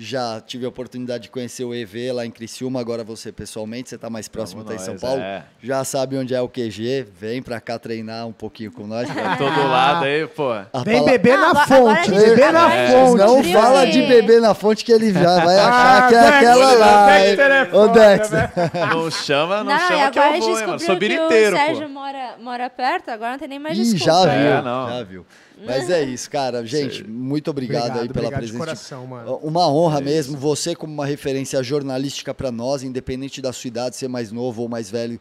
Já tive a oportunidade de conhecer o EV lá em Criciúma, agora você pessoalmente, você está mais próximo, está em São Paulo. é. Já sabe onde é o QG, vem para cá treinar um pouquinho com nós. Tá (laughs) todo lado aí, pô. A Vem pala- beber na agora- agora fonte, gente- beber na agora a gente fonte. Não fala que- de beber na fonte que ele já vai achar Ah, que é Dexter, aquela lá. é Ô, Dexter. (laughs) Não chama, não, Não, chama que eu vou, hein, mano. Sou descobriu que o biriteiro, Sérgio pô. mora, mora perto, agora não tem nem mais Ih, desculpa. já viu, É, não. já viu. Mas é isso, cara. Gente, muito obrigado, Obrigado, aí pela obrigado de presença. coração, mano. Uma honra mesmo, você como uma referência jornalística para nós, independente da sua idade, ser mais novo ou mais velho,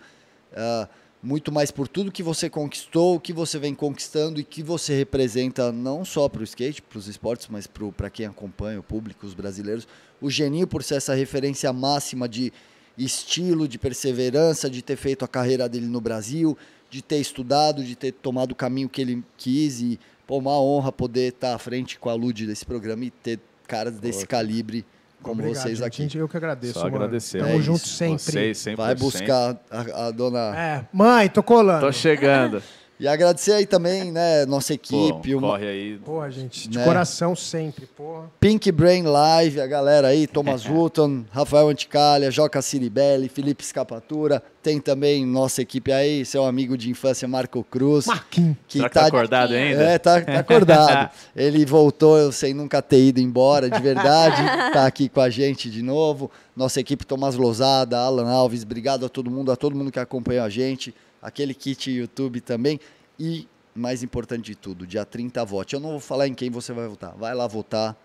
ah, muito mais por tudo que você conquistou, o que você vem conquistando e que você representa não só para o skate, para os esportes, mas para quem acompanha, o público, os brasileiros. O Geninho por ser essa referência máxima de estilo, de perseverança, de ter feito a carreira dele no Brasil, de ter estudado, de ter tomado o caminho que ele quis e pô, uma honra poder estar à frente com a Lud desse programa e ter caras desse calibre como Obrigado, vocês gente. aqui. Gente, eu que agradeço, Só mano. agradecer. Tamo É junto sempre. Vocês, 100%. Vai buscar a, a dona. É, mãe, tô colando. Tô chegando. E agradecer aí também, né, nossa equipe, Pô, uma corre aí. Porra, gente, de Né? coração sempre, porra. Pink Brain Live, a galera aí, Thomas (laughs) Hutton, Rafael Anticalha, Joca Ciribelli, Felipe Escapatura. Tem também nossa equipe aí, seu amigo de infância Marco Cruz. Marquinhos. Que Será que tá acordado ainda? É, tá, tá (laughs) acordado. Ele voltou sem nunca ter ido embora, de verdade. (laughs) tá aqui com a gente de novo. Nossa equipe Tomás Lozada, Alan Alves, obrigado a todo mundo, a todo mundo que acompanhou a gente. Aquele kit YouTube também. E, mais importante de tudo, dia 30 vote. Eu não vou falar em quem você vai votar. Vai lá votar,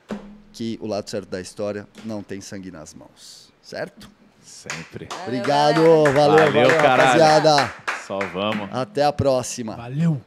que o lado certo da história não tem sangue nas mãos. Certo? Sempre. Obrigado, valeu, valeu, Valeu, rapaziada. Só vamos. Até a próxima. Valeu.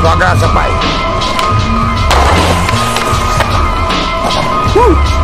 Sua graça, Pai. Uh!